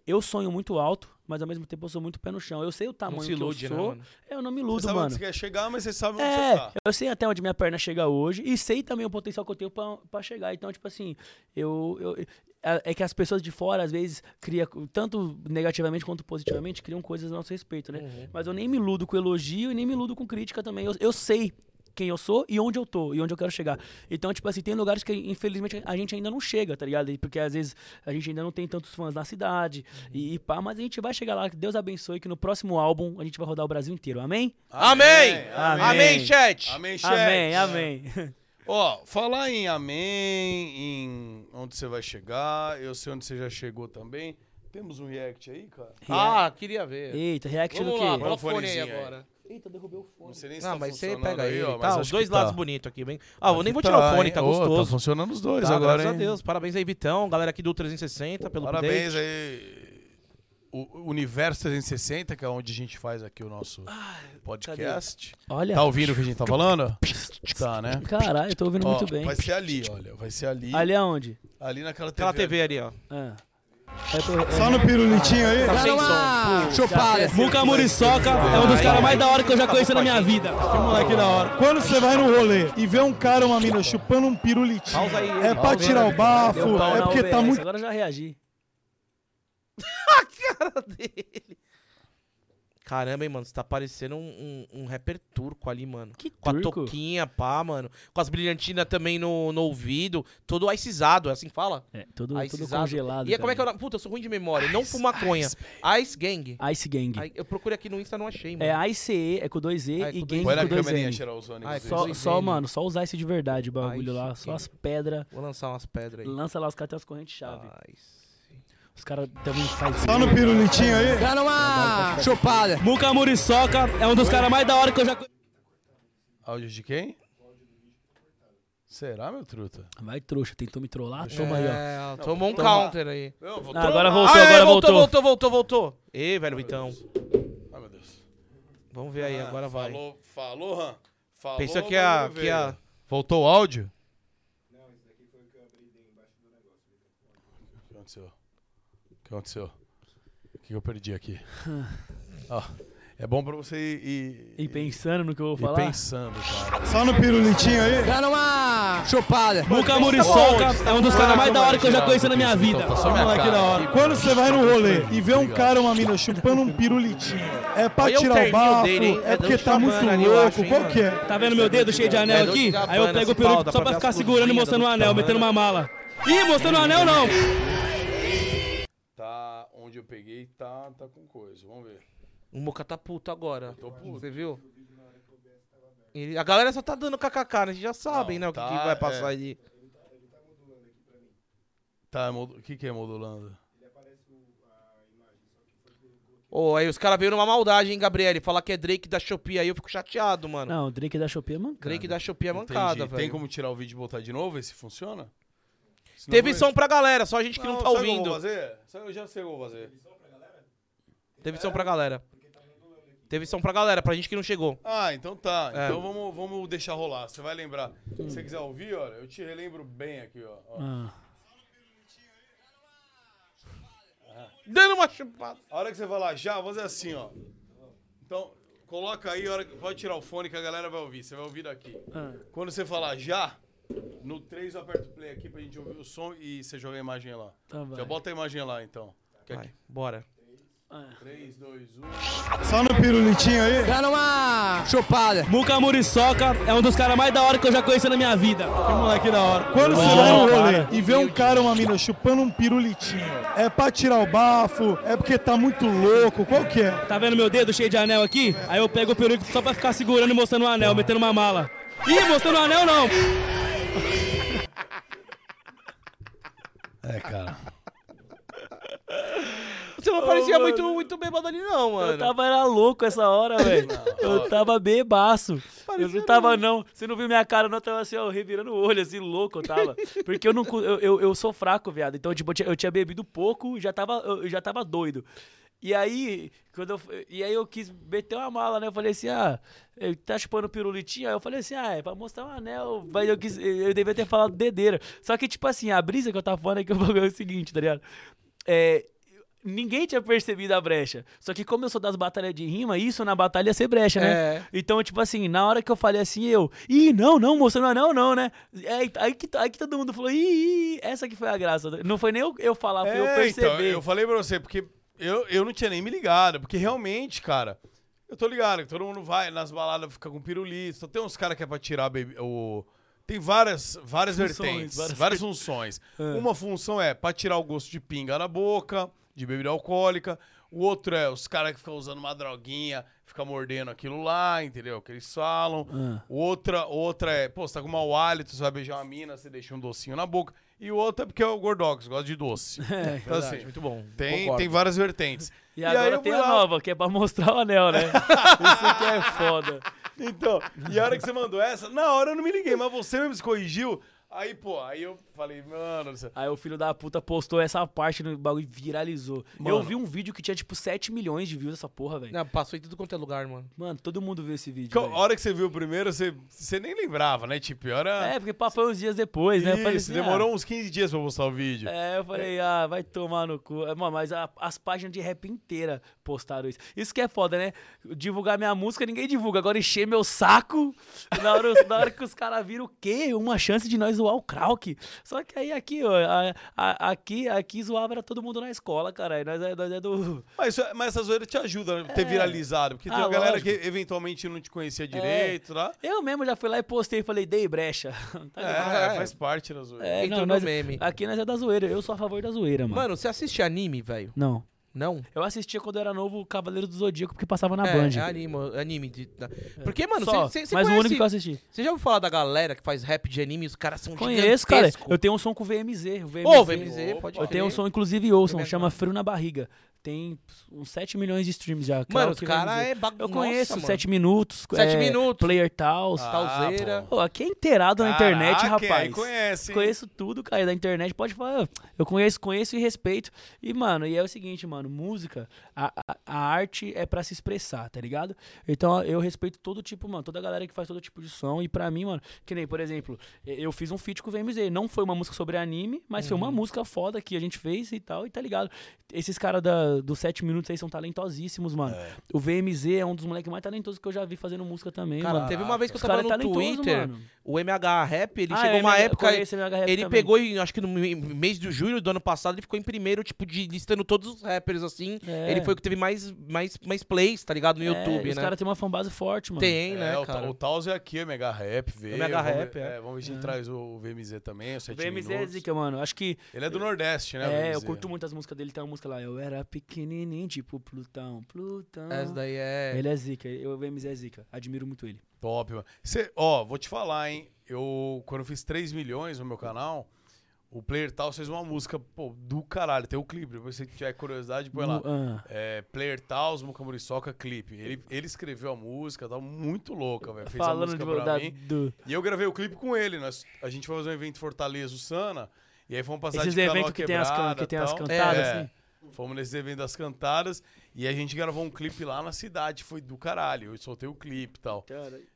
eu sonho muito alto, mas ao mesmo tempo eu sou muito pé no chão. Eu sei o tamanho Não se ilude, que eu né, sou. mano? eu não me Você iludo, sabe onde mano. você quer chegar, mas você sabe onde É, você tá. eu sei até onde minha perna chega hoje e sei também o potencial que eu tenho pra, pra chegar. Então, tipo assim, eu, eu- é é que as pessoas de fora, às vezes, criam, tanto negativamente quanto positivamente, criam coisas a nosso respeito, né? Uhum. Mas eu nem me iludo com elogio e nem me iludo com crítica também. Eu, eu sei quem eu sou e onde eu tô e onde eu quero chegar. Então, tipo assim, tem lugares que infelizmente a gente ainda não chega, tá ligado? Porque às vezes a gente ainda não tem tantos fãs na cidade e, e pá, mas a gente vai chegar lá. Que Deus abençoe que no próximo álbum a gente vai rodar o Brasil inteiro. Amém? Amém! Amém. Amém, chat! Amém, chat. Amém, amém. Ó, falar em amém, em onde você vai chegar, eu sei onde você já chegou também. Temos um react aí, cara? Ah, queria ver. Eita, react Vamos do lá, quê? fone aí fonezinho aí. Eita, derrubei o fone. Não sei nem se Não, tá mas você pega aí, ele, ó, tá? Os dois lados tá. bonitos aqui, bem. Ah, eu nem vou tirar o tá, fone, hein? tá Ô, gostoso. Tá funcionando os dois Tá, agora, graças hein? a Deus. Parabéns aí, Vitão. Galera aqui do 360 pelo Parabéns update. aí. O Universo 360, que é onde a gente faz aqui o nosso podcast. Olha. Tá ouvindo o que a gente tá falando? <laughs> tá, né? Caralho, eu tô ouvindo Ó, muito bem. Vai ser ali, olha. Vai ser ali. Ali aonde? Ali naquela TV. Aquela TV ali, ó. Ah. É Só no pirulitinho aí? Tá sem som. Chupada. Muca Muriçoca é um dos caras mais da hora que eu já conheci na minha vida. Que moleque da hora. Quando você vai no rolê e vê um cara ou uma mina chupando um pirulitinho, é pra tirar o bafo, é porque tá muito... Agora eu já reagi. <laughs> cara dele. Caramba, hein, mano. Você tá parecendo um, um, um rapper turco ali, mano. Que Com a turco? touquinha, pá, mano. Com as brilhantinas também no, no ouvido. Todo icizado, é assim que fala? É, tudo, Ice tudo Zado. congelado. E é, como é que é nome? Puta, eu sou ruim de memória. Não fuma maconha. Ice Gang. Ice Gang. Eu procurei aqui no Insta, não achei, mano. É ICE, é com dois E Ah, é e com Gang com dois N. Ah, é aí. com Só, dois só N. mano, só usar esse de verdade, o bagulho Ice lá. Só Gang. as pedras. Vou lançar umas pedras aí. Lança lá os caras tem as correntes-chave. Ice. Os caras também fazem. Só no pirulitinho aí? Dando uma chupada. Muca Muriçoca é um dos caras mais da hora que eu já conheci. Áudio de quem? Será, meu truta? Vai, trouxa, tentou me trollar? Toma aí, ó. É, tomou um toma. counter aí. Vou Ah, agora voltou, Ah, é, agora voltou, voltou. voltou, voltou, voltou. Ei, velho, então. Ai, meu Deus. Vamos ver aí, Ah, agora vai. Falou, falou, Han. Falou, Pensou que a, bagulho que a... veio. Voltou o áudio? O que aconteceu? O que aconteceu? O que eu perdi aqui? <laughs> Ó, é bom pra você ir, E pensando no que eu vou ir falar. pensando, cara. Só no pirulitinho aí? Dando uma chupada. Muca Muriçoca é um dos caras mais da hora que eu já conheci na minha vida. Que moleque da hora. Quando você vai no rolê e vê um cara ou uma mina chupando um pirulitinho, é pra Olha o tirar o terninho bafo, dele, hein? é É porque tá muito Gabbana ali, eu louco, hein, qual que é? Tá vendo meu dedo cheio de anel É, aqui? Dolce Aí eu pego o dá só pra ficar segurando e mostrando o anel, metendo uma mala. Ih, mostrando o anel não. Tá eu peguei, tá, tá com coisa. Vamos ver. O Moca tá puto agora. Tô puto. Você viu? Ele- a galera só tá dando kkk, né? A gente já sabem, Não, né? O que, tá, que vai passar é. ali. Tá, modu- o que que é modulando? Ô, aí os caras veio numa maldade, hein, Gabriele? Falar que é Drake da Shopee aí, eu fico chateado, mano. Não, o Drake da Shopee é mancada. Drake da Shopee é Entendi. mancada, velho. Tem como tirar o vídeo e botar de novo, ver se funciona? Senão Teve vai- som pra galera, só a gente que não, tá sabe ouvindo. vou fazer? Eu já sei o que eu vou fazer. Teve som pra galera. Teve som pra galera, pra gente que não chegou. Ah, então tá. É. Então vamos, vamos deixar rolar. Você vai lembrar. Se você quiser ouvir, olha, eu te relembro bem aqui, ó. ó. Ah. Dando uma chupada. A hora que você falar já, vou fazer assim, ó. Então, coloca aí, a hora que- pode tirar o fone que a galera vai ouvir. Você vai ouvir daqui. Ah. Quando você falar já, no 3 eu aperto play aqui pra gente ouvir o som e você joga a imagem lá. Tá, vai. Já bota a imagem lá, então. Que Vai, bora. 3, 2, 1. Só no pirulitinho aí? Dando uma chupada. Muca Muriçoca é um dos caras mais da hora que eu já conheci na minha vida. Que moleque da hora. Quando você vai no rolê e vê um cara ou uma mina chupando um pirulitinho, é pra tirar o bafo, é porque tá muito louco, qual que é? Tá vendo meu dedo cheio de anel aqui? Aí eu pego o peruco só pra ficar segurando e mostrando o anel, metendo uma mala. Ih, mostrando o anel não. É, cara. Você não parecia muito, muito bêbado ali, não, mano. Eu tava era louco essa hora, <laughs> velho. Eu tava bebaço. Eu não tava, não. Você não viu minha cara, não. Eu tava assim, ó, revirando o olho, assim, louco eu tava. Porque eu não. Eu, eu, eu sou fraco, viado. Então, tipo, eu tinha, eu tinha bebido pouco já tava, eu já tava doido. E aí, quando eu, e aí eu quis meter uma mala, né? Eu falei assim, ah, tá chupando pirulitinho? Aí eu falei assim, ah, é pra mostrar um anel. Mas eu, quis, eu devia ter falado dedeira. Só que, tipo assim, a brisa que eu tava falando é que o bagulho é o seguinte, tá ligado? É, ninguém tinha percebido a brecha. Só que como eu sou das batalhas de rima, isso na batalha ia ser brecha, né? É. Então, tipo assim, na hora que eu falei assim, eu, ih, não, não, mostrando anel, não, né? É, aí, que, aí que todo mundo falou, ih, ih, essa que foi a graça. Não foi nem eu, eu falar, foi eu perceber. então, eu falei pra você, porque eu, eu não tinha nem me ligado, porque realmente, cara, eu tô ligado que todo mundo vai nas baladas, fica com pirulito, só tem uns caras que é pra tirar baby- o... Tem várias, várias Funções, vertentes, várias- várias, <laughs> funções. Uma função é pra tirar o gosto de pinga na boca, de bebida alcoólica. O outro é os caras que ficam usando uma droguinha, ficam mordendo aquilo lá, entendeu? Que eles falam. Ah. Outra, outra é, pô, você tá com mau hálito, você vai beijar uma mina, você deixa um docinho na boca. E o outro é porque é o Gordox, gosta de doce. <laughs> É, Então, assim, muito bom. tem, Concordo. tem várias vertentes. E, aí agora eu tem a lá. nova, que é pra mostrar o anel, né? <laughs> Isso que é foda. Então, e a hora que você mandou essa, na hora eu não me liguei, mas você mesmo se corrigiu. Aí, pô, aí eu falei, mano, Aí o filho da puta postou essa parte no bagulho e viralizou. Eu Mano. vi um vídeo que tinha tipo 7 milhões de views essa porra, velho. Não, passou em tudo quanto é lugar, mano. Mano, todo mundo viu esse vídeo. A hora que você viu o primeiro, você, você nem lembrava, né? Tipo, era. É, porque pá, foi uns dias depois, né? Eu falei Isso, assim, demorou uns 15 dias pra postar o vídeo. ah, É, eu falei, ah, vai tomar no cu. É, Mano, mas a- as páginas de rap inteira postaram isso. Isso que é foda, né? Divulgar minha música, ninguém divulga. Agora encher meu saco. Na hora, na hora que os caras viram o quê? Uma chance de nós zoar o Krauk. Só que aí aqui, ó, a- a- aqui, aqui zoava era todo mundo na escola, cara. E nós é, nós é do. Mas, isso- mas essa zoeira te ajuda né? ter É. viralizado. Porque tem Ah, uma galera lógico. É. que eventualmente não te conhecia direito, tá? Eu mesmo já fui lá e postei e falei, dei brecha. <laughs> Tá? É, é. faz parte da zoeira. É, Entrou não, no nós, meme. Aqui nós é da zoeira. Eu sou a favor da zoeira, mano. Mano, você assiste anime, velho? Não. Não? Eu assistia quando eu era novo Cavaleiro do Zodíaco, porque passava na é, Band. é anime, anime. De, da- Porque, mano, Só, você você mas o único que eu assisti. Você já ouviu falar da galera que faz rap de anime os caras são Conheço, cara. Eu tenho um som com o VMZ. O VMZ, Ô, VMZ, pode Eu tenho um som, inclusive, ouçam, chama Frio na Barriga. Tem uns 7 milhões de streams já. Mano, caras VMZ. é bagunça, Eu conheço mano. 7 minutos. Sete é, minutos. Player Tals. Ah, Talzeira. pô. Aqui é inteirado na internet, rapaz. Conhece, hein? Conheço tudo, cara, da internet. Pode falar. Eu conheço, conheço e respeito. E, mano, e é o seguinte, mano, música, a, a, a arte é pra se expressar, tá ligado? Então eu respeito todo tipo, mano, toda a galera que faz todo tipo de som. E pra mim, mano, que nem, por exemplo, eu fiz um feat com o VMZ. Não foi uma música sobre anime, mas foi Uhum. uma música foda que a gente fez e tal, e tá ligado? Esses caras da- dos 7 minutos aí são talentosíssimos, mano. É. O VMZ é um dos moleques mais talentosos que eu já vi fazendo música também, Cara, mano. teve uma vez que eu Os tava no é talentoso, Twitter, mano. o MH Rap, ele Ah, chegou é, uma época... MH Rap Ele também. pegou, acho que no mês de julho do ano passado, ele ficou em primeiro, tipo, de listando todos os rappers, assim. É. Ele foi o que teve mais, mais, mais plays, tá ligado? No É, YouTube, Os né? caras têm uma fanbase forte, mano. Tem, É, né, o, cara? o Taos é aqui, o Mega Rap, veio. Mega vamos Rap, ver- é. Vamos ver se É. traz o VMZ também, os O 7 VMZ é minutos. zica, mano. Acho que. Ele é do Nordeste, né, o É, eu curto muito as músicas dele. Tem uma música lá, eu era pequenininho, tipo Plutão, Plutão. Essa daí é... Ele é zica, eu, o VMZ é zica. Admiro muito ele. Top, mano. Cê, ó, vou te falar, hein. Eu, quando eu fiz 3 milhões no meu canal, o Player Tal fez uma música, pô, do caralho. Tem o clipe, depois se você tiver curiosidade, põe lá. Ah. É, Player Taos, Muca Muriçoca, clipe. Ele, ele escreveu a música, tá muito louca, velho. Fez a Falando música de, pra da, mim. do, E eu gravei o clipe com ele. Nós, a gente foi fazer um evento em Fortaleza, o Sana. E aí fomos passar esses de eventos que tem as, can- quebrada que tem as tal. cantadas, É. assim. Fomos nesse evento das cantadas e a gente gravou um clipe lá na cidade, foi do caralho. Eu soltei o clipe e tal.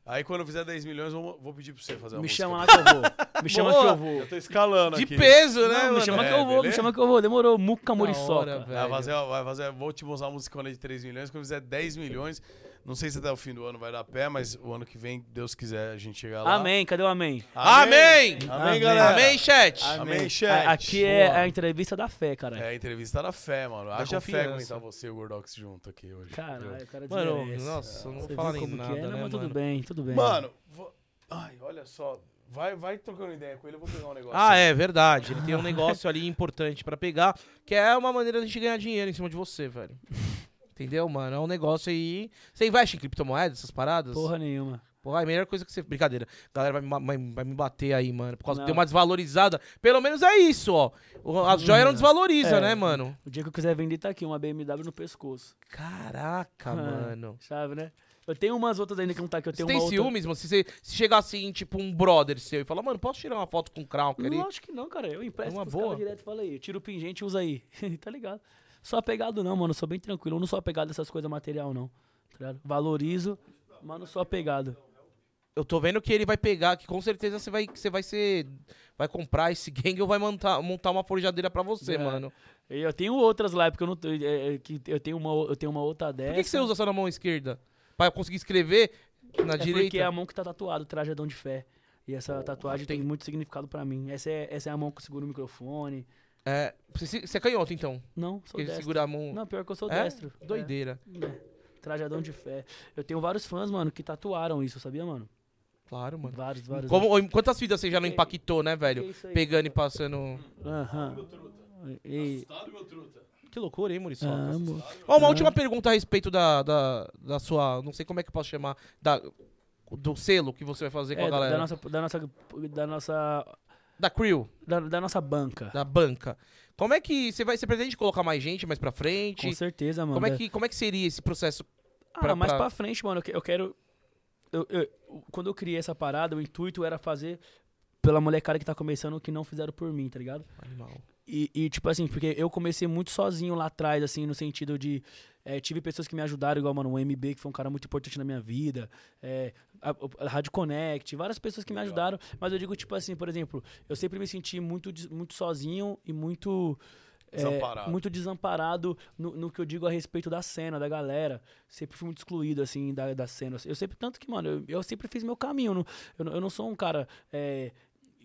Aí quando eu fizer 10 milhões, eu vou, pedir pra você fazer uma Me música. chama lá que eu vou. Me chama Boa. que eu vou. Eu tô escalando De aqui. peso, né, Não, me mano? chama É, que eu vou, me beleza? chama que eu vou. Demorou. Muca hora, velho. Vai fazer, vai fazer, vou te mostrar uma musicona de 3 milhões. Quando eu fizer 10 milhões, não sei se até o fim do ano vai dar pé, mas o ano que vem, Deus quiser, a gente chega lá. Amém, cadê o amém? Amém! Amém, Amém. galera! Amém, chat! Amém, chat. A- Aqui é Boa. a entrevista da fé, cara. É a entrevista da fé, mano. Haja fé confiança. aguentar você e o Gordox junto aqui hoje. Caralho, o cara Mano, nossa, eu não vou falar nem como nada, que é? Não, né, mas tudo bem, tudo bem. Mano, vou- ai, olha só. Vai, vai trocando ideia com ele, eu vou pegar um negócio. Ah, é verdade. Ele tem um negócio ali importante pra pegar, que é uma maneira de a gente ganhar dinheiro em cima de você, velho. <laughs> Entendeu, mano? É um negócio aí. Você investe em criptomoedas, essas paradas? Porra nenhuma. Porra, é a melhor coisa que você. Brincadeira. A galera vai me, vai, vai me bater aí, mano. Por causa Não. de uma desvalorizada. Pelo menos é isso, ó. As joias não desvalorizam, É. né, mano? O dia que eu quiser vender, tá aqui, uma BMW no pescoço. Caraca, Ah. <laughs> mano. Sabe, né? Eu tenho umas outras ainda que não tá aqui. Eu Você tenho tem uma outra... ciúmes, mano? Se, você, se chegar assim, tipo, um brother seu e falar, mano, posso tirar uma foto com o Krauk ali? Não, acho que não, cara. Eu empresto É uma boa. direto e falo aí. Tira o pingente e usa aí. <laughs> tá ligado? Sou apegado não, mano. Sou bem tranquilo. Eu não sou apegado a essas coisas material, não. Tá? Valorizo, mas não sou apegado. Eu tô vendo que ele vai pegar, que com certeza você vai, você vai ser. Vai comprar esse <laughs> gang ou vai montar, montar uma forjadeira pra você, É. mano. Eu tenho outras lá, porque eu não. é, é, que eu, tenho uma, eu tenho uma outra dessa. Por que, que você usa só na mão esquerda? Pra conseguir escrever na É direita? porque é a mão que tá tatuado, trajadão de fé. E essa tatuagem tem muito significado pra mim. Essa é, essa é a mão que segura o microfone. É, você, você é canhoto, então. Não, sou Porque destro. segura a mão. Não, pior que eu sou É? destro. Doideira. É, é. Trajadão de fé. Eu tenho vários fãs, mano, que tatuaram isso, sabia, mano? Claro, mano. Vários, vários. Como, quantas vidas você já não impactou, né, velho? é aí? Pegando e passando. Aham. E... Que loucura, hein, Muriçoca? Amo. Ó, uma última pergunta a respeito da, da, da sua. Não sei como é que eu posso chamar. Da, do selo que você vai fazer com É, a da, galera. da nossa, da nossa, da nossa, Da crew, da, da nossa banca. da banca. Como é que. Você vai. Você pretende colocar mais gente mais pra frente? Com certeza, mano. Como é, que, como é que seria esse processo? Ah, pra- mais pra- pra frente, mano, eu quero. eu- eu- quando eu criei essa parada, o intuito era fazer pela molecada que tá começando que não fizeram por mim, tá ligado? Animal. E, e, tipo assim, porque eu comecei muito sozinho lá atrás, assim, no sentido de. é, tive pessoas que me ajudaram, igual, mano, o MB, que foi um cara muito importante na minha vida. É, a, a Rádio Connect, várias pessoas que me ajudaram. Mas eu digo, tipo assim, por exemplo, eu sempre me senti muito, muito sozinho e muito. é, Desamparado. muito desamparado no, no que eu digo a respeito da cena, da galera. Sempre fui muito excluído, assim, da, da cena. Eu sempre, tanto que, mano, eu, eu sempre fiz meu caminho. eu, não- eu não sou um cara é,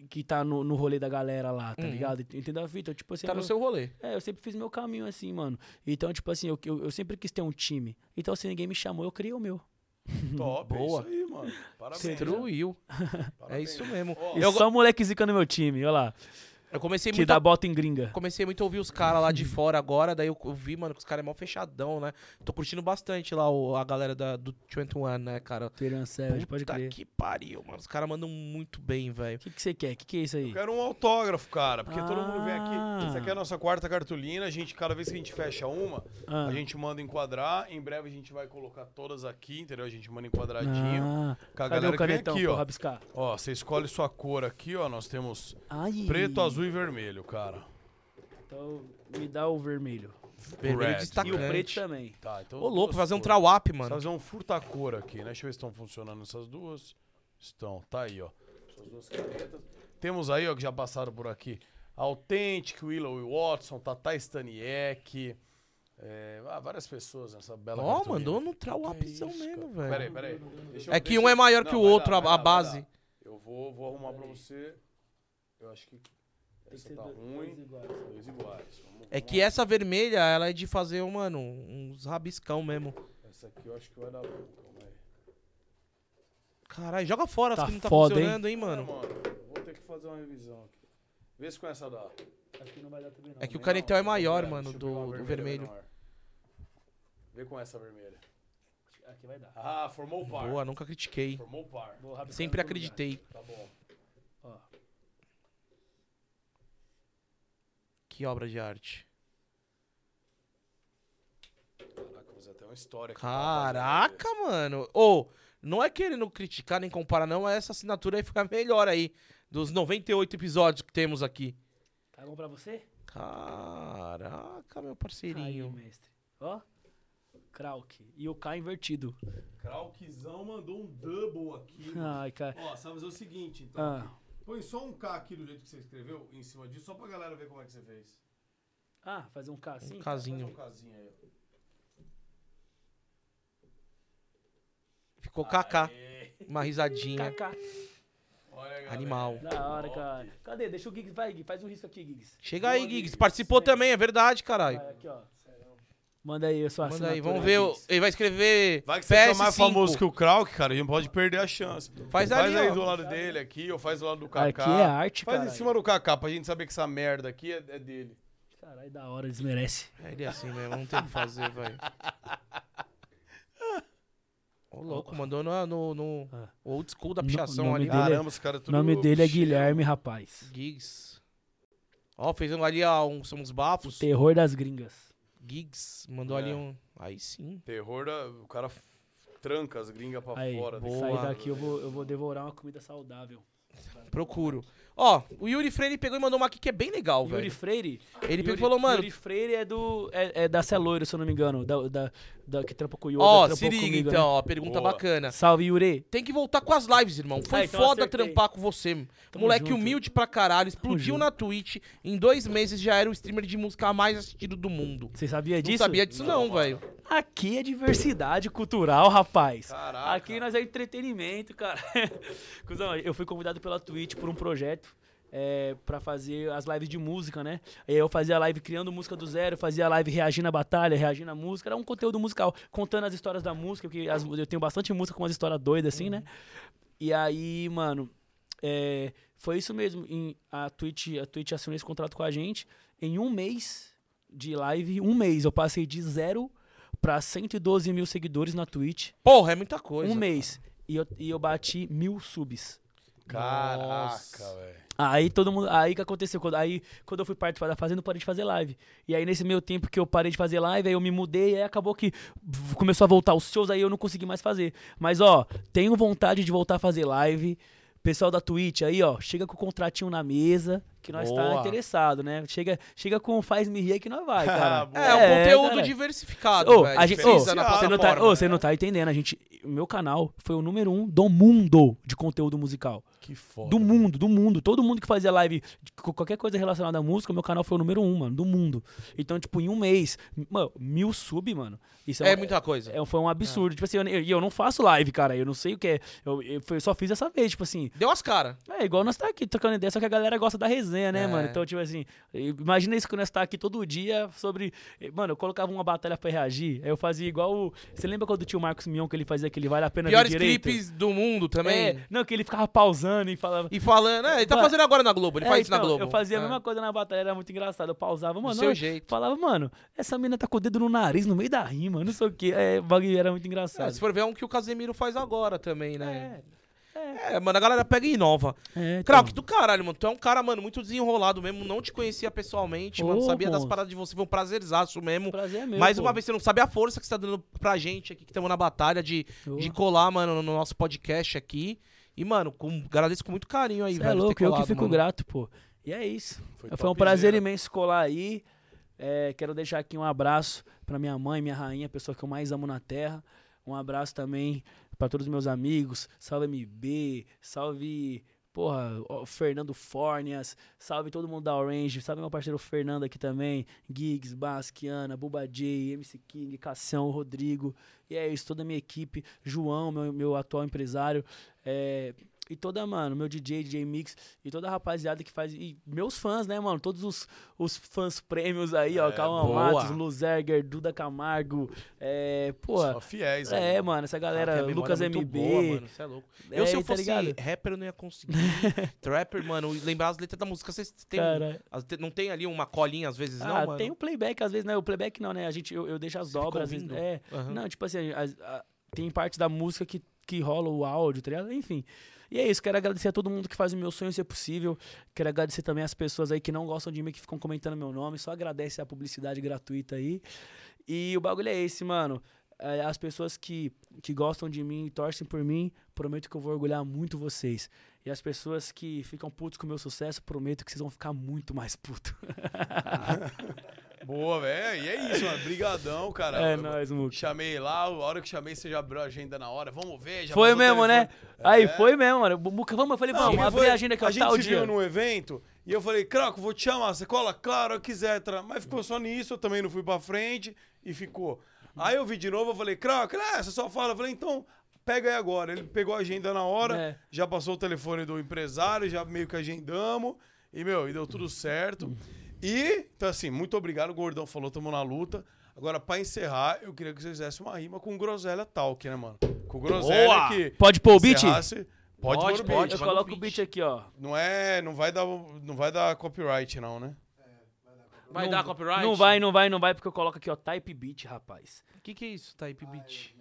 que tá no, no rolê da galera lá, tá Uhum. ligado? Entendeu a fita? Tipo assim, Tá no eu- seu rolê. é, eu sempre fiz meu caminho assim, mano. Então, tipo assim, eu, eu, eu sempre quis ter um time. Então, se ninguém me chamou, eu criei o meu. <laughs> Top, Boa. é isso aí, mano. Parabéns. Destruiu. É Parabéns. isso mesmo. Ó, E Eu, só moleque zica no meu time, olha lá. Eu comecei Que muito dá a bota em gringa. Comecei muito a ouvir os caras lá de fora agora, daí eu eu vi, mano, que os caras é mó fechadão, né? Tô curtindo bastante lá o- a galera da, do 21, né, cara? Savage, pode Puta crer. que pariu, mano. Os caras mandam muito bem, velho. O que que você quer? O que que é isso aí? Eu quero um autógrafo, cara, porque todo mundo vem aqui. Ah. Essa aqui é a nossa quarta cartolina. A gente, cada vez que a gente fecha uma, Ah. a gente manda enquadrar. Em breve a gente vai colocar todas aqui, entendeu? A gente manda enquadradinho. Ah, Com a cadê galera o que vem canetão aqui, ó. rabiscar? Ó, você escolhe sua cor aqui, ó. Nós temos Ai. preto, azul e vermelho, cara. Então, me dá o vermelho. Vermelho Red. E o destacante. preto também. Tá, então. Ô, louco, duas fazer um cores. trawap, mano. fazer um furta-cor aqui, né? Deixa eu ver se estão funcionando essas duas. Estão, tá aí, ó. Essas duas canetas. Temos aí, ó, que já passaram por aqui. Authentic, Willow e Watson, Tata Staniek. É, ah, várias pessoas nessa bela Ó, mandou no trawapzão isso, mesmo? Peraí, velho. peraí. Deixa eu- É que deixa um é maior que Não, o vai outro, dar, a- vai a dar, vai base. dar. Eu vou, vou arrumar pra você. Eu acho que essa tá ruim. Dois iguais. Vamos- É vamos que essa vermelha, ela é de fazer, mano, uns rabiscão mesmo. Essa aqui eu acho que vai dar bom. Calma aí. Caralho, joga fora Tá as que não tá foda, funcionando, hein, É, mano. mano, vou ter que fazer uma revisão aqui. Vê se com essa dá. Acho que não vai dar também não. É que o Não, canetão é não, maior, deixa mano, do, do vermelho. menor. Vê com essa vermelha. Aqui vai dar. Ah, formou par. Boa, nunca critiquei. Formou par. Sempre acreditei. Tá bom. Ó, Que obra de arte. Caraca, vou fazer até uma história aqui. pra Caraca, mano. Ô, não é querendo criticar nem comparar, não, mas essa assinatura aí a melhor aí. Dos 98 episódios que temos aqui. tá bom pra você? Caraca, meu Aí, parceirinho. mestre. Ó. Krauk. E o K invertido. Kraukzão mandou um double aqui. Ai, cara. Ó, vai fazer o seguinte, então. Ah. Põe só um K aqui do jeito que você escreveu, em cima disso, só pra galera ver como é que você fez. Ah, fazer um K assim? Um Faz casinho. um Kzinho aí. Ficou KK. Uma risadinha. KK. Olha, galera. Animal. Da hora, cara. Cadê? Deixa o Giggs. Vai, Giggs. Faz um risco aqui, Giggs. Chega aí, Boa, Giggs. Giggs. Participou também, é verdade, caralho. Vai, aqui, ó. Manda aí a sua Manda aí, vamos ver. o-. Ele vai escrever. Vai que você é PS5. mais famoso que o Krauk, cara, a gente pode perder a chance. Faz Faz ali, aí ó. do lado dele aqui, ou faz do lado do Kaká. Aqui é arte, Faz cara. em cima do Kaká, pra gente saber que essa merda aqui é, é dele. Caralho, da hora, desmerece. É ele é assim mesmo, não tem o que fazer, <laughs> velho. Ô, louco, mandou no, no, no Ah. old school da No- pichação nome ali. dele é- Caramba, os caras O tudo nome dele é cheio. Guilherme, rapaz. Gigs. Ó, fez um ali ó, uns, uns bafos. Terror das gringas. Gigs, mandou É. ali um. Aí sim. Terror, da, o cara tranca as gringas pra Aí, fora. boa. sair daqui eu vou, eu vou devorar uma comida saudável. Procuro. Ó, o Yuri Freire pegou e mandou uma aqui que é bem legal, Yuri velho. Freire? Ele pegou e Yuri- falou, mano. Yuri Freire é do. É, é da Celoiro, se eu não me engano. Da, da, da- que trampa com o Yoda. Ó, trampou se liga comigo, então, né? ó, pergunta Boa. bacana. Salve, Yuri. Tem que voltar com as lives, irmão. Foi Ah, então foda acertei. trampar com você. Tamo Moleque junto. humilde pra caralho, explodiu na Twitch. Em dois meses já era o streamer de música mais assistido do mundo. Você sabia Não disso? sabia disso não, Não, velho. Aqui é diversidade cultural, rapaz. Caraca. Aqui nós é entretenimento, cara. <laughs> Cusão, eu fui convidado pela Twitch por um projeto é, pra fazer as lives de música, né? Aí eu fazia live criando música do zero, fazia live reagindo à batalha, reagindo à música. Era um conteúdo musical, contando as histórias da música, porque as- eu tenho bastante música com umas histórias doidas, assim, né? E aí, mano, é, foi isso mesmo. Em- a, Twitch, a Twitch assinou esse contrato com a gente. Em um mês de live, um mês, eu passei de zero pra 112 mil seguidores na Twitch. Porra, é muita coisa. um mês. E eu, e eu bati mil subs. Caraca, velho. Aí todo mundo. Aí que aconteceu? Quando, aí, quando eu fui participar da fazenda, eu parei de fazer live. E aí, nesse meio tempo que eu parei de fazer live, aí eu me mudei, aí acabou que começou a voltar os shows, aí eu não consegui mais fazer. Mas, ó, tenho vontade de voltar a fazer live. Pessoal da Twitch aí, ó, chega com o contratinho na mesa, que nós tá Boa. interessado, né? Chega, chega com o faz me rir que nós vai, cara. <laughs> É, um conteúdo cara. diversificado, Ô, velho. a gente, na você não tá, ô, você né? não tá entendendo, a gente, o meu canal foi o número um do mundo de conteúdo musical. Que foda. Do mundo, do mundo. Todo mundo que fazia live qualquer coisa relacionada à música, meu canal foi o número um, mano, do mundo. Então, tipo, em um mês, mano, mil sub, mano. Isso É um- muita coisa. é, foi um absurdo. Tipo assim, eu, eu, não faço live, cara. Eu não sei o que é. Eu, eu, eu só fiz essa vez, tipo assim. Deu as caras. É igual nós tá aqui trocando ideia, só que a galera gosta da resenha, né, É. mano? Então, tipo assim, imagina isso que nós tá aqui todo dia sobre. Mano, eu colocava uma batalha pra reagir, aí eu fazia igual. o- Você lembra quando o Marcos Mion que ele fazia aquele Vale a Pena Piores clipes do mundo também. É, não, que ele ficava pausando e falava. E falando, é, ele tá Mano, fazendo agora na Globo, ele É, faz isso na então, Globo. Eu fazia É. a mesma coisa na batalha, era muito engraçado. Eu pausava, mano. Do seu eu jeito. Falava, mano, essa mina tá com o dedo no nariz, no meio da rima, não sei o quê. É, o bagulho era muito É, engraçado. se for ver, é um que o Casemiro faz agora também, né? É, É, mano, a galera pega e inova. é. então. Krauk, do caralho, mano. Tu é um cara, mano, muito desenrolado mesmo. Não te conhecia pessoalmente, mano. Ô, Sabia das monstro. paradas de você. Foi um prazerzaço mesmo. Prazer é meu. Mais pô. uma vez, você não sabe a força que você tá dando pra gente aqui, que estamos na batalha de, Ô. de colar, mano, no nosso podcast aqui. E, mano, com, agradeço com muito carinho aí, Cê velho. é ter foi eu que colado, fico mano. grato, pô. E é isso. Foi, um topzera. prazer imenso colar aí. É, quero deixar aqui um abraço pra minha mãe, minha rainha, a pessoa que eu mais amo na terra. Um abraço também pra todos os meus amigos. Salve MB, salve, porra, ó, Fernando Fornias, salve todo mundo da Orange, salve meu parceiro Fernando aqui também, Giggs, Basquiana, Buba J, MC King, Cassião, Rodrigo. E é isso, toda a minha equipe, João, meu, meu atual empresário. É, e toda, mano, meu DJ, DJ Mix, e toda a rapaziada que faz. E meus fãs, né, mano? Todos os, os fãs prêmios aí, ó. É, Calma boa. Matos, Luzerger, Duda Camargo. É, pô. Só fiéis. É, aí. mano, essa galera, a memória Lucas muito MB. boa, mano, cê é louco. Eu, É, se eu tá fosse rapper, eu não ia conseguir. <laughs> Trapper, mano, lembrar as letras da música, vocês têm. Cara, não tem ali uma colinha às vezes, não, ah, mano? tem o playback, às vezes, né? O playback não, né? A gente, eu, eu deixo as Você fica dobras, às vezes. ouvindo? É. Aham. Não, tipo assim, as- a- tem parte da música que, que rola o áudio, tá ligado? Enfim. E é isso, quero agradecer a todo mundo que faz o meu sonho ser possível. Quero agradecer também as pessoas aí que não gostam de mim, que ficam comentando meu nome. Só agradece a publicidade gratuita aí. E o bagulho é esse, mano. É, as pessoas que, que gostam de mim e torcem por mim, prometo que eu vou orgulhar muito vocês. E as pessoas que ficam putos com o meu sucesso, prometo que vocês vão ficar muito mais putos. <laughs> Boa, velho. E é isso, mano. Brigadão, cara. É Eu nóis, Muco. Chamei lá, a hora que chamei, você já abriu a agenda na hora. Vamos ver, já Foi mesmo, né? Aí, É. foi mesmo, mano. Muca, vamos, eu falei, Não, vamos, abrir a agenda aqui, ó, A gente tal se dia. viu num evento e eu falei, Craco, vou te chamar, você cola? Claro, eu quiser. tra- Mas ficou só nisso, eu também não fui pra frente e ficou. Aí eu vi de novo, eu falei, Craco, é, você só fala. Eu falei, então, pega aí agora. Ele pegou a agenda na hora, É. já passou o telefone do empresário, já meio que agendamos. E, meu, e deu tudo certo. E, então assim, muito obrigado, o Gordão falou, tamo na luta. Agora, pra encerrar, eu queria que vocês fizessem uma rima com Groselha Talk, né, mano? Com Groselha Boa! que... Pode pôr o beat? encerrasse- Pode, Pode, pôr o pode, beat. Eu manda o coloco o beat. aqui, ó. Não é. Não vai dar, não vai dar copyright, não, né? Vai Não- dar copyright? Não vai, não vai, não vai, porque eu coloco aqui, ó, type beat, rapaz. O que que é isso, Type Beat?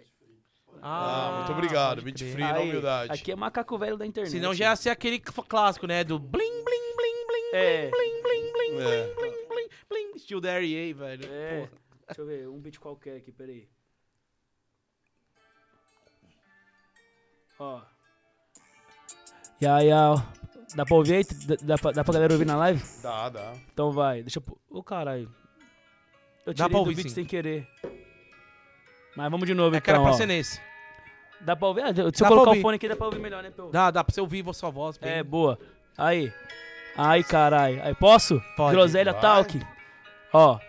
Ah, muito obrigado. pode Beat free na humildade. Aqui é macaco velho da internet. Senão já ia ser aquele clássico, né? Do bling, bling, bling, bling, É. bling, bling, bling, É. bling, bling, bling, bling. Estilo da R.A., velho. É. Porra. Deixa eu ver, um beat qualquer aqui, peraí. Ó. Ya, ya. Dá pra ouvir aí? Dá, dá, pra, dá pra galera ouvir na live? Dá, dá. Então vai, deixa eu. Ô, caralho. Eu Dá tirei pra do ouvir, beat sim. sem querer. Mas vamos de novo, É que era então, pra ó. ser nesse. Dá pra ouvir? Ah, se eu Dá pra colocar o fone aqui, dá pra ouvir melhor, né? Pô? Dá, dá pra você ouvir a sua voz. Bem... É, boa. Aí. Aí, caralho. Aí, posso? Pode. Groselha Vai. Talk. Ó.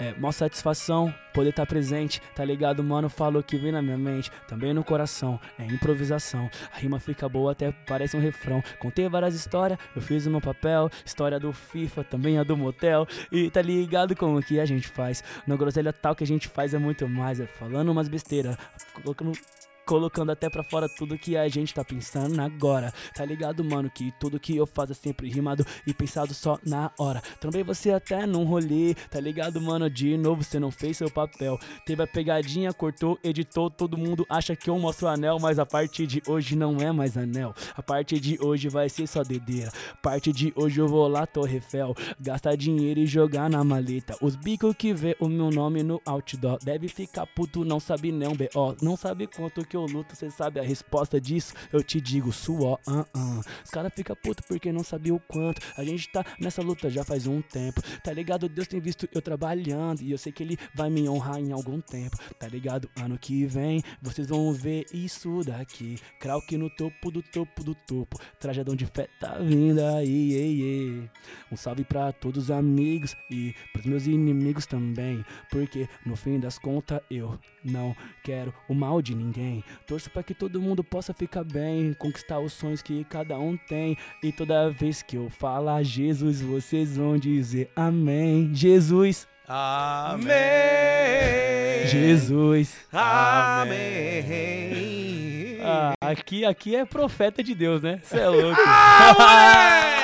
É, mó satisfação poder estar presente, tá ligado, mano? Falou que vem na minha mente, também no coração, é improvisação. A rima fica boa, até parece um refrão. Contei várias histórias, eu fiz o meu papel. História do FIFA, também a do motel. E tá ligado com o que a gente faz. No Groselha Tal que a gente faz é muito mais, é falando umas besteiras, colocando colocando até pra fora tudo que a gente tá pensando agora. Tá ligado, mano, que tudo que eu faço é sempre rimado e pensado só na hora. Também você até num rolê, tá ligado, mano? De novo, você não fez seu papel. Teve a pegadinha, cortou, editou, todo mundo acha que eu mostro anel, mas a partir de hoje não é mais anel. A partir de hoje vai ser só dedeira. A partir de hoje eu vou lá, Torre Eiffel, gastar dinheiro e jogar na maleta. Os bicos que vê o meu nome no outdoor deve ficar puto, não sabe não, B.O. Não sabe quanto que eu luto, cê sabe a resposta disso? Eu te digo, suor, ah, ah. Os cara fica puto porque não sabia o quanto. A gente tá nessa luta já faz um tempo. Tá ligado? Deus tem visto eu trabalhando. E eu sei que ele vai me honrar em algum tempo. Tá ligado? Ano que vem, vocês vão ver isso daqui. Krauk no topo do topo do topo. Trajadão de fé tá vindo aí, ei, ei. Um salve pra todos os amigos e pros meus inimigos também. Porque no fim das contas eu não quero o mal de ninguém. Torço pra que todo mundo possa ficar bem, conquistar os sonhos que cada um tem. E toda vez que eu falar Jesus, vocês vão dizer amém. Jesus, Amém. Jesus. Amém. Ah, aqui, aqui é profeta de Deus, né? Você é <laughs> louco. Moleque!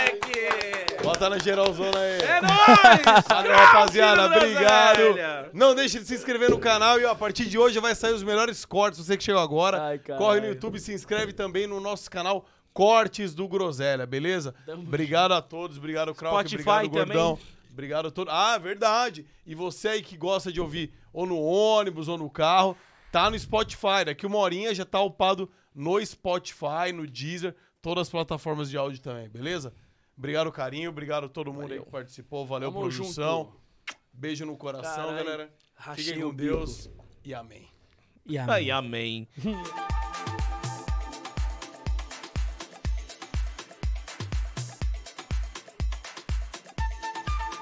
Bota na geralzona aí. É nóis! <laughs> Valeu, rapaziada. Obrigado. velha. Não deixe de se inscrever no canal e ó, a partir de hoje vai sair os melhores cortes. Você que chegou agora, Ai, corre no YouTube e se inscreve também no nosso canal Cortes do Groselha, beleza? Obrigado a todos, obrigado Krauk, Spotify obrigado também. Gordão. Obrigado a todos. Ah, verdade. E você aí que gosta de ouvir ou no ônibus ou no carro, tá no Spotify. Daqui uma horinha já tá upado no Spotify, no Deezer, todas as plataformas de áudio também, beleza? Obrigado, carinho. Obrigado a todo mundo aí que participou. Valeu, Tamo produção. junto. Beijo no coração, Caralho, galera. Fiquem o com bico. Deus e amém. E Ai, amém. amém. <laughs>